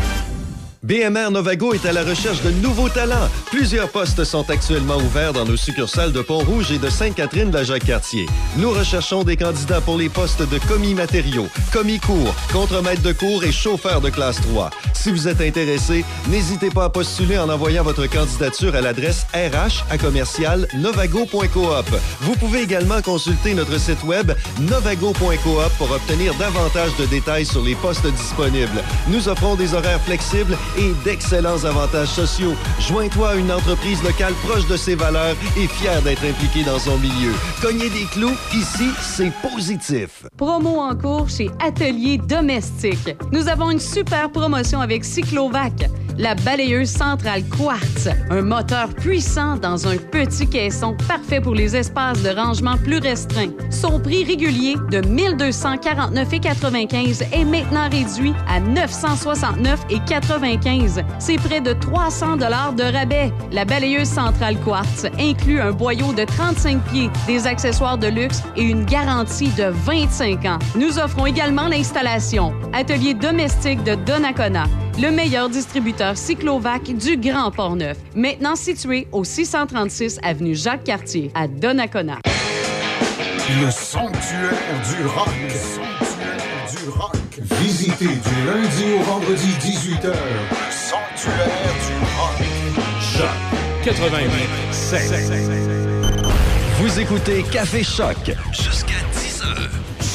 BMR Novago est à la recherche de nouveaux talents. Plusieurs postes sont actuellement ouverts dans nos succursales de Pont-Rouge et de Sainte-Catherine de la Jacques-Cartier. Nous recherchons des candidats pour les postes de commis matériaux, commis cours, contremaître de cours et chauffeur de classe 3. Si vous êtes intéressé, n'hésitez pas à postuler en envoyant votre candidature à l'adresse RH à commercial novago.coop. Vous pouvez également consulter notre site web novago.coop pour obtenir davantage de détails sur les postes disponibles. Nous offrons des horaires flexibles et d'excellents avantages sociaux. Joins-toi à une entreprise locale proche de ses valeurs et fière d'être impliquée dans son milieu. Cogner des clous, ici, c'est positif. Promo en cours chez Atelier Domestique. Nous avons une super promotion avec Cyclovac, la balayeuse centrale Quartz, un moteur puissant dans un petit caisson parfait pour les espaces de rangement plus restreints. Son prix régulier de 1249,95 est maintenant réduit à 969,95. C'est près de 300 dollars de rabais. La balayeuse centrale Quartz inclut un boyau de 35 pieds, des accessoires de luxe et une garantie de 25 ans. Nous offrons également l'installation. Atelier domestique de Donnacona, le meilleur distributeur cyclovac du Grand Port-Neuf. Maintenant situé au 636 avenue Jacques-Cartier à Donnacona. Le sanctuaire du rock. Le sanctuaire du rock. Visitez du lundi au vendredi 18h. Sanctuaire du rock. Choc 88 Vous écoutez Café Choc jusqu'à 10h.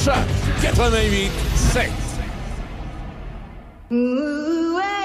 Choc 88 7. J'ai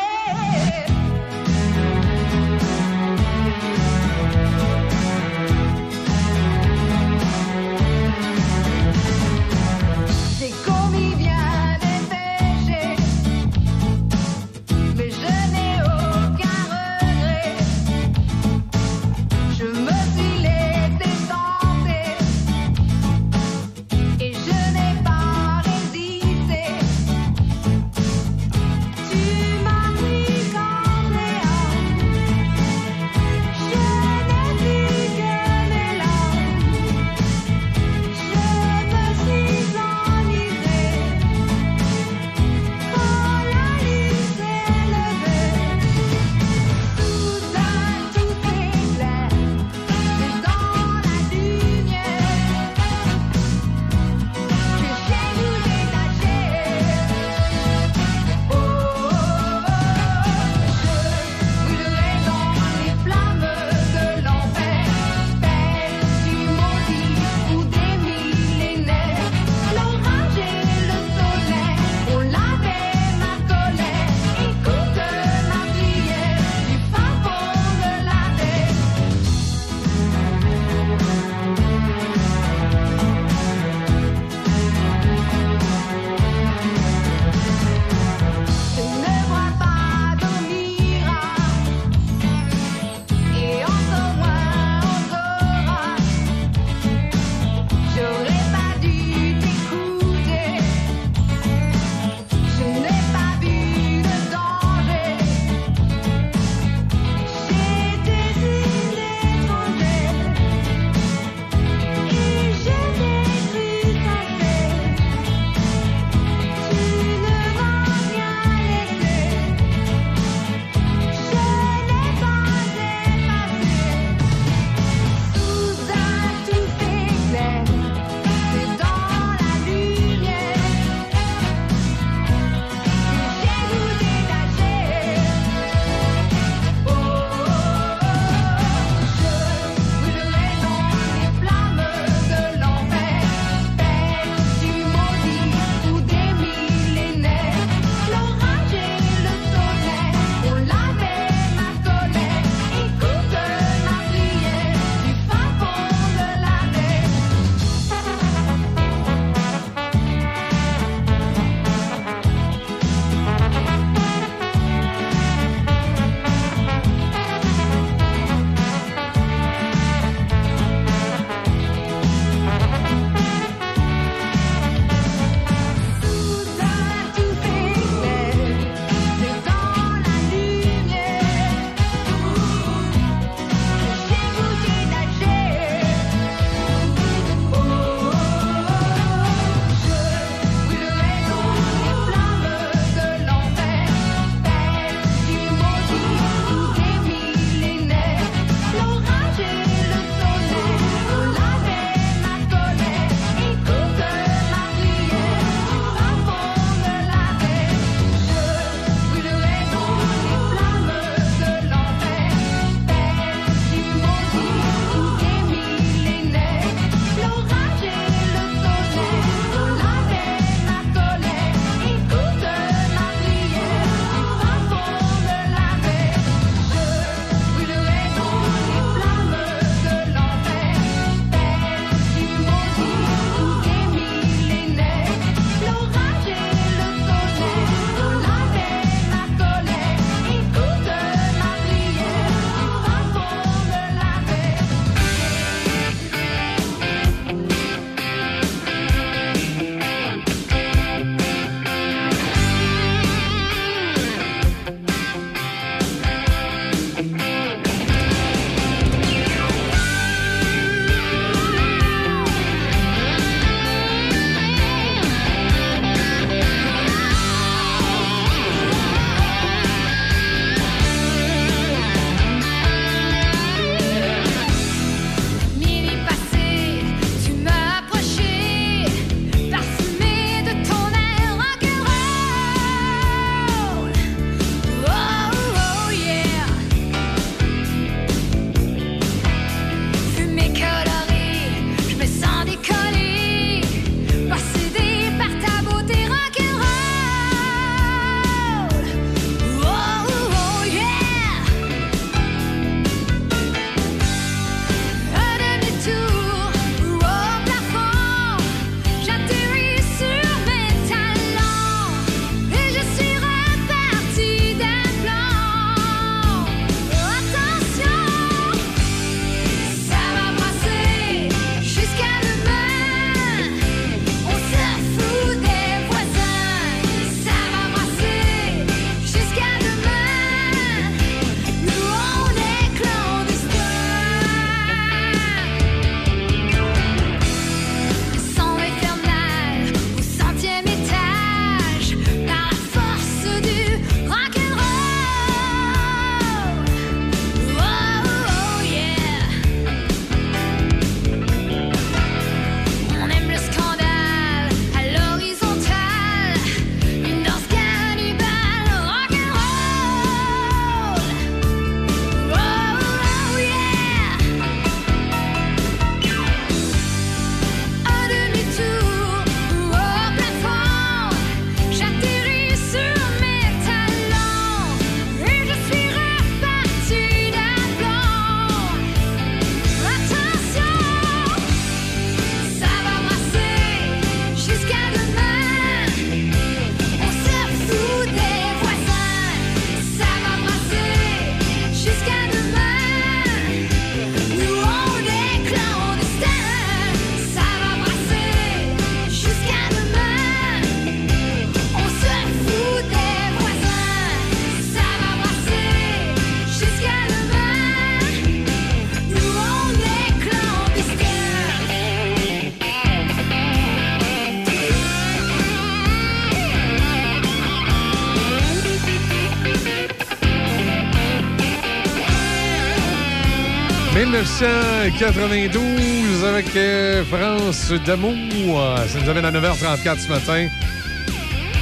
1992 avec euh, France d'amour. Ça nous amène à 9h34 ce matin.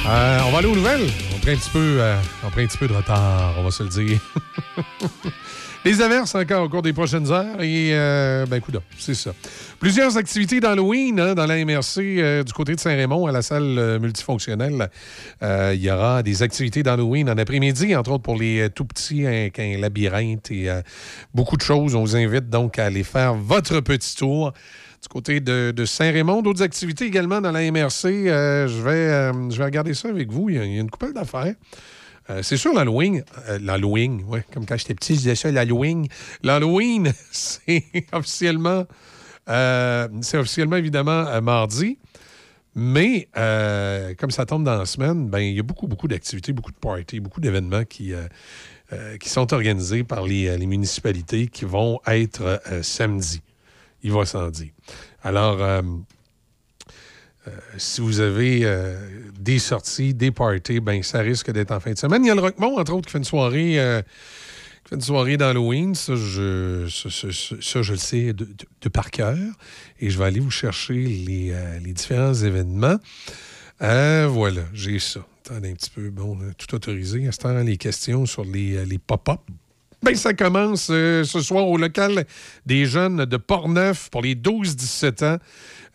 Euh, on va aller aux nouvelles. On prend un petit peu, euh, on prend un petit peu de retard, on va se le dire. Les averses encore au cours des prochaines heures et, ben, coup c'est ça. Plusieurs activités d'Halloween hein, dans la MRC du côté de Saint-Raymond à la salle multifonctionnelle. Euh, Il y aura des activités d'Halloween en après-midi, entre autres pour les euh, tout petits, avec un labyrinthe et euh, beaucoup de choses. On vous invite donc à aller faire votre petit tour du côté de, Saint-Raymond. D'autres activités également dans la MRC. Je, vais, je vais regarder ça avec vous. Il y a, une couple d'affaires. C'est sûr, l'Halloween, l'Halloween, oui, comme quand j'étais petit, je disais ça, l'Halloween. L'Halloween, c'est officiellement, c'est officiellement évidemment mardi. Mais euh, comme ça tombe dans la semaine, ben, il y a beaucoup, beaucoup d'activités, beaucoup de parties, beaucoup d'événements qui, euh, euh, qui sont organisés par les, les municipalités qui vont être samedi. Il va sans dire. Alors, si vous avez des sorties, des parties, ben ça risque d'être en fin de semaine. Il y a le Rockmont, entre autres, qui fait une soirée, une soirée d'Halloween. Ça je, ça, je le sais de, par cœur. Et je vais aller vous chercher les, euh, les différents événements. Euh, voilà, j'ai ça. Attendez un petit peu. Bon, tout autorisé. À ce temps, les questions sur les, euh, les pop-up. Ben, ça commence ce soir au local des jeunes de Portneuf pour les 12-17 ans.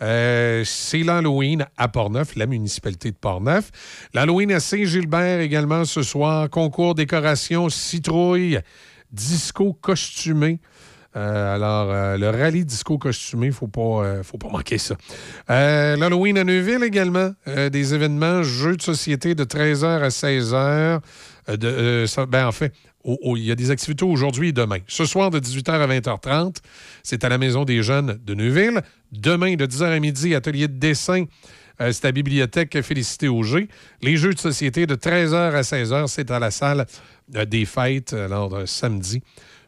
Euh, c'est l'Halloween à Portneuf, la municipalité de Portneuf. L'Halloween à Saint-Gilbert également ce soir. Concours décoration citrouille, disco costumé. Euh, alors, euh, le rallye disco costumé, il ne faut, pas, manquer ça. L'Halloween à Neuville également, des événements, jeux de société de 13h à 16h. Euh, de, euh, ça- ben, en fait, il y a des activités aujourd'hui et demain. Ce soir, de 18h à 20h30, c'est à la Maison des Jeunes de Neuville. Demain, de 10h à midi, atelier de dessin. euh, c'est à bibliothèque Félicité Auger. Les jeux de société de 13h à 16h, c'est à la salle euh, des fêtes, alors euh, samedi,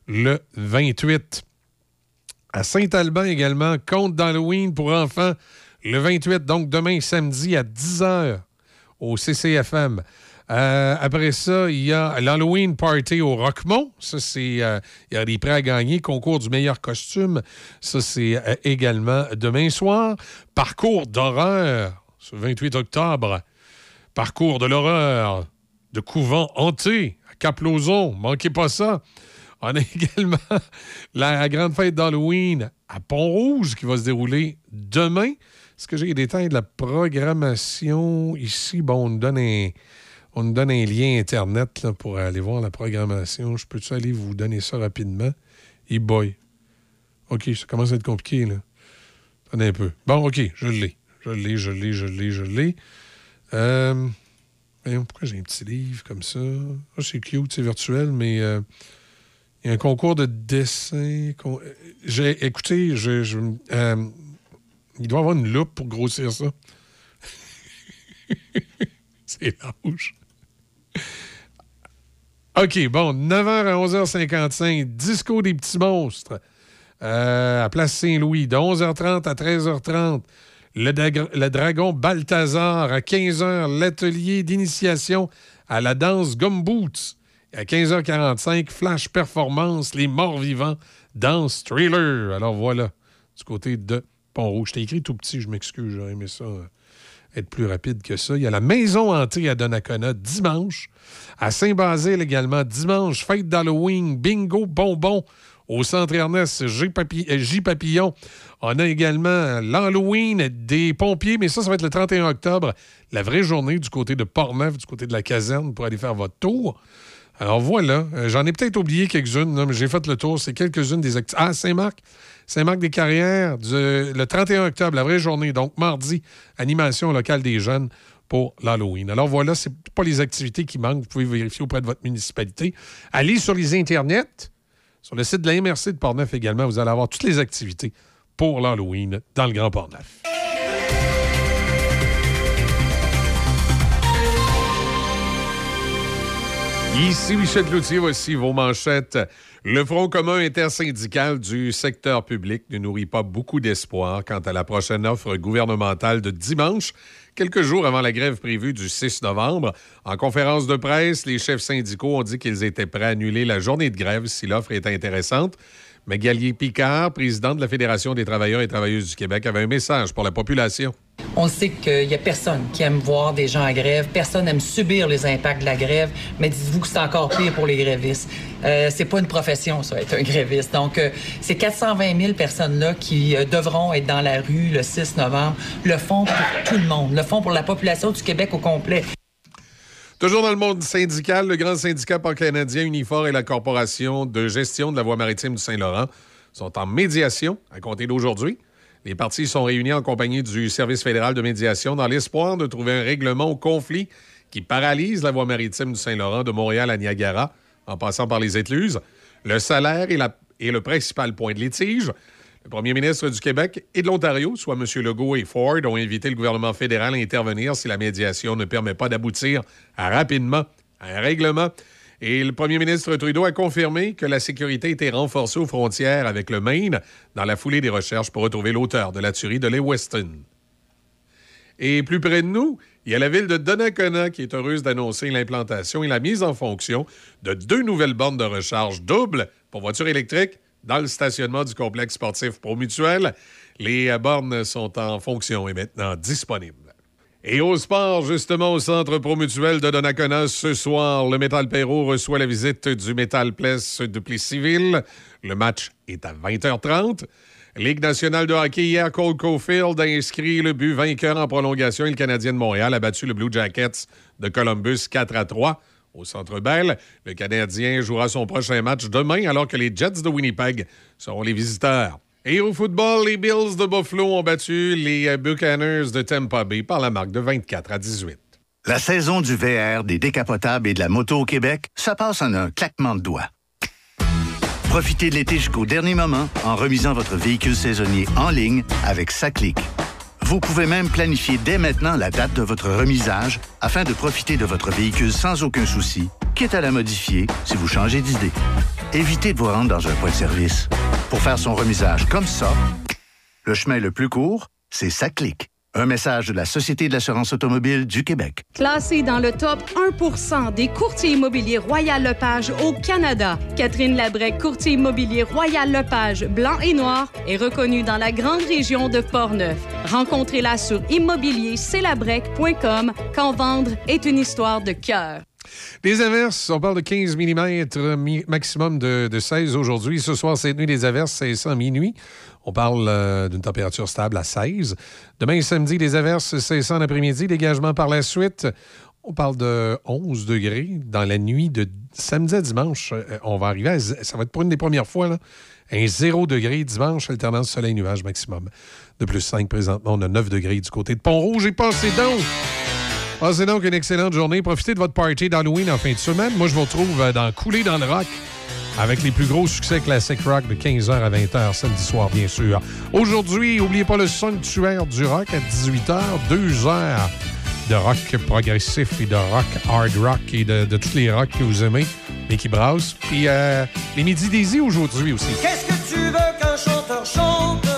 le 28. À Saint-Alban également, compte d'Halloween pour enfants le 28, donc demain samedi à 10h au CCFM. Euh, après ça, il y a l'Halloween Party au Rockmont. Ça, c'est. euh, il y a des prêts à gagner. Concours du meilleur costume. Ça, c'est euh, également demain soir. Parcours d'horreur, ce 28 octobre. Parcours de l'horreur de couvent hanté à Cap-Lauzon. Manquez pas ça. On a également la grande fête d'Halloween à Pont-Rouge qui va se dérouler demain. Est-ce que j'ai les détails de la programmation? Ici? Bon, on nous donne un, on nous donne un lien Internet pour aller voir la programmation. Je peux-tu aller vous donner ça rapidement? Et boy. OK, ça commence à être compliqué, là. Attendez un peu. Bon, OK, je l'ai. Je l'ai, je l'ai, je l'ai, je l'ai. Euh, pourquoi j'ai un petit livre comme ça? Ah, c'est cute, c'est virtuel, mais euh, il y a un concours de dessin. con- J'ai, écoutez, je, euh, il doit y avoir une loupe pour grossir ça. c'est rouge. OK, bon, 9h à 11h55, Disco des petits monstres euh, à Place Saint-Louis, de 11h30 à 13h30. Le, le dragon Balthazar à 15h, l'atelier d'initiation à la danse Gumboots. À 15h45, Flash Performance, les morts vivants, danse thriller. Alors voilà, du côté de Pont-Rouge. Je t'ai écrit tout petit, je m'excuse, j'aurais aimé ça euh, être plus rapide que ça. Il y a la maison hantée à Donnacona dimanche. À Saint-Basile également, dimanche, fête d'Halloween, bingo bonbon au Centre Ernest J. Papi- euh, J. Papillon. On a également l'Halloween des pompiers, mais ça, ça va être le 31 octobre, la vraie journée du côté de Portneuf, du côté de la caserne, pour aller faire votre tour. Alors voilà, Euh, j'en ai peut-être oublié quelques-unes, mais j'ai fait le tour. C'est quelques-unes des activités. Ah, Saint-Marc, Saint-Marc-des-Carrières, le 31 octobre, la vraie journée, donc mardi, animation locale des jeunes pour l'Halloween. Alors voilà, c'est pas les activités qui manquent. Vous pouvez vérifier auprès de votre municipalité. Allez sur les internets, sur le site de la MRC de Portneuf également, vous allez avoir toutes les activités pour l'Halloween dans le Grand Portneuf. Ici Michel Cloutier, voici vos manchettes. Le Front commun intersyndical du secteur public ne nourrit pas beaucoup d'espoir quant à la prochaine offre gouvernementale de dimanche, quelques jours avant la grève prévue du 6 novembre. En conférence de presse, les chefs syndicaux ont dit qu'ils étaient prêts à annuler la journée de grève si l'offre est intéressante. Magali Picard, présidente de la Fédération des travailleurs et travailleuses du Québec, avait un message pour la population. On sait qu'il n'y a personne qui aime voir des gens en grève, personne n'aime subir les impacts de la grève, mais dites-vous que c'est encore pire pour les grévistes. Euh, c'est pas une profession, ça, être un gréviste. Donc, ces 420 000 personnes-là qui euh, devront être dans la rue le 6 novembre le font pour tout le monde, le font pour la population du Québec au complet. Toujours dans le monde syndical, le grand syndicat pan-canadien Unifor et la Corporation de gestion de la voie maritime du Saint-Laurent sont en médiation à compter d'aujourd'hui. Les parties sont réunies en compagnie du Service fédéral de médiation dans l'espoir de trouver un règlement au conflit qui paralyse la voie maritime du Saint-Laurent de Montréal à Niagara, en passant par les écluses. Le salaire est, le principal point de litige. Le premier ministre du Québec et de l'Ontario, soit M. Legault et Ford, ont invité le gouvernement fédéral à intervenir si la médiation ne permet pas d'aboutir rapidement à un règlement. Et le premier ministre Trudeau a confirmé que la sécurité était renforcée aux frontières avec le Maine dans la foulée des recherches pour retrouver l'auteur de la tuerie de Leigh Weston. Et plus près de nous, il y a la ville de Donnacona qui est heureuse d'annoncer l'implantation et la mise en fonction de deux nouvelles bornes de recharge double pour voitures électriques dans le stationnement du complexe sportif Promutuel. Les euh, bornes sont en fonction et maintenant disponibles. Et au sport, justement, au centre promutuel de Donnacona, ce soir, le Métal Perrault reçoit la visite du Métal Place de Plessisville. Le match est à 20h30. Ligue nationale de hockey, hier, Cole Caulfield a inscrit le but vainqueur en prolongation et le Canadien de Montréal a battu le Blue Jackets de Columbus 4 à 3 au Centre Bell. Le Canadien jouera son prochain match demain alors que les Jets de Winnipeg seront les visiteurs. Et au football, les Bills de Buffalo ont battu les Buccaneers de Tampa Bay par la marque de 24 à 18. La saison du VR, des décapotables et de la moto au Québec, ça passe en un claquement de doigts. Profitez de l'été jusqu'au dernier moment en remisant votre véhicule saisonnier en ligne avec Saclic. Vous pouvez même planifier dès maintenant la date de votre remisage afin de profiter de votre véhicule sans aucun souci, quitte à la modifier si vous changez d'idée. Évitez de vous rendre dans un point de service. Pour faire son remisage comme ça, le chemin le plus court, c'est Saclic. Un message de la Société de l'assurance automobile du Québec. Classée dans le top 1% des courtiers immobiliers Royal Lepage au Canada, Catherine Labrec, courtier immobilier Royal Lepage blanc et noir, est reconnue dans la grande région de Portneuf. Rencontrez-la sur immobiliercelabrec.com quand vendre est une histoire de cœur. Des averses, on parle de 15 mm, mi- maximum de, de 16 aujourd'hui. Ce soir, cette nuit, des averses, 500 minuit. On parle euh, d'une température stable à 16. Demain, samedi, des averses, 500 l'après-midi. Dégagement par la suite. On parle de 11 degrés dans la nuit de samedi à dimanche. Euh, on va arriver à. Ça va être pour une des premières fois. Un 0 degré dimanche, alternance soleil-nuage maximum. De plus 5 présentement, on a 9 degrés du côté de Pont-Rouge. Et pensez donc! Passez donc une excellente journée. Profitez de votre party d'Halloween en fin de semaine. Moi, je vous retrouve euh, dans Couler dans le rock avec les plus gros succès classiques rock de 15h à 20h samedi soir, bien sûr. Aujourd'hui, n'oubliez pas le sanctuaire du rock à 18h, deux heures de rock progressif et de rock hard rock et de, tous les rocks que vous aimez, mais qui brassent. Puis euh, les Midi Daisy aujourd'hui aussi. Qu'est-ce que tu veux qu'un chanteur chante?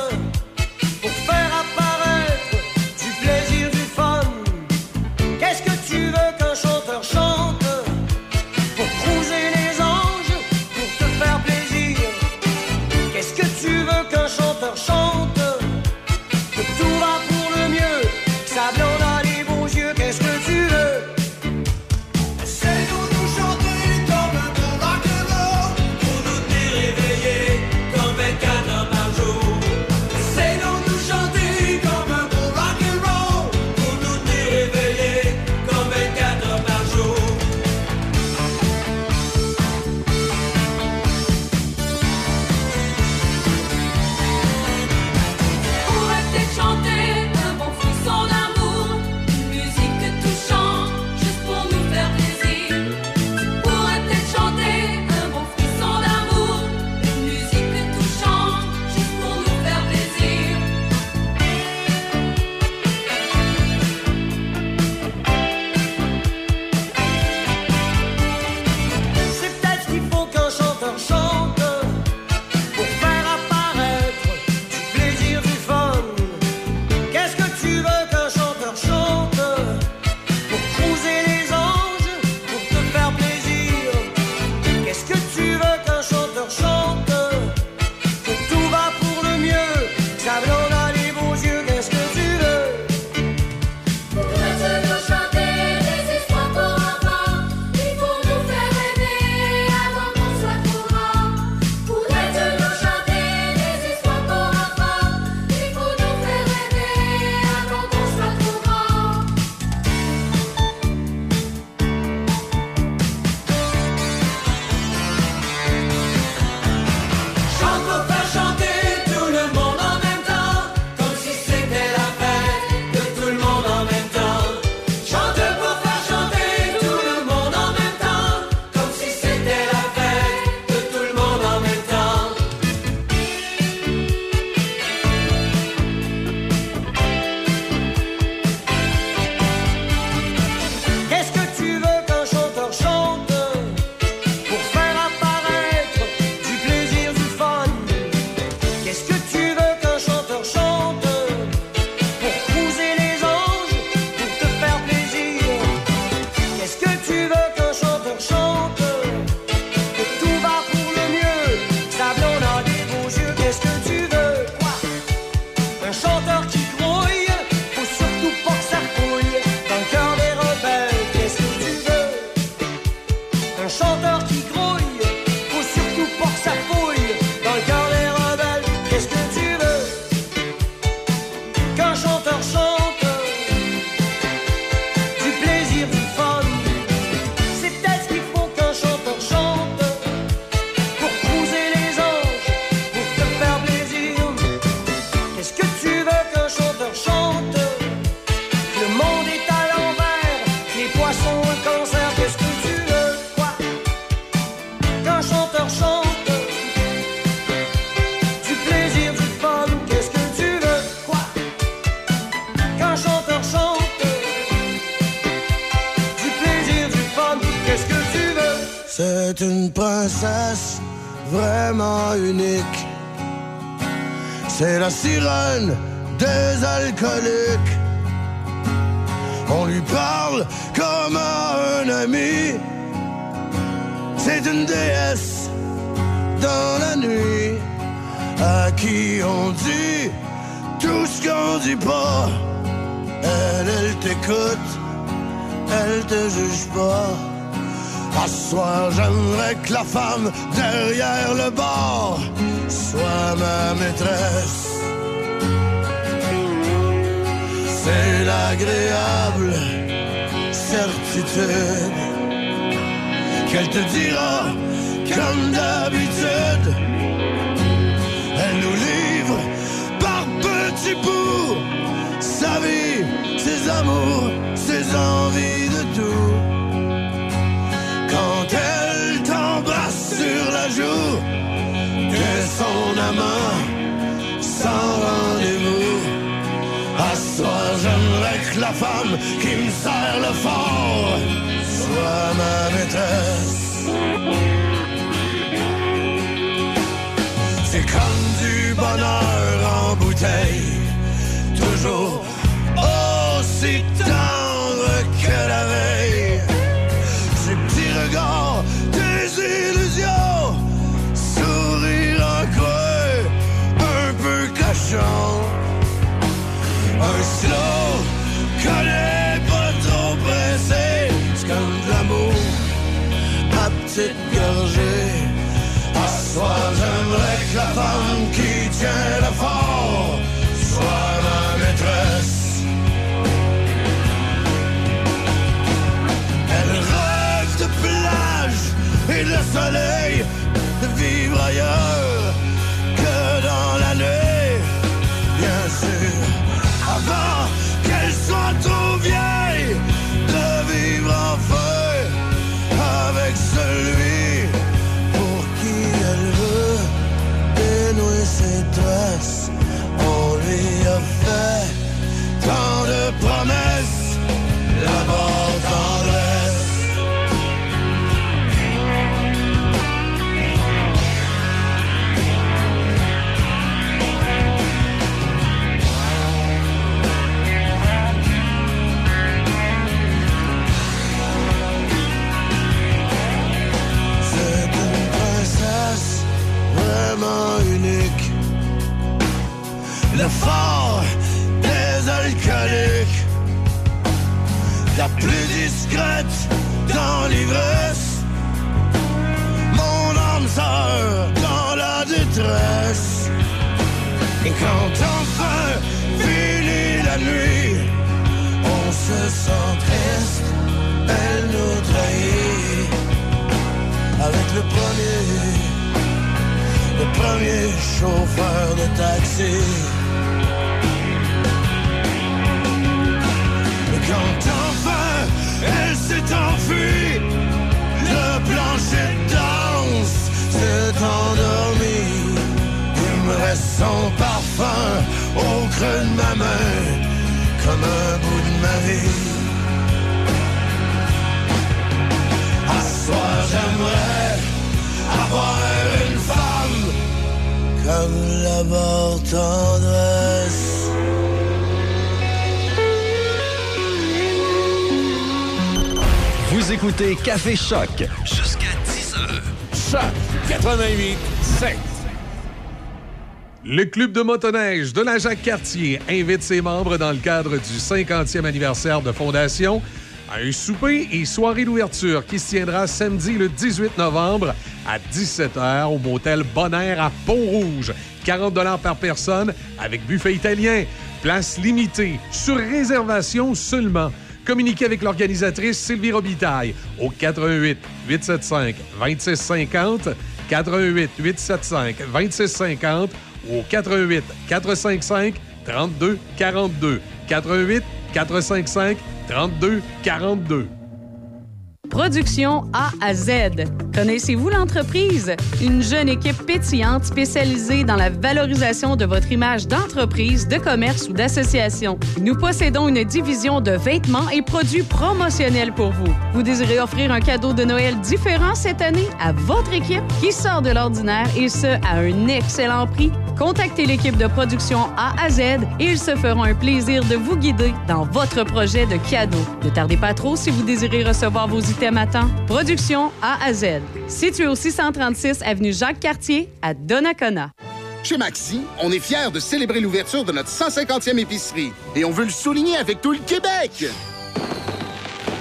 Sirène des alcooliques. On lui parle comme à un ami. C'est une déesse dans la nuit à qui on dit tout ce qu'on dit pas. Elle, elle t'écoute, elle te juge pas. À ce soir, j'aimerais que la femme derrière le bar soit ma maîtresse. C'est l'agréable certitude qu'elle te dira comme d'habitude. Elle nous livre par petits bouts sa vie, ses amours, ses envies de tout. Quand elle t'embrasse sur la joue, t'es son amant? Soir, j'aimerais que la femme qui me serre le fort soit ma maîtresse. C'est comme du bonheur en bouteille, toujours aussi la femme qui tient le fort soit ma maîtresse. Elle rêve de plage et de soleil, de vivre ailleurs le premier, le premier chauffeur de taxi. Quand enfin elle s'est enfuie, le plancher danse s'est endormi. Il me reste son parfum au creux de ma main, comme un bout de ma vie. La mort tendresse. Vous écoutez Café Choc Jusqu'à 10h. Choc 88 7. Le club de motoneige de la Jacques-Cartier invite ses membres dans le cadre du 50e anniversaire de fondation à un souper et soirée d'ouverture qui se tiendra samedi le 18 novembre à 17h au motel Bonaire à Pont-Rouge. 40 par personne avec buffet italien. Place limitée, sur réservation seulement. Communiquez avec l'organisatrice Sylvie Robitaille au 88 875 2650 88 875 2650 ou au 88 455 32 42 88 455 32 42 Production A à Z. Connaissez-vous l'entreprise? Une jeune équipe pétillante spécialisée dans la valorisation de votre image d'entreprise, de commerce ou d'association. Nous possédons une division de vêtements et produits promotionnels pour vous. Vous désirez offrir un cadeau de Noël différent cette année à votre équipe qui sort de l'ordinaire et ce, à un excellent prix? Contactez l'équipe de production A à Z et ils se feront un plaisir de vous guider dans votre projet de cadeau. Ne tardez pas trop si vous désirez recevoir vos items à temps. Production A à Z. Situé au 636 avenue Jacques-Cartier à Donnacona. Chez Maxi, on est fiers de célébrer l'ouverture de notre 150e épicerie et on veut le souligner avec tout le Québec.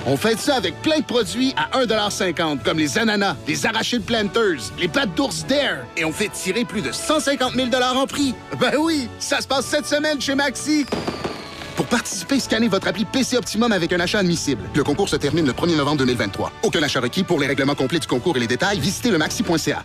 On fait ça avec plein de produits à 1,50 comme les ananas, les arachides planters, les pattes d'ours Dare. Et on fait tirer plus de 150 000 en prix. Ben oui, ça se passe cette semaine chez Maxi. Pour participer, scannez votre appli PC Optimum avec un achat admissible. Le concours se termine le 1er novembre 2023. Aucun achat requis. Pour les règlements complets du concours et les détails, visitez le maxi.ca.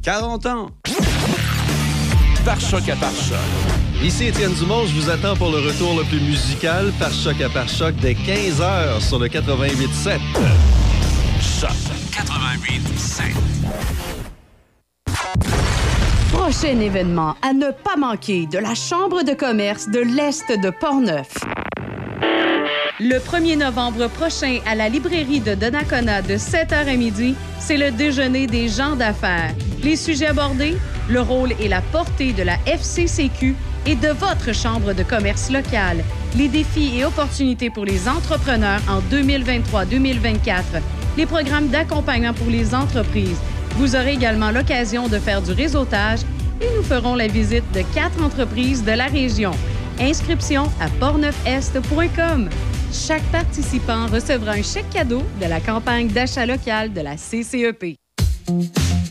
40 ans. Par choc à par choc. Ici Étienne Dumont, je vous attends pour le retour le plus musical par choc à par choc dès 15h sur le 88.7. Choc 88.7. Prochain événement à ne pas manquer de la Chambre de commerce de l'Est de Portneuf. Le 1er novembre prochain, à la librairie de Donnacona de 7h à midi, c'est le déjeuner des gens d'affaires. Les sujets abordés, le rôle et la portée de la FCCQ et de votre chambre de commerce locale, les défis et opportunités pour les entrepreneurs en 2023-2024, les programmes d'accompagnement pour les entreprises. Vous aurez également l'occasion de faire du réseautage et nous ferons la visite de quatre entreprises de la région. Inscription à portneufest.com. Chaque participant recevra un chèque cadeau de la campagne d'achat local de la CCEP.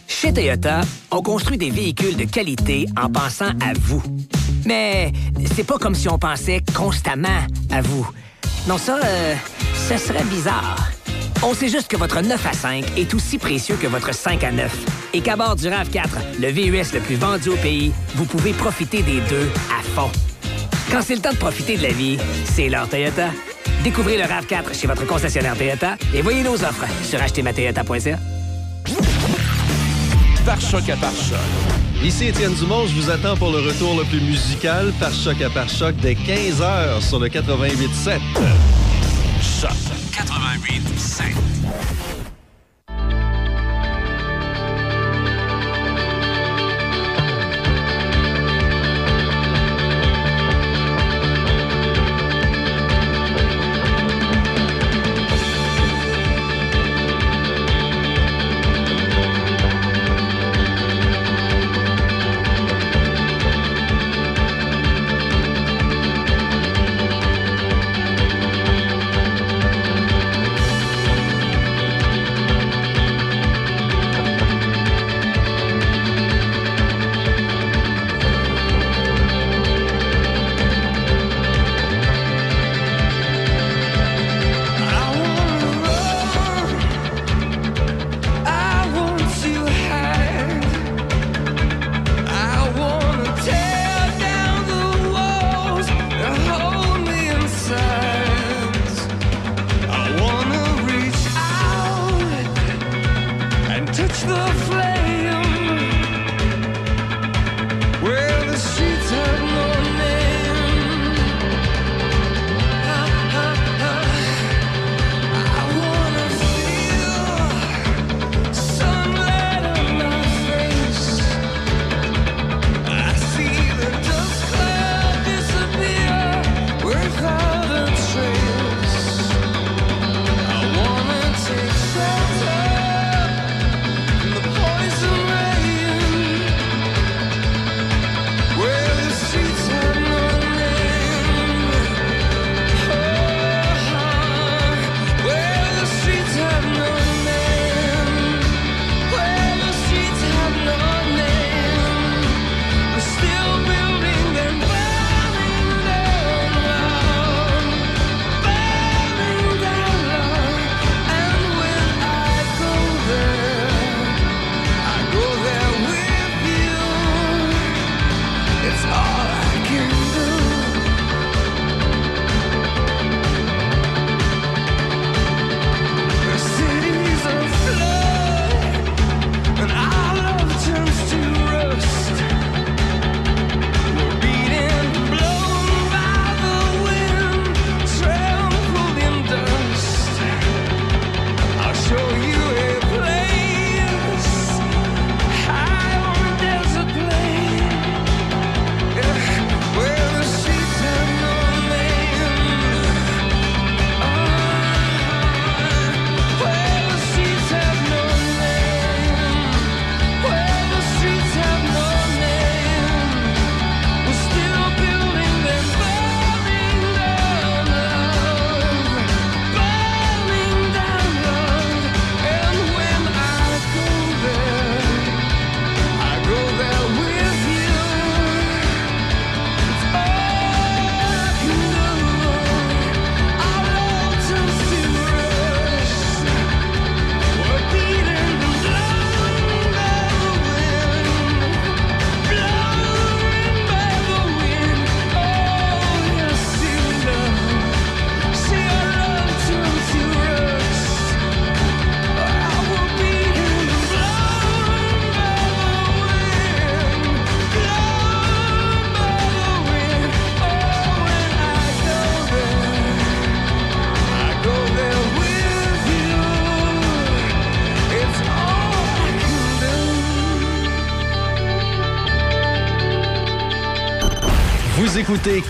Chez Toyota, on construit des véhicules de qualité en pensant à vous. Mais c'est pas comme si on pensait constamment à vous. Non, ça, euh, ça serait bizarre. On sait juste que votre 9 à 5 est aussi précieux que votre 5 à 9. Et qu'à bord du RAV4, le VUS le plus vendu au pays, vous pouvez profiter des deux à fond. Quand c'est le temps de profiter de la vie, c'est l'heure Toyota. Découvrez le RAV4 chez votre concessionnaire Toyota et voyez nos offres sur achetermatoyota.ca. Par choc à par choc. Ici Étienne Dumont, je vous attends pour le retour le plus musical par choc à par choc dès 15h sur le 88.7. Choc 88.7.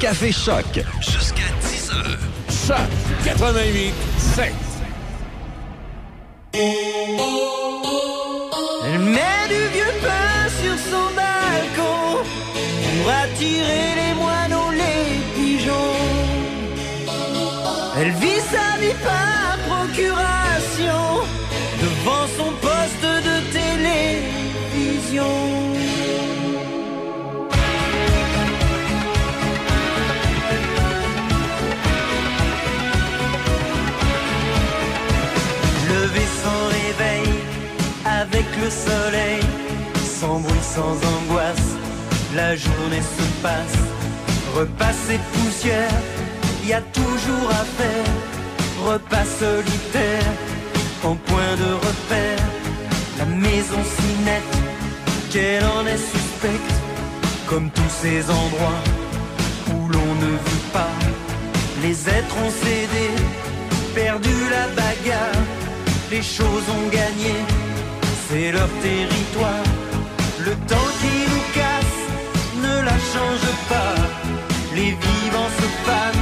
Café Choc. Jusqu'à 10 heures. Choc 88 sans angoisse, la journée se passe. Repas et poussière, y a toujours à faire. Repas solitaire, en point de repère. La maison si nette, qu'elle en est suspecte, comme tous ces endroits où l'on ne vit pas. Les êtres ont cédé, perdu la bagarre, les choses ont gagné, c'est leur territoire. change pas, les vivants se fanent.